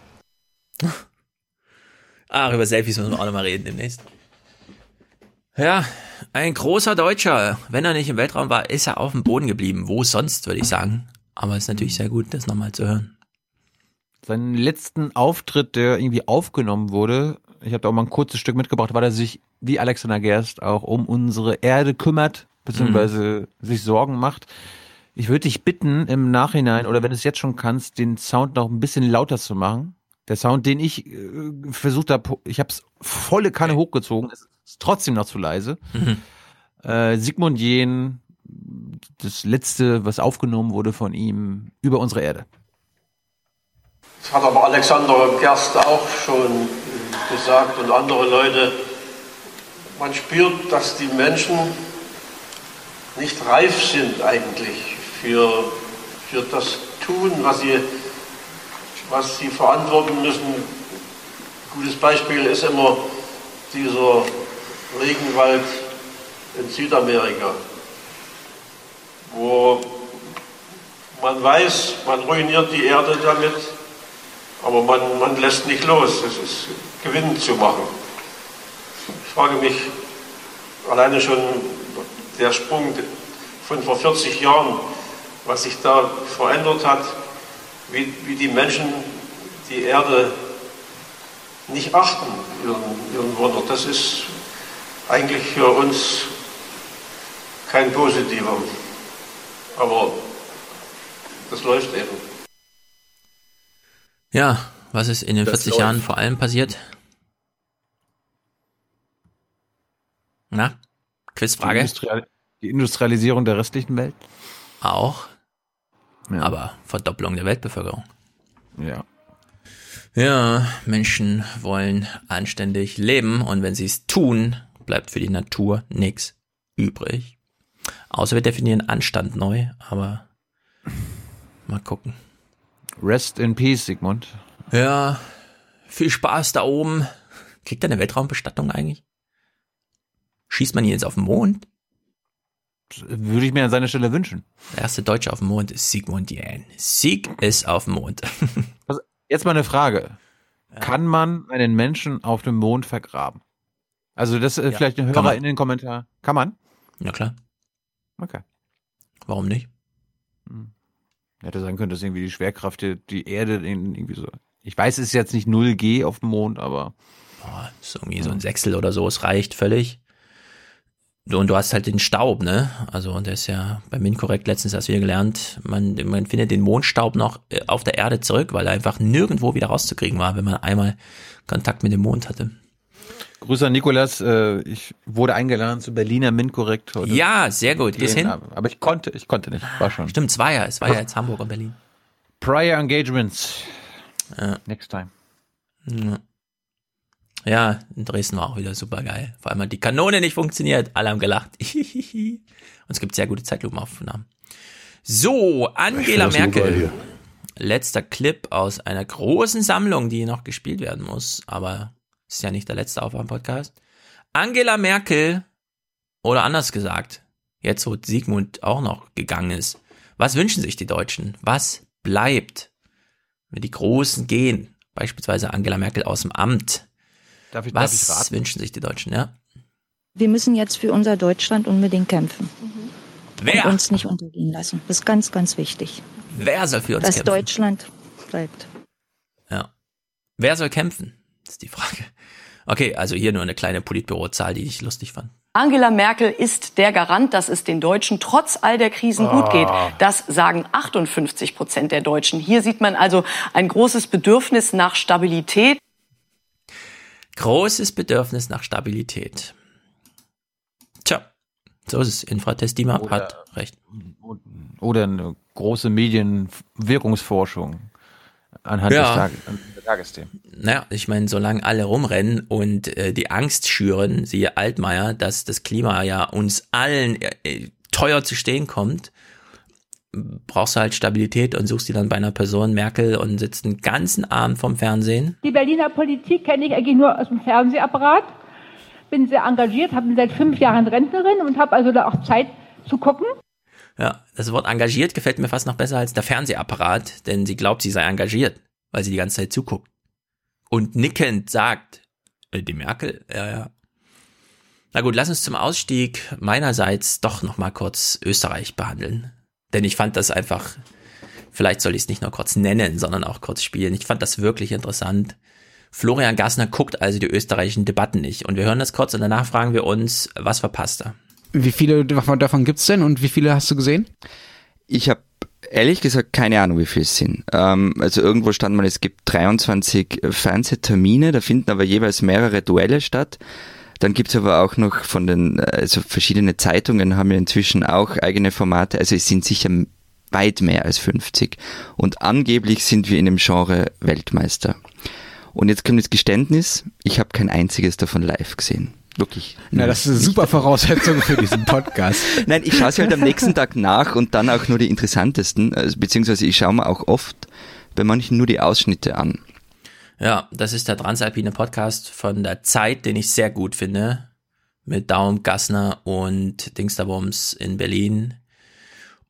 Ach, über Selfies müssen wir auch nochmal reden demnächst. Ja, ein großer Deutscher. Wenn er nicht im Weltraum war, ist er auf dem Boden geblieben. Wo sonst, würde ich sagen. Aber es ist natürlich sehr gut, das nochmal zu hören. Seinen letzten Auftritt, der irgendwie aufgenommen wurde, ich habe da auch mal ein kurzes Stück mitgebracht, weil er sich, wie Alexander Gerst, auch um unsere Erde kümmert, beziehungsweise sich Sorgen macht. Ich würde dich bitten, im Nachhinein, oder wenn du es jetzt schon kannst, den Sound noch ein bisschen lauter zu machen. Der Sound, den ich äh, versucht habe, ich habe es volle Kanne hochgezogen, es ist trotzdem noch zu leise. Mhm. Äh, Sigmund Jähn, das letzte, was aufgenommen wurde von ihm, über unsere Erde. Das hat aber Alexander Gerst auch schon gesagt und andere Leute. Man spürt, dass die Menschen nicht reif sind eigentlich für, für das Tun, was sie, was sie verantworten müssen. Ein gutes Beispiel ist immer dieser Regenwald in Südamerika, wo man weiß, man ruiniert die Erde damit Aber man, man lässt nicht los. Es ist Gewinn zu machen. Ich frage mich alleine schon der Sprung von vor 40 Jahren, was sich da verändert hat, wie, wie die Menschen die Erde nicht achten, ihren, ihren Wunder. Das ist eigentlich für uns kein positiver. Aber das läuft eben. Ja, was ist in den Das 40 läuft. Jahren vor allem passiert? Na? Die, Quizfrage? Industrial die Industrialisierung der restlichen Welt? Auch. Ja. Aber Verdopplung der Weltbevölkerung. Ja. Ja, Menschen wollen anständig leben und wenn sie es tun, bleibt für die Natur nichts übrig. Außer wir definieren Anstand neu, aber mal gucken. Rest in peace, Sigmund. Ja, viel Spaß da oben. Kriegt er eine Weltraumbestattung eigentlich? Schießt man ihn jetzt auf den Mond? Würde ich mir an seiner Stelle wünschen. Der erste Deutsche auf dem Mond ist Sigmund Jähn. Sieg ist auf dem Mond. Also, jetzt mal eine Frage. Kann man einen Menschen auf dem Mond vergraben? Also das ist Ja, vielleicht ein Hörer in den Kommentar. Kann man? Ja klar. Okay. Warum nicht? Hätte sein können, dass irgendwie die Schwerkraft die, die Erde irgendwie so. Ich weiß, es ist jetzt nicht 0G auf dem Mond, aber Boah, ist irgendwie so ein Sechstel oder so, es reicht völlig. Und du hast halt den Staub, ne? Also, und der ist ja beim Minkorrekt letztens erst wieder gelernt, man, man findet den Mondstaub noch äh, auf der Erde zurück, weil er einfach nirgendwo wieder rauszukriegen war, wenn man einmal Kontakt mit dem Mond hatte. Grüße an Nikolas. Äh, ich wurde eingeladen zu Berliner Minkorrekt heute. Ja, sehr gut. Gehst hin? Aber ich konnte, ich konnte nicht. War schon. Stimmt, es war ja, es war ja jetzt Hamburg und Berlin. Prior Engagements. Ja. Next time. Ja. In Dresden war auch wieder super geil. Vor allem hat die Kanone nicht funktioniert. Alle haben gelacht. Und es gibt sehr gute Zeitlupenaufnahmen. So, Angela Merkel. Letzter Clip aus einer großen Sammlung, die noch gespielt werden muss. Aber ist ja nicht der letzte Aufwärm-Podcast. Angela Merkel, oder anders gesagt, jetzt wo Sigmund auch noch gegangen ist. Was wünschen sich die Deutschen? Was bleibt, wenn die Großen gehen? Beispielsweise Angela Merkel aus dem Amt. Darf ich, darf ich Was raten? wünschen sich die Deutschen, ja? Wir müssen jetzt für unser Deutschland unbedingt kämpfen. Wer? Und uns nicht untergehen lassen. Das ist ganz, ganz wichtig. Wer soll für uns dass kämpfen? Deutschland bleibt. Ja. Wer soll kämpfen? Das ist die Frage. Okay, also hier nur eine kleine Politbürozahl, die ich lustig fand. Angela Merkel ist der Garant, dass es den Deutschen trotz all der Krisen gut geht. Das sagen 58 Prozent der Deutschen. Hier sieht man also ein großes Bedürfnis nach Stabilität. Großes Bedürfnis nach Stabilität. Tja, so ist es. Infratestima Oder- hat recht. Oder eine große Medienwirkungsforschung anhand Ja. des Tag der Tagesthemen. Naja, ich meine, solange alle rumrennen und äh, die Angst schüren, siehe Altmaier, dass das Klima ja uns allen äh, äh, teuer zu stehen kommt, brauchst du halt Stabilität und suchst die dann bei einer Person Merkel und sitzt den ganzen Abend vom Fernsehen. Die Berliner Politik kenne ich eigentlich nur aus dem Fernsehapparat. Bin sehr engagiert, habe seit fünf Jahren Rentnerin und habe also da auch Zeit zu gucken. Ja, das Wort engagiert gefällt mir fast noch besser als der Fernsehapparat, denn sie glaubt, sie sei engagiert, weil sie die ganze Zeit zuguckt. Und nickend sagt, äh, die Merkel, ja, ja. Na gut, lass uns zum Ausstieg meinerseits doch noch mal kurz Österreich behandeln. Denn ich fand das einfach, vielleicht soll ich es nicht nur kurz nennen, sondern auch kurz spielen. Ich fand das wirklich interessant. Florian Gassner guckt also die österreichischen Debatten nicht. Und wir hören das kurz und danach fragen wir uns, was verpasst er? Wie viele davon, davon gibt's denn und wie viele hast du gesehen? Ich habe ehrlich gesagt keine Ahnung, wie viel es sind. Ähm, also irgendwo stand mal, es gibt 23 Fernsehtermine, da finden aber jeweils mehrere Duelle statt. Dann gibt's aber auch noch von den, also verschiedene Zeitungen haben ja inzwischen auch eigene Formate, also es sind sicher weit mehr als 50. Und angeblich sind wir in dem Genre Weltmeister. Und jetzt kommt das Geständnis, ich habe kein einziges davon live gesehen. Wirklich. Na, das ist eine super Voraussetzung für diesen Podcast. Nein, ich schaue sie halt am nächsten Tag nach und dann auch nur die interessantesten, also, beziehungsweise ich schaue mir auch oft bei manchen nur die Ausschnitte an. Ja, das ist der Transalpine Podcast von der Zeit, den ich sehr gut finde. Mit Daum, Gassner und Dingsterbums in Berlin.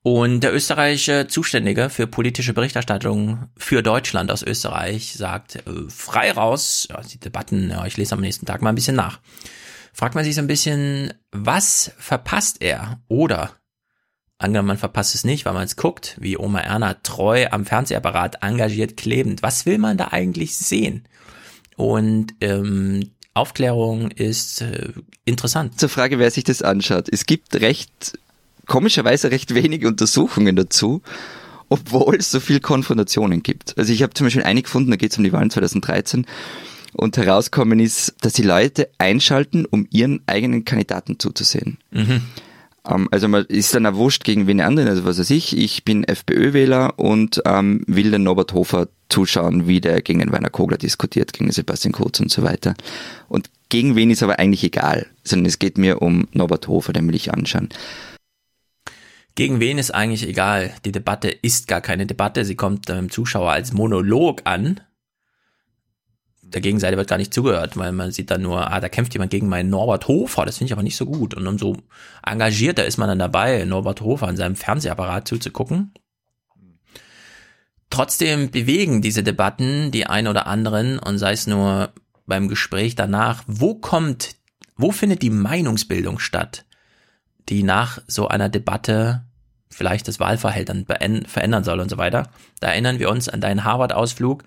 Und der österreichische Zuständige für politische Berichterstattung für Deutschland aus Österreich sagt äh, frei raus, ja, die Debatten, ja, ich lese am nächsten Tag mal ein bisschen nach. Fragt man sich so ein bisschen, was verpasst er? Oder angenommen, man verpasst es nicht, weil man es guckt, wie Oma Erna treu am Fernsehapparat engagiert klebend. Was will man da eigentlich sehen? Und ähm, Aufklärung ist äh, interessant. Zur Frage, wer sich das anschaut. Es gibt recht, komischerweise recht wenige Untersuchungen dazu, obwohl es so viel Konfrontationen gibt. Also ich habe zum Beispiel eine gefunden, da geht es um die Wahlen 2013 und herauskommen ist, dass die Leute einschalten, um ihren eigenen Kandidaten zuzusehen. Mhm. Ähm, also man ist dann auch wurscht gegen wen anderen, also was weiß ich, ich bin FPÖ-Wähler und ähm, will den Norbert Hofer zuschauen, wie der gegen den Werner Kogler diskutiert, gegen Sebastian Kurz und so weiter. Und gegen wen ist aber eigentlich egal, sondern es geht mir um Norbert Hofer, den will ich anschauen. Gegen wen ist eigentlich egal. Die Debatte ist gar keine Debatte. Sie kommt dem Zuschauer als Monolog an. Der Gegenseite wird gar nicht zugehört, weil man sieht dann nur, ah, da kämpft jemand gegen meinen Norbert Hofer. Das finde ich aber nicht so gut. Und umso engagierter ist man dann dabei, Norbert Hofer an seinem Fernsehapparat zuzugucken. Trotzdem bewegen diese Debatten die ein oder anderen und sei es nur beim Gespräch danach, wo kommt, wo findet die Meinungsbildung statt, die nach so einer Debatte vielleicht das Wahlverhalten verändern soll und so weiter. Da erinnern wir uns an deinen Harvard-Ausflug.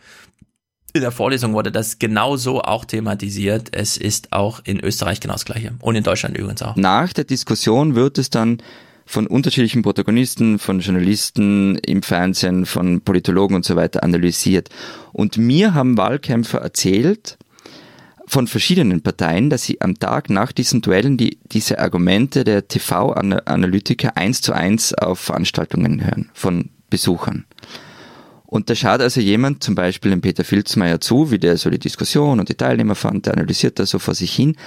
In der Vorlesung wurde das genauso auch thematisiert. Es ist auch in Österreich genau das Gleiche. Und in Deutschland übrigens auch. Nach der Diskussion wird es dann von unterschiedlichen Protagonisten, von Journalisten im Fernsehen, von Politologen und so weiter analysiert. Und mir haben Wahlkämpfer erzählt, von verschiedenen Parteien, dass sie am Tag nach diesen Duellen die, diese Argumente der TV-Analytiker eins zu eins auf Veranstaltungen hören von Besuchern. Und da schaut also jemand, zum Beispiel dem Peter Filzmeier zu, wie der so die Diskussion und die Teilnehmer fand, der analysiert das so vor sich hin.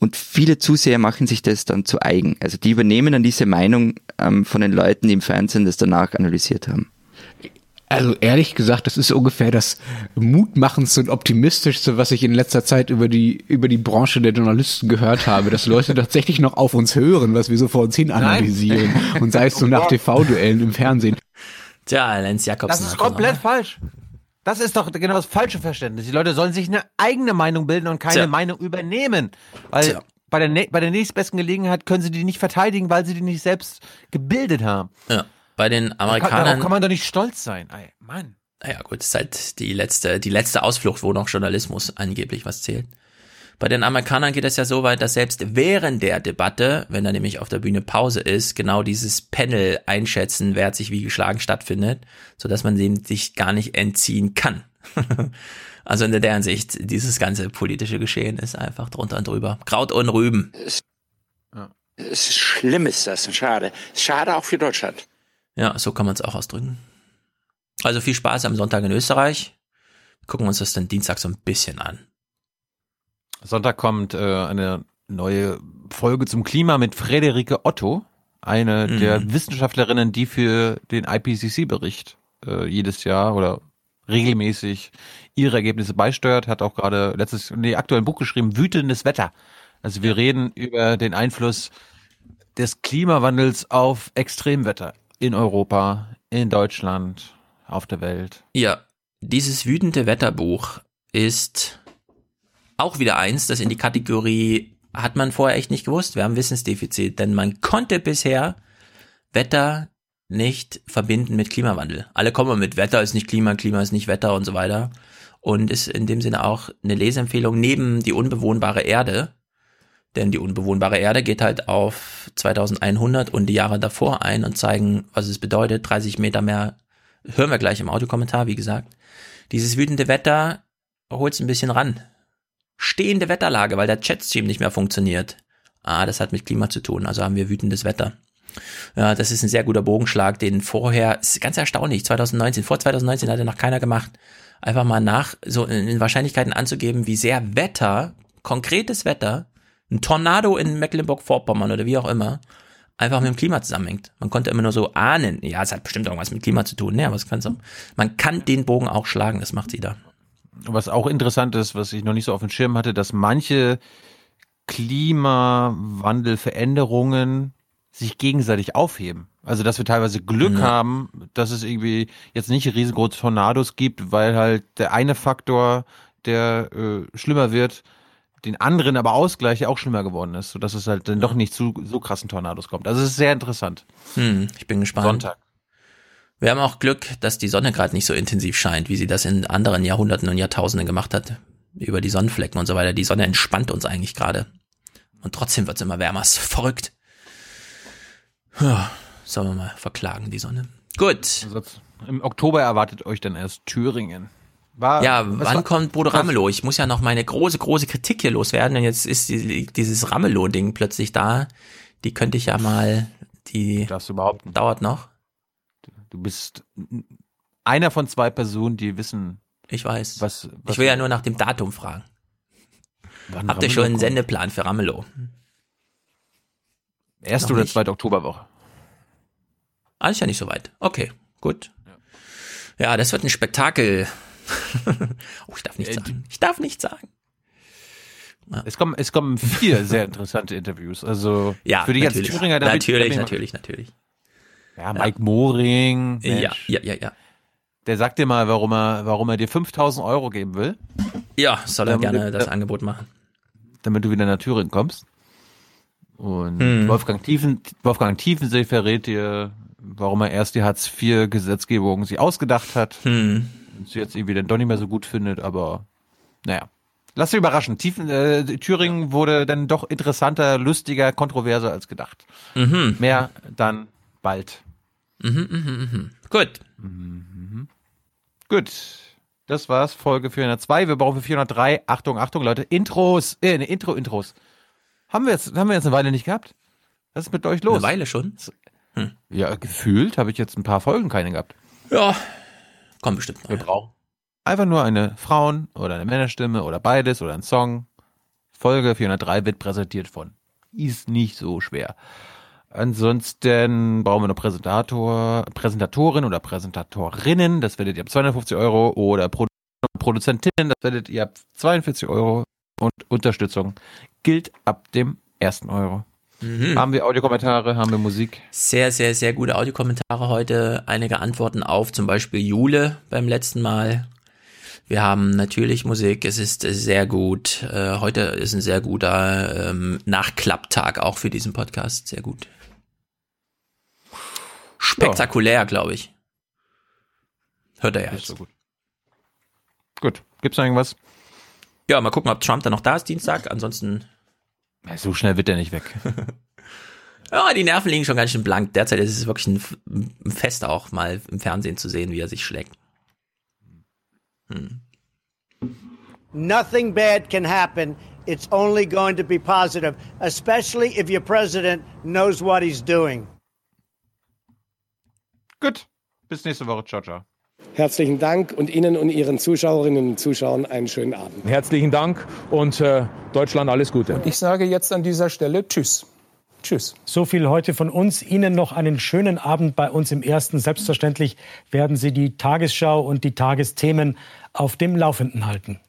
Und viele Zuseher machen sich das dann zu eigen. Also die übernehmen dann diese Meinung ähm, von den Leuten, die im Fernsehen das danach analysiert haben. Also ehrlich gesagt, das ist ungefähr das mutmachendste und optimistischste, was ich in letzter Zeit über die über die Branche der Journalisten gehört habe, dass Leute tatsächlich noch auf uns hören, was wir so vor uns hin analysieren Nein. und sei es so nach TV-Duellen im Fernsehen. Tja, Lenz Jakobsen. Das ist komplett falsch. Das ist doch genau das falsche Verständnis. Die Leute sollen sich eine eigene Meinung bilden und keine Tja. Meinung übernehmen, weil Tja. bei der bei der nächstbesten Gelegenheit können sie die nicht verteidigen, weil sie die nicht selbst gebildet haben. Ja bei den Amerikanern. Darauf kann man doch nicht stolz sein. Ey, Mann. Naja, gut, ist halt die letzte, die letzte Ausflucht, wo noch Journalismus angeblich was zählt. Bei den Amerikanern geht es ja so weit, dass selbst während der Debatte, wenn da nämlich auf der Bühne Pause ist, genau dieses Panel einschätzen, wer hat sich wie geschlagen stattfindet, so dass man dem sich gar nicht entziehen kann. also in der Hinsicht, dieses ganze politische Geschehen ist einfach drunter und drüber. Kraut und Rüben. Es ist schlimm ist das, schade. Schade auch für Deutschland. Ja, so kann man es auch ausdrücken. Also viel Spaß am Sonntag in Österreich. Gucken wir uns das dann Dienstag so ein bisschen an. Sonntag kommt äh, eine neue Folge zum Klima mit Frederike Otto, eine mhm. der Wissenschaftlerinnen, die für den IPCC-Bericht äh, jedes Jahr oder regelmäßig ihre Ergebnisse beisteuert, hat auch gerade letztes, nee, aktuell ein Buch geschrieben, Wütendes Wetter. Also wir reden über den Einfluss des Klimawandels auf Extremwetter in Europa, in Deutschland, auf der Welt. Ja, dieses wütende Wetterbuch ist auch wieder eins, das in die Kategorie hat man vorher echt nicht gewusst. Wir haben Wissensdefizit, denn man konnte bisher Wetter nicht verbinden mit Klimawandel. Alle kommen mit Wetter ist nicht Klima, Klima ist nicht Wetter und so weiter. Und ist in dem Sinne auch eine Leseempfehlung neben die unbewohnbare Erde, denn die unbewohnbare Erde geht halt auf 2100 und die Jahre davor ein und zeigen, was es bedeutet. 30 Meter mehr hören wir gleich im Audiokommentar, wie gesagt. Dieses wütende Wetter holt es ein bisschen ran. Stehende Wetterlage, weil der Chatstream nicht mehr funktioniert. Ah, das hat mit Klima zu tun, also haben wir wütendes Wetter. Ja, das ist ein sehr guter Bogenschlag, den vorher, ist ganz erstaunlich, 2019, vor 2019 hat er noch keiner gemacht. Einfach mal nach, so in Wahrscheinlichkeiten anzugeben, wie sehr Wetter, konkretes Wetter, ein Tornado in Mecklenburg-Vorpommern oder wie auch immer einfach mit dem Klima zusammenhängt. Man konnte immer nur so ahnen, ja, es hat bestimmt irgendwas mit Klima zu tun. Ne, aber es kann so, man kann den Bogen auch schlagen, das macht sie da. Was auch interessant ist, was ich noch nicht so auf dem Schirm hatte, dass manche Klimawandelveränderungen sich gegenseitig aufheben. Also dass wir teilweise Glück Ja. haben, dass es irgendwie jetzt nicht riesengroße Tornados gibt, weil halt der eine Faktor, der äh, schlimmer wird, den anderen aber ausgleicht, der auch schlimmer geworden ist, sodass es halt dann doch nicht zu so krassen Tornados kommt. Also es ist sehr interessant. Hm, ich bin gespannt. Sonntag. Wir haben auch Glück, dass die Sonne gerade nicht so intensiv scheint, wie sie das in anderen Jahrhunderten und Jahrtausenden gemacht hat. Über die Sonnenflecken und so weiter. Die Sonne entspannt uns eigentlich gerade. Und trotzdem wird's immer wärmer. Ist verrückt. Ja, sollen wir mal verklagen, die Sonne. Gut. Also Im Oktober erwartet euch dann erst Thüringen. War, Ja, wann war- kommt Bodo was- Ramelow? Ich muss ja noch meine große, große Kritik hier loswerden, denn jetzt ist die, dieses Ramelow-Ding plötzlich da. Die könnte ich ja mal, die dauert noch. Du bist einer von zwei Personen, die wissen, Ich weiß. was, was Ich will ja nur nach dem Datum fragen. wann Habt ihr schon einen kommt. Sendeplan für Ramelow? Erste oder zweite Oktoberwoche. Ah, ist ja nicht so weit. Okay, gut. Ja, das wird ein Spektakel. oh, ich darf nichts Äh, sagen. Ich darf nichts sagen. Es kommen, es kommen vier sehr interessante Interviews. Also Ja, für dich als natürlich. Thüringer, da bin- da natürlich, natürlich, natürlich. Ja, Mike Moring. Ja, Mensch, ja, ja, ja. Der sagt dir mal, warum er, warum er dir 5000 Euro geben will, Ja, soll er gerne das äh, Angebot machen. damit du wieder nach Thüringen kommst. Und Hm. Wolfgang, Tiefen, Wolfgang Tiefensee verrät dir, warum er erst die Hartz-IV-Gesetzgebung sich ausgedacht hat. Hm. Und sie jetzt irgendwie dann doch nicht mehr so gut findet, aber naja. Lass dich überraschen. Tiefen, äh, Thüringen wurde dann doch interessanter, lustiger, kontroverser als gedacht. Mhm. Mehr dann bald. Mhm, mhm, mhm. Gut. Gut. Das war's, Folge 402. Wir brauchen für 403. Achtung, Achtung, Leute. Intros. Äh, ne, Intro, Intros. Haben wir jetzt, haben wir jetzt eine Weile nicht gehabt? Was ist mit euch los? Eine Weile schon. Ja, gefühlt habe ich jetzt ein paar Folgen keine gehabt. Ja. Kommt bestimmt noch. Wir brauchen einfach nur eine Frauen- oder eine Männerstimme oder beides oder ein Song. Folge 403 wird präsentiert von. Ist nicht so schwer. Ansonsten brauchen wir noch Präsentator, Präsentatorin oder Präsentatorinnen. Das werdet ihr ab 250 Euro oder Produ Produzentinnen. Das werdet ihr ab 42 Euro. Und Unterstützung gilt ab dem ersten Euro. Mhm. Haben wir Audiokommentare, haben wir Musik? Sehr, sehr, sehr gute Audiokommentare heute. Einige Antworten auf zum Beispiel Jule beim letzten Mal. Wir haben natürlich Musik. Es ist sehr gut. Äh, heute ist ein sehr guter ähm, Nachklapptag auch für diesen Podcast. Sehr gut. Spektakulär, glaube ich. Hört er ja jetzt. so gut. Gut. Gibt's noch irgendwas? Ja, mal gucken, ob Trump dann noch da ist Dienstag. Ansonsten, Ja, So schnell wird der nicht weg. ja, die Nerven liegen schon ganz schön blank. Derzeit ist es wirklich ein, ein Fest auch mal im Fernsehen zu sehen, wie er sich schlägt. Hm. Nothing bad can happen. It's only going to be positive, especially if your president knows what he's doing. Gut. Bis nächste Woche. Ciao, ciao. Herzlichen Dank und Ihnen und Ihren Zuschauerinnen und Zuschauern einen schönen Abend. Herzlichen Dank und äh, Deutschland alles Gute. Ich sage jetzt an dieser Stelle Tschüss. Tschüss. So viel heute von uns. Ihnen noch einen schönen Abend bei uns im Ersten. Selbstverständlich werden Sie die Tagesschau und die Tagesthemen auf dem Laufenden halten.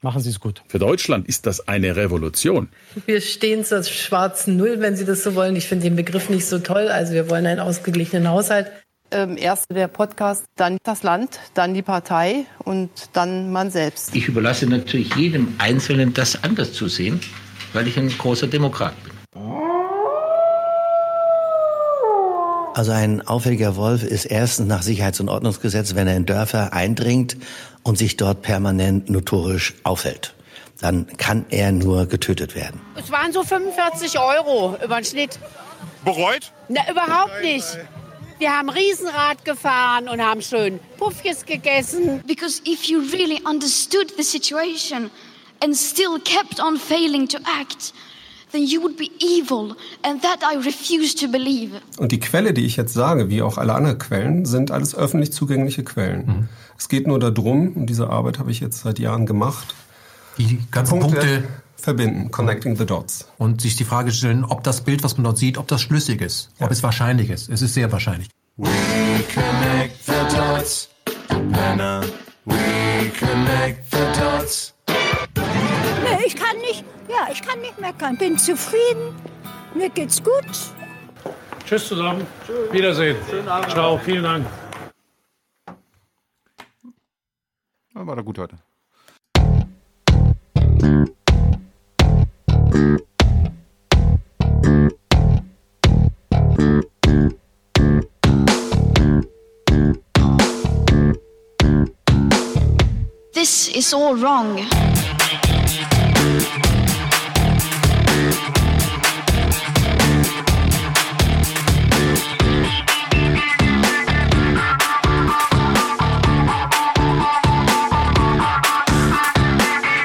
Machen Sie es gut. Für Deutschland ist das eine Revolution. Wir stehen zur schwarzen Null, wenn Sie das so wollen. Ich finde den Begriff nicht so toll. Also wir wollen einen ausgeglichenen Haushalt. Ähm, erst der Podcast, dann das Land, dann die Partei und dann man selbst. Ich überlasse natürlich jedem Einzelnen, das anders zu sehen, weil ich ein großer Demokrat bin. Also ein auffälliger Wolf ist erstens nach Sicherheits- und Ordnungsgesetz, wenn er in Dörfer eindringt und sich dort permanent notorisch aufhält. Dann kann er nur getötet werden. Es waren so 45 Euro über den Schnitt. Bereut? Na, überhaupt nicht. Wir haben Riesenrad gefahren und haben schön Puffjes gegessen. Because if you really understood the situation and still kept on failing to act, then you would be evil, and that I refuse to believe. Und die Quelle, die ich jetzt sage, wie auch alle anderen Quellen, sind alles öffentlich zugängliche Quellen. Es geht nur darum, und diese Arbeit habe ich jetzt seit Jahren gemacht, Die ganzen Punkte verbinden, connecting the dots. und sich die Frage stellen, ob das Bild, was man dort sieht, ob das schlüssig ist, ob es wahrscheinlich ist. Es ist sehr wahrscheinlich. We connect the dots, Penner. We connect the dots. Nee, ich kann nicht, ja, ich kann nicht meckern. Bin zufrieden. Mir geht's gut. Tschüss zusammen. Wiedersehen. Ciao, vielen Dank. Ja, war doch gut heute. This is all wrong.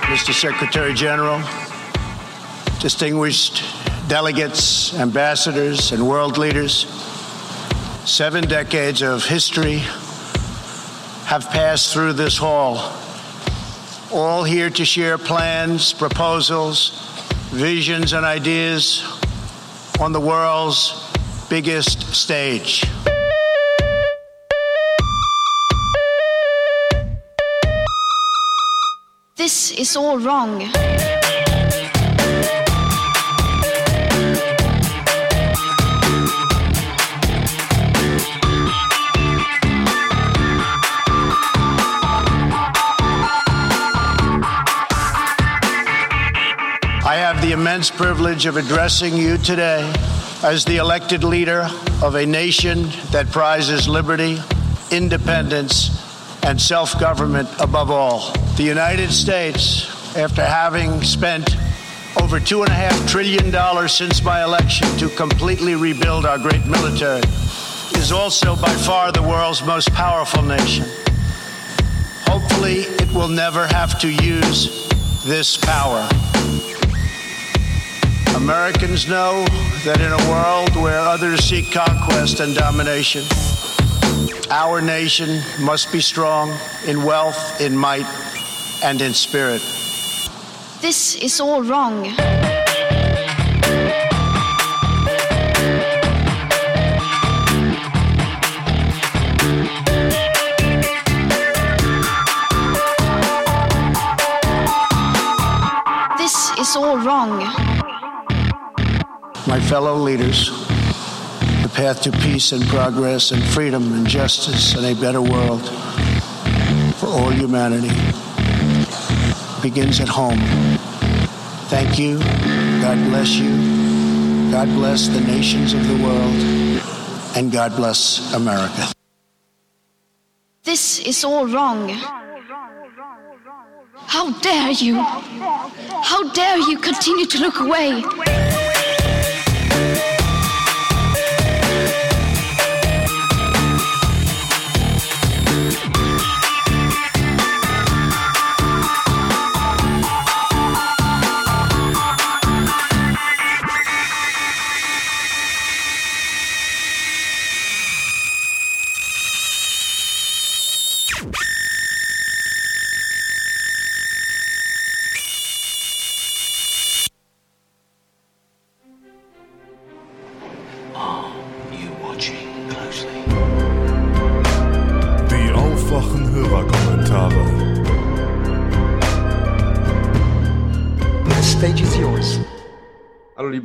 Mr. Secretary General, distinguished delegates, ambassadors, and world leaders, seven decades of history have passed through this hall, all here to share plans, proposals, visions, and ideas on the world's biggest stage. This is all wrong. Immense privilege of addressing you today as the elected leader of a nation that prizes liberty, independence, and self government above all. The United States, after having spent over $2.5 trillion since my election to completely rebuild our great military, is also by far the world's most powerful nation. Hopefully, it will never have to use this power. Americans know that in a world where others seek conquest and domination, our nation must be strong in wealth, in might, and in spirit. This is all wrong. This is all wrong. My fellow leaders, the path to peace and progress and freedom and justice and a better world for all humanity begins at home. Thank you. God bless you. God bless the nations of the world. And God bless America. This is all wrong. How dare you? How dare you continue to look away?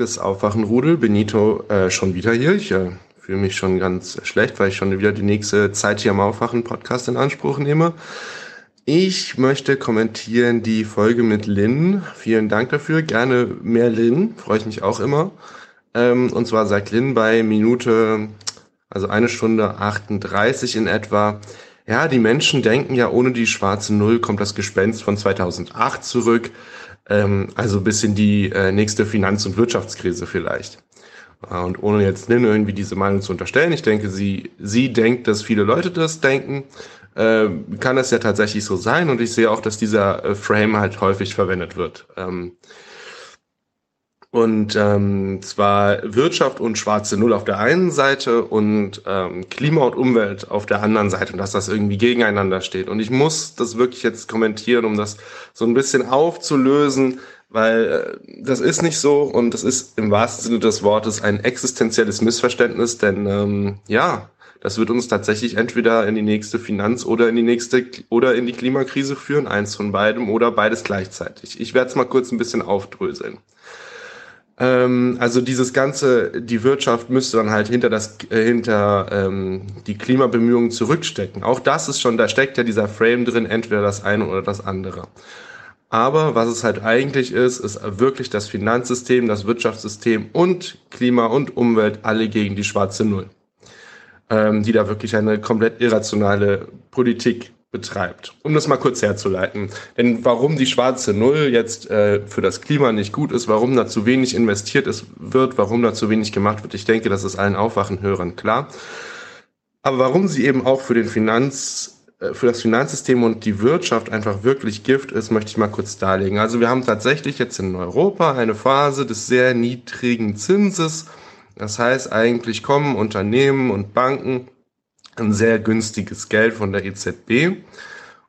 Liebes Aufwachenrudel, Benito äh, schon wieder hier. Ich äh, fühle mich schon ganz schlecht, weil ich schon wieder die nächste Zeit hier am Aufwachen-Podcast in Anspruch nehme. Ich möchte kommentieren die Folge mit Lynn. Vielen Dank dafür. Gerne mehr Lynn, freue ich mich auch immer. Ähm, und zwar sagt Lynn bei Minute, also eine Stunde 38 in etwa, ja, die Menschen denken ja, ohne die schwarze Null kommt das Gespenst von 2008 zurück. Ähm, also bis in die äh, nächste Finanz- und Wirtschaftskrise vielleicht. Äh, Und ohne jetzt Lynn irgendwie diese Meinung zu unterstellen, ich denke, sie, sie denkt, dass viele Leute das denken, äh, kann das ja tatsächlich so sein. Und ich sehe auch, dass dieser äh, Frame halt häufig verwendet wird. Ähm, und ähm, zwar Wirtschaft und schwarze Null auf der einen Seite und ähm, Klima und Umwelt auf der anderen Seite und dass das irgendwie gegeneinander steht. Und ich muss das wirklich jetzt kommentieren, um das so ein bisschen aufzulösen, weil äh, das ist nicht so und das ist im wahrsten Sinne des Wortes ein existenzielles Missverständnis, denn ähm, ja, das wird uns tatsächlich entweder in die nächste Finanz- oder in die nächste oder in die Klimakrise führen, eins von beidem oder beides gleichzeitig. Ich werde es mal kurz ein bisschen aufdröseln. Ähm, also dieses ganze, die Wirtschaft müsste dann halt hinter das, äh, hinter ähm, die Klimabemühungen zurückstecken. Auch das ist schon, da steckt ja dieser Frame drin, entweder das eine oder das andere. Aber was es halt eigentlich ist, ist wirklich das Finanzsystem, das Wirtschaftssystem und Klima und Umwelt alle gegen die schwarze Null, ähm, die da wirklich eine komplett irrationale Politik betreibt. Um das mal kurz herzuleiten. Denn warum die schwarze Null jetzt äh, für das Klima nicht gut ist, warum da zu wenig investiert ist, wird, warum da zu wenig gemacht wird, ich denke, das ist allen Aufwachenhörern klar. Aber warum sie eben auch für den Finanz, äh, für das Finanzsystem und die Wirtschaft einfach wirklich Gift ist, möchte ich mal kurz darlegen. Also wir haben tatsächlich jetzt in Europa eine Phase des sehr niedrigen Zinses. Das heißt, eigentlich kommen Unternehmen und Banken ein sehr günstiges Geld von der EZB.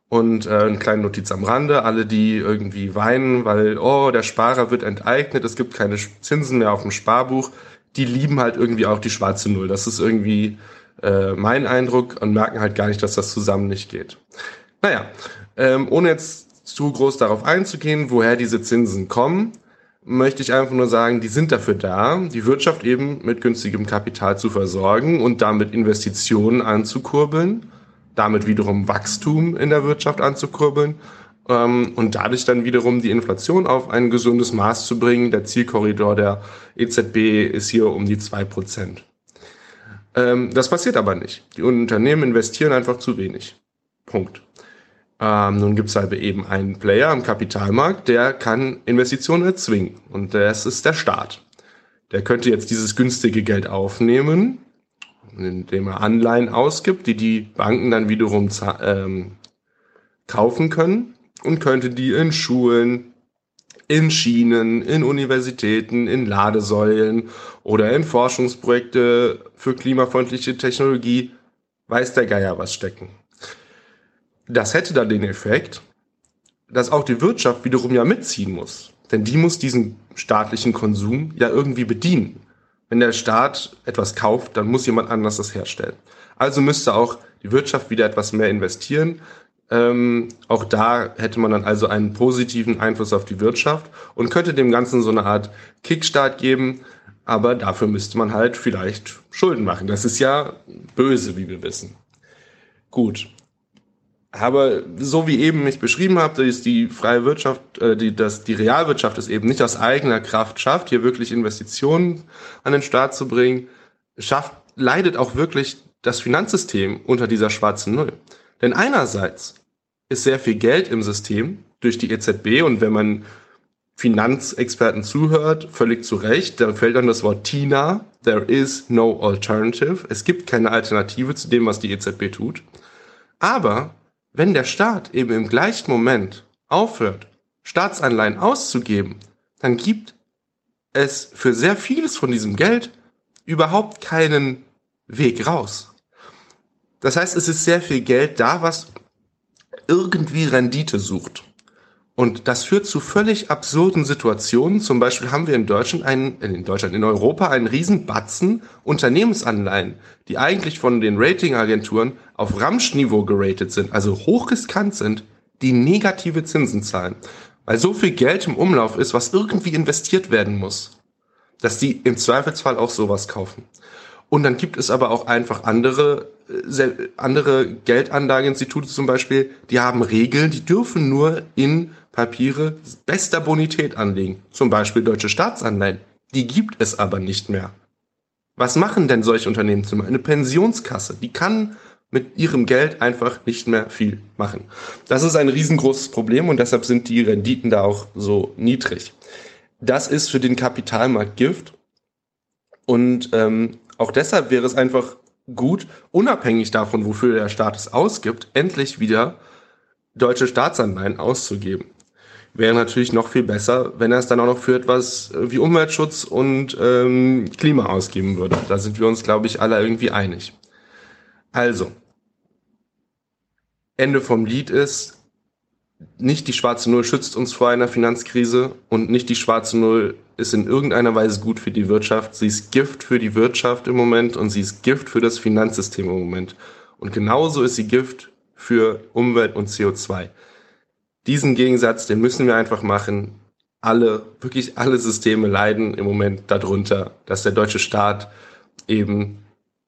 Und äh, eine kleine Notiz am Rande, alle, die irgendwie weinen, weil, oh, der Sparer wird enteignet, es gibt keine Zinsen mehr auf dem Sparbuch, die lieben halt irgendwie auch die schwarze Null. Das ist irgendwie äh, mein Eindruck und merken halt gar nicht, dass das zusammen nicht geht. Naja, ähm, ohne jetzt zu groß darauf einzugehen, woher diese Zinsen kommen, möchte ich einfach nur sagen, die sind dafür da, die Wirtschaft eben mit günstigem Kapital zu versorgen und damit Investitionen anzukurbeln, damit wiederum Wachstum in der Wirtschaft anzukurbeln ähm, und dadurch dann wiederum die Inflation auf ein gesundes Maß zu bringen. Der Zielkorridor der EZB ist hier um die zwei Prozent. Ähm, das passiert aber nicht. Die Unternehmen investieren einfach zu wenig. Punkt. Ähm, nun gibt es halt eben einen Player am Kapitalmarkt, der kann Investitionen erzwingen. Und das ist der Staat. Der könnte jetzt dieses günstige Geld aufnehmen, indem er Anleihen ausgibt, die die Banken dann wiederum ähm, kaufen können und könnte die in Schulen, in Schienen, in Universitäten, in Ladesäulen oder in Forschungsprojekte für klimafreundliche Technologie, weiß der Geier was stecken. Das hätte dann den Effekt, dass auch die Wirtschaft wiederum ja mitziehen muss. Denn die muss diesen staatlichen Konsum ja irgendwie bedienen. Wenn der Staat etwas kauft, dann muss jemand anders das herstellen. Also müsste auch die Wirtschaft wieder etwas mehr investieren. Ähm, auch da hätte man dann also einen positiven Einfluss auf die Wirtschaft und könnte dem Ganzen so eine Art Kickstart geben. Aber dafür müsste man halt vielleicht Schulden machen. Das ist ja böse, wie wir wissen. Gut. Aber so wie eben ich beschrieben habe, dass die freie Wirtschaft, äh, die, dass die Realwirtschaft es eben nicht aus eigener Kraft schafft, hier wirklich Investitionen an den Start zu bringen, schafft, leidet auch wirklich das Finanzsystem unter dieser schwarzen Null. Denn einerseits ist sehr viel Geld im System durch die EZB und wenn man Finanzexperten zuhört, völlig zu Recht, da fällt dann das Wort TINA, there is no alternative. Es gibt keine Alternative zu dem, was die EZB tut. Aber wenn der Staat eben im gleichen Moment aufhört, Staatsanleihen auszugeben, dann gibt es für sehr vieles von diesem Geld überhaupt keinen Weg raus. Das heißt, es ist sehr viel Geld da, was irgendwie Rendite sucht. Und das führt zu völlig absurden Situationen. Zum Beispiel haben wir in Deutschland einen, äh, in Deutschland, in Europa einen riesen Batzen Unternehmensanleihen, die eigentlich von den Ratingagenturen auf Ramschniveau geratet sind, also hochriskant sind, die negative Zinsen zahlen. Weil so viel Geld im Umlauf ist, was irgendwie investiert werden muss, dass die im Zweifelsfall auch sowas kaufen. Und dann gibt es aber auch einfach andere, äh, andere Geldanlageinstitute zum Beispiel, die haben Regeln, die dürfen nur in Papiere bester Bonität anlegen, zum Beispiel deutsche Staatsanleihen. Die gibt es aber nicht mehr. Was machen denn solche Unternehmen zum? Eine Pensionskasse, die kann mit ihrem Geld einfach nicht mehr viel machen. Das ist ein riesengroßes Problem und deshalb sind die Renditen da auch so niedrig. Das ist für den Kapitalmarkt Gift und ähm, auch deshalb wäre es einfach gut, unabhängig davon, wofür der Staat es ausgibt, endlich wieder deutsche Staatsanleihen auszugeben wäre natürlich noch viel besser, wenn er es dann auch noch für etwas äh, wie Umweltschutz und ähm, Klima ausgeben würde. Da sind wir uns, glaube ich, alle irgendwie einig. Also, Ende vom Lied ist, nicht die schwarze Null schützt uns vor einer Finanzkrise und nicht die schwarze Null ist in irgendeiner Weise gut für die Wirtschaft. Sie ist Gift für die Wirtschaft im Moment und sie ist Gift für das Finanzsystem im Moment. Und genauso ist sie Gift für Umwelt und CO2. Diesen Gegensatz, den müssen wir einfach machen. alle, wirklich alle Systeme leiden im Moment darunter, dass der deutsche Staat eben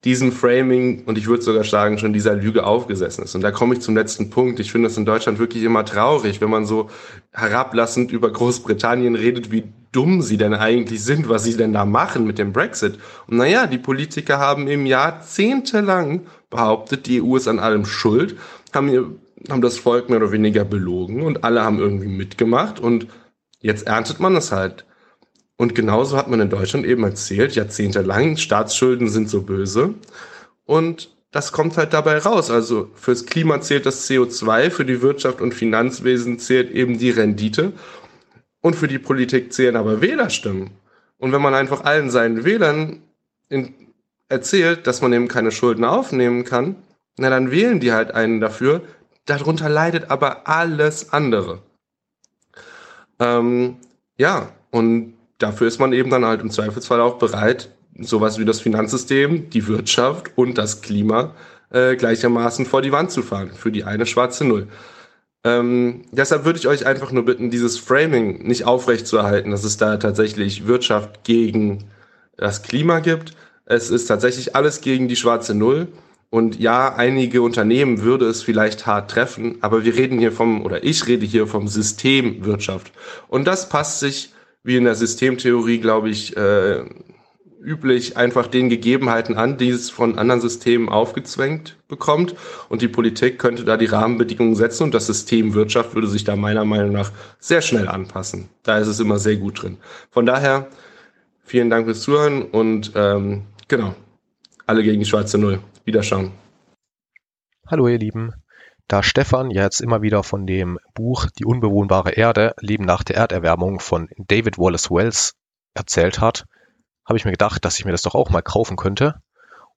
diesem Framing und ich würde sogar sagen, schon dieser Lüge aufgesessen ist. Und da komme ich zum letzten Punkt. Ich finde es in Deutschland wirklich immer traurig, wenn man so herablassend über Großbritannien redet, wie dumm sie denn eigentlich sind, was sie denn da machen mit dem Brexit. Und naja, die Politiker haben eben jahrzehntelang behauptet, die EU ist an allem schuld, haben, haben das Volk mehr oder weniger belogen und alle haben irgendwie mitgemacht und jetzt erntet man es halt. Und genauso hat man in Deutschland eben erzählt, jahrzehntelang, Staatsschulden sind so böse. Und das kommt halt dabei raus. Also fürs Klima zählt das CO2, für die Wirtschaft und Finanzwesen zählt eben die Rendite. Und für die Politik zählen aber Wählerstimmen. Und wenn man einfach allen seinen Wählern in, erzählt, dass man eben keine Schulden aufnehmen kann, na dann wählen die halt einen dafür. Darunter leidet aber alles andere. Ähm, ja, und dafür ist man eben dann halt im Zweifelsfall auch bereit, sowas wie das Finanzsystem, die Wirtschaft und das Klima äh, gleichermaßen vor die Wand zu fahren, für die eine schwarze Null. Ähm, deshalb würde ich euch einfach nur bitten, dieses Framing nicht aufrechtzuerhalten, dass es da tatsächlich Wirtschaft gegen das Klima gibt. Es ist tatsächlich alles gegen die schwarze Null. Und ja, einige Unternehmen würde es vielleicht hart treffen, aber wir reden hier vom, oder ich rede hier vom System Wirtschaft. Und das passt sich wie in der Systemtheorie, glaube ich, äh, üblich einfach den Gegebenheiten an, die es von anderen Systemen aufgezwängt bekommt. Und die Politik könnte da die Rahmenbedingungen setzen und das System Wirtschaft würde sich da meiner Meinung nach sehr schnell anpassen. Da ist es immer sehr gut drin. Von daher, vielen Dank fürs Zuhören und ähm, genau, alle gegen die schwarze Null. Wiederschauen. Hallo ihr Lieben. Da Stefan jetzt immer wieder von dem Buch Die unbewohnbare Erde, Leben nach der Erderwärmung von David Wallace Wells erzählt hat, habe ich mir gedacht, dass ich mir das doch auch mal kaufen könnte.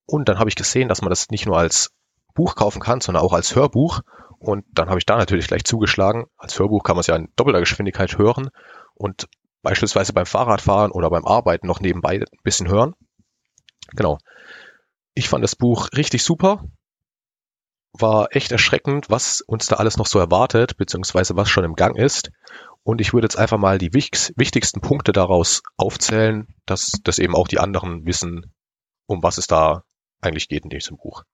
Und dann habe ich gesehen, dass man das nicht nur als Buch kaufen kann, sondern auch als Hörbuch. Und dann habe ich da natürlich gleich zugeschlagen. Als Hörbuch kann man es ja in doppelter Geschwindigkeit hören und beispielsweise beim Fahrradfahren oder beim Arbeiten noch nebenbei ein bisschen hören. Genau. Ich fand das Buch richtig super war echt erschreckend, was uns da alles noch so erwartet, beziehungsweise was schon im Gang ist. Und ich würde jetzt einfach mal die wichtigsten Punkte daraus aufzählen, dass das eben auch die anderen wissen, um was es da eigentlich geht in diesem Buch.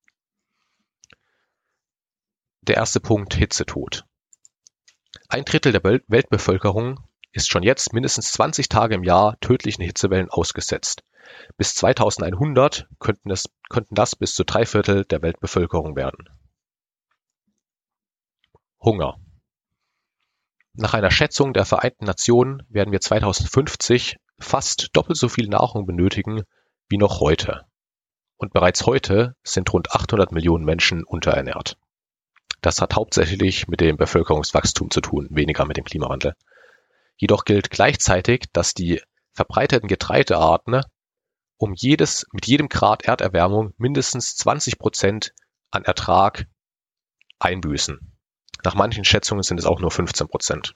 Der erste Punkt Hitzetod. Ein Drittel der Weltbevölkerung ist schon jetzt mindestens 20 Tage im Jahr tödlichen Hitzewellen ausgesetzt. Bis 2100 könnten, es, könnten das bis zu drei Viertel der Weltbevölkerung werden. Hunger. Nach einer Schätzung der Vereinten Nationen werden wir 2050 fast doppelt so viel Nahrung benötigen wie noch heute. Und bereits heute sind rund 800 Millionen Menschen unterernährt. Das hat hauptsächlich mit dem Bevölkerungswachstum zu tun, weniger mit dem Klimawandel. Jedoch gilt gleichzeitig, dass die verbreiteten Getreidearten um jedes, mit jedem Grad Erderwärmung mindestens 20 Prozent an Ertrag einbüßen. Nach manchen Schätzungen sind es auch nur 15 Prozent.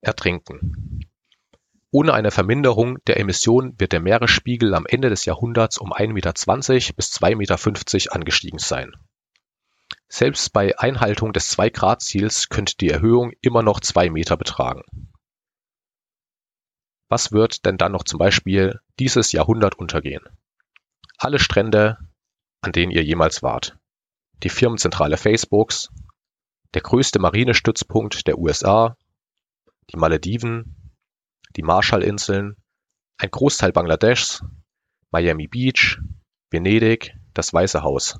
Ertrinken. Ohne eine Verminderung der Emissionen wird der Meeresspiegel am Ende des Jahrhunderts um 1,20 Meter bis 2,50 Meter angestiegen sein. Selbst bei Einhaltung des 2-Grad-Ziels könnte die Erhöhung immer noch 2 Meter betragen. Was wird denn dann noch zum Beispiel dieses Jahrhundert untergehen? Alle Strände, an denen ihr jemals wart die Firmenzentrale Facebooks, der größte Marinestützpunkt der USA, die Malediven, die Marshallinseln, ein Großteil Bangladeschs, Miami Beach, Venedig, das Weiße Haus.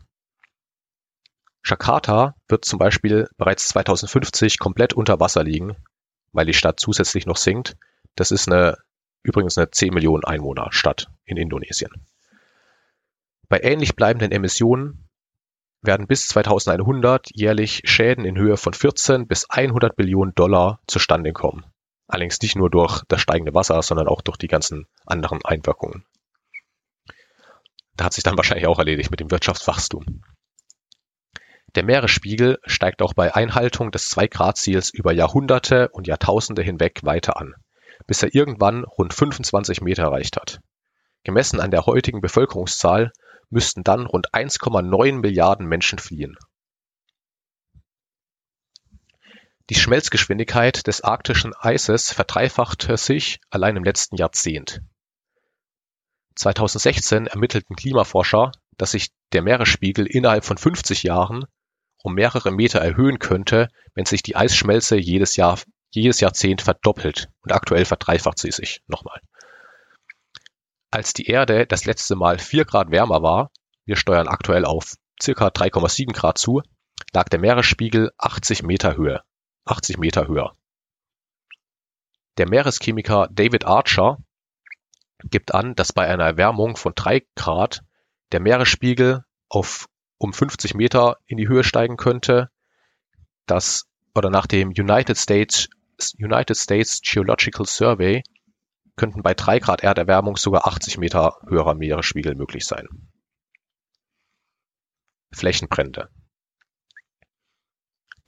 Jakarta wird zum Beispiel bereits 2050 komplett unter Wasser liegen, weil die Stadt zusätzlich noch sinkt. Das ist eine, übrigens eine 10 Millionen Einwohner Stadt in Indonesien. Bei ähnlich bleibenden Emissionen werden bis 2100 jährlich Schäden in Höhe von 14 bis 100 Billionen Dollar zustande kommen. Allerdings nicht nur durch das steigende Wasser, sondern auch durch die ganzen anderen Einwirkungen. Da hat sich dann wahrscheinlich auch erledigt mit dem Wirtschaftswachstum. Der Meeresspiegel steigt auch bei Einhaltung des 2-Grad-Ziels über Jahrhunderte und Jahrtausende hinweg weiter an, bis er irgendwann rund 25 Meter erreicht hat. Gemessen an der heutigen Bevölkerungszahl müssten dann rund 1,9 Milliarden Menschen fliehen. Die Schmelzgeschwindigkeit des arktischen Eises verdreifachte sich allein im letzten Jahrzehnt. 2016 ermittelten Klimaforscher, dass sich der Meeresspiegel innerhalb von 50 Jahren um mehrere Meter erhöhen könnte, wenn sich die Eisschmelze jedes Jahr jedes Jahrzehnt verdoppelt und aktuell verdreifacht sie sich nochmal. Als die Erde das letzte Mal 4 Grad wärmer war, wir steuern aktuell auf circa 3,7 Grad zu, lag der Meeresspiegel 80 Meter Höhe. 80 Meter höher. Der Meereschemiker David Archer gibt an, dass bei einer Erwärmung von 3 Grad der Meeresspiegel auf um 50 Meter in die Höhe steigen könnte, dass oder nach dem United States United States Geological Survey könnten bei 3 Grad Erderwärmung sogar 80 Meter höherer Meeresspiegel möglich sein. Flächenbrände.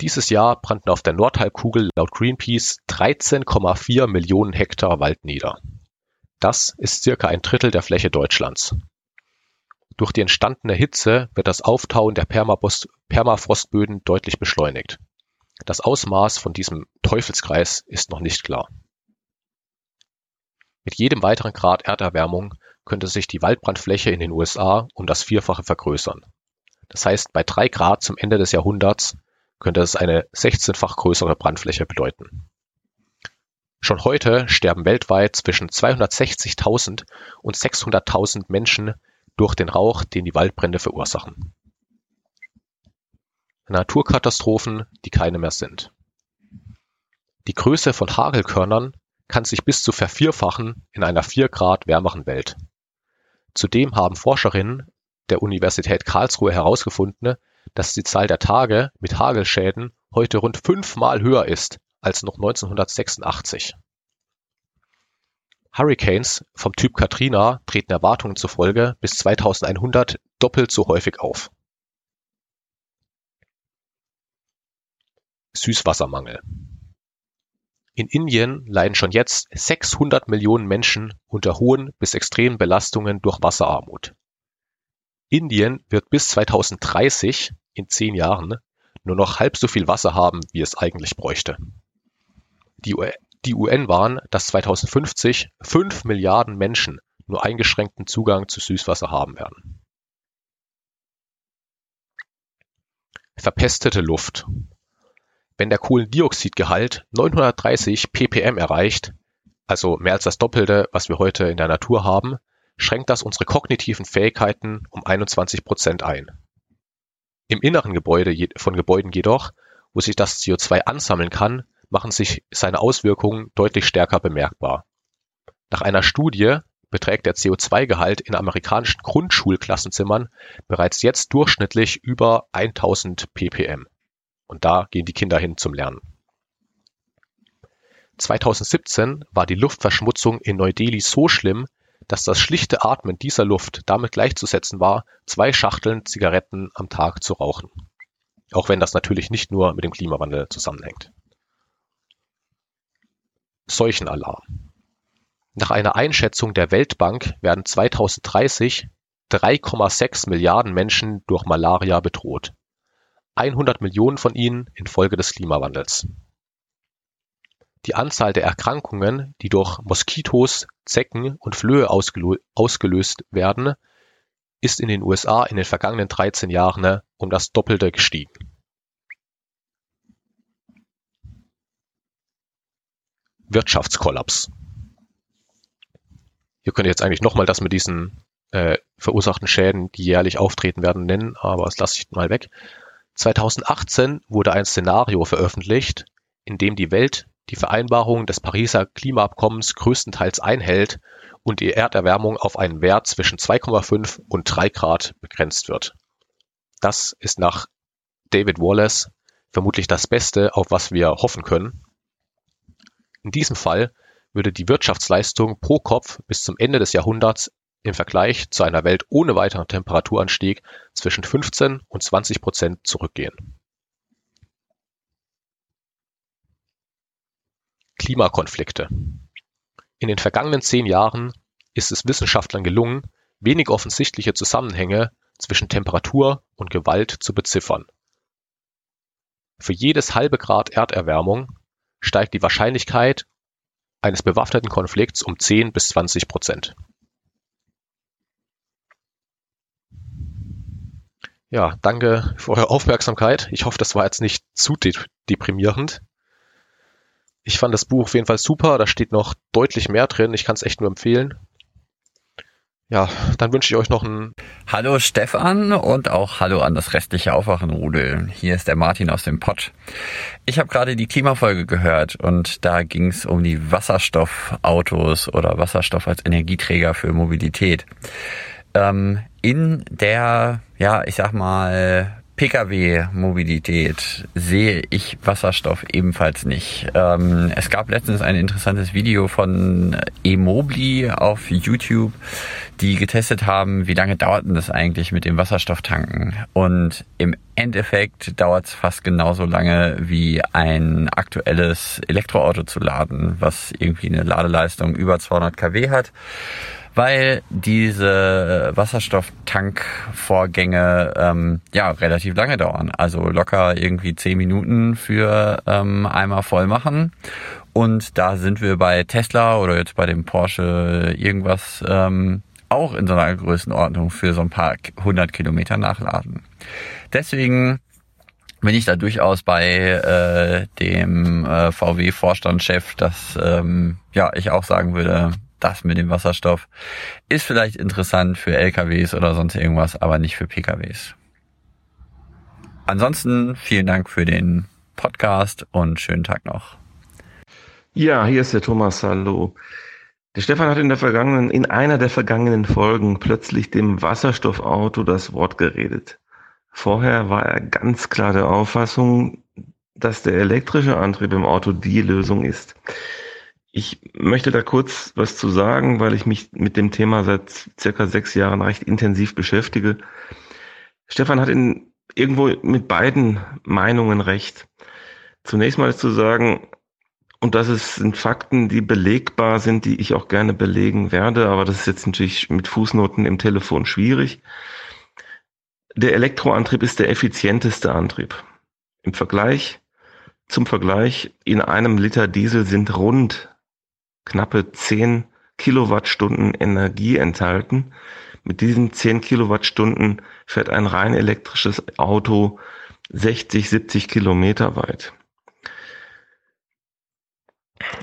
Dieses Jahr brannten auf der Nordhalbkugel laut Greenpeace 13,4 Millionen Hektar Wald nieder. Das ist circa ein Drittel der Fläche Deutschlands. Durch die entstandene Hitze wird das Auftauen der Permafrostböden deutlich beschleunigt. Das Ausmaß von diesem Teufelskreis ist noch nicht klar. Mit jedem weiteren Grad Erderwärmung könnte sich die Waldbrandfläche in den USA um das Vierfache vergrößern. Das heißt, bei drei Grad zum Ende des Jahrhunderts könnte es eine 16-fach größere Brandfläche bedeuten. Schon heute sterben weltweit zwischen 260.000 und 600.000 Menschen durch den Rauch, den die Waldbrände verursachen. Naturkatastrophen, die keine mehr sind. Die Größe von Hagelkörnern kann sich bis zu vervierfachen in einer 4 Grad wärmeren Welt. Zudem haben Forscherinnen der Universität Karlsruhe herausgefunden, dass die Zahl der Tage mit Hagelschäden heute rund fünfmal höher ist als noch 1986. Hurricanes vom Typ Katrina treten Erwartungen zufolge bis 2100 doppelt so häufig auf. Süßwassermangel In Indien leiden schon jetzt 600 Millionen Menschen unter hohen bis extremen Belastungen durch Wasserarmut. Indien wird bis 2030, in zehn Jahren, nur noch halb so viel Wasser haben, wie es eigentlich bräuchte. Die, UN warnen, dass 2050 fünf Milliarden Menschen nur eingeschränkten Zugang zu Süßwasser haben werden. Verpestete Luft. Wenn der Kohlendioxidgehalt 930 ppm erreicht, also mehr als das Doppelte, was wir heute in der Natur haben, schränkt das unsere kognitiven Fähigkeiten um 21 Prozent ein. Im inneren Gebäude von Gebäuden jedoch, wo sich das CO2 ansammeln kann, machen sich seine Auswirkungen deutlich stärker bemerkbar. Nach einer Studie beträgt der CO2-Gehalt in amerikanischen Grundschulklassenzimmern bereits jetzt durchschnittlich über 1000 ppm. Und da gehen die Kinder hin zum Lernen. 2017 war die Luftverschmutzung in Neu-Delhi so schlimm, dass das schlichte Atmen dieser Luft damit gleichzusetzen war, zwei Schachteln Zigaretten am Tag zu rauchen. Auch wenn das natürlich nicht nur mit dem Klimawandel zusammenhängt. Seuchenalarm. Nach einer Einschätzung der Weltbank werden 2030 3,6 Milliarden Menschen durch Malaria bedroht. 100 Millionen von ihnen infolge des Klimawandels. Die Anzahl der Erkrankungen, die durch Moskitos, Zecken und Flöhe ausgelöst werden, ist in den USA in den vergangenen 13 Jahren um das Doppelte gestiegen. Wirtschaftskollaps. Hier könnte ich jetzt eigentlich nochmal das mit diesen äh, verursachten Schäden, die jährlich auftreten werden, nennen, aber das lasse ich mal weg. 2018 wurde ein Szenario veröffentlicht, in dem die Welt die Vereinbarung des Pariser Klimaabkommens größtenteils einhält und die Erderwärmung auf einen Wert zwischen 2,5 und 3 Grad begrenzt wird. Das ist nach David Wallace vermutlich das Beste, auf was wir hoffen können. In diesem Fall würde die Wirtschaftsleistung pro Kopf bis zum Ende des Jahrhunderts im Vergleich zu einer Welt ohne weiteren Temperaturanstieg zwischen 15 und 20 Prozent zurückgehen. Klimakonflikte. In den vergangenen zehn Jahren ist es Wissenschaftlern gelungen, wenig offensichtliche Zusammenhänge zwischen Temperatur und Gewalt zu beziffern. Für jedes halbe Grad Erderwärmung steigt die Wahrscheinlichkeit eines bewaffneten Konflikts um 10 bis 20 Prozent. Ja, danke für eure Aufmerksamkeit. Ich hoffe, das war jetzt nicht zu de deprimierend. Ich fand das Buch auf jeden Fall super. Da steht noch deutlich mehr drin. Ich kann es echt nur empfehlen. Ja, dann wünsche ich euch noch einen. Hallo Stefan und auch hallo an das restliche Aufwachenrudel. Hier ist der Martin aus dem Pott. Ich habe gerade die Klimafolge gehört und da ging es um die Wasserstoffautos oder Wasserstoff als Energieträger für Mobilität. Ähm, in der, ja, ich sag mal, Pkw-Mobilität sehe ich Wasserstoff ebenfalls nicht. Ähm, es gab letztens ein interessantes Video von Emobli auf YouTube, die getestet haben, wie lange dauert denn das eigentlich mit dem Wasserstofftanken. Und im Endeffekt dauert es fast genauso lange wie ein aktuelles Elektroauto zu laden, was irgendwie eine Ladeleistung über 200 kW hat weil diese Wasserstofftankvorgänge ähm, ja relativ lange dauern. Also locker irgendwie zehn Minuten für ähm, einmal voll machen. Und da sind wir bei Tesla oder jetzt bei dem Porsche irgendwas ähm, auch in so einer Größenordnung für so ein paar hundert Kilometer nachladen. Deswegen bin ich da durchaus bei äh, dem äh, VW-Vorstandschef, dass ähm, ja ich auch sagen würde, das mit dem Wasserstoff ist vielleicht interessant für LKWs oder sonst irgendwas, aber nicht für PKWs. Ansonsten vielen Dank für den Podcast und schönen Tag noch. Ja, hier ist der Thomas. Hallo. Der Stefan hat in der vergangenen, in einer der vergangenen Folgen plötzlich dem Wasserstoffauto das Wort geredet. Vorher war er ganz klar der Auffassung, dass der elektrische Antrieb im Auto die Lösung ist. Ich möchte da kurz was zu sagen, weil ich mich mit dem Thema seit circa sechs Jahren recht intensiv beschäftige. Stefan hat in, irgendwo mit beiden Meinungen recht. Zunächst mal ist zu sagen, und das ist, sind Fakten, die belegbar sind, die ich auch gerne belegen werde, aber das ist jetzt natürlich mit Fußnoten im Telefon schwierig. Der Elektroantrieb ist der effizienteste Antrieb. Im Vergleich, zum Vergleich, in einem Liter Diesel sind rund knappe 10 Kilowattstunden Energie enthalten. Mit diesen 10 Kilowattstunden fährt ein rein elektrisches Auto 60, 70 Kilometer weit.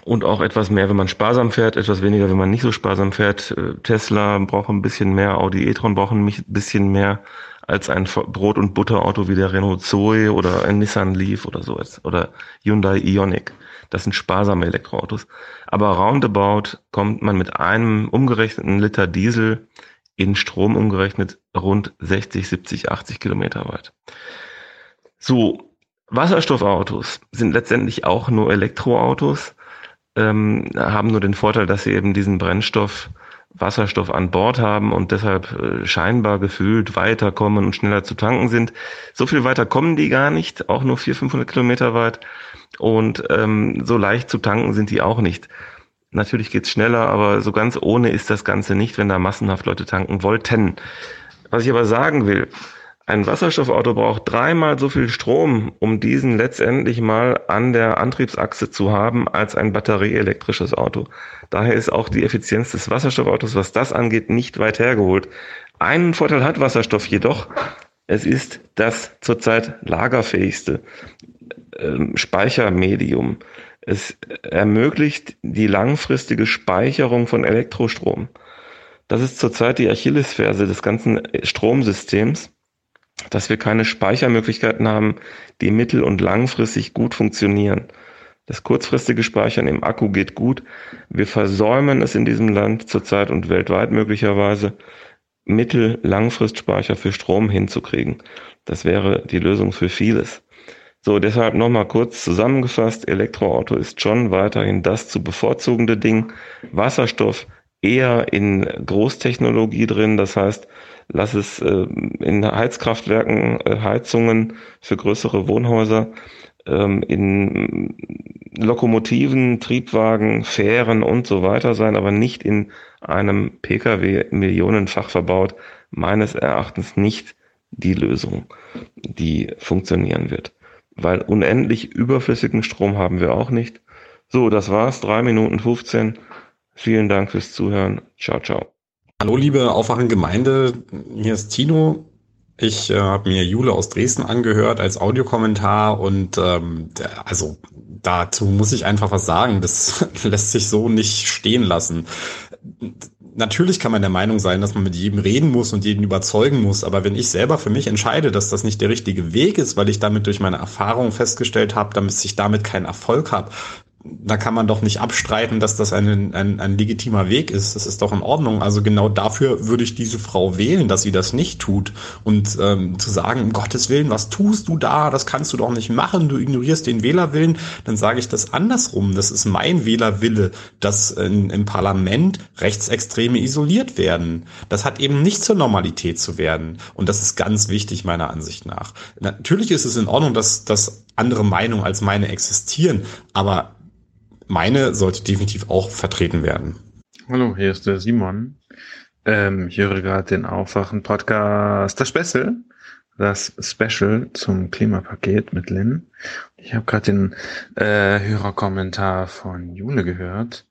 Und auch etwas mehr, wenn man sparsam fährt, etwas weniger, wenn man nicht so sparsam fährt. Äh, Tesla braucht ein bisschen mehr, Audi e-tron braucht ein bisschen mehr als ein Brot- und Butterauto wie der Renault Zoe oder ein Nissan Leaf oder so oder Hyundai Ioniq. Das sind sparsame Elektroautos. Aber roundabout kommt man mit einem umgerechneten Liter Diesel in Strom umgerechnet rund 60, 70, 80 Kilometer weit. So, Wasserstoffautos sind letztendlich auch nur Elektroautos, ähm, haben nur den Vorteil, dass sie eben diesen Brennstoff Wasserstoff an Bord haben und deshalb äh, scheinbar gefühlt weiterkommen und schneller zu tanken sind. So viel weiter kommen die gar nicht, auch nur 400, 500 Kilometer weit. Und ähm, so leicht zu tanken sind die auch nicht. Natürlich geht's schneller, aber so ganz ohne ist das Ganze nicht, wenn da massenhaft Leute tanken wollten. Was ich aber sagen will, ein Wasserstoffauto braucht dreimal so viel Strom, um diesen letztendlich mal an der Antriebsachse zu haben, als ein batterieelektrisches Auto. Daher ist auch die Effizienz des Wasserstoffautos, was das angeht, nicht weit hergeholt. Einen Vorteil hat Wasserstoff jedoch, es ist das zurzeit lagerfähigste ähm, Speichermedium. Es ermöglicht die langfristige Speicherung von Elektrostrom. Das ist zurzeit die Achillesferse des ganzen Stromsystems, dass wir keine Speichermöglichkeiten haben, die mittel- und langfristig gut funktionieren. Das kurzfristige Speichern im Akku geht gut. Wir versäumen es in diesem Land zurzeit und weltweit möglicherweise, Mittel-Langfristspeicher für Strom hinzukriegen. Das wäre die Lösung für vieles. So, deshalb nochmal kurz zusammengefasst. Elektroauto ist schon weiterhin das zu bevorzugende Ding. Wasserstoff eher in Großtechnologie drin. Das heißt, lass es äh, in Heizkraftwerken, äh, Heizungen für größere Wohnhäuser, ähm, in Lokomotiven, Triebwagen, Fähren und so weiter sein, aber nicht in einem Pkw millionenfach verbaut. Meines Erachtens nicht die Lösung, die funktionieren wird. Weil unendlich überflüssigen Strom haben wir auch nicht. So, das war's. Drei Minuten 15. Vielen Dank fürs Zuhören. Ciao, ciao. Hallo, liebe Aufwachen Gemeinde. Hier ist Tino. Ich äh, habe mir Jule aus Dresden angehört als Audiokommentar und ähm, also dazu muss ich einfach was sagen. Das lässt sich so nicht stehen lassen. Natürlich kann man der Meinung sein, dass man mit jedem reden muss und jeden überzeugen muss, aber wenn ich selber für mich entscheide, dass das nicht der richtige Weg ist, weil ich damit durch meine Erfahrung festgestellt habe, dass ich damit keinen Erfolg habe, da kann man doch nicht abstreiten, dass das ein, ein, ein legitimer Weg ist. Das ist doch in Ordnung. Also genau dafür würde ich diese Frau wählen, dass sie das nicht tut. Und ähm, zu sagen, um Gottes Willen, was tust du da? Das kannst du doch nicht machen. Du ignorierst den Wählerwillen. Dann sage ich das andersrum. Das ist mein Wählerwille, dass in, im Parlament Rechtsextreme isoliert werden. Das hat eben nicht zur Normalität zu werden. Und das ist ganz wichtig meiner Ansicht nach. Natürlich ist es in Ordnung, dass, dass andere Meinungen als meine existieren. Aber meine sollte definitiv auch vertreten werden. Hallo, hier ist der Simon. Ähm, ich höre gerade den Aufwachen-Podcast Das Special. Das Special zum Klimapaket mit Lynn. Ich habe gerade den äh, Hörerkommentar von Jule gehört.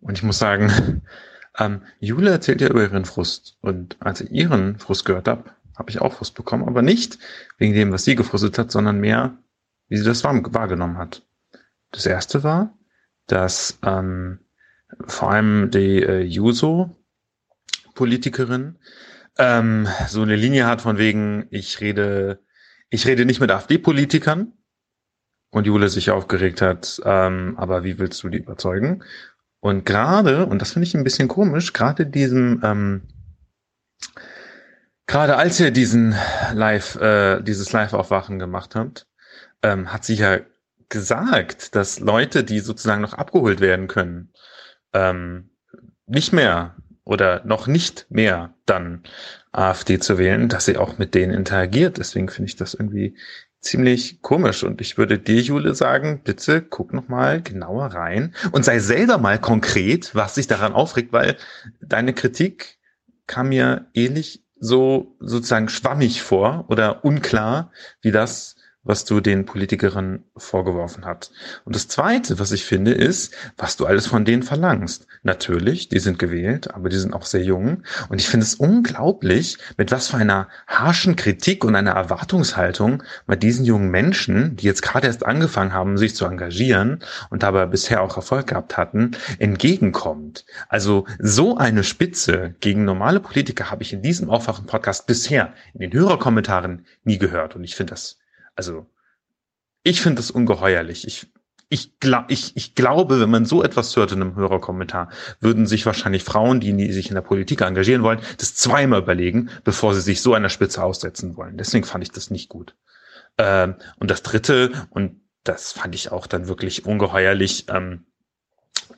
Und ich muss sagen, ähm, Jule erzählt ja über ihren Frust. Und als ich ihren Frust gehört habe, habe ich auch Frust bekommen. Aber nicht wegen dem, was sie gefrustet hat, sondern mehr, wie sie das wahrgenommen hat. Das erste war, dass ähm, vor allem die äh, Juso-Politikerin ähm, so eine Linie hat von wegen, ich rede, ich rede nicht mit AfD-Politikern und Jule sich aufgeregt hat, ähm, aber wie willst du die überzeugen? Und gerade, und das finde ich ein bisschen komisch, gerade diesem, ähm, gerade als ihr diesen Live, äh, dieses Live-Aufwachen gemacht habt, ähm, hat sie ja gesagt, dass Leute, die sozusagen noch abgeholt werden können, ähm, nicht mehr oder noch nicht mehr dann AfD zu wählen, dass sie auch mit denen interagiert. Deswegen finde ich das irgendwie ziemlich komisch. Und ich würde dir, Jule, sagen, bitte guck noch mal genauer rein und sei selber mal konkret, was sich daran aufregt, weil deine Kritik kam mir ähnlich so sozusagen schwammig vor oder unklar, wie das, was du den Politikerinnen vorgeworfen hast. Und das Zweite, was ich finde, ist, was du alles von denen verlangst. Natürlich, die sind gewählt, aber die sind auch sehr jung. Und ich finde es unglaublich, mit was für einer harschen Kritik und einer Erwartungshaltung bei diesen jungen Menschen, die jetzt gerade erst angefangen haben, sich zu engagieren und dabei bisher auch Erfolg gehabt hatten, entgegenkommt. Also so eine Spitze gegen normale Politiker habe ich in diesem Aufwachen-Podcast bisher in den Hörerkommentaren nie gehört. Und ich finde das also ich finde das ungeheuerlich. Ich, ich, glaub, ich, ich glaube, wenn man so etwas hört in einem Hörerkommentar, würden sich wahrscheinlich Frauen, die, sich in der Politik engagieren wollen, das zweimal überlegen, bevor sie sich so einer Spitze aussetzen wollen. Deswegen fand ich das nicht gut. Ähm, und das Dritte, und das fand ich auch dann wirklich ungeheuerlich, ähm,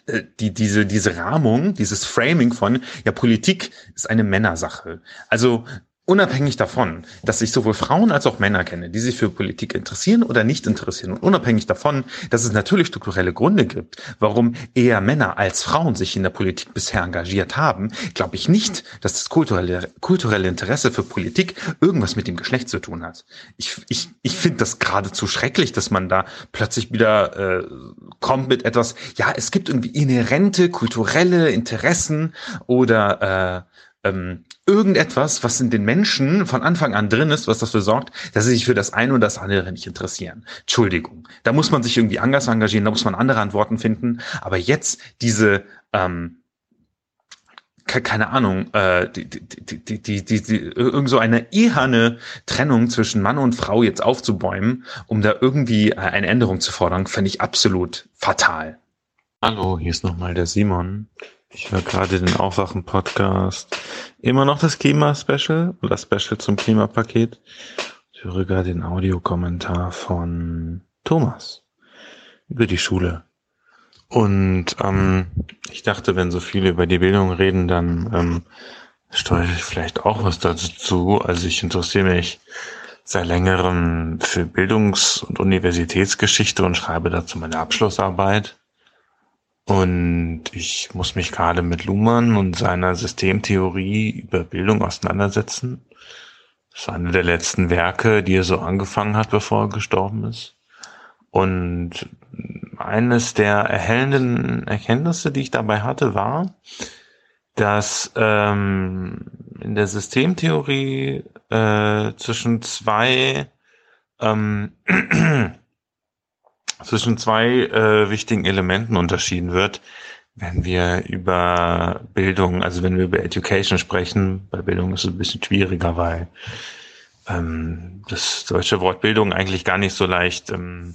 äh, die, diese, diese Rahmung, dieses Framing von, ja, Politik ist eine Männersache. Also unabhängig davon, dass ich sowohl Frauen als auch Männer kenne, die sich für Politik interessieren oder nicht interessieren und unabhängig davon, dass es natürlich strukturelle Gründe gibt, warum eher Männer als Frauen sich in der Politik bisher engagiert haben, glaube ich nicht, dass das kulturelle, kulturelle Interesse für Politik irgendwas mit dem Geschlecht zu tun hat. Ich, ich, ich finde das geradezu schrecklich, dass man da plötzlich wieder äh, kommt mit etwas, ja, es gibt irgendwie inhärente kulturelle Interessen oder äh, ähm, irgendetwas, was in den Menschen von Anfang an drin ist, was dafür sorgt, dass sie sich für das eine oder das andere nicht interessieren. Entschuldigung. Da muss man sich irgendwie anders engagieren, da muss man andere Antworten finden. Aber jetzt diese ähm, keine Ahnung, äh, die, die, die, die, die, die, irgend so eine eherne Trennung zwischen Mann und Frau jetzt aufzubäumen, um da irgendwie äh, eine Änderung zu fordern, finde ich absolut fatal. Hallo, hier ist nochmal der Simon. Ich höre gerade den Aufwachen-Podcast. Immer noch das Klima-Special oder Special zum Klimapaket. Ich höre gerade den Audiokommentar von Thomas über die Schule. Und ähm, ich dachte, wenn so viele über die Bildung reden, dann ähm, steuere ich vielleicht auch was dazu. Also ich interessiere mich seit längerem für Bildungs- und Universitätsgeschichte und schreibe dazu meine Abschlussarbeit. Und ich muss mich gerade mit Luhmann und seiner Systemtheorie über Bildung auseinandersetzen. Das ist eine der letzten Werke, die er so angefangen hat, bevor er gestorben ist. Und eines der erhellenden Erkenntnisse, die ich dabei hatte, war, dass ähm, in der Systemtheorie äh, zwischen zwei ähm, zwischen zwei äh, wichtigen Elementen unterschieden wird, wenn wir über Bildung, also wenn wir über Education sprechen. Bei Bildung ist es ein bisschen schwieriger, weil ähm, das deutsche Wort Bildung eigentlich gar nicht so leicht ähm,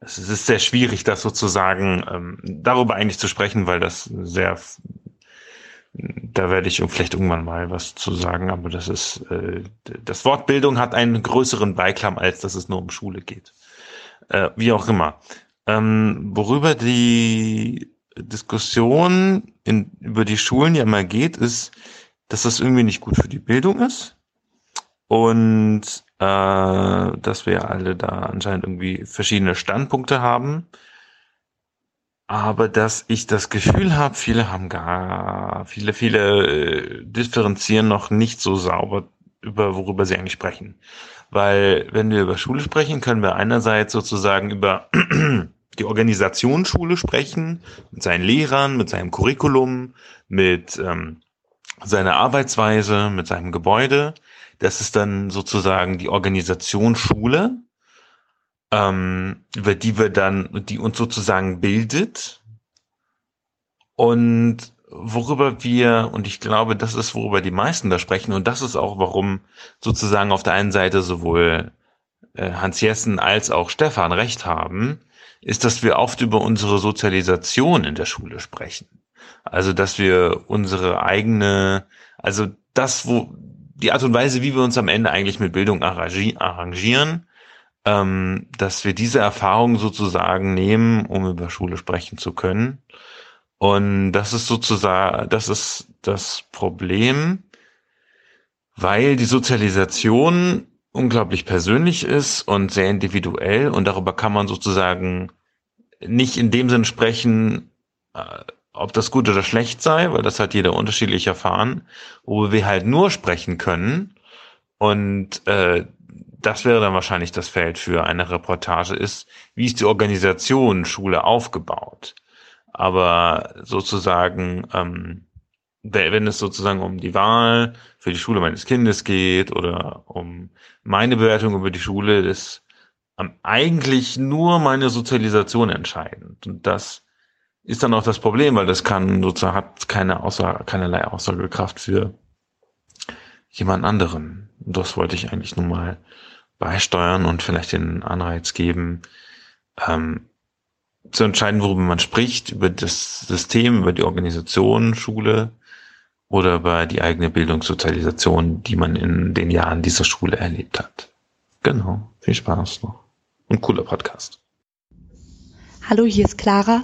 es ist sehr schwierig, das sozusagen ähm, darüber eigentlich zu sprechen, weil das sehr da werde ich vielleicht irgendwann mal was zu sagen, aber das ist, äh, das Wort Bildung hat einen größeren Beiklam, als dass es nur um Schule geht. Äh, wie auch immer. Ähm, worüber die Diskussion in, über die Schulen ja mal geht, ist, dass das irgendwie nicht gut für die Bildung ist und äh, dass wir alle da anscheinend irgendwie verschiedene Standpunkte haben aber dass ich das Gefühl habe, viele haben gar, viele, viele äh, differenzieren noch nicht so sauber über worüber sie eigentlich sprechen. Weil wenn wir über Schule sprechen, können wir einerseits sozusagen über die Organisation Schule sprechen, mit seinen Lehrern, mit seinem Curriculum, mit ähm, seiner Arbeitsweise, mit seinem Gebäude. Das ist dann sozusagen die Organisation Schule ähm, über die wir dann, die uns sozusagen bildet und worüber wir, und ich glaube, das ist, worüber die meisten da sprechen, und das ist auch, warum sozusagen auf der einen Seite sowohl äh, Hans Jessen als auch Stefan recht haben, ist, dass wir oft über unsere Sozialisation in der Schule sprechen. Also, dass wir unsere eigene, also das, wo, die Art und Weise, wie wir uns am Ende eigentlich mit Bildung arrangieren, ähm, dass wir diese Erfahrung sozusagen nehmen, um über Schule sprechen zu können. Und das ist sozusagen, das ist das Problem, weil die Sozialisation unglaublich persönlich ist und sehr individuell und darüber kann man sozusagen nicht in dem Sinn sprechen, äh, ob das gut oder schlecht sei, weil das hat jeder unterschiedlich erfahren, wo wir halt nur sprechen können und äh, das wäre dann wahrscheinlich das Feld für eine Reportage ist, wie ist die Organisation Schule aufgebaut? Aber sozusagen, ähm, wenn es sozusagen um die Wahl für die Schule meines Kindes geht oder um meine Bewertung über die Schule, ist ähm, eigentlich nur meine Sozialisation entscheidend. Und das ist dann auch das Problem, weil das kann sozusagen hat keine Aussage, keinerlei Aussagekraft für jemand anderen. Und das wollte ich eigentlich nur mal beisteuern und vielleicht den Anreiz geben, ähm, zu entscheiden, worüber man spricht, über das System, über die Organisation, Schule oder über die eigene Bildungssozialisation, die man in den Jahren dieser Schule erlebt hat. Genau. Viel Spaß noch. Und cooler Podcast. Hallo, hier ist Clara.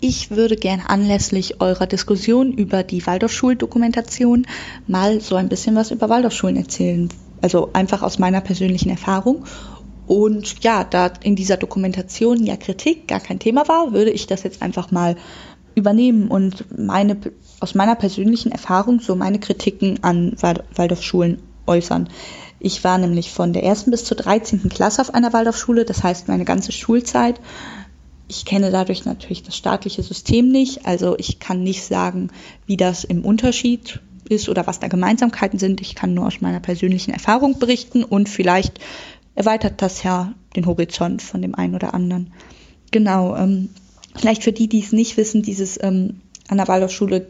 Ich würde gern anlässlich eurer Diskussion über die Waldorfschuldokumentation mal so ein bisschen was über Waldorfschulen erzählen. Also einfach aus meiner persönlichen Erfahrung. Und ja, da in dieser Dokumentation ja Kritik gar kein Thema war, würde ich das jetzt einfach mal übernehmen und meine, aus meiner persönlichen Erfahrung so meine Kritiken an Waldorfschulen äußern. Ich war nämlich von der ersten bis zur 13. Klasse auf einer Waldorfschule, das heißt meine ganze Schulzeit ich kenne dadurch natürlich das staatliche System nicht, also ich kann nicht sagen, wie das im Unterschied ist oder was da Gemeinsamkeiten sind. Ich kann nur aus meiner persönlichen Erfahrung berichten und vielleicht erweitert das ja den Horizont von dem einen oder anderen. Genau, ähm, vielleicht für die, die es nicht wissen, dieses ähm, an der Waldorfschule,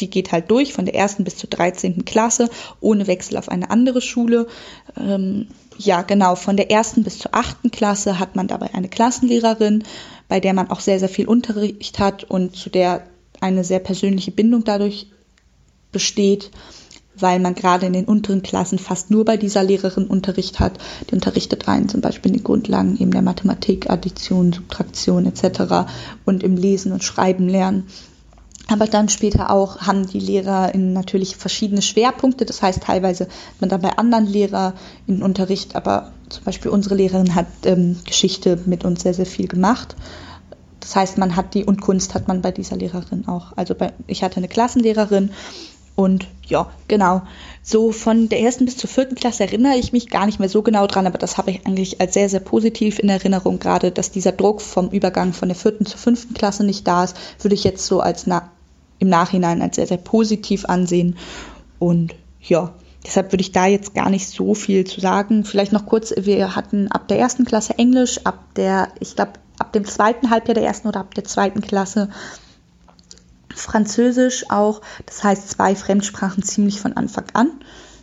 die geht halt durch von der ersten bis zur 13. Klasse ohne Wechsel auf eine andere Schule. Ähm, ja, genau. Von der ersten bis zur achten Klasse hat man dabei eine Klassenlehrerin, bei der man auch sehr, sehr viel Unterricht hat und zu der eine sehr persönliche Bindung dadurch besteht, weil man gerade in den unteren Klassen fast nur bei dieser Lehrerin Unterricht hat. Die unterrichtet einen zum Beispiel in den Grundlagen eben der Mathematik, Addition, Subtraktion etc. und im Lesen und Schreiben lernen. Aber dann später auch haben die Lehrer in natürlich verschiedene Schwerpunkte. Das heißt, teilweise hat man dann bei anderen Lehrern in Unterricht, aber zum Beispiel unsere Lehrerin hat ähm, Geschichte mit uns sehr, sehr viel gemacht. Das heißt, man hat die und Kunst hat man bei dieser Lehrerin auch. Also bei, ich hatte eine Klassenlehrerin Und ja, genau. So von der ersten bis zur vierten Klasse erinnere ich mich gar nicht mehr so genau dran, aber das habe ich eigentlich als sehr, sehr positiv in Erinnerung. Gerade, dass dieser Druck vom Übergang von der vierten zur fünften Klasse nicht da ist, würde ich jetzt so als na im Nachhinein als sehr, sehr positiv ansehen. Und ja, deshalb würde ich da jetzt gar nicht so viel zu sagen. Vielleicht noch kurz, wir hatten ab der ersten Klasse Englisch, ab der, ich glaube, ab dem zweiten Halbjahr der ersten oder ab der zweiten Klasse Französisch auch. Das heißt zwei Fremdsprachen ziemlich von Anfang an.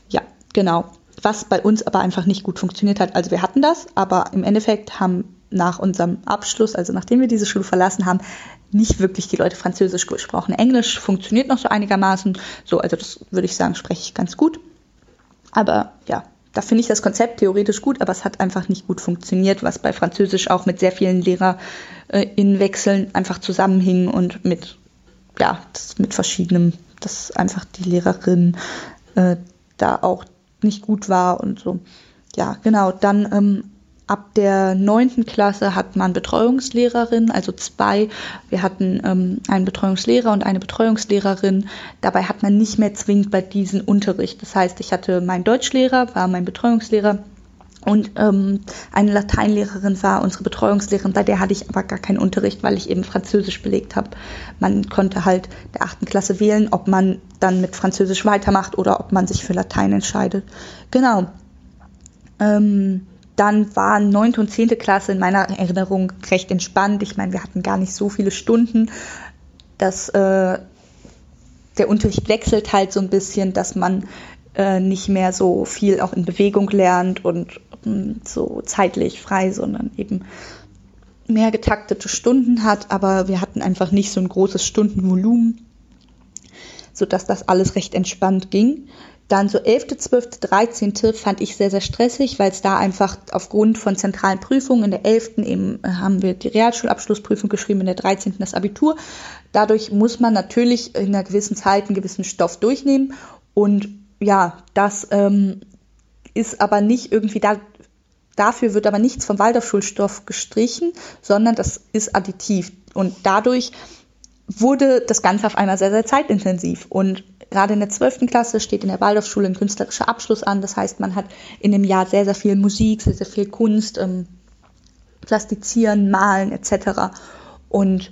Ja, genau. Was bei uns aber einfach nicht gut funktioniert hat. Also wir hatten das, aber im Endeffekt haben nach unserem Abschluss, also nachdem wir diese Schule verlassen haben, nicht wirklich die Leute Französisch gesprochen. Englisch funktioniert noch so einigermaßen. So, also das würde ich sagen, spreche ich ganz gut. Aber ja, da finde ich das Konzept theoretisch gut, aber es hat einfach nicht gut funktioniert, was bei Französisch auch mit sehr vielen LehrerInnenwechseln einfach zusammenhing und mit, ja, mit verschiedenen, dass einfach die Lehrerin äh, da auch nicht gut war und so. Ja, genau. Dann ähm, Ab der neunten Klasse hat man Betreuungslehrerin, also zwei. Wir hatten ähm, einen Betreuungslehrer und eine Betreuungslehrerin. Dabei hat man nicht mehr zwingend bei diesen Unterricht. Das heißt, ich hatte meinen Deutschlehrer, war mein Betreuungslehrer und ähm, eine Lateinlehrerin war unsere Betreuungslehrerin, bei der hatte ich aber gar keinen Unterricht, weil ich eben Französisch belegt habe. Man konnte halt der achten Klasse wählen, ob man dann mit Französisch weitermacht oder ob man sich für Latein entscheidet. Genau. Ähm, dann waren neunte und zehnte Klasse in meiner Erinnerung recht entspannt. Ich meine, wir hatten gar nicht so viele Stunden. dass äh, der Unterricht wechselt halt so ein bisschen, dass man äh, nicht mehr so viel auch in Bewegung lernt und so zeitlich frei, sondern eben mehr getaktete Stunden hat. Aber wir hatten einfach nicht so ein großes Stundenvolumen, sodass das alles recht entspannt ging. Dann so 11., 12., 13. fand ich sehr, sehr stressig, weil es da einfach aufgrund von zentralen Prüfungen in der 11. eben äh, haben wir die Realschulabschlussprüfung geschrieben, in der 13. das Abitur. Dadurch muss man natürlich in einer gewissen Zeit einen gewissen Stoff durchnehmen und ja, das ähm, ist aber nicht irgendwie da, dafür wird aber nichts vom Waldorfschulstoff gestrichen, sondern das ist additiv und dadurch wurde das Ganze auf einmal sehr, sehr zeitintensiv und gerade in der 12. Klasse steht in der Waldorfschule ein künstlerischer Abschluss an. Das heißt, man hat in dem Jahr sehr, sehr viel Musik, sehr, sehr viel Kunst, ähm, Plastizieren, Malen etc. Und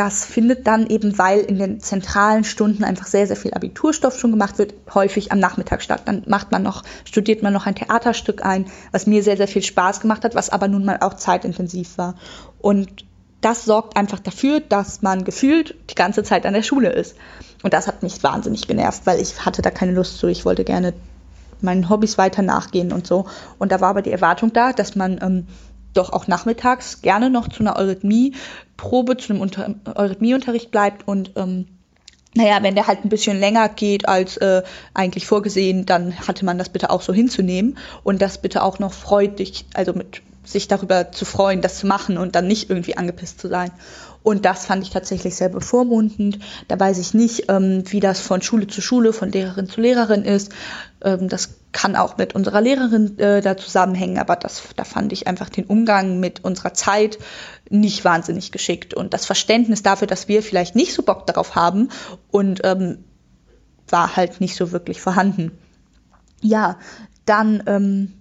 das findet dann eben, weil in den zentralen Stunden einfach sehr, sehr viel Abiturstoff schon gemacht wird, häufig am Nachmittag statt. Dann macht man noch, studiert man noch ein Theaterstück ein, was mir sehr, sehr viel Spaß gemacht hat, was aber nun mal auch zeitintensiv war. Und das sorgt einfach dafür, dass man gefühlt die ganze Zeit an der Schule ist. Und das hat mich wahnsinnig genervt, weil ich hatte da keine Lust zu. Ich wollte gerne meinen Hobbys weiter nachgehen und so. Und da war aber die Erwartung da, dass man ähm, doch auch nachmittags gerne noch zu einer Eurythmie-Probe, zu einem Unter Eurythmie-Unterricht bleibt und ähm, naja, wenn der halt ein bisschen länger geht als äh, eigentlich vorgesehen, dann hatte man das bitte auch so hinzunehmen und das bitte auch noch freudig, also mit sich darüber zu freuen, das zu machen und dann nicht irgendwie angepisst zu sein. Und das fand ich tatsächlich sehr bevormundend. Da weiß ich nicht, ähm, wie das von Schule zu Schule, von Lehrerin zu Lehrerin ist. Ähm, das kann auch mit unserer Lehrerin äh, da zusammenhängen, aber das, da fand ich einfach den Umgang mit unserer Zeit nicht wahnsinnig geschickt. Und das Verständnis dafür, dass wir vielleicht nicht so Bock darauf haben und ähm, war halt nicht so wirklich vorhanden. Ja, dann ähm,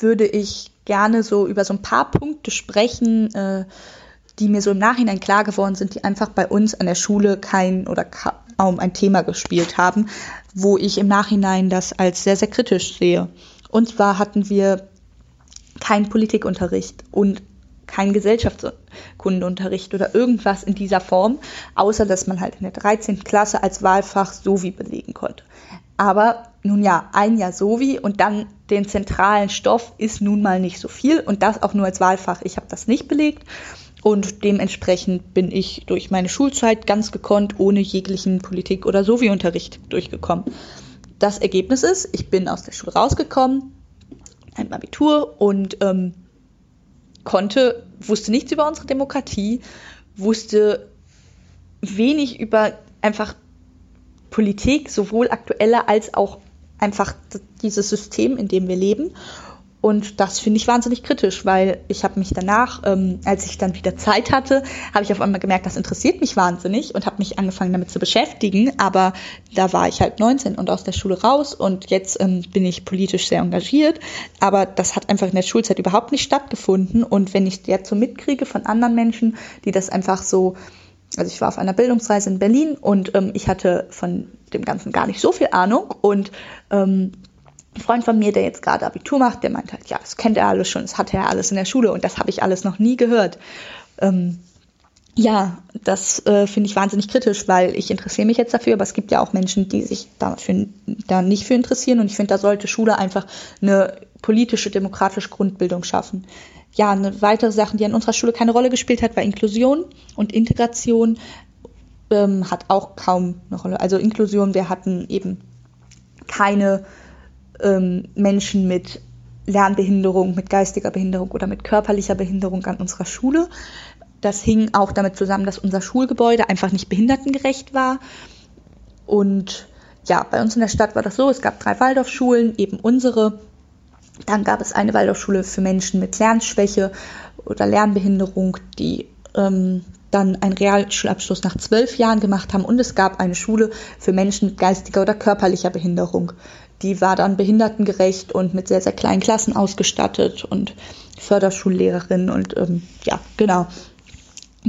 würde ich gerne so über so ein paar Punkte sprechen, äh, die mir so im Nachhinein klar geworden sind, die einfach bei uns an der Schule kein oder kaum ein Thema gespielt haben, wo ich im Nachhinein das als sehr, sehr kritisch sehe. Und zwar hatten wir keinen Politikunterricht und keinen Gesellschaftskundeunterricht oder irgendwas in dieser Form, außer dass man halt in der 13. Klasse als Wahlfach Sovi belegen konnte. Aber nun ja, ein Jahr Sovi und dann den zentralen Stoff ist nun mal nicht so viel und das auch nur als Wahlfach. Ich habe das nicht belegt und dementsprechend bin ich durch meine Schulzeit ganz gekonnt ohne jeglichen Politik- oder Sovi-Unterricht durchgekommen. Das Ergebnis ist, ich bin aus der Schule rausgekommen, ein Abitur und ähm, konnte, wusste nichts über unsere Demokratie, wusste wenig über einfach Politik, sowohl aktuelle als auch einfach dieses System, in dem wir leben. Und das finde ich wahnsinnig kritisch, weil ich habe mich danach, ähm, als ich dann wieder Zeit hatte, habe ich auf einmal gemerkt, das interessiert mich wahnsinnig und habe mich angefangen damit zu beschäftigen. Aber da war ich halt 19 und aus der Schule raus und jetzt ähm, bin ich politisch sehr engagiert. Aber das hat einfach in der Schulzeit überhaupt nicht stattgefunden. Und wenn ich jetzt so mitkriege von anderen Menschen, die das einfach so also ich war auf einer Bildungsreise in Berlin und ähm, ich hatte von dem Ganzen gar nicht so viel Ahnung und ähm, ein Freund von mir, der jetzt gerade Abitur macht, der meint halt, ja, das kennt er alles schon, das hatte er alles in der Schule und das habe ich alles noch nie gehört. Ähm, ja, das äh, finde ich wahnsinnig kritisch, weil ich interessiere mich jetzt dafür, aber es gibt ja auch Menschen, die sich dafür da nicht für interessieren und ich finde, da sollte Schule einfach eine politische, demokratische Grundbildung schaffen. Ja, eine weitere Sache, die an unserer Schule keine Rolle gespielt hat, war Inklusion und Integration ähm, hat auch kaum eine Rolle. Also Inklusion, wir hatten eben keine ähm, Menschen mit Lernbehinderung, mit geistiger Behinderung oder mit körperlicher Behinderung an unserer Schule. Das hing auch damit zusammen, dass unser Schulgebäude einfach nicht behindertengerecht war. Und ja, bei uns in der Stadt war das so, es gab drei Waldorfschulen, eben unsere. Dann gab es eine Waldorfschule für Menschen mit Lernschwäche oder Lernbehinderung, die ähm, dann einen Realschulabschluss nach zwölf Jahren gemacht haben. Und es gab eine Schule für Menschen mit geistiger oder körperlicher Behinderung. Die war dann behindertengerecht und mit sehr, sehr kleinen Klassen ausgestattet und Förderschullehrerin und ähm, ja, genau.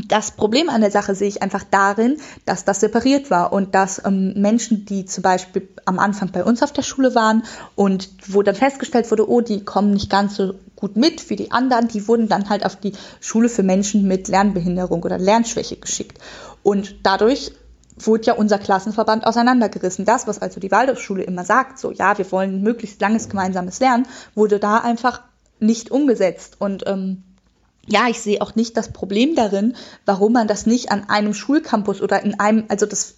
Das Problem an der Sache sehe ich einfach darin, dass das separiert war und dass ähm, Menschen, die zum Beispiel am Anfang bei uns auf der Schule waren und wo dann festgestellt wurde, oh, die kommen nicht ganz so gut mit wie die anderen, die wurden dann halt auf die Schule für Menschen mit Lernbehinderung oder Lernschwäche geschickt. Und dadurch wurde ja unser Klassenverband auseinandergerissen. Das, was also die Waldorfschule immer sagt, so ja, wir wollen möglichst langes gemeinsames Lernen, wurde da einfach nicht umgesetzt. Und ähm, ja, ich sehe auch nicht das Problem darin, warum man das nicht an einem Schulcampus oder in einem, also das,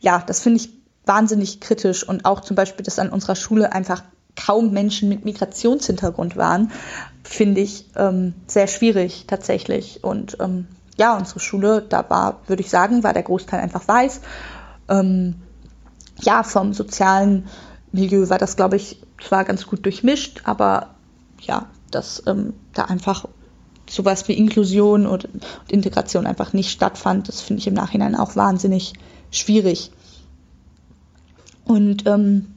ja, das finde ich wahnsinnig kritisch und auch zum Beispiel, dass an unserer Schule einfach kaum Menschen mit Migrationshintergrund waren, finde ich ähm, sehr schwierig tatsächlich. Und ähm, ja, unsere Schule, da war, würde ich sagen, war der Großteil einfach weiß. Ähm, ja, vom sozialen Milieu war das, glaube ich, zwar ganz gut durchmischt, aber ja, dass ähm, da einfach sowas wie Inklusion und, und Integration einfach nicht stattfand, das finde ich im Nachhinein auch wahnsinnig schwierig. Und ähm,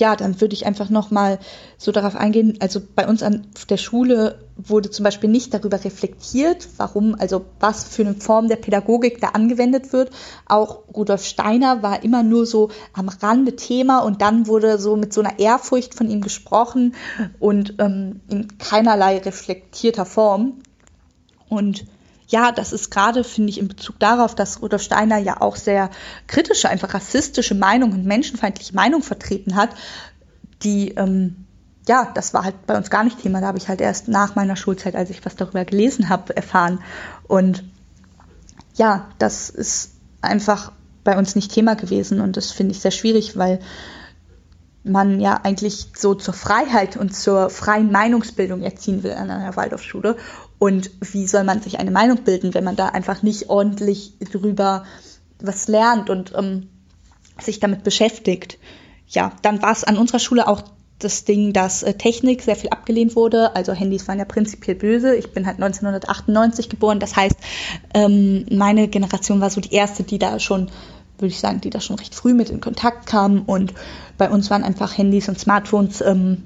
ja, dann würde ich einfach nochmal so darauf eingehen. Also bei uns an der Schule wurde zum Beispiel nicht darüber reflektiert, warum, also was für eine Form der Pädagogik da angewendet wird. Auch Rudolf Steiner war immer nur so am Rande Thema und dann wurde so mit so einer Ehrfurcht von ihm gesprochen und ähm, in keinerlei reflektierter Form. Und ja, das ist gerade, finde ich, in Bezug darauf, dass Rudolf Steiner ja auch sehr kritische, einfach rassistische Meinung und menschenfeindliche Meinung vertreten hat, die, ähm, ja, das war halt bei uns gar nicht Thema. Da habe ich halt erst nach meiner Schulzeit, als ich was darüber gelesen habe, erfahren. Und ja, das ist einfach bei uns nicht Thema gewesen und das finde ich sehr schwierig, weil man ja eigentlich so zur Freiheit und zur freien Meinungsbildung erziehen will an einer Waldorfschule. Und wie soll man sich eine Meinung bilden, wenn man da einfach nicht ordentlich drüber was lernt und ähm, sich damit beschäftigt? Ja, dann war es an unserer Schule auch das Ding, dass äh, Technik sehr viel abgelehnt wurde. Also Handys waren ja prinzipiell böse. Ich bin halt 1998 geboren. Das heißt, ähm, meine Generation war so die erste, die da schon, würde ich sagen, die da schon recht früh mit in Kontakt kam. Und bei uns waren einfach Handys und Smartphones ähm,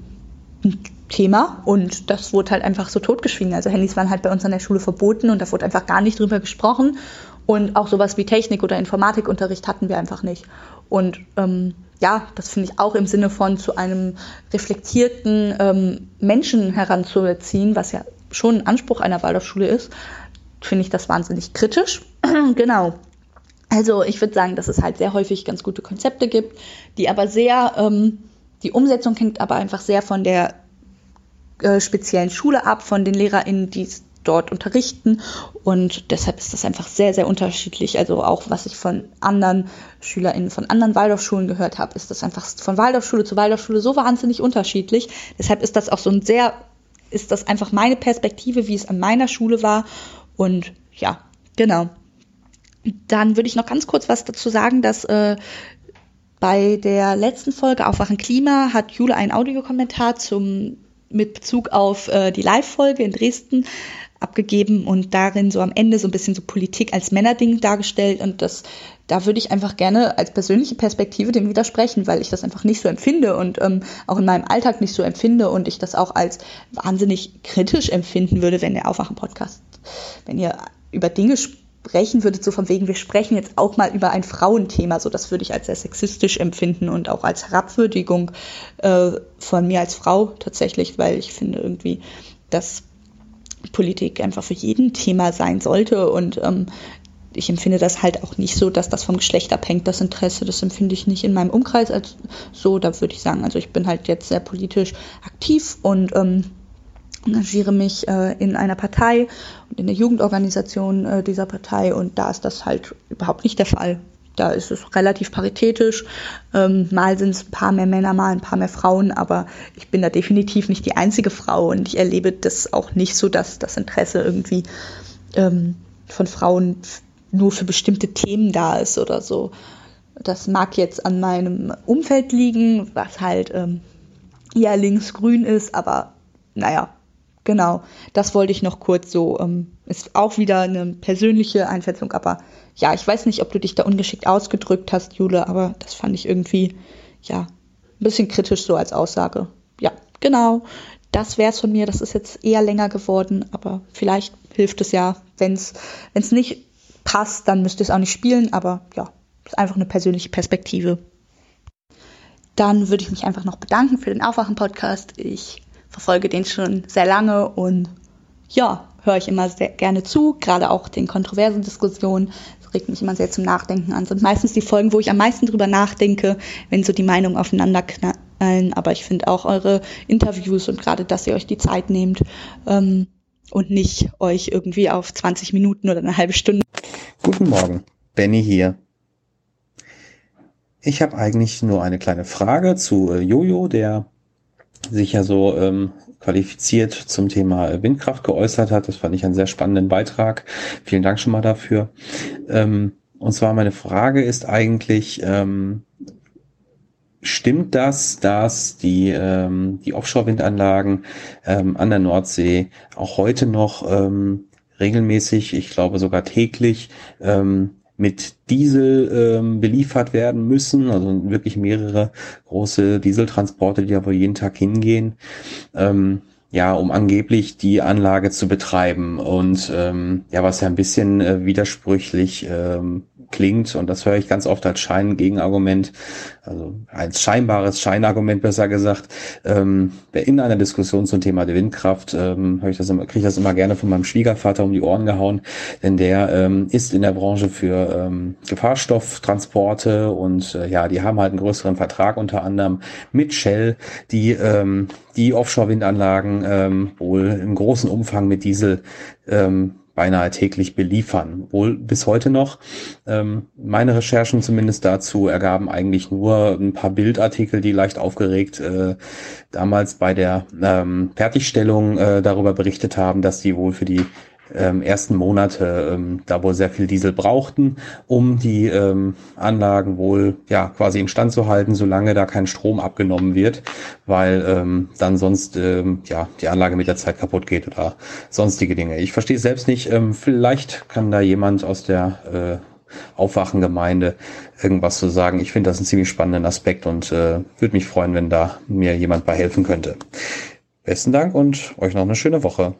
Thema und das wurde halt einfach so totgeschwiegen. Also Handys waren halt bei uns an der Schule verboten und da wurde einfach gar nicht drüber gesprochen. Und auch sowas wie Technik- oder Informatikunterricht hatten wir einfach nicht. Und ähm, ja, das finde ich auch im Sinne von zu einem reflektierten ähm, Menschen heranzuerziehen, was ja schon ein Anspruch einer Waldorfschule ist, finde ich das wahnsinnig kritisch. genau. Also ich würde sagen, dass es halt sehr häufig ganz gute Konzepte gibt, die aber sehr, ähm, die Umsetzung hängt aber einfach sehr von der äh, speziellen Schule ab, von den LehrerInnen, die dort unterrichten. Und deshalb ist das einfach sehr, sehr unterschiedlich. Also auch was ich von anderen SchülerInnen von anderen Waldorfschulen gehört habe, ist das einfach von Waldorfschule zu Waldorfschule so wahnsinnig unterschiedlich. Deshalb ist das auch so ein sehr, ist das einfach meine Perspektive, wie es an meiner Schule war. Und ja, genau. Dann würde ich noch ganz kurz was dazu sagen, dass äh, bei der letzten Folge Aufwachen Klima hat Jule einen Audiokommentar zum mit Bezug auf äh, die Live-Folge in Dresden abgegeben und darin so am Ende so ein bisschen so Politik als Männerding dargestellt. Und das da würde ich einfach gerne als persönliche Perspektive dem widersprechen, weil ich das einfach nicht so empfinde und ähm, auch in meinem Alltag nicht so empfinde und ich das auch als wahnsinnig kritisch empfinden würde, wenn der Aufwachen-Podcast, wenn ihr über Dinge sprechen würdet, so von wegen, wir sprechen jetzt auch mal über ein Frauenthema, so das würde ich als sehr sexistisch empfinden und auch als Herabwürdigung äh, von mir als Frau tatsächlich, weil ich finde irgendwie, dass Politik einfach für jeden Thema sein sollte und ähm, ich empfinde das halt auch nicht so, dass das vom Geschlecht abhängt, das Interesse. Das empfinde ich nicht in meinem Umkreis als so. Da würde ich sagen, also ich bin halt jetzt sehr politisch aktiv und ähm, engagiere mich äh, in einer Partei und in der Jugendorganisation äh, dieser Partei und da ist das halt überhaupt nicht der Fall. Da ist es relativ paritätisch. Ähm, mal sind es ein paar mehr Männer, mal ein paar mehr Frauen, aber ich bin da definitiv nicht die einzige Frau und ich erlebe das auch nicht so, dass das Interesse irgendwie ähm, von Frauen nur für bestimmte Themen da ist oder so. Das mag jetzt an meinem Umfeld liegen, was halt ähm, eher linksgrün ist, aber naja, genau. Das wollte ich noch kurz so. Ähm, ist auch wieder eine persönliche Einschätzung, aber ja, ich weiß nicht, ob du dich da ungeschickt ausgedrückt hast, Jule, aber das fand ich irgendwie, ja, ein bisschen kritisch so als Aussage. Ja, genau. Das wär's von mir. Das ist jetzt eher länger geworden, aber vielleicht hilft es ja, wenn's, wenn's nicht passt, dann müsst ihr es auch nicht spielen, aber ja, ist einfach eine persönliche Perspektive. Dann würde ich mich einfach noch bedanken für den Aufwachen-Podcast. Ich verfolge den schon sehr lange und ja, höre ich immer sehr gerne zu, gerade auch den kontroversen Diskussionen. Das regt mich immer sehr zum Nachdenken an. Das sind meistens die Folgen, wo ich am meisten drüber nachdenke, wenn so die Meinungen aufeinander knallen. Aber ich finde auch eure Interviews und gerade, dass ihr euch die Zeit nehmt ähm, und nicht euch irgendwie auf 20 Minuten oder eine halbe Stunde. Guten Morgen, Benny hier. Ich habe eigentlich nur eine kleine Frage zu äh, Jojo, der sich ja so ähm, qualifiziert zum Thema Windkraft geäußert hat. Das fand ich einen sehr spannenden Beitrag. Vielen Dank schon mal dafür. Ähm, und zwar meine Frage ist eigentlich, ähm, stimmt das, dass die, ähm, die Offshore-Windanlagen ähm, an der Nordsee auch heute noch ähm, regelmäßig, ich glaube sogar täglich, ähm, mit Diesel ähm, beliefert werden müssen, also wirklich mehrere große Dieseltransporte, die da wohl jeden Tag hingehen, ähm, ja, um angeblich die Anlage zu betreiben. Und ähm, ja, was ja ein bisschen äh, widersprüchlich ähm, klingt, und das höre ich ganz oft als Schein-Gegenargument, also als scheinbares Scheinargument besser gesagt, ähm, in einer Diskussion zum Thema der Windkraft ähm, ich das immer, kriege ich das immer gerne von meinem Schwiegervater um die Ohren gehauen, denn der ähm, ist in der Branche für ähm, Gefahrstofftransporte und äh, ja, die haben halt einen größeren Vertrag unter anderem mit Shell, die ähm, die Offshore-Windanlagen ähm, wohl im großen Umfang mit Diesel ähm, beinahe täglich beliefern. Wohl bis heute noch. Ähm, meine Recherchen zumindest dazu ergaben eigentlich nur ein paar Bildartikel, die leicht aufgeregt äh, damals bei der ähm, Fertigstellung äh, darüber berichtet haben, dass sie wohl für die ähm, ersten Monate ähm, da wohl sehr viel Diesel brauchten, um die ähm, Anlagen wohl ja quasi instand zu halten, solange da kein Strom abgenommen wird, weil ähm, dann sonst ähm, ja die Anlage mit der Zeit kaputt geht oder sonstige Dinge. Ich verstehe selbst nicht. Ähm, vielleicht kann da jemand aus der äh, Aufwachengemeinde irgendwas zu sagen. Ich finde das einen ziemlich spannenden Aspekt und äh, würde mich freuen, wenn da mir jemand bei helfen könnte. Besten Dank und euch noch eine schöne Woche.